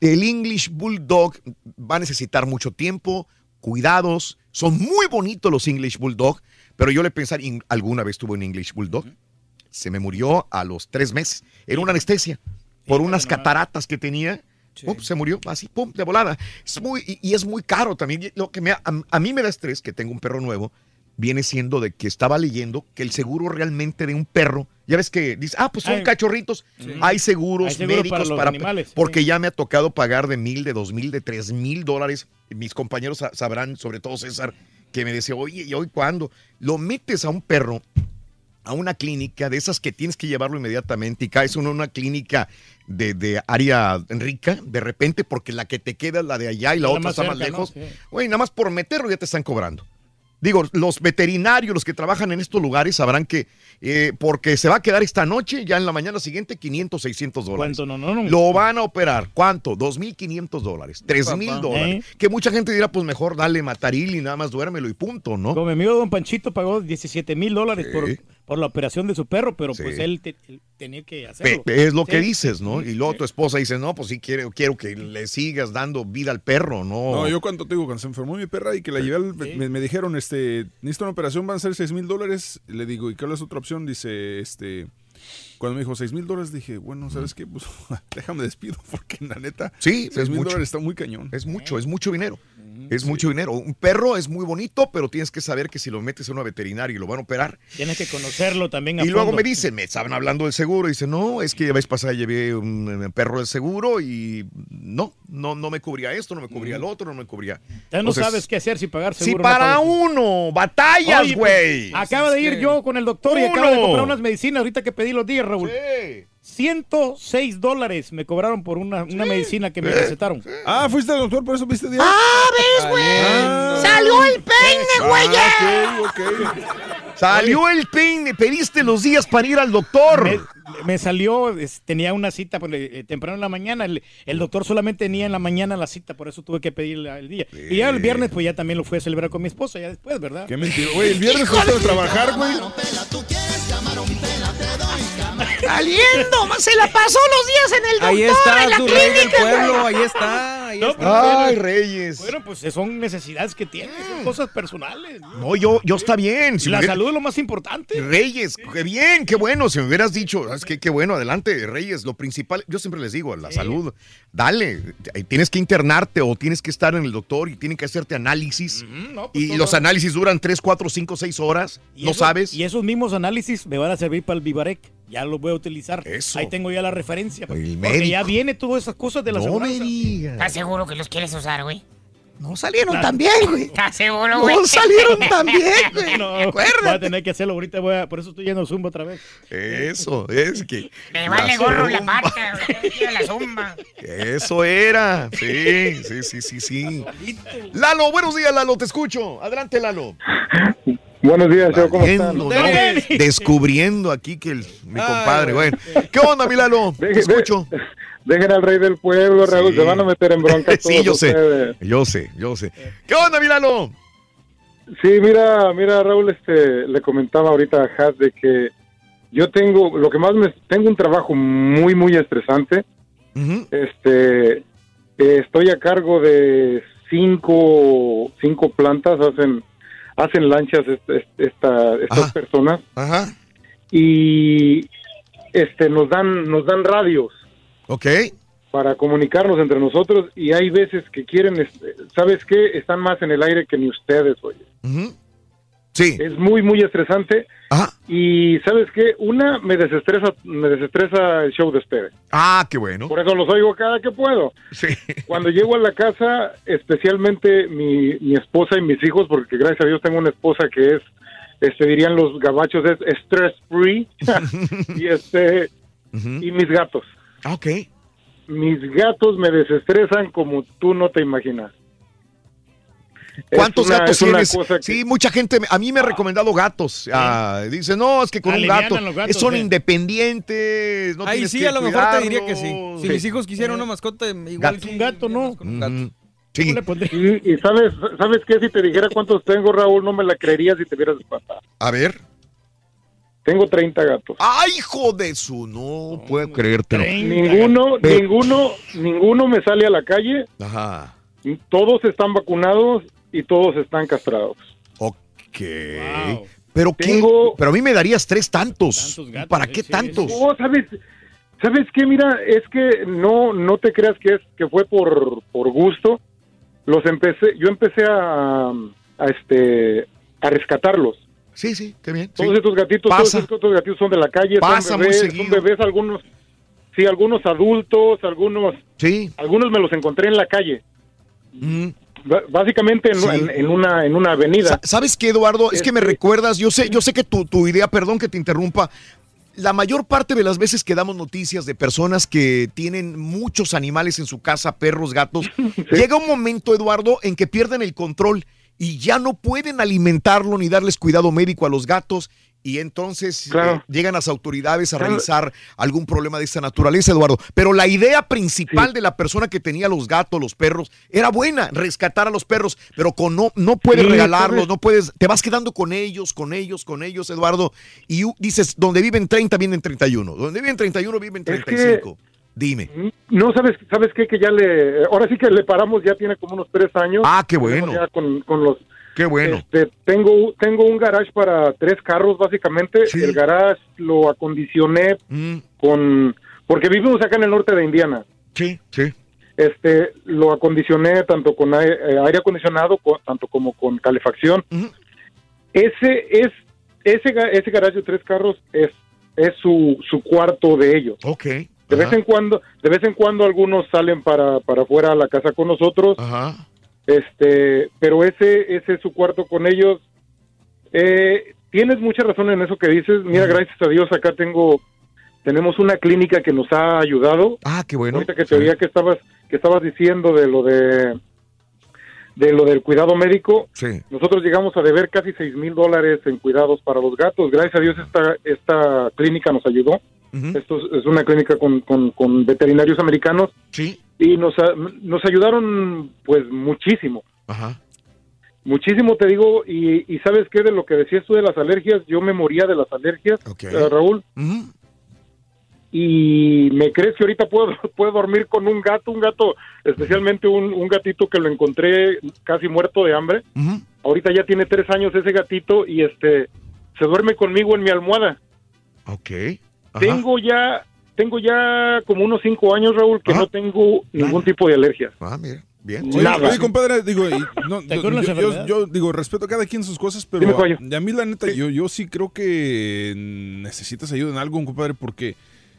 El English Bulldog va a necesitar mucho tiempo, cuidados. Son muy bonitos los English Bulldog, pero yo le pensar, alguna vez tuve un English Bulldog, se me murió a los tres meses. Era una anestesia por unas cataratas que tenía. Pum, se murió así, pum, de volada. Es muy, y, y es muy caro también. Lo que me, a, a mí me da estrés, que tengo un perro nuevo, viene siendo de que estaba leyendo que el seguro realmente de un perro, ya ves que dice, ah, pues son Ay, cachorritos, sí. hay seguros Hay seguro médicos para animales, sí. porque ya me ha tocado pagar de mil, de dos mil, de tres mil dólares. Mis compañeros sa- sabrán, sobre todo César, que me decía, oye, ¿y hoy cuándo? Lo metes a un perro a una clínica de esas que tienes que llevarlo inmediatamente y caes uno en una clínica de, de área rica de repente porque la que te queda es la de allá y la otra más está más lejos. Sí. Oye, nada más por meterlo ya te están cobrando. Digo, los veterinarios, los que trabajan en estos lugares sabrán que eh, porque se va a quedar esta noche, ya en la mañana siguiente, 500, 600 dólares. ¿Cuánto? No, no, no. Lo van a operar. ¿Cuánto? 2.500 dólares. 3.000 Papá. dólares. ¿Eh? Que mucha gente dirá, pues mejor dale mataril y nada más duérmelo y punto, ¿no? Como mi amigo Don Panchito pagó 17 mil dólares por, por la operación de su perro, pero pues él, te- él tenía que Pe- hacerlo. Es lo que dices, ¿no? Y luego tu esposa dice, no, pues sí, quiero, quiero que le sigas dando vida al perro, ¿no? No, yo cuando te digo, cuando se enfermó mi perra y que la llevé al, me, me dijeron, este, necesito una operación, van a ser 6 mil dólares. Le digo, ¿y cuál es otra opción? Dice, este, cuando me dijo 6 mil dólares, dije, bueno, ¿sabes qué? Pues déjame despido, porque la neta, Sí, 6 es mil dólares está muy cañón. Es mucho, es mucho dinero. Es mucho dinero. Un perro es muy bonito, pero tienes que saber que si lo metes a una veterinaria y lo van a operar. Tienes que conocerlo también a Y luego me dicen, me estaban hablando del seguro. Y dicen, no, es que la vez pasada llevé un perro del seguro y no, no, no me cubría esto, no me cubría el otro, no me cubría. Ya no Entonces, sabes qué hacer si pagar Si seguro. no para uno, batallas, pues, güey. acaba de ir yo con el doctor y Uno. acaba de comprar unas medicinas ahorita que pedí los días, Raúl. 106 dólares me cobraron por una, una medicina que me recetaron. Ah, fuiste al doctor, por eso viste día. Ah, ¿ves, güey? ¡Salió el peine, güey! Ah, ok, ok. Salió el peine, pediste los días para ir al doctor. Me, me salió, es- tenía una cita pues, eh, temprano en la mañana. El, el doctor solamente tenía en la mañana la cita, por eso tuve que pedir el día. Y ya el viernes, pues ya también lo fui a celebrar con mi esposa, ya después, ¿verdad? Qué mentira. Güey, el viernes fuiste a trabajar, güey. Saliendo, se la pasó los días en el doctor, Ahí en está la tu rey del clínica, pueblo, ahí está. Ahí No, está. pero- Ay, Reyes. Bueno, pues son necesidades que tienen, son cosas personales. ¿no? No, yo, yo está bien. Si la hubiera- salud es lo más importante. Reyes, qué bien, qué bueno. Si me hubieras dicho, ¿sabes qué? Qué bueno, adelante, Reyes. Lo principal, yo siempre les digo, la salud, dale. Tienes que internarte o tienes que estar en el doctor y tienen que hacerte análisis. no, pues y todo. los análisis duran 3, 4, 5, 6 horas. Y ¿No eso- sabes? Y esos mismos análisis me van a servir para el Vivarec. Ya los voy a utilizar. Eso. Ahí tengo ya la referencia. pues, El porque ya viene todas esas cosas de la No me seguridad. digas. ¿Estás seguro que los quieres usar, güey? No salieron Claro. tan bien, güey. ¿Estás seguro, güey? No salieron tan bien, güey. No, voy a tener que hacerlo ahorita. Voy a, por eso estoy yendo Zumba otra vez. Eso, es que. Me vale gorro la pata, güey. La zumba. Eso era. Sí, sí, sí, sí, sí. Lalo, buenos días, Lalo, te escucho. Adelante, Lalo. Buenos días, ¿cómo están? Descubriendo aquí que el- mi compadre, bueno. ¿Qué onda, mi Lalo? Te escucho. Dejen al rey del pueblo, Raúl, Sí. se van a meter en bronca Sí, todos yo sé. Yo sé, yo sé. ¿Qué onda, mi Lalo? Sí, mira, mira, Raúl, este, le comentaba ahorita a Hat de que yo tengo, lo que más me, tengo un trabajo muy, muy estresante. Este, eh, estoy a cargo de cinco, cinco plantas, hacen, hacen lanchas est- est- esta- estas personas. Ajá. Y, este, nos dan, nos dan radios. Ok. Para comunicarnos entre nosotros y hay veces que quieren, ¿sabes qué? Están más en el aire que ni ustedes, oye. Sí. Es muy, muy estresante. Y ¿sabes qué? Una, me desestresa, me desestresa el show de ustedes. Ah, qué bueno. Por eso los oigo cada que puedo. Sí. Cuando llego a la casa, especialmente mi, mi esposa y mis hijos, porque gracias a Dios tengo una esposa que es, este dirían los gabachos, es stress free. y este, y mis gatos. Ok. Mis gatos me desestresan como tú no te imaginas. ¿Cuántos una- gatos tienes? que- Sí, mucha gente, a mí me ha recomendado gatos. Ah, dice, no, es que con un gato gatos, son sí. independientes, no Ahí sí, que a lo mejor te diría que sí. Si mis hijos quisieran una mascota, igual Gato. sí, Un gato, ¿no? con un gato. Sí. Y, y sabes, ¿sabes qué? Si te dijera cuántos tengo, Raúl, no me la creerías si te vieras espantar. A ver. Tengo 30 gatos. ¡Ay, hijo de su! No puedo creértelo. Ninguno, ninguno, ninguno me sale a la calle. Ajá. Todos están vacunados y todos están castrados. Ok. Pero qué, pero a mí me darías tres tantos. ¿Para qué tantos? No, ¿sabes? ¿Sabes qué? Mira, es que no, no te creas que es que fue por, por gusto. Los empecé, yo empecé a, a este a rescatarlos. Sí, sí, qué bien. Todos sí. estos gatitos, Pasa. todos estos gatitos son de la calle, Pasa son muy bebés, son bebés algunos, sí, algunos adultos, algunos, sí, algunos me los encontré en la calle. B- Básicamente en, Sí. en- en una en una avenida. Sa- ¿Sabes qué, Eduardo? Es que me recuerdas, yo sé, yo sé que tu, tu idea, perdón que te interrumpa, la mayor parte de las veces que damos noticias de personas que tienen muchos animales en su casa, perros, gatos, llega un momento, Eduardo, en que pierden el control y ya no pueden alimentarlo ni darles cuidado médico a los gatos y entonces Claro. eh, llegan las autoridades a Claro. revisar algún problema de esta naturaleza, Eduardo. Pero la idea principal de la persona que tenía los gatos, los perros, era buena, rescatar a los perros, pero con no, no puedes Sí, regalarlos, no puedes, te vas quedando con ellos, con ellos, con ellos, Eduardo, y dices, donde viven 30, viven 31, donde viven 31, viven Es que- 35. Dime. No, ¿sabes, ¿sabes qué? Que ya le... Ahora sí que le paramos, ya tiene como unos tres años. Ah, qué bueno. Ya con, con los... Qué bueno. Este, tengo, tengo un garage para tres carros, básicamente. El garage lo acondicioné Mm. con... Porque vivimos acá en el norte de Indiana. Sí, sí. Este, lo acondicioné tanto con aire, eh, aire acondicionado, co- tanto como con calefacción. Ese es... Ese, ese garage de tres carros es, es su, su cuarto de ellos. Ok. De vez en cuando, de vez en cuando algunos salen para, para afuera a la casa con nosotros. Este, pero ese, ese es su cuarto con ellos. Eh, tienes mucha razón en eso que dices. Mira, gracias a Dios acá tengo, tenemos una clínica que nos ha ayudado. Ah, qué bueno. Ahorita que te oía que estabas, que estabas diciendo de lo de, de lo del cuidado médico. Sí. Nosotros llegamos a deber casi seis mil dólares en cuidados para los gatos. Gracias a Dios esta, esta clínica nos ayudó. Esto es, es una clínica con, con- con veterinarios americanos. Sí. Y nos, a- nos ayudaron pues muchísimo. Ajá. Muchísimo te digo, y, y sabes qué, de lo que decías tú de las alergias, yo me moría de las alergias, eh, Raúl. Y me crees que ahorita puedo, puedo dormir con un gato, un gato, especialmente un, un gatito que lo encontré casi muerto de hambre. Ahorita ya tiene tres años ese gatito y este se duerme conmigo en mi almohada. Ok. Tengo ya, tengo ya como unos cinco años, Raúl, que no tengo ningún tipo de alergia. Ah, mira, bien. Oye, Nada. oye, compadre, digo, y no, ¿Te yo, yo- yo- yo digo, respeto a cada quien sus cosas, pero Dime, a, a mí la neta, yo, yo sí creo que necesitas ayuda en algo, compadre, porque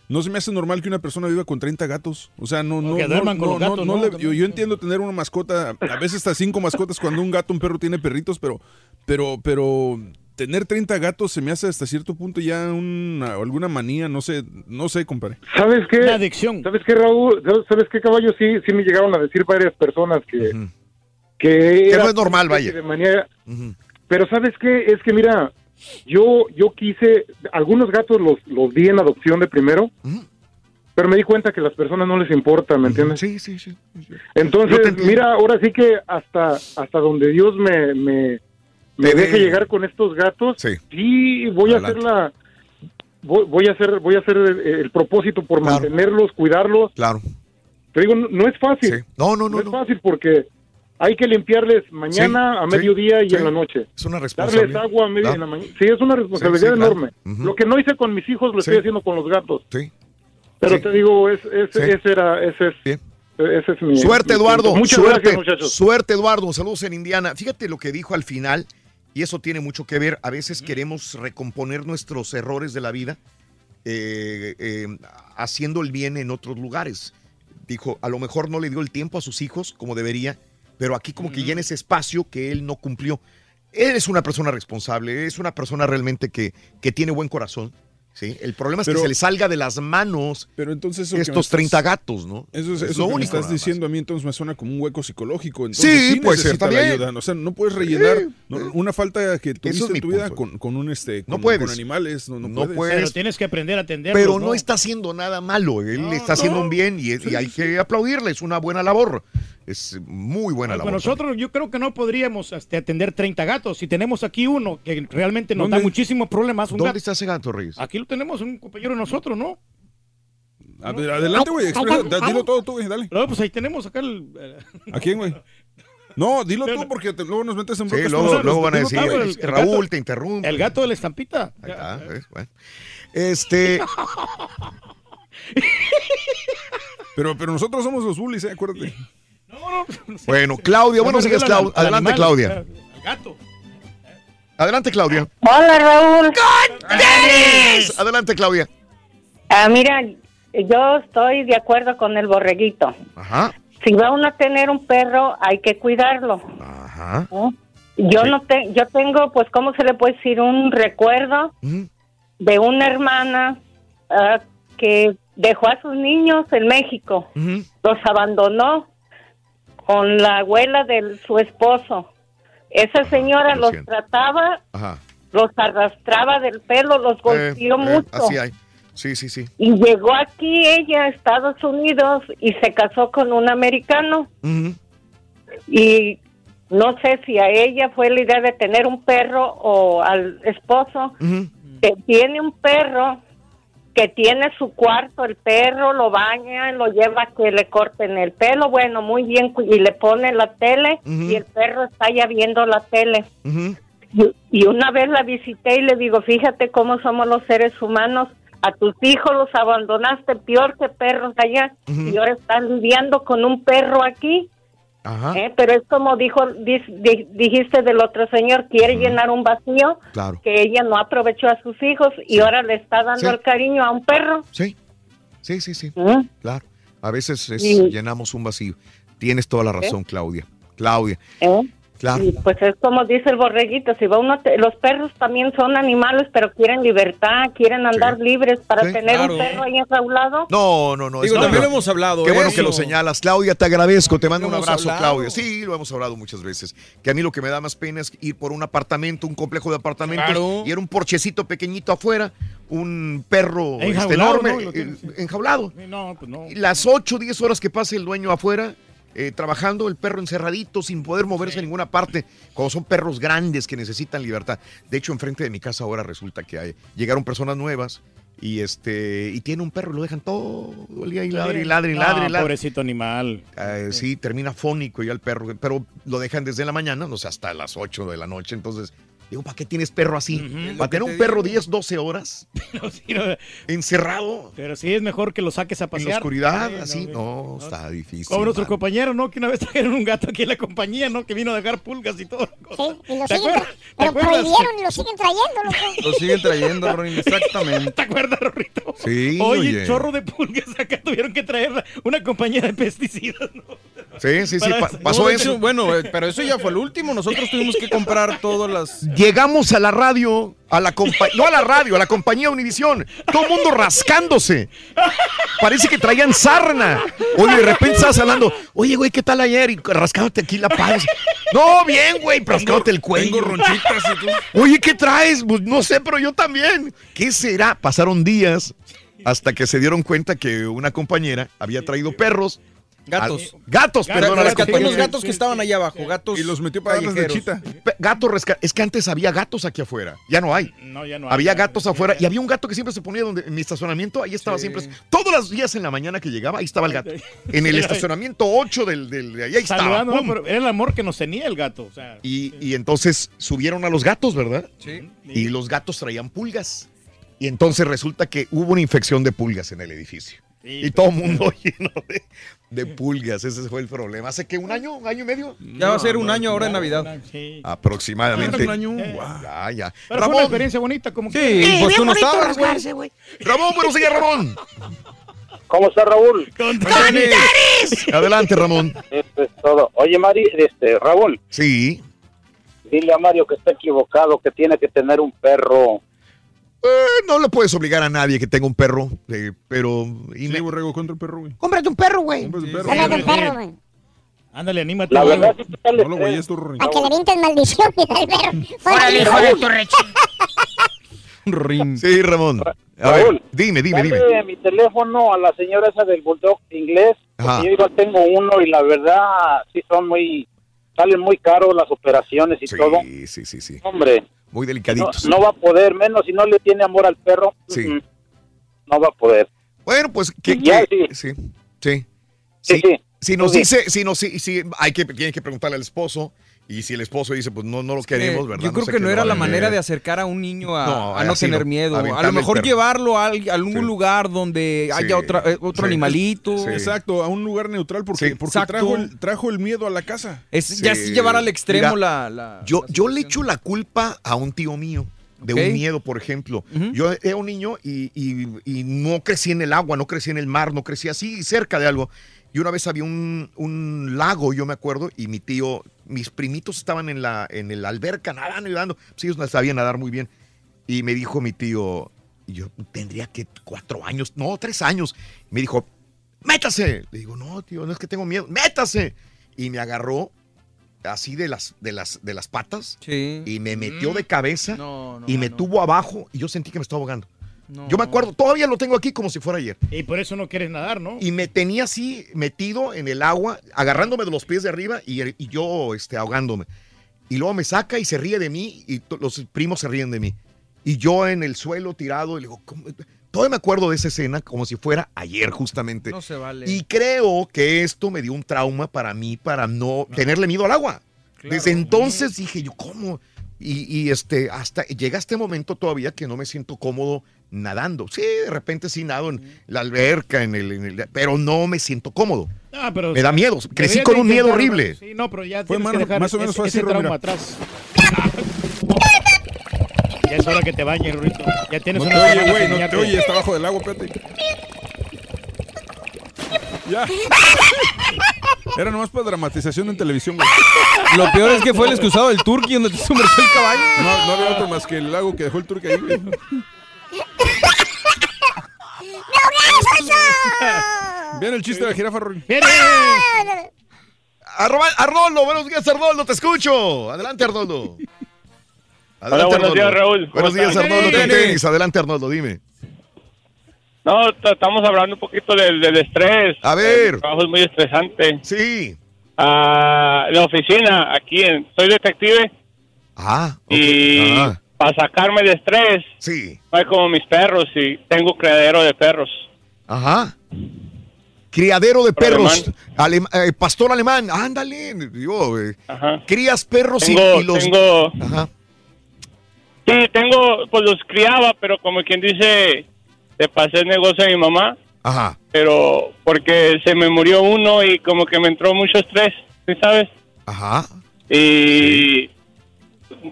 no se me hace normal que una persona viva con 30 gatos. O sea, no, no, que no, duerman con no, gatos, no ¿no? le- yo, yo entiendo tener una mascota, a veces hasta cinco mascotas cuando un gato, un perro tiene perritos, pero, pero, pero tener 30 gatos se me hace hasta cierto punto ya una, alguna manía, no sé, no sé, compadre. ¿Sabes qué? Una adicción. ¿Sabes qué, Raúl? ¿Sabes- ¿Sabes qué, caballo? Sí, sí me llegaron a decir varias personas que... Que, era no es normal, vaya. de manía. Pero ¿sabes qué? Es que mira, yo, yo quise... Algunos gatos los, los di en adopción de primero, pero me di cuenta que a las personas no les importa, ¿me entiendes? Sí, sí, sí. Entonces, mira, ahora sí que hasta, hasta donde Dios me, me, me deje llegar con estos gatos, sí, voy a hacer la... Voy, voy a hacer voy a hacer el, el propósito por mantenerlos, cuidarlos. Claro. Te digo, no, no es fácil. No, no, no. es fácil porque hay que limpiarles mañana, Sí, a mediodía y en la noche. Es una Darles responsabilidad. agua a media Claro. en la mañana. Sí, es una responsabilidad claro. enorme. Lo que no hice con mis hijos lo estoy haciendo con los gatos. Sí. Pero te digo, es, es- ese era, ese es, ese es mi. Suerte, mi Eduardo. punto. Muchas suerte, gracias, muchachos. Suerte, Eduardo. Saludos en Indiana. Fíjate lo que dijo al final, y eso tiene mucho que ver. A veces queremos recomponer nuestros errores de la vida eh, eh, haciendo el bien en otros lugares. Dijo, a lo mejor no le dio el tiempo a sus hijos como debería, pero aquí como que llena ese espacio que él no cumplió. Él es una persona responsable, es una persona realmente que, que tiene buen corazón. ¿Sí? El problema es Pero- que se le salga de las manos Pero entonces estos estás- 30 gatos, ¿no? Eso es, Es eso lo que me único, estás diciendo a mí entonces me suena como un hueco psicológico. Entonces, Sí, puede ser, necesita la también. ayuda. O sea, no puedes rellenar Sí. no, una falta que tuviste es en tu vida con, con un este No con, puedes. con animales. No, no, No puedes. puedes. Pero tienes que aprender a atenderlos, Pero no está haciendo nada malo, él está haciendo un bien y, y hay que aplaudirle, es una buena labor, es muy buena Pues labor. nosotros yo creo que no podríamos este, atender 30 gatos. Si tenemos aquí uno que realmente nos da muchísimos problemas. Un ¿Dónde gato. está ese gato, Reyes? Aquí lo tenemos, un compañero de nosotros, ¿no? A ver, adelante, güey, dilo todo tú, güey, dale. No, pues ahí tenemos acá el... eh, ¿A quién, güey? No, dilo tú porque te- luego nos metes en Sí, broncas. luego- nosotros. luego van a decir, tú, güey. "Es que Raúl te interrumpe. El gato de la estampita. Ahí está, ¿ves? Bueno. Este, Pero, pero nosotros somos los bullies, ¿eh? acuérdate. Bueno, Claudia, buenos días, Claudia. Adelante, Claudia. El gato. Adelante, Claudia. Hola, Raúl. Adelante, Claudia. Ah, mira, yo estoy de acuerdo con el borreguito. Ajá. Si va uno a tener un perro, hay que cuidarlo. Ajá. ¿no? Yo no te, yo tengo, pues, ¿cómo se le puede decir? Un recuerdo de una hermana ah, que dejó a sus niños en México, los abandonó con la abuela de su esposo. Esa señora los trataba, Ajá. los arrastraba del pelo, los golpeó Eh, eh, mucho. así hay. Sí, sí, sí. Y llegó aquí ella a Estados Unidos y se casó con un americano. Y no sé si a ella fue la idea de tener un perro o al esposo. que tiene un perro que tiene su cuarto, el perro lo baña, lo lleva a que le corten el pelo, bueno, muy bien, y le pone la tele y el perro está ya viendo la tele. Y, y una vez la visité y le digo, fíjate cómo somos los seres humanos, a tus hijos los abandonaste peor que perros allá y ahora están lidiando con un perro aquí. Ajá. ¿eh? Pero es como dijo di- dijiste del otro señor, quiere llenar un vacío Claro. que ella no aprovechó a sus hijos y ahora le está dando Sí. el cariño a un perro. Sí, sí, sí, sí. ¿Mm? Claro. A veces es- llenamos un vacío. Tienes toda la razón, Claudia. Claudia. ¿eh? Claro. Y pues es como dice el borreguito, si va uno, te- los perros también son animales, pero quieren libertad, quieren andar libres para Sí, tener claro. un perro ahí enraulado. No, no, no. Digo, también no. lo hemos hablado, Qué ¿eh? bueno que lo señalas. Claudia, te agradezco. Te mando un abrazo, hablado. Claudia. Sí, lo hemos hablado muchas veces. Que a mí lo que me da más pena es ir por un apartamento, un complejo de apartamentos, Claro. y era un porchecito pequeñito afuera, un perro este, Enjaulado, enorme, eh, enjaulado. No, pues no. Las 8, 10 horas que pase el dueño afuera, eh, trabajando, el perro encerradito, sin poder moverse a ninguna parte, cuando son perros grandes que necesitan libertad. De hecho, enfrente de mi casa ahora resulta que hay, llegaron personas nuevas y este y tiene un perro y lo dejan todo el día y ladre y ladre y No, ladre ladre. pobrecito animal. Eh, sí, termina fónico ya el perro, pero lo dejan desde la mañana, no sé, hasta las 8 de la noche. Entonces, digo, ¿para qué tienes perro así? ¿Para tener un perro 10, 12 horas encerrado Pero sí es mejor que lo saques a en pasear. la oscuridad? Sí, así, no, no, está difícil. Como nuestro compañero, ¿no? Que una vez trajeron un gato aquí en la compañía, ¿no? Que vino a dejar pulgas y todo. Sí, y lo ¿Te siguen, acuerdas? tra- ¿Te pero acuerdas? prohibieron y lo siguen trayendo, loco. Lo siguen trayendo, Ronin, exactamente. ¿Te acuerdas, Rorrito? Sí, Oye, oye. chorro de pulgas acá tuvieron que traer una compañía de pesticidas, ¿no? Sí, sí, sí, Para- pa- pasó No, eso. Bueno, eh, pero eso ya fue el último. Nosotros tuvimos que comprar todas las. Llegamos a la radio, a la compañía, no a la radio, a la compañía Univisión. Todo el mundo rascándose. Parece que traían sarna. Oye, de repente estás hablando, oye, güey, ¿qué tal ayer? Y rascándote aquí la panza. No, bien, güey, rascándote el cuello. Tengo ronchitas y tú. Oye, ¿qué traes? Pues no sé, pero yo también. ¿Qué será? Pasaron días hasta que se dieron cuenta que una compañera había traído perros. Gatos. Al- gatos, perdón. Rescató unos gatos que estaban allá abajo. Gatos. Y los metió para lechita. Pe- Gatos resca- Es que antes había gatos aquí afuera. Ya no hay. No, ya no hay. Había gatos afuera y había un gato que siempre se ponía donde, en mi estacionamiento. Ahí estaba siempre. Todos los días en la mañana que llegaba, ahí estaba el gato. En el estacionamiento 8 del, del de ahí, ahí estaba. Pero era el amor que nos tenía el gato. O sea, Y, y entonces subieron a los gatos, ¿verdad? Sí. Y los gatos traían pulgas. Y entonces resulta que hubo una infección de pulgas en el edificio. Y todo el mundo lleno de, de pulgas. Ese fue el problema. ¿Hace que un año, un año y medio? Ya va a ser un año ahora en Navidad. sí. Aproximadamente. Un año. Ya, ya. Pero fue una experiencia bonita, como Sí, que. pues tú no estabas, güey. güey. Ramón, buenos días, Ramón. ¿Cómo está Raúl? Con Adelante, Ramón. Esto es todo. Oye, Mari, este, Raúl, Sí. dile a Mario que está equivocado, que tiene que tener un perro. Eh, no le puedes obligar a nadie que tenga un perro, eh, pero... y Sí, me- borrego contra el perro, güey. Cómprate un perro, güey. Un perro. Cómprate un perro, güey. Ándale, anímate. La güey. verdad, sí te sale No lo güey, esto, Rory. A que le vintes maldición al perro. Órale, hijo de tu reche. Rin. Sí, Ramón. A ver, Raúl, dime, dime, Dale dime. mi teléfono a la señora esa del bulldog inglés. Yo igual tengo uno y la verdad sí son muy, salen muy caros las operaciones y Sí, todo. sí, sí, sí. Hombre, Muy no, delicaditos. no va a poder, menos si no le tiene amor al perro. Sí. mm, No va a poder. Bueno, pues que, Ya, que- sí, sí, Sí, sí. sí. Si nos dice, si nos, si, si- hay que, tiene que preguntarle al esposo y si el esposo dice, pues no, no los queremos, ¿verdad? Yo creo sé que no era la a manera de acercar a un niño a, No, a no tener no, miedo. A lo mejor llevarlo a, al- a algún Sí. lugar donde Sí. haya otra, eh, otro Sí. animalito. Sí. Exacto, a un lugar neutral porque, Sí. porque trajo, el, trajo el miedo a la casa. Es ya Sí. sí llevar al extremo Mira, la, la- Yo, la yo le echo la culpa a un tío mío de un miedo, por ejemplo. Yo era un niño y, y- y no crecí en el agua, no crecí en el mar, no crecí así cerca de algo. Y una vez había un, un lago, yo me acuerdo, y mi tío, mis primitos estaban en la, en el alberca nadando y nadando. Pues ellos no sabían nadar muy bien. Y me dijo mi tío, yo tendría que cuatro años, no, tres años. Me dijo, métase. Le digo, no, tío, no es que tengo miedo, métase. Y me agarró así de las, de las, de las patas Sí. y me metió Mm. de cabeza No, no, y me no. tuvo abajo y yo sentí que me estaba ahogando. No. Yo me acuerdo, todavía lo tengo aquí como si fuera ayer. Y por eso no quieres nadar, ¿no? Y me tenía así metido en el agua, agarrándome de los pies de arriba y, y yo este, ahogándome. Y luego me saca y se ríe de mí y los primos se ríen de mí. Y yo en el suelo tirado y le digo, ¿cómo? todavía me acuerdo de esa escena como si fuera ayer justamente. No se vale. Y creo que esto me dio un trauma para mí, para no tenerle miedo al agua. Desde entonces dije yo, ¿cómo? Y, y, este, hasta llega este momento todavía que no me siento cómodo nadando. Sí, de repente sí nado en la alberca, en el, en el- pero no me siento cómodo. Ah, pero, me da miedo. Crecí con un miedo horrible. Sí, no, pero ya Fue más- que dejar más o menos ese, fue así, ese trauma Romero. atrás. Ya es hora que te bañes, Rurito. Ya tienes No te una oye, güey, no te oye, está abajo del agua, espérate. Ya. Era nomás para dramatización en televisión, güey. Lo peor es que fue el excusado del turqui donde te sumergió el caballo. No, no había otro más que el lago que dejó el turco ahí, güey. Viene el chiste de la jirafa, Rory. Arroba- Arnoldo, buenos días, Arnoldo, te escucho. Adelante, Arnoldo. Hola, buenos días, Raúl. ¿Cómo Buenos días, estás? Arnoldo, con tenis. Adelante, Arnoldo, dime. No, estamos hablando un poquito del, del estrés. A ver. El trabajo es muy estresante. Sí. Ah, la oficina, aquí, en, soy detective Ah, y Ah. para sacarme de estrés, sí. no hay como mis perros y tengo criadero de perros. Ajá. Criadero de Pero perros. Alem- eh, pastor alemán. Ándale. Digo, eh, crías perros y- y, los. tengo- Ajá. Sí, tengo, pues los criaba, pero como quien dice, le pasé el negocio a mi mamá, Ajá. pero porque se me murió uno y como que me entró mucho estrés, ¿sí sabes? Ajá. Y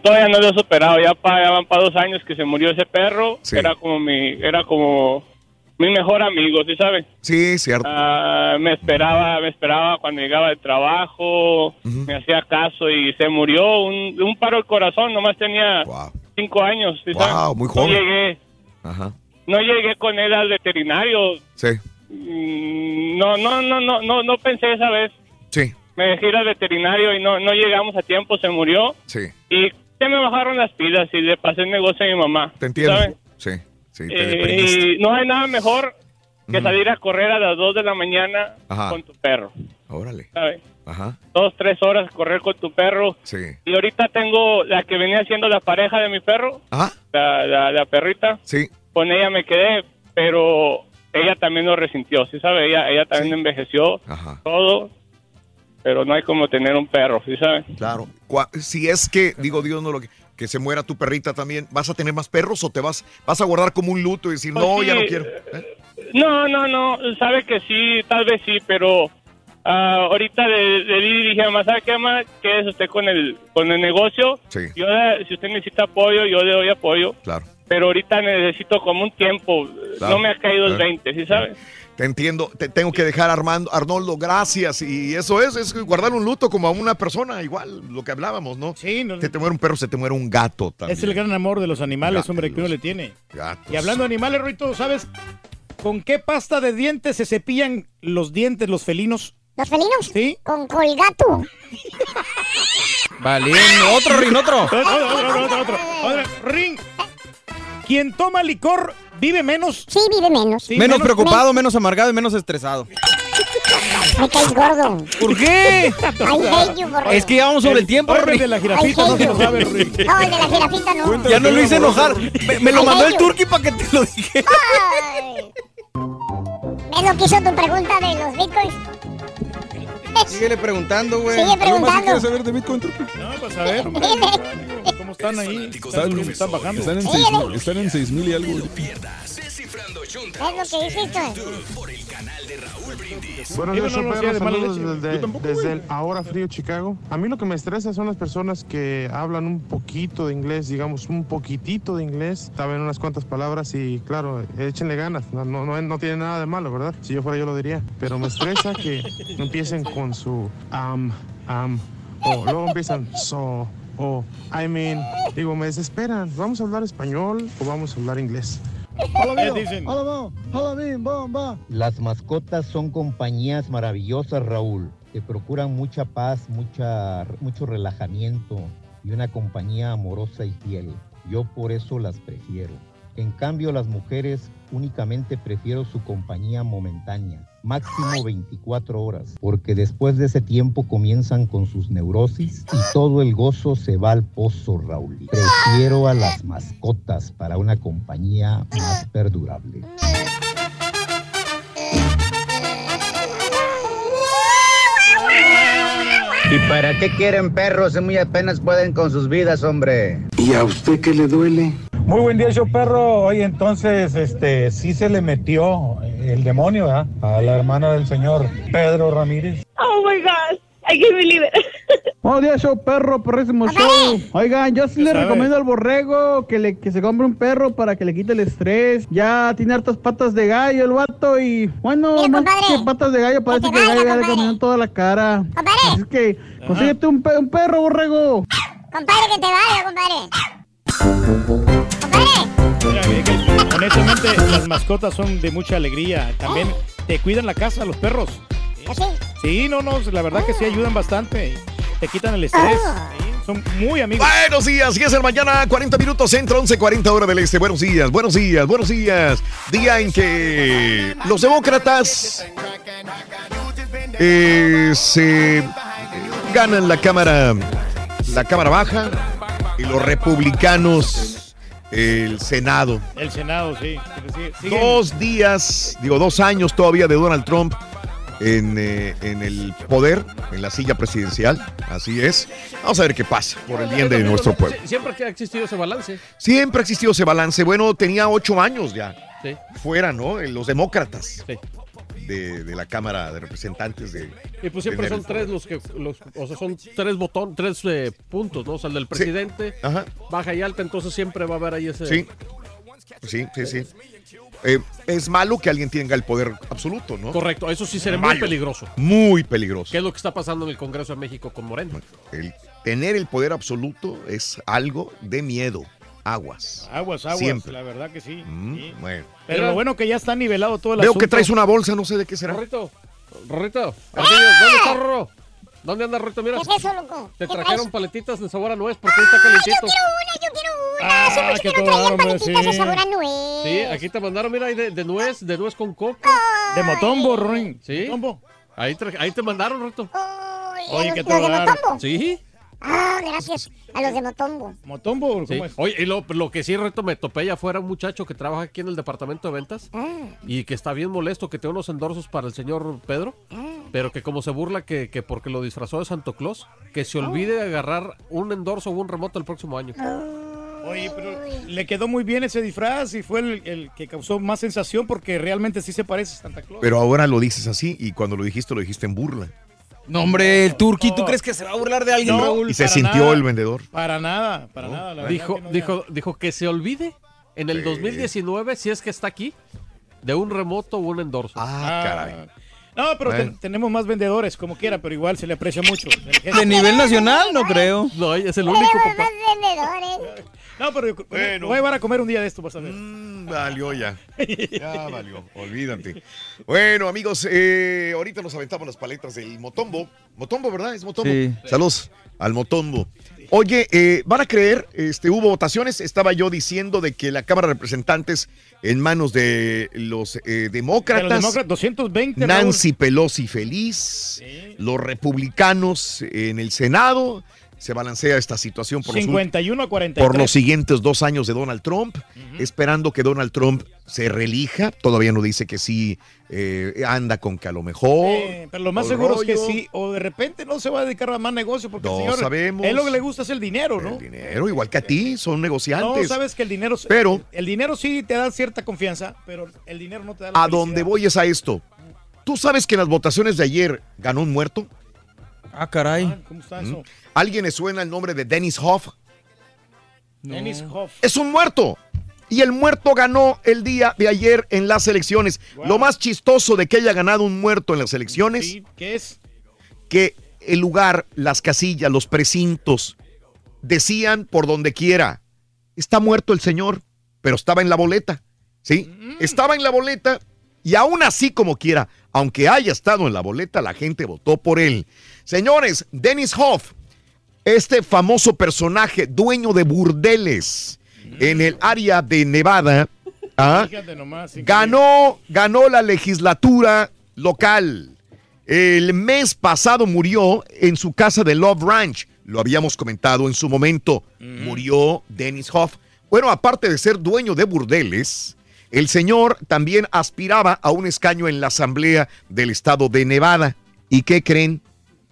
todavía no lo he superado, ya, pa- ya van para dos años que se murió ese perro, Sí. era como mi, era como mi mejor amigo, ¿sí sabes? Sí, cierto. Ah, me esperaba, me esperaba cuando llegaba del trabajo, me hacía caso y se murió un, un paro al corazón, nomás tenía cinco años, ¿sí sabes? Wow, muy No joven. llegué, Ajá. No llegué con él al veterinario, Sí. Mm, no, no, no, no, no, no pensé esa vez. Sí. Me dejé ir al veterinario y no, no llegamos a tiempo, se murió. Sí. Y se me bajaron las pilas y le pasé el negocio a mi mamá. Te entiendo. ¿sabes? Sí. Sí. Te Eh, y no hay nada mejor que salir a correr a las 2 de la mañana Ajá. con tu perro. Órale. ¿sabes? Ajá. Dos, tres horas correr con tu perro. Sí. Y ahorita tengo la que venía siendo la pareja de mi perro, Ajá. la, la, la perrita. Sí. Con ella me quedé, pero ella también lo resintió, ¿sí sabe? Ella, ella también envejeció, Ajá. todo. Pero no hay como tener un perro, ¿sí sabe? Claro. Si es que, digo Dios, no lo que, que se muera tu perrita también, ¿vas a tener más perros o te vas, vas a guardar como un luto y decir, Pues no, sí, ya no quiero? No, no, no, sabe que sí, tal vez sí, pero ah, ahorita le, le dije, mamá, ¿sabe qué, mamá? Quédese usted con el, con el negocio. Sí. Yo, si usted necesita apoyo, yo le doy apoyo. Claro. Pero ahorita necesito como un tiempo. Claro, No me ha caído el claro. 20, ¿sí sabe? Te entiendo, te tengo que dejar Armando, Arnoldo, gracias. Y eso es, es guardar un luto como a una persona, igual, lo que hablábamos, ¿no? Sí, Se te muere un perro, se te muere un gato también. Es el gran amor de los animales, hombre, que uno le tiene. Gatos. Y hablando de animales, Rito, ¿sabes con qué pasta de dientes se cepillan los dientes los felinos? ¿Los felinos? Sí. Con colgato. Vale, otro rin, otro. Otro, otro, otro, otro, otro. Otro, ring. Quien toma licor vive menos. Sí, vive menos. menos preocupado, menos amargado y menos estresado. Me caes gordo. ¿Por qué? You. Es que ya vamos sobre el tiempo, Oye, Rin. de la jirafita no se lo sabe, Rin. No, el de la jirafita no. Ya no lo hice enojar. Me, me lo mandó el turqui para que te lo dije. ¿Ves lo que hizo tu pregunta de los bitcoins? Síguele preguntando, güey. Sigue ¿Algo más que preguntando. quieres saber de Bitcoin, Turki? No, pues a ver, hombre, ¿cómo están ahí? Están, Están bajando. están en Sí, 6 dale. están en seis mil y algo. ¿Ves lo que Sí, días, no, mala Saludos desde, Yo desde el ahora frío Chicago. A mí lo que me estresa son las personas que hablan un poquito de inglés, digamos, un poquitito de inglés, saben unas cuantas palabras y, claro, échenle ganas. No, no, no, no tiene nada de malo, ¿verdad? Si yo fuera, yo lo diría. Pero me estresa que empiecen con su am, am, o luego empiezan so, o I mean. Digo, me desesperan. ¿Vamos a hablar español o vamos a hablar inglés? Las mascotas son compañías maravillosas, Raúl. que procuran mucha paz, mucha, mucho relajamiento y una compañía amorosa y fiel. Yo por eso las prefiero. En cambio, las mujeres únicamente prefiero su compañía momentánea, máximo 24 horas, porque después de ese tiempo comienzan con sus neurosis y todo el gozo se va al pozo, Raúl. Prefiero a las mascotas para una compañía más perdurable. ¿Y para qué quieren perros si muy apenas pueden con sus vidas, hombre? ¿Y a usted qué le duele? Muy buen día, yo perro. Oye, entonces, este, sí se le metió el demonio, ¿verdad? A la hermana del señor Pedro Ramírez. Oh my gosh, I can't believe it. Buenos días, show perro, perrísimo show. Oigan, yo sí le recomiendo al borrego que, le, que se compre un perro para que le quite el estrés. Ya tiene hartas patas de gallo el vato y bueno, más que patas de gallo, parece que el gallo ya le caminó toda la cara. Así es que consíguete un, pe- un perro, borrego. Compadre, que te vaya, compadre. Honestamente, las mascotas son de mucha alegría. También te cuidan la casa, los perros. Sí, no, no, la verdad que sí ayudan bastante. Te quitan el estrés. Sí, son muy amigos. Buenos días, 10 de la mañana, 40 minutos centro, 11, 40 hora del este. Buenos días, buenos días, buenos días. Día en que los demócratas eh, se ganan la cámara, la cámara baja los republicanos el Senado. El Senado, sí. Sí, siguen- Dos días, digo, dos años todavía de Donald Trump en, eh, en el poder, en la silla presidencial. Así es. Vamos a ver qué pasa por el bien de nuestro pueblo. Sie- Siempre ha existido ese balance. Siempre ha existido ese balance. Bueno, tenía ocho años ya. Sí. Fuera, ¿no? En Los demócratas. De, de la Cámara de Representantes de. Y pues siempre son tres los que, los, o sea, son tres botones, tres eh, puntos, ¿no? O sea, el del presidente, baja y alta, entonces siempre va a haber ahí ese... Sí. Sí, sí, sí. Eh, es malo que alguien tenga el poder absoluto, ¿no? Correcto, eso sí sería muy Malo. peligroso. Muy peligroso. ¿Qué es lo que está pasando en el Congreso de México con Moreno? El tener el poder absoluto es algo de miedo. Aguas. Aguas, aguas, Siempre. la verdad que sí. Mm, Sí. bueno. Pero lo bueno que ya está nivelado todo el Veo asunto. que traes una bolsa, no sé de qué será. Rorrito, Rorrito, Ardillo, ¿dónde está Rorro? ¿Dónde anda Rorrito? Mira. ¿Qué es eso, loco? Te ¿Qué trajeron traes? paletitas de sabor a nuez porque hoy está calentito. Yo quiero una. Hace Ah, mucho qué que no traía todo, hombre, paletitas de sí. sabor a nuez. Sí, aquí te mandaron, mira, ahí de, de nuez, de nuez con coco. De motombo, Ronin. Sí. Ahí, tra- ahí te mandaron, Rorrito. Oye, qué de. Motombo. Sí. Ah, gracias a los de Motombo. ¿Motombo? ¿Cómo Sí. es? Oye, y lo, lo que sí, Reto, me topé allá afuera un muchacho que trabaja aquí en el departamento de ventas Ah. y que está bien molesto que tiene unos endorsos para el señor Pedro, Ah. pero que como se burla que, que porque lo disfrazó de Santo Claus, que se olvide de agarrar un endorso o un remoto el próximo año. Oye, pero le quedó muy bien ese disfraz y fue el, el que causó más sensación porque realmente sí se parece a Santa Claus. Pero ahora lo dices así y cuando lo dijiste, lo dijiste en burla. No, hombre, el Turqui, ¿tú crees que se va a burlar de alguien, No, Raúl? Y se sintió nada. el vendedor. Para nada, para nada. la verdad Dijo, que no, ya. dijo, dijo que se olvide en el Sí. 2019, si es que está aquí, de un remoto o un endorso. Ah, caray. No, pero Bueno. ten- tenemos más vendedores, como quiera, pero igual se le aprecia mucho. De nivel nacional, no creo. No, es el único, Tenemos papá. más vendedores. No, pero Bueno. voy a llevar a comer un día de esto, vas a ver. Mm, valió ya. Ya valió, olvídate. Bueno, amigos, eh, ahorita nos aventamos las paletas del Motombo. Motombo, ¿verdad? Es Motombo. Sí. Saludos al Motombo. Oye, eh, van a creer, este, hubo votaciones, estaba yo diciendo de que la Cámara de Representantes en manos de los eh, De demócratas, los demócratas, 220. Nancy Pelosi feliz, los republicanos en el Senado, se balancea esta situación por los, ul- 51 a 43. por los siguientes dos años de Donald Trump, esperando que Donald Trump se relija. Todavía no dice que sí eh, anda con que a lo mejor. Eh, pero lo más o seguro es que sí, o de repente no se va a dedicar a más negocio, porque No el señor, sabemos. él lo que le gusta es el dinero, ¿no? Dinero, igual que a ti, son No, negociantes. sabes que el dinero, Pero- el dinero sí te da cierta confianza, pero el dinero no te da la a donde voy es a esto. ¿Tú sabes que en las votaciones de ayer ganó un muerto? Ah, caray. ¿Cómo está ¿Mm? ¿Alguien le suena el nombre de Dennis Hoff? Dennis Hoff. Es un muerto. Y el muerto ganó el día de ayer en las elecciones. Wow. Lo más chistoso de que haya ganado un muerto en las elecciones, Sí, ¿Qué es? que el lugar, las casillas, los precintos, decían por donde quiera, está muerto el señor, pero estaba en la boleta. ¿Sí? Estaba en la boleta y aún así como quiera, Aunque haya estado en la boleta, la gente votó por él. Señores, Dennis Hoff, este famoso personaje, dueño de burdeles en el área de Nevada, ¿ah? ganó, ganó la legislatura local. El mes pasado murió en su casa de Love Ranch. Lo habíamos comentado en su momento. Murió Dennis Hoff. Bueno, aparte de ser dueño de burdeles, el señor también aspiraba a un escaño en la Asamblea del Estado de Nevada. ¿Y qué creen?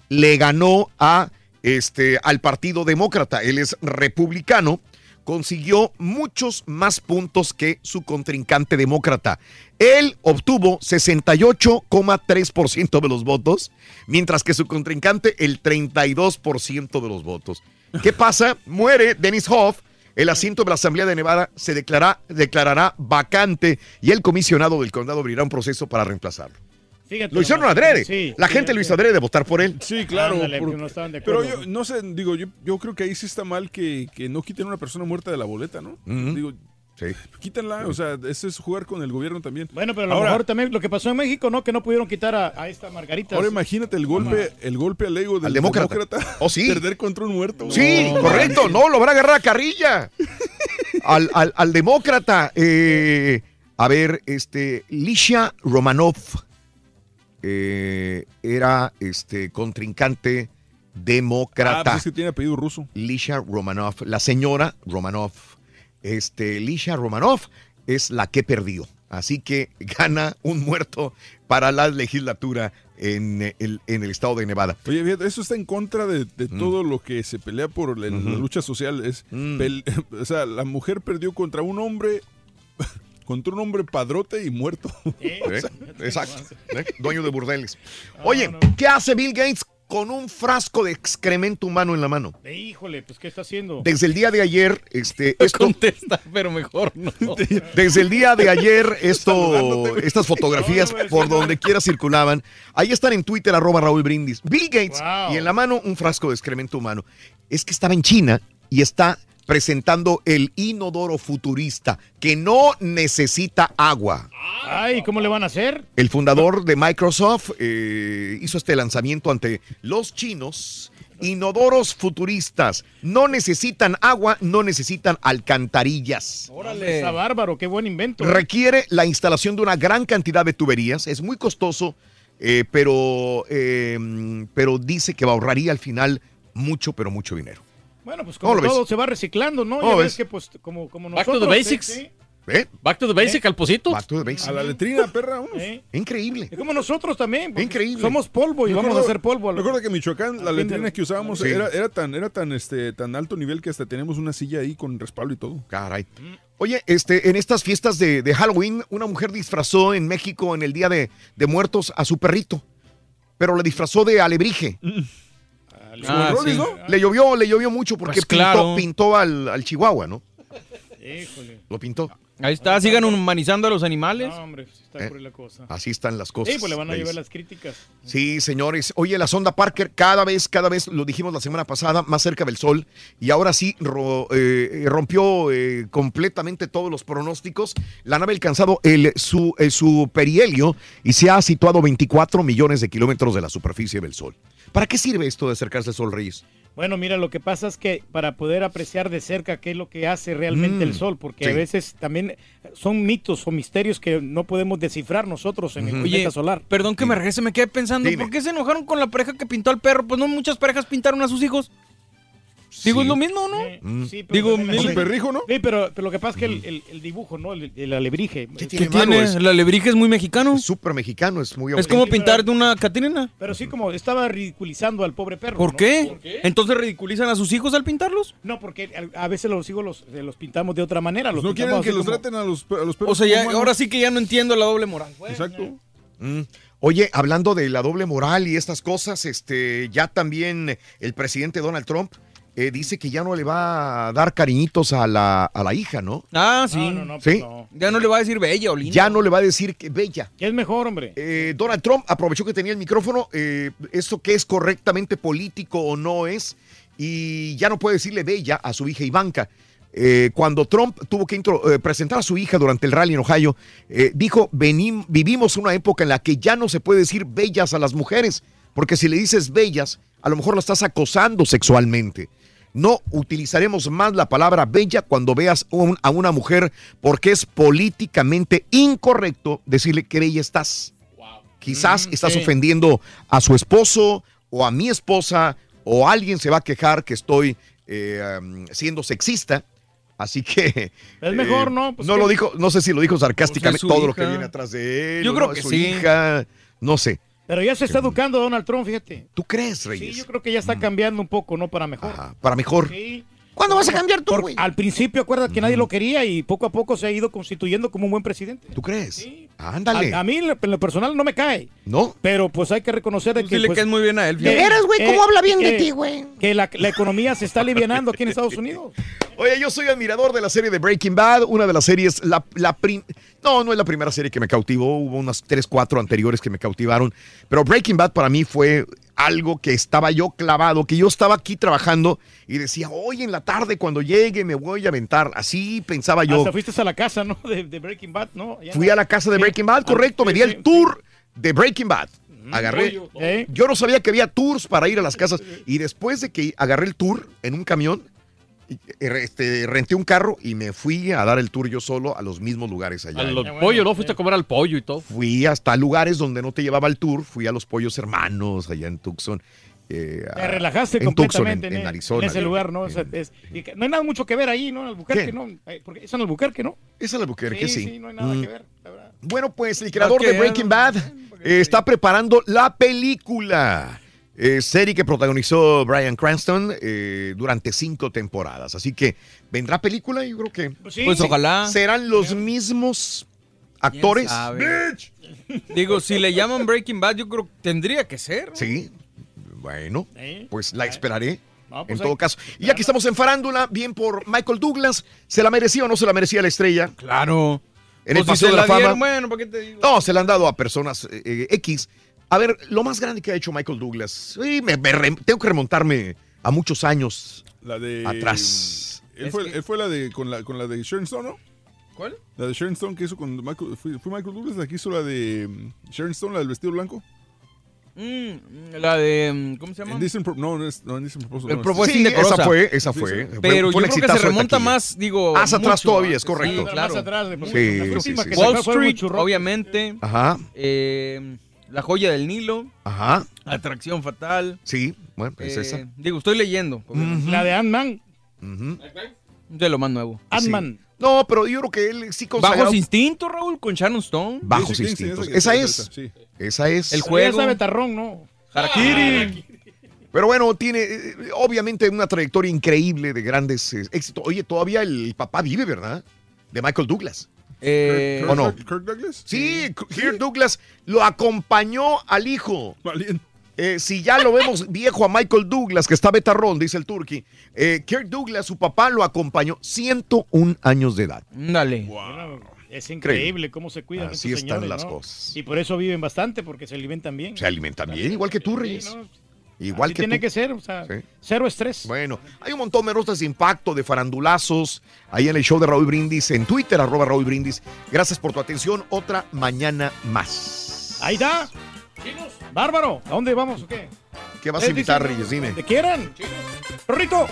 Le ganó a este al Partido Demócrata. Él es republicano consiguió muchos más puntos que su contrincante demócrata. Él obtuvo 68,3% de los votos, mientras que su contrincante el 32% de los votos. ¿Qué pasa? Muere Dennis Hoff. El asiento de la Asamblea de Nevada se declarará, declarará vacante y el comisionado del condado abrirá un proceso para reemplazarlo. Fíjate lo hicieron nomás. adrede. Sí, la gente lo hizo adrede de votar por él. Sí, claro. Ándale, por- que no estaban de pero yo no sé, digo, yo, yo creo que ahí sí está mal que, que no quiten a una persona muerta de la boleta, ¿no? Digo, quítanla, o sea, ese es jugar con el gobierno también. Bueno, pero a lo Ahora- mejor también lo que pasó en México, ¿no? Que no pudieron quitar a, a esta Margarita. Ahora imagínate el golpe, el golpe al ego del Al demócrata. Oh, sí. Perder contra un muerto. Sí, No, correcto. No, lo van a agarrar a carrilla. Al, al- al demócrata. eh, a ver, este, Lisha Romanov eh, era este contrincante Ah, demócrata. pues es que tiene apellido ruso. Lisha Romanov, la señora Romanov. Este, Lisha Romanov es la que perdió. Así que gana un muerto para la legislatura en el, en el estado de Nevada. Oye, eso está en contra de, de Mm. todo lo que se pelea por la, lucha social. Es Mm. pel- o sea, la mujer perdió contra un hombre, contra un hombre padrote y muerto. ¿Eh? Exacto. ¿Eh? Dueño de burdeles. Oye, ¿qué hace Bill Gates con un frasco de excremento humano en la mano? Eh, Híjole, pues ¿qué está haciendo? Desde el día de ayer, este, esto, Contesta, pero mejor no. desde el día de ayer, esto, estas fotografías por donde quiera circulaban. Ahí están en Twitter, arroba Raúl Brindis. Bill Gates y en la mano un frasco de excremento humano. Es que estaba en China y está presentando el inodoro futurista que no necesita agua. Ay, ¿cómo le van a hacer? El fundador de Microsoft eh, hizo este lanzamiento ante los chinos. Inodoros futuristas. No necesitan agua, no necesitan alcantarillas. Órale. Está bárbaro, qué buen invento. Requiere la instalación de una gran cantidad de tuberías. Es muy costoso, eh, pero, eh, pero dice que ahorraría al final mucho, pero mucho dinero. Bueno, pues ¿Cómo como ves? todo se va reciclando, ¿no? ¿Cómo Ya ves ves? que pues como, como Back nosotros. to the ¿eh? basics. Sí. ¿Eh? Back to the basic, al posito. Back to the basic. A la letrina, perra. ¿Eh? Increíble. Es como nosotros también. Increíble. Somos polvo y vamos a hacer polvo. al- Recuerda que en Michoacán la al fin de letrina la- que usábamos Sí. era, era tan, era tan, este, tan alto nivel que hasta tenemos una silla ahí con respaldo y todo. Caray. Oye, este, en estas fiestas de, de Halloween, una mujer disfrazó en México en el Día de, de Muertos a su perrito, pero le disfrazó de alebrije. Ah, sí. Le llovió, le llovió mucho porque Pues pintó, claro. pintó al, al Chihuahua, ¿no? Híjole. Lo pintó. Ahí está, sigan humanizando a los animales. No, hombre, sí está Eh, la cosa. Así están las cosas. Sí, pues le van a llevar las críticas. Sí, señores. Oye, la sonda Parker cada vez, cada vez, lo dijimos la semana pasada, más cerca del Sol. Y ahora sí ro- eh, rompió eh, completamente todos los pronósticos. La nave ha alcanzado el, su, eh, su perihelio y se ha situado 24 millones de kilómetros de la superficie del Sol. ¿Para qué sirve esto de acercarse al Sol, Reyes? Bueno, mira, lo que pasa es que para poder apreciar de cerca qué es lo que hace realmente Mm, el sol, porque sí. a veces también son mitos o misterios que no podemos descifrar nosotros en el planeta solar. perdón que me regrese, me quedé pensando, Dime. ¿por qué se enojaron con la pareja que pintó al perro? Pues no muchas parejas pintaron a sus hijos. Digo, es lo mismo, ¿no? Mm. Sí, pero Digo, también así- perrijo, ¿no? Sí, pero, pero lo que pasa es que el, el- el dibujo, ¿no? El, el alebrije. ¿Qué ¿Qué tiene? Es- El alebrije es muy mexicano. Súper mexicano, es muy Es como pintar de una catrina. Pero sí, como estaba ridiculizando al pobre perro. ¿Por ¿no? qué? Entonces ridiculizan a sus hijos al pintarlos. No, porque a a veces los hijos los, eh, los pintamos de otra manera. Los Pues no quieren pintamos que así los como- traten a los, a los perros. O sea, ya, como humanos. ahora sí que ya no entiendo la doble moral. Exacto. Mm. Oye, hablando de la doble moral y estas cosas, este, ya también el presidente Donald Trump eh, dice que ya no le va a dar cariñitos a la, a la hija, ¿no? Ah, sí. No, no, no, pues Sí. no. Ya no le va a decir bella o linda. Ya no le va a decir que bella. ¿Qué es mejor, hombre? Eh, Donald Trump aprovechó que tenía el micrófono, eh, esto que es correctamente político o no es, y ya no puede decirle bella a su hija Ivanka. eh, cuando Trump tuvo que intro- eh, presentar a su hija durante el rally en Ohio, eh, dijo, "Venim- vivimos una época en la que ya no se puede decir bellas a las mujeres, porque si le dices bellas, a lo mejor la estás acosando sexualmente. No utilizaremos más la palabra bella cuando veas un- a una mujer porque es políticamente incorrecto decirle que bella estás. Quizás estás sí. ofendiendo a su esposo o a mi esposa o alguien se va a quejar que estoy eh, um, siendo sexista. Así que... Es mejor, eh, ¿no? Pues no que- lo dijo, no sé si lo dijo sarcásticamente, Pues es su todo lo que viene atrás de él. Yo creo no, que su sí. hija, no sé. Pero ya se está educando Donald Trump, fíjate. ¿Tú crees, Reyes? Sí, yo creo que ya está cambiando un poco, ¿no? Para mejor. Para mejor. Sí. ¿Cuándo vas a cambiar tú, güey? Al principio, acuérdate que nadie lo quería y poco a poco se ha ido constituyendo como un buen presidente. ¿Tú crees? Ándale. A, a mí, en lo- personal, no me cae. ¿No? Pero pues hay que reconocer de que. sí le pues, caes muy bien a él. De veras, güey, ¿cómo habla bien de ti, güey? Que la, la economía se está alivianando aquí en Estados Unidos. Oye, yo soy admirador de la serie de Breaking Bad, una de las series, la, la prim- no, no es la primera serie que me cautivó, hubo unas 3, 4 anteriores que me cautivaron, pero Breaking Bad para mí fue algo que estaba yo clavado, que yo estaba aquí trabajando y decía, hoy en la tarde cuando llegue me voy a aventar, así pensaba yo. Hasta fuiste a la casa, ¿no? De, de Breaking Bad, ¿no? Fui a la casa de Breaking Bad, correcto, me di el tour de Breaking Bad. Agarré. ¿eh? Yo no sabía que había tours para ir a las casas. Y después de que agarré el tour en un camión, este, renté un carro y me fui a dar el tour yo solo a los mismos lugares allá. A los pollos, ¿no? Fuiste a comer al pollo y todo. Fui hasta lugares donde no te llevaba el tour. Fui a los pollos hermanos allá en Tucson. eh, Te relajaste en Tucson, completamente en, en, en en Arizona. ese lugar, ¿no? O sea, es- y que no hay nada mucho que ver ahí, ¿no? En Albuquerque, ¿Qué? ¿no? Eh, Porque es en Albuquerque, ¿no? Es en Albuquerque, sí. Sí, no hay nada Mm. que ver. Bueno, pues el creador de Breaking Bad eh, está preparando la película. Eh, serie que protagonizó Brian Cranston eh, durante cinco temporadas. Así que vendrá película, yo creo que. sí. Pues ojalá. Serán los mismos actores. sabe? Digo, si le llaman Breaking Bad, yo creo que tendría que ser. ¿no? Sí. Bueno, pues la esperaré. No, pues en hay- todo caso. Y aquí estamos en farándula, bien por Michael Douglas. ¿Se la merecía o no se la merecía la estrella? Claro. En el Pues si Paseo se de la, la Fama. dieron, bueno, ¿para qué te digo? No, se la han dado a personas eh, eh, X. A ver, lo más grande que ha hecho Michael Douglas. Sí, me- me rem- tengo que remontarme a muchos años La de. atrás. Él fue, él fue la de con la con la de Sharon Stone, ¿no? ¿Cuál? La de Sharon Stone que hizo con Michael. Fue, fue Michael Douglas la que hizo la de mm, Sharon Stone, la del vestido blanco. Mm, la de. mm, ¿Cómo se llama? Indecent Pro- no, no es no, Indecent Proposal. El no, Indecorosa. esa fue, esa fue. Pero Fue- fue yo creo que se remonta más, digo. Más atrás mucho todavía, es correcto. Sí, claro. Más atrás, de- Sí, sí, sí, que sí. Wall Street, obviamente. Ajá. Eh, la joya del Nilo. Ajá. Atracción fatal. Sí, bueno, es Eh, esa. Digo, estoy leyendo. La de Ant-Man. De lo más nuevo. Ant-Man. No, pero yo creo que él sí consagró. Bajos instintos, Raúl, con Sharon Stone. Bajos Sí, sí, instintos. esa- Esa esa- es. Esa es. El juego. Ya sabe Tarrón, ¿no? Harakiri. Pero bueno, tiene eh, obviamente una trayectoria increíble de grandes eh, éxitos. Oye, todavía el papá vive, ¿verdad? De Michael Douglas. Eh, Kirk, ¿O no? Kirk Douglas? Sí, Kirk Douglas lo acompañó al hijo. Valiente. Eh, si ya lo vemos viejo a Michael Douglas, que está betarrón, dice el turqui, eh, Kirk Douglas, su papá, lo acompañó 101 años de edad. Dale. Es increíble cómo se cuidan Así estos están señores, las ¿no? cosas. Y por eso viven bastante, porque se alimentan bien. Se alimentan bien, igual que tú, Reyes. Sí, ¿no? Igual Así que tiene tú. que ser, o sea, Sí. cero estrés. Bueno, hay un montón de notas de impacto, de farandulazos, ahí en el show de Raúl Brindis, en Twitter, arroba Raúl Brindis. Gracias por tu atención. Otra mañana más. Ahí está. Bárbaro, ¿a dónde vamos o qué? ¿Qué vas a invitar, dicen, Reyes? Dime. ¿Te quieran? Rorrito,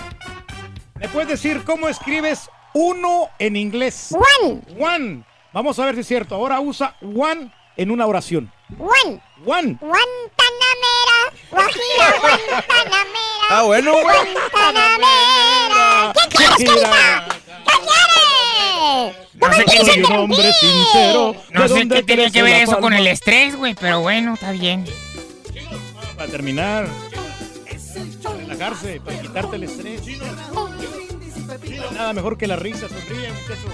¿me puedes decir cómo escribes uno en inglés? One. One. Vamos a ver si es cierto. Ahora usa one en una oración. One. One. Guantanamera. Guajira, Guantanamera. Ah, bueno, güey. Guantanamera. ¿Qué quieres. Carita? ¿Qué quieres? No sé qué, hombre sincero. no ¿De sé qué tenía que ver eso con el estrés, güey, pero bueno, está bien. Para terminar. Para relajarse, para quitarte el estrés. Nada mejor que la risa, sonríe, muchachos.